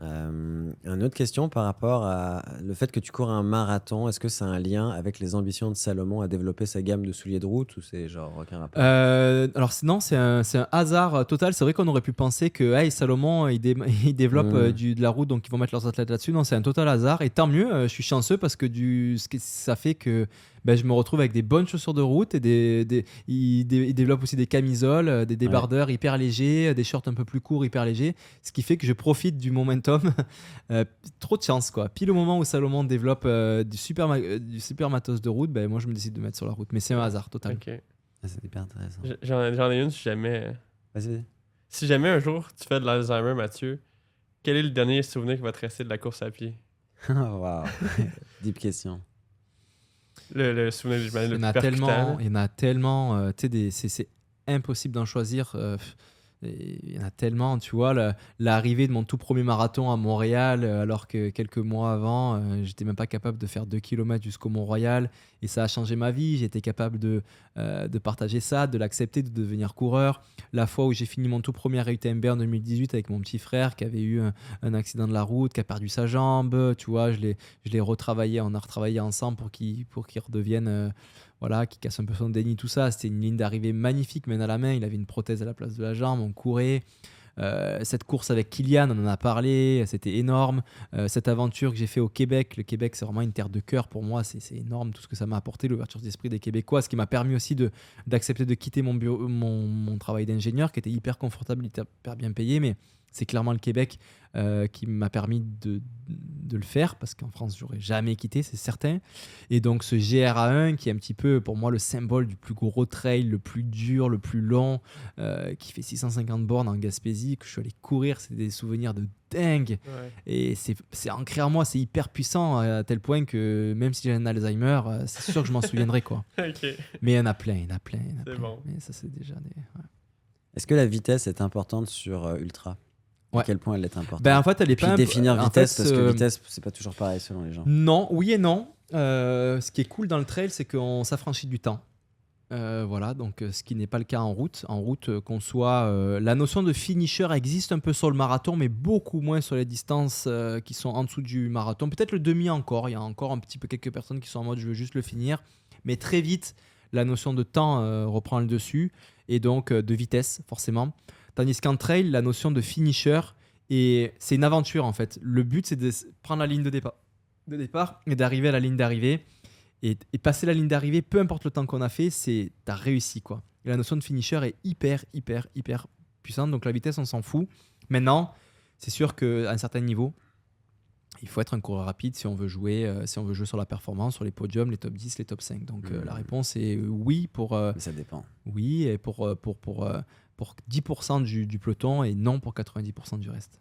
Euh, une autre question par rapport à le fait que tu cours un marathon, est-ce que c'est un lien avec les ambitions de Salomon à développer sa gamme de souliers de route ou c'est genre aucun rapport? Euh, Alors non, c'est un, un, hasard total. C'est vrai qu'on aurait pu penser que hey, Salomon il, il développe mmh. euh, du, de la route donc ils vont mettre leurs athlètes là-dessus. Non, c'est un total hasard et tant mieux. je suis chanceux parce que du, ça fait que ben, je me retrouve avec des bonnes chaussures de route et des, des il, développe aussi des camisoles, euh, des débardeurs hyper légers, des shorts un peu plus courts, hyper légers, ce qui fait que je profite du momentum. Euh, trop de chance quoi. Pile au moment où Salomon développe euh, du, super du super matos de route, ben, moi je me décide de mettre sur la route. Mais c'est un hasard total. Ah, c'est hyper intéressant. J'en ai une si jamais. Vas-y. Si jamais un jour tu fais de l'Alzheimer, Mathieu, quel est le dernier souvenir qui va te rester de la course à pied? wow. Deep question. Le, souvenir, il, y en a tellement, il y en a tellement, euh, c'est impossible d'en choisir. Euh, il y en a tellement, tu vois, l'arrivée de mon tout premier marathon à Montréal, euh, alors que quelques mois avant, euh, j'étais même pas capable de faire 2 km jusqu'au Mont-Royal, et ça a changé ma vie. J'étais capable de, euh, de partager ça, de l'accepter, de devenir coureur. La fois où j'ai fini mon tout premier UTMB en 2018 avec mon petit frère qui avait eu un, accident de la route, qui a perdu sa jambe, tu vois, je l'ai retravaillé, on a retravaillé ensemble pour qu'il qu redevienne voilà, qui casse un peu son déni, tout ça. C'était une ligne d'arrivée magnifique, main à la main. Il avait une prothèse à la place de la jambe, on courait. Euh, cette course avec Kylian, on en a parlé, c'était énorme. Euh, cette aventure que j'ai fait au Québec, le Québec c'est vraiment une terre de cœur pour moi, c'est énorme tout ce que ça m'a apporté, l'ouverture d'esprit des Québécois, ce qui m'a permis aussi d'accepter de, de, quitter mon, bureau, mon, mon travail d'ingénieur qui était hyper confortable, hyper bien payé, mais c'est clairement le Québec euh, qui m'a permis de, de, le faire parce qu'en France, j'aurais jamais quitté, c'est certain. Et donc, ce GRA1 qui est un petit peu pour moi le symbole du plus gros trail, le plus dur, le plus long, euh, qui fait 650 bornes en Gaspésie, que je suis allé courir, c'est des souvenirs de dingue. Et c'est ancré en moi, c'est hyper puissant à tel point que même si j'ai un Alzheimer, euh, c'est sûr que je m'en souviendrai. quoi. Mais il y en a plein, il y en a plein. C'est bon. Mais ça, c'est déjà des. Est-ce que la vitesse est importante sur Ultra? À quel point elle est importante ben, En fait, elle est Puis définir vitesse, parce que euh, vitesse, c'est pas toujours pareil selon les gens. Non, oui et non. Euh, ce qui est cool dans le trail, c'est qu'on s'affranchit du temps. Euh, voilà, donc ce qui n'est pas le cas en route. En route, qu'on soit. la notion de finisher existe un peu sur le marathon, mais beaucoup moins sur les distances qui sont en dessous du marathon. Peut-être le demi encore. Il y a encore un petit peu quelques personnes qui sont en mode je veux juste le finir. Mais très vite, la notion de temps reprend le dessus et donc de vitesse, forcément. Tandis qu'en trail, la notion de finisher, et c'est une aventure en fait. Le but, c'est de prendre la ligne de départ, de départ et d'arriver à la ligne d'arrivée. Et, passer la ligne d'arrivée, peu importe le temps qu'on a fait, c'est t'as réussi quoi. la notion de finisher est hyper, hyper, hyper puissante. Donc la vitesse, on s'en fout. Maintenant, c'est sûr qu'à un certain niveau, il faut être un coureur rapide si on veut jouer, euh, si on veut jouer sur la performance, sur les podiums, les top 10, les top 5. Donc euh, la mmh. réponse est oui pour. Euh, ça dépend. Oui, et pour, pour, pour, pour 10% du, peloton et non pour 90% du reste.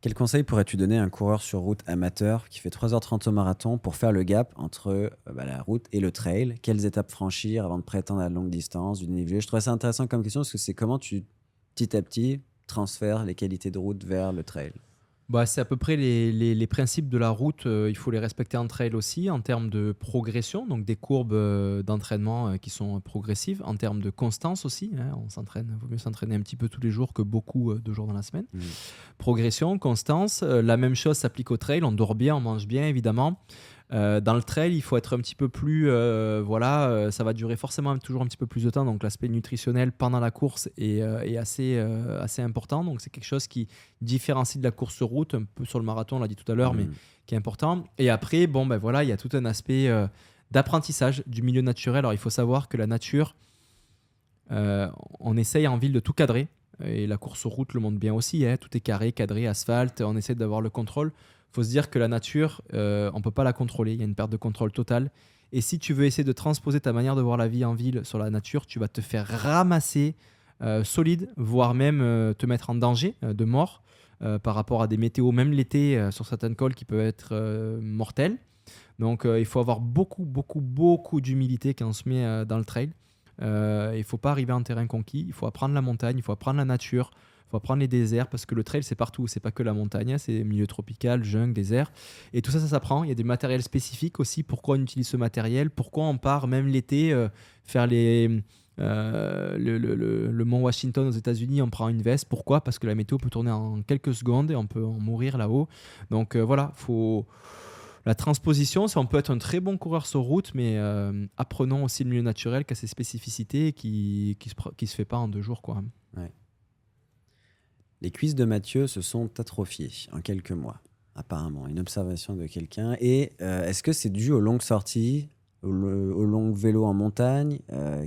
Quel conseil pourrais-tu donner à un coureur sur route amateur qui fait 3h30 au marathon pour faire le gap entre euh, bah, la route et le trail? Quelles étapes franchir avant de prétendre à longue distance, du dénivelé Je trouve ça intéressant comme question parce que c'est comment tu, petit à petit, transfères les qualités de route vers le trail. Bah, c'est à peu près les, les, principes de la route. Euh, il faut les respecter entre elles aussi en termes de progression, donc des courbes euh, d'entraînement euh, qui sont progressives, en termes de constance aussi. Hein, on s'entraîne, il vaut mieux s'entraîner un petit peu tous les jours que beaucoup de jours dans la semaine. Mmh. Progression, constance. la même chose s'applique au trail. On dort bien, on mange bien évidemment. Euh, dans le trail, il faut être un petit peu plus. Euh, voilà, euh, ça va durer forcément toujours un petit peu plus de temps. Donc, l'aspect nutritionnel pendant la course est, assez, assez important. Donc, c'est quelque chose qui différencie de la course route, un peu sur le marathon, on l'a dit tout à l'heure, mais mmh. qui est important. Et après, bon, ben voilà, il y a tout un aspect d'apprentissage du milieu naturel. Alors, il faut savoir que la nature, on essaye en ville de tout cadrer. Et la course route le montre bien aussi. Hein. Tout est carré, cadré, asphalte. On essaie d'avoir le contrôle faut se dire que la nature, euh, on peut pas la contrôler. Il y a une perte de contrôle totale. Et si tu veux essayer de transposer ta manière de voir la vie en ville sur la nature, tu vas te faire ramasser euh, solide, voire même euh, te mettre en danger de mort. par rapport à des météos, même l'été, sur certaines cols qui peuvent être mortelles. Donc il faut avoir beaucoup, beaucoup, beaucoup d'humilité quand on se met dans le trail. il faut pas arriver en terrain conquis, il faut apprendre la montagne, il faut apprendre la nature, faut apprendre les déserts parce que le trail, c'est partout. C'est pas que la montagne, c'est milieu tropical, jungle, désert. Et tout ça, ça s'apprend. Il y a des matériels spécifiques aussi. Pourquoi on utilise ce matériel? Pourquoi on part même l'été euh, faire. Euh, le, mont Washington aux États-Unis, on prend une veste. Pourquoi? Parce que la météo peut tourner en quelques secondes et on peut en mourir là-haut. Donc euh, voilà, faut la transposition, c'est on peut être un très bon coureur sur route, mais apprenons aussi le milieu naturel qui a ses spécificités et qui qui se, se fait pas en deux jours quoi. Ouais. Les cuisses de Mathieu se sont atrophiées en quelques mois, apparemment. Une observation de quelqu'un. Et euh, est-ce que c'est dû aux longues sorties, aux, longs vélos en montagne euh,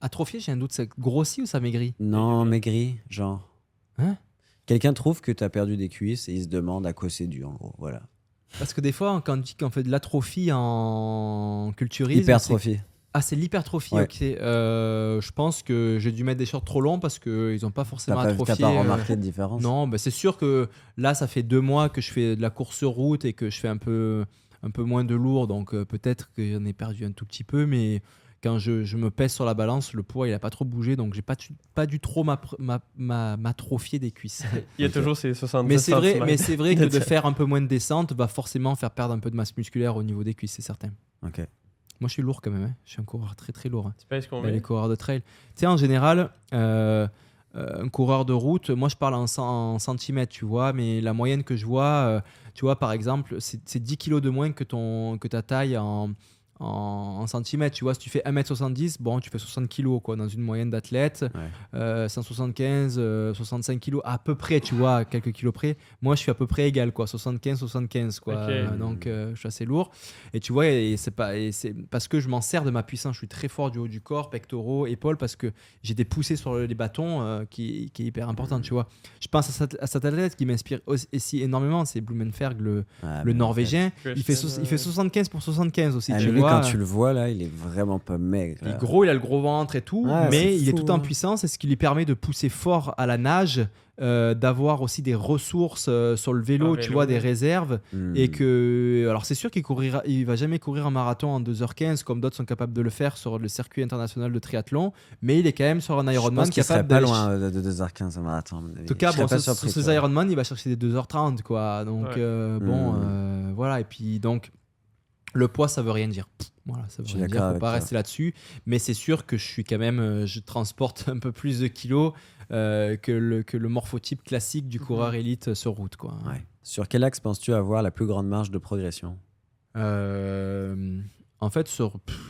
Atrophié, j'ai un doute, ça grossit ou ça maigrit? Non, maigrit, genre. Hein? Quelqu'un trouve que tu as perdu des cuisses et il se demande à quoi c'est dû, en gros. Voilà. Parce que des fois, quand on dit qu'on fait de l'atrophie en culturisme. Hypertrophie. Ah, c'est l'hypertrophie, ok. Euh, je pense que j'ai dû mettre des shorts trop longs parce qu'ils n'ont pas forcément atrophié. T'as pas euh, remarqué de différence? Non, bah, c'est sûr que là, ça fait deux mois que je fais de la course route et que je fais un peu, un peu moins de lourd, donc euh, peut-être que j'en ai perdu un tout petit peu, mais quand je, je, me pèse sur la balance, le poids il a pas trop bougé, donc j'ai pas, pas dû trop m'atrophier des cuisses. il y a toujours ces 70 Mais c'est vrai, mais c'est vrai que de faire un peu moins de descente va forcément faire perdre un peu de masse musculaire au niveau des cuisses, c'est certain. Ok. Moi, je suis lourd quand même. Hein. Je suis un coureur très très lourd. Hein. Tu pèses combien Les coureurs de trail. Tu sais, en général, euh, euh, un coureur de route, moi je parle en, centimètres, tu vois, mais la moyenne que je vois, euh, tu vois, par exemple, c'est 10 kilos de moins que, ton, que ta taille en, en, centimètres. Tu vois, si tu fais 1m70, bon, tu fais 60 kg quoi, dans une moyenne d'athlète. 175, 65 kg à peu près, tu vois, à quelques kilos près. Moi, je suis à peu près égal, quoi, 75, 75, quoi. donc, euh, je suis assez lourd. Et tu vois, et c'est pas, et c'est parce que je m'en sers de ma puissance. Je suis très fort du haut du corps, pectoraux, épaules, parce que j'ai des poussées sur les bâtons euh, qui, qui, est hyper important, tu vois. Je pense à, cette, à cet athlète qui m'inspire aussi énormément, c'est Blumenberg, le, ah, le Norvégien. Il fait, il fait 75 pour 75 aussi, ah, tu vois quand tu le vois là, il est vraiment pas maigre. Il est gros, il a le gros ventre et tout, mais il est tout en hein. puissance et ce qui lui permet de pousser fort à la nage euh, d'avoir aussi des ressources euh, sur le vélo, tu vois, des réserves. Hmm. Et que. Alors, c'est sûr qu'il courira, il va jamais courir un marathon en 2h15 comme d'autres sont capables de le faire sur le circuit international de triathlon, mais il est quand même sur un Ironman qui capable pas loin de 2h15 un marathon. En tout cas, bon, sur, ces Ironman, il va chercher des 2h30, quoi. Donc, euh, bon, hmm. voilà. Et puis, donc. Le poids, ça veut rien dire. Voilà, ça veut rien dire. Faut pas rester là-dessus. Mais c'est sûr que je suis quand même, euh, je transporte un peu plus de kilos euh, que, le, que le morphotype classique du coureur mhm. élite sur route. Quoi. Sur quel axe penses-tu avoir la plus grande marge de progression? Euh, En fait,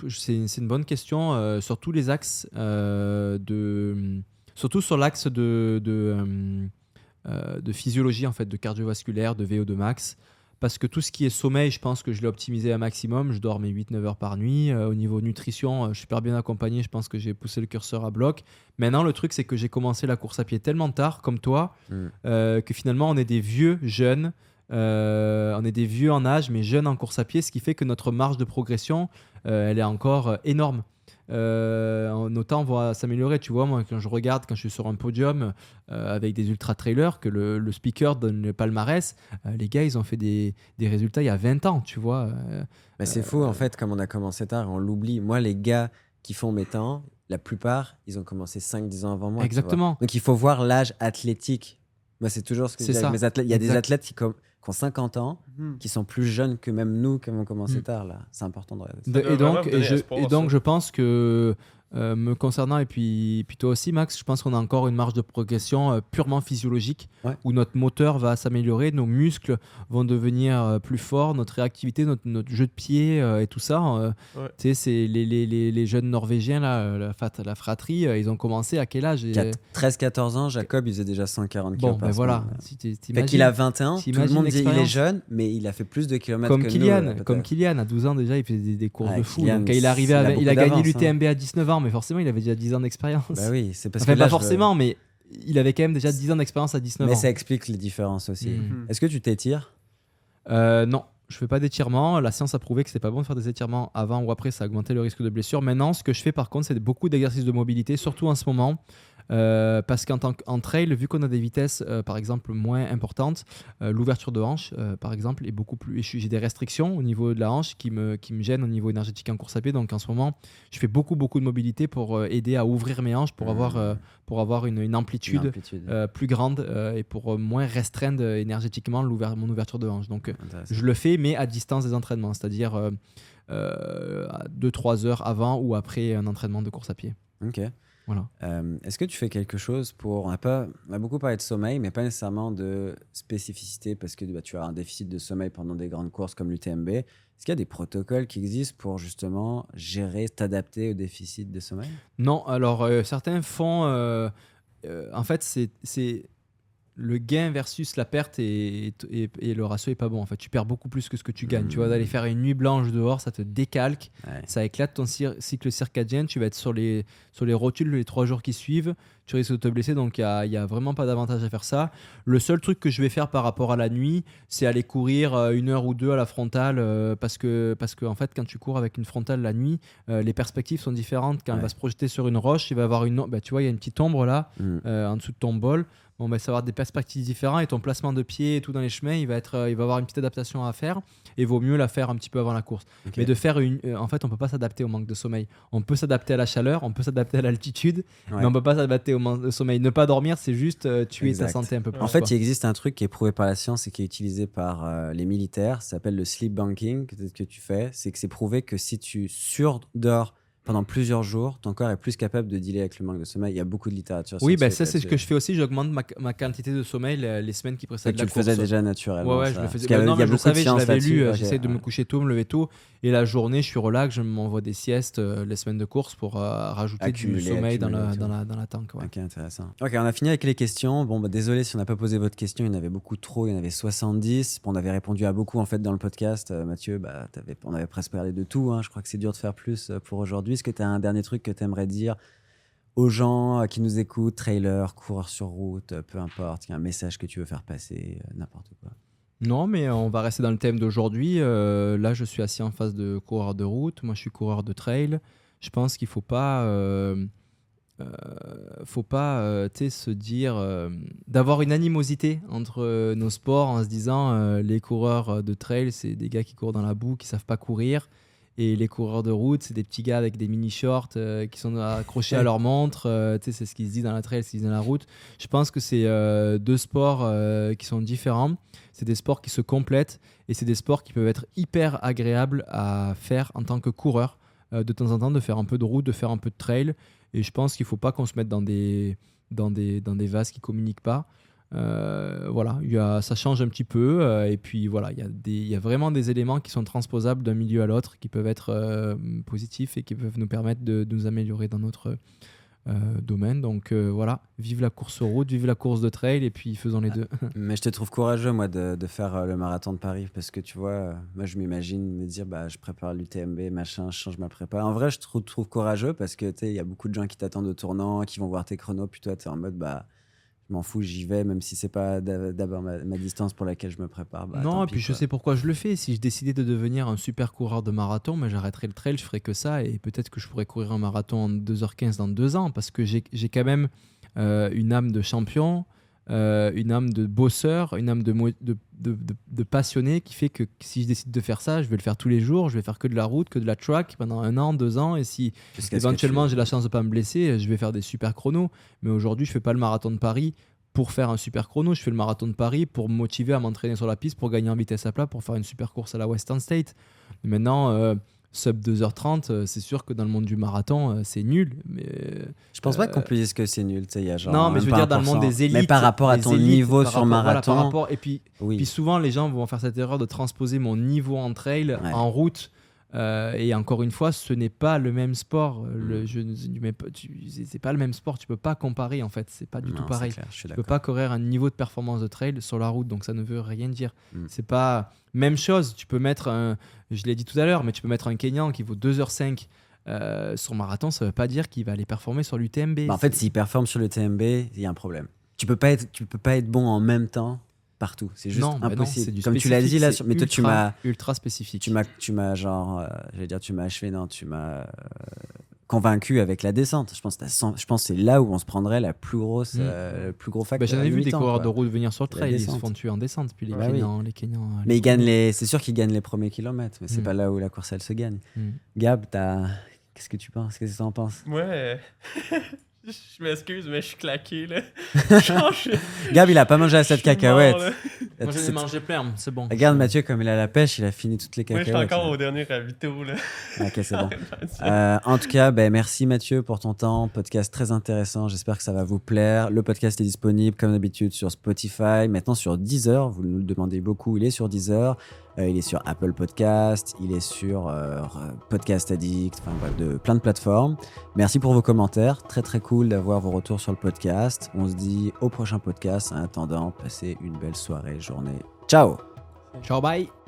c'est une bonne question. sur tous les axes, de, surtout sur l'axe de, de, de, physiologie, en fait, de cardiovasculaire, de VO2 max parce que tout ce qui est sommeil, je pense que je l'ai optimisé un maximum. Je dors mes 8-9 heures par nuit. Euh, au niveau nutrition, euh, je suis super bien accompagné. Je pense que j'ai poussé le curseur à bloc. Maintenant, le truc, c'est que j'ai commencé la course à pied tellement tard, comme toi, mm. euh, que finalement, on est des vieux jeunes. on est des vieux en âge, mais jeunes en course à pied, ce qui fait que notre marge de progression, elle est encore énorme euh, nos temps vont s'améliorer. Tu vois, moi, quand je regarde, quand je suis sur un podium euh, avec des ultra trailers, que le, speaker donne le palmarès, euh, les gars, ils ont fait des, des, résultats il y a 20 ans, tu vois. Bah, c'est faux, en fait, comme on a commencé tard, on l'oublie. Moi, les gars qui font mes temps, la plupart, ils ont commencé 5-10 ans avant moi. Exactement. Donc il faut voir l'âge athlétique. Moi, c'est toujours ce que je dis avec mes athlètes. Il y a des athlètes qui, comme qui ont 50 ans, mhm. qui sont plus jeunes que même nous qui avons commencé mhm. tard. là. C'est important de regarder. Et donc, et donc, je pense que euh, me concernant, et puis, puis toi aussi, Max, je pense qu'on a encore une marge de progression euh, purement physiologique, où notre moteur va s'améliorer, nos muscles vont devenir euh, plus forts, notre réactivité, notre, notre jeu de pied et tout ça. Tu sais, c'est les, les, les, jeunes Norvégiens, là, la, la fratrie, ils ont commencé à quel âge 13-14 ans, Jacob, il faisait déjà 140 km. Bon, ben voilà. Si qu'il a 21, tout le monde dit il est jeune, mais il a fait plus de kilomètres comme que Kylian, nous, Comme Kylian, à 12 ans déjà, il faisait des, courses de fou. Donc, il, arrivait il a gagné l'UTMB hein. à 19 ans mais forcément, il avait déjà 10 ans d'expérience. Bah oui, c'est parce que. pas forcément, mais il avait quand même déjà 10 ans d'expérience à 19 ans. Mais ça explique les différences aussi. Mhm. Est-ce que tu t'étires? Euh, Non, je fais pas d'étirements. La science a prouvé que c'est pas bon de faire des étirements avant ou après, ça a augmenté le risque de blessure. Maintenant, ce que je fais par contre, c'est beaucoup d'exercices de mobilité, surtout en ce moment. Euh, parce qu'en tant qu'en trail, vu qu'on a des vitesses, euh, par exemple, moins importantes, euh, l'ouverture de hanche, par exemple, est beaucoup plus. J'ai des restrictions au niveau de la hanche qui me, qui me gênent au niveau énergétique en course à pied. Donc en ce moment, je fais beaucoup, beaucoup de mobilité pour aider à ouvrir mes hanches, pour mmh. avoir, pour avoir une, une amplitude, plus grande et pour moins restreindre énergétiquement mon ouverture de hanche. Donc je le fais, mais à distance des entraînements, c'est-à-dire 2-3 heures avant ou après un entraînement de course à pied. Ok. Voilà. Euh, est-ce que tu fais quelque chose pour. On a, pas, on a beaucoup parlé de sommeil, mais pas nécessairement de spécificité parce que bah, tu as un déficit de sommeil pendant des grandes courses comme l'UTMB. Est-ce qu'il y a des protocoles qui existent pour justement gérer, t'adapter au déficit de sommeil? Non, alors euh, certains font. Euh, en fait, c'est le gain versus la perte et, le ratio est pas bon. En fait, tu perds beaucoup plus que ce que tu gagnes. Tu vois, d'aller faire une nuit blanche dehors, ça te décalque, ça éclate ton cycle circadien. Tu vas être sur les, sur les rotules les trois jours qui suivent. Tu risques de te blesser, donc il n'y a, vraiment pas d'avantage à faire ça. Le seul truc que je vais faire par rapport à la nuit, c'est aller courir euh, une heure ou deux à la frontale euh, parce que, parce que en fait, quand tu cours avec une frontale la nuit, euh, les perspectives sont différentes. Quand elle va se projeter sur une roche, il va avoir une, bah, tu vois, il y a une petite ombre là mm. en dessous de ton bol bon, bah, ça va avoir des perspectives différentes et ton placement de pied et tout dans les chemins, il va, être, euh, il va avoir une petite adaptation à faire et vaut mieux la faire un petit peu avant la course. Mais de faire une. Euh, en fait, on peut pas s'adapter au manque de sommeil. On peut s'adapter à la chaleur, on peut s'adapter à l'altitude, mais on peut pas s'adapter au manque de sommeil. Ne pas dormir, c'est juste euh, tuer ta santé un peu plus. En fait, il existe un truc qui est prouvé par la science et qui est utilisé par les militaires. Ça s'appelle le sleep banking, peut-être que tu fais. C'est que c'est prouvé que si tu surdors pendant plusieurs jours, ton corps est plus capable de dealer avec le manque de sommeil. Il y a beaucoup de littérature. Oui, bah, ça, c'est ce que je fais aussi. J'augmente ma, ma, quantité de sommeil les, semaines qui précèdent la course. Tu le faisais déjà naturellement. Ouais, ouais, je le faisais. Bah, non, mais je le savais, je l'avais lu. Euh, j'essaie de me coucher tôt, me lever tôt. Et la journée, je suis relax, je m'envoie des siestes euh, les semaines de course pour euh, rajouter du sommeil dans, la, dans, la, dans la tank. Ok, intéressant. Ok, on a fini avec les questions. Bon, bah, désolé si on n'a pas posé votre question. Il y en avait beaucoup trop. Il y en avait 70. on avait répondu à beaucoup en fait dans le podcast. Mathieu, bah, on avait presque parlé de tout. Hein. Je crois que c'est dur de faire plus pour aujourd'hui. Est-ce que tu as un dernier truc que tu aimerais dire aux gens qui nous écoutent, trailer, coureurs sur route, peu importe, un message que tu veux faire passer, n'importe quoi? Non, mais on va rester dans le thème d'aujourd'hui. Euh, là, je suis assis en face de coureurs de route. Moi, je suis coureur de trail. Je pense qu'il faut pas, euh, euh, faut pas, se dire d'avoir une animosité entre nos sports en se disant les coureurs de trail, c'est des gars qui courent dans la boue, qui savent pas courir. Et les coureurs de route, c'est des petits gars avec des mini-shorts qui sont accrochés à leur montre. c'est ce qui se dit dans la trail, ce qui se dit dans la route. Je pense que c'est deux sports qui sont différents c'est des sports qui se complètent et c'est des sports qui peuvent être hyper agréables à faire en tant que coureur. Euh, de temps en temps, de faire un peu de route, de faire un peu de trail. Et je pense qu'il ne faut pas qu'on se mette dans des, dans des, dans des vases qui communiquent pas. Euh, voilà, y a, ça change un petit peu. Euh, et puis voilà, il y, y, a vraiment des éléments qui sont transposables d'un milieu à l'autre, qui peuvent être positifs et qui peuvent nous permettre de, de nous améliorer dans notre, euh, domaine. Donc euh, voilà, vive la course route, vive la course de trail et puis faisons les deux. Mais je te trouve courageux, moi, de, de faire euh, le marathon de Paris parce que tu vois, moi, je m'imagine me dire, bah, je prépare l'UTMB, machin, je change ma prépa. En vrai, je te trouve, courageux parce que tu il y a beaucoup de gens qui t'attendent au tournant, qui vont voir tes chronos, puis toi, tu es en mode, bah m'en fous, j'y vais, même si c'est pas d'abord ma, distance pour laquelle je me prépare. Bah, non, et puis je sais pourquoi je le fais. Si je décidais de devenir un super coureur de marathon, mais j'arrêterais le trail, je ferais que ça, et peut-être que je pourrais courir un marathon en 2h15 dans deux ans, parce que j'ai quand même euh, une âme de champion. Euh, une âme de bosseur, une âme de, de, de, de, passionné qui fait que si je décide de faire ça, je vais le faire tous les jours, je vais faire que de la route, que de la track pendant un an, deux ans, et si éventuellement j'ai la chance de pas me blesser, je vais faire des super chronos. Mais aujourd'hui, je fais pas le marathon de Paris pour faire un super chrono, je fais le marathon de Paris pour me motiver à m'entraîner sur la piste, pour gagner en vitesse à plat, pour faire une super course à la Western State. maintenant, euh, sub 2h30, euh, c'est sûr que dans le monde du marathon, euh, c'est nul. Mais, je pense pas qu'on puisse dire que c'est nul. Y a genre non, mais je veux dire dans le monde des élites. Mais par rapport à ton niveau sur marathon. rapport, et puis, puis souvent, les gens vont faire cette erreur de transposer mon niveau en trail en route. Et encore une fois, ce n'est pas le même sport. Le, mm. je, c'est pas le même sport. Tu peux pas comparer en fait. C'est pas du tout pareil. tu peux pas courir un niveau de performance de trail sur la route, donc ça ne veut rien dire. Mm. C'est pas même chose. Tu peux mettre un, je l'ai dit tout à l'heure, mais tu peux mettre un Kenyan qui vaut 2h05 euh, sur marathon. Ça veut pas dire qu'il va aller performer sur l'UTMB. Bah, en fait, s'il performe sur l'UTMB, il y a un problème. Tu peux pas être, tu peux pas être bon en même temps partout. C'est juste bah impossible. Comme tu l'as dit là, mais toi tu m'as ultra spécifique. Tu m'as, tu m'as genre, euh, j'allais dire tu m'as achevé, non, tu m'as euh, convaincu avec la descente. Je pense, que je pense c'est là où on se prendrait la plus grosse, mm. euh, le plus gros facteur. Bah, J'en ai vu des coureurs de route venir sur le trail, ils se font tuer en descente. Puis les, bah Kenyans, les mais ils gagnent les, c'est sûr qu'ils gagnent les premiers kilomètres, mais c'est mm. pas là où la course elle se gagne. Mm. Gab, qu'est-ce que tu penses? Qu'est-ce que tu en penses? Ouais. Je m'excuse, mais je suis claqué, là. Gab, il a pas mangé à cette cacahuète. Moi, j'en ai mangé plein, c'est bon. Regarde Mathieu, comme il a la pêche, il a fini toutes les cacahuètes. Moi, je suis encore au dernier ravito, là. Ok, c'est bon. Euh, en tout cas, ben, merci Mathieu pour ton temps. Podcast très intéressant. J'espère que ça va vous plaire. Le podcast est disponible, comme d'habitude, sur Spotify, maintenant sur Deezer. Vous nous le demandez beaucoup. Il est sur Deezer. Euh, il est sur Apple Podcast, il est sur euh, Podcast Addict, de plein de plateformes. Merci pour vos commentaires, très très cool d'avoir vos retours sur le podcast. On se dit au prochain podcast. En attendant, passez une belle soirée, journée. Ciao Ciao, bye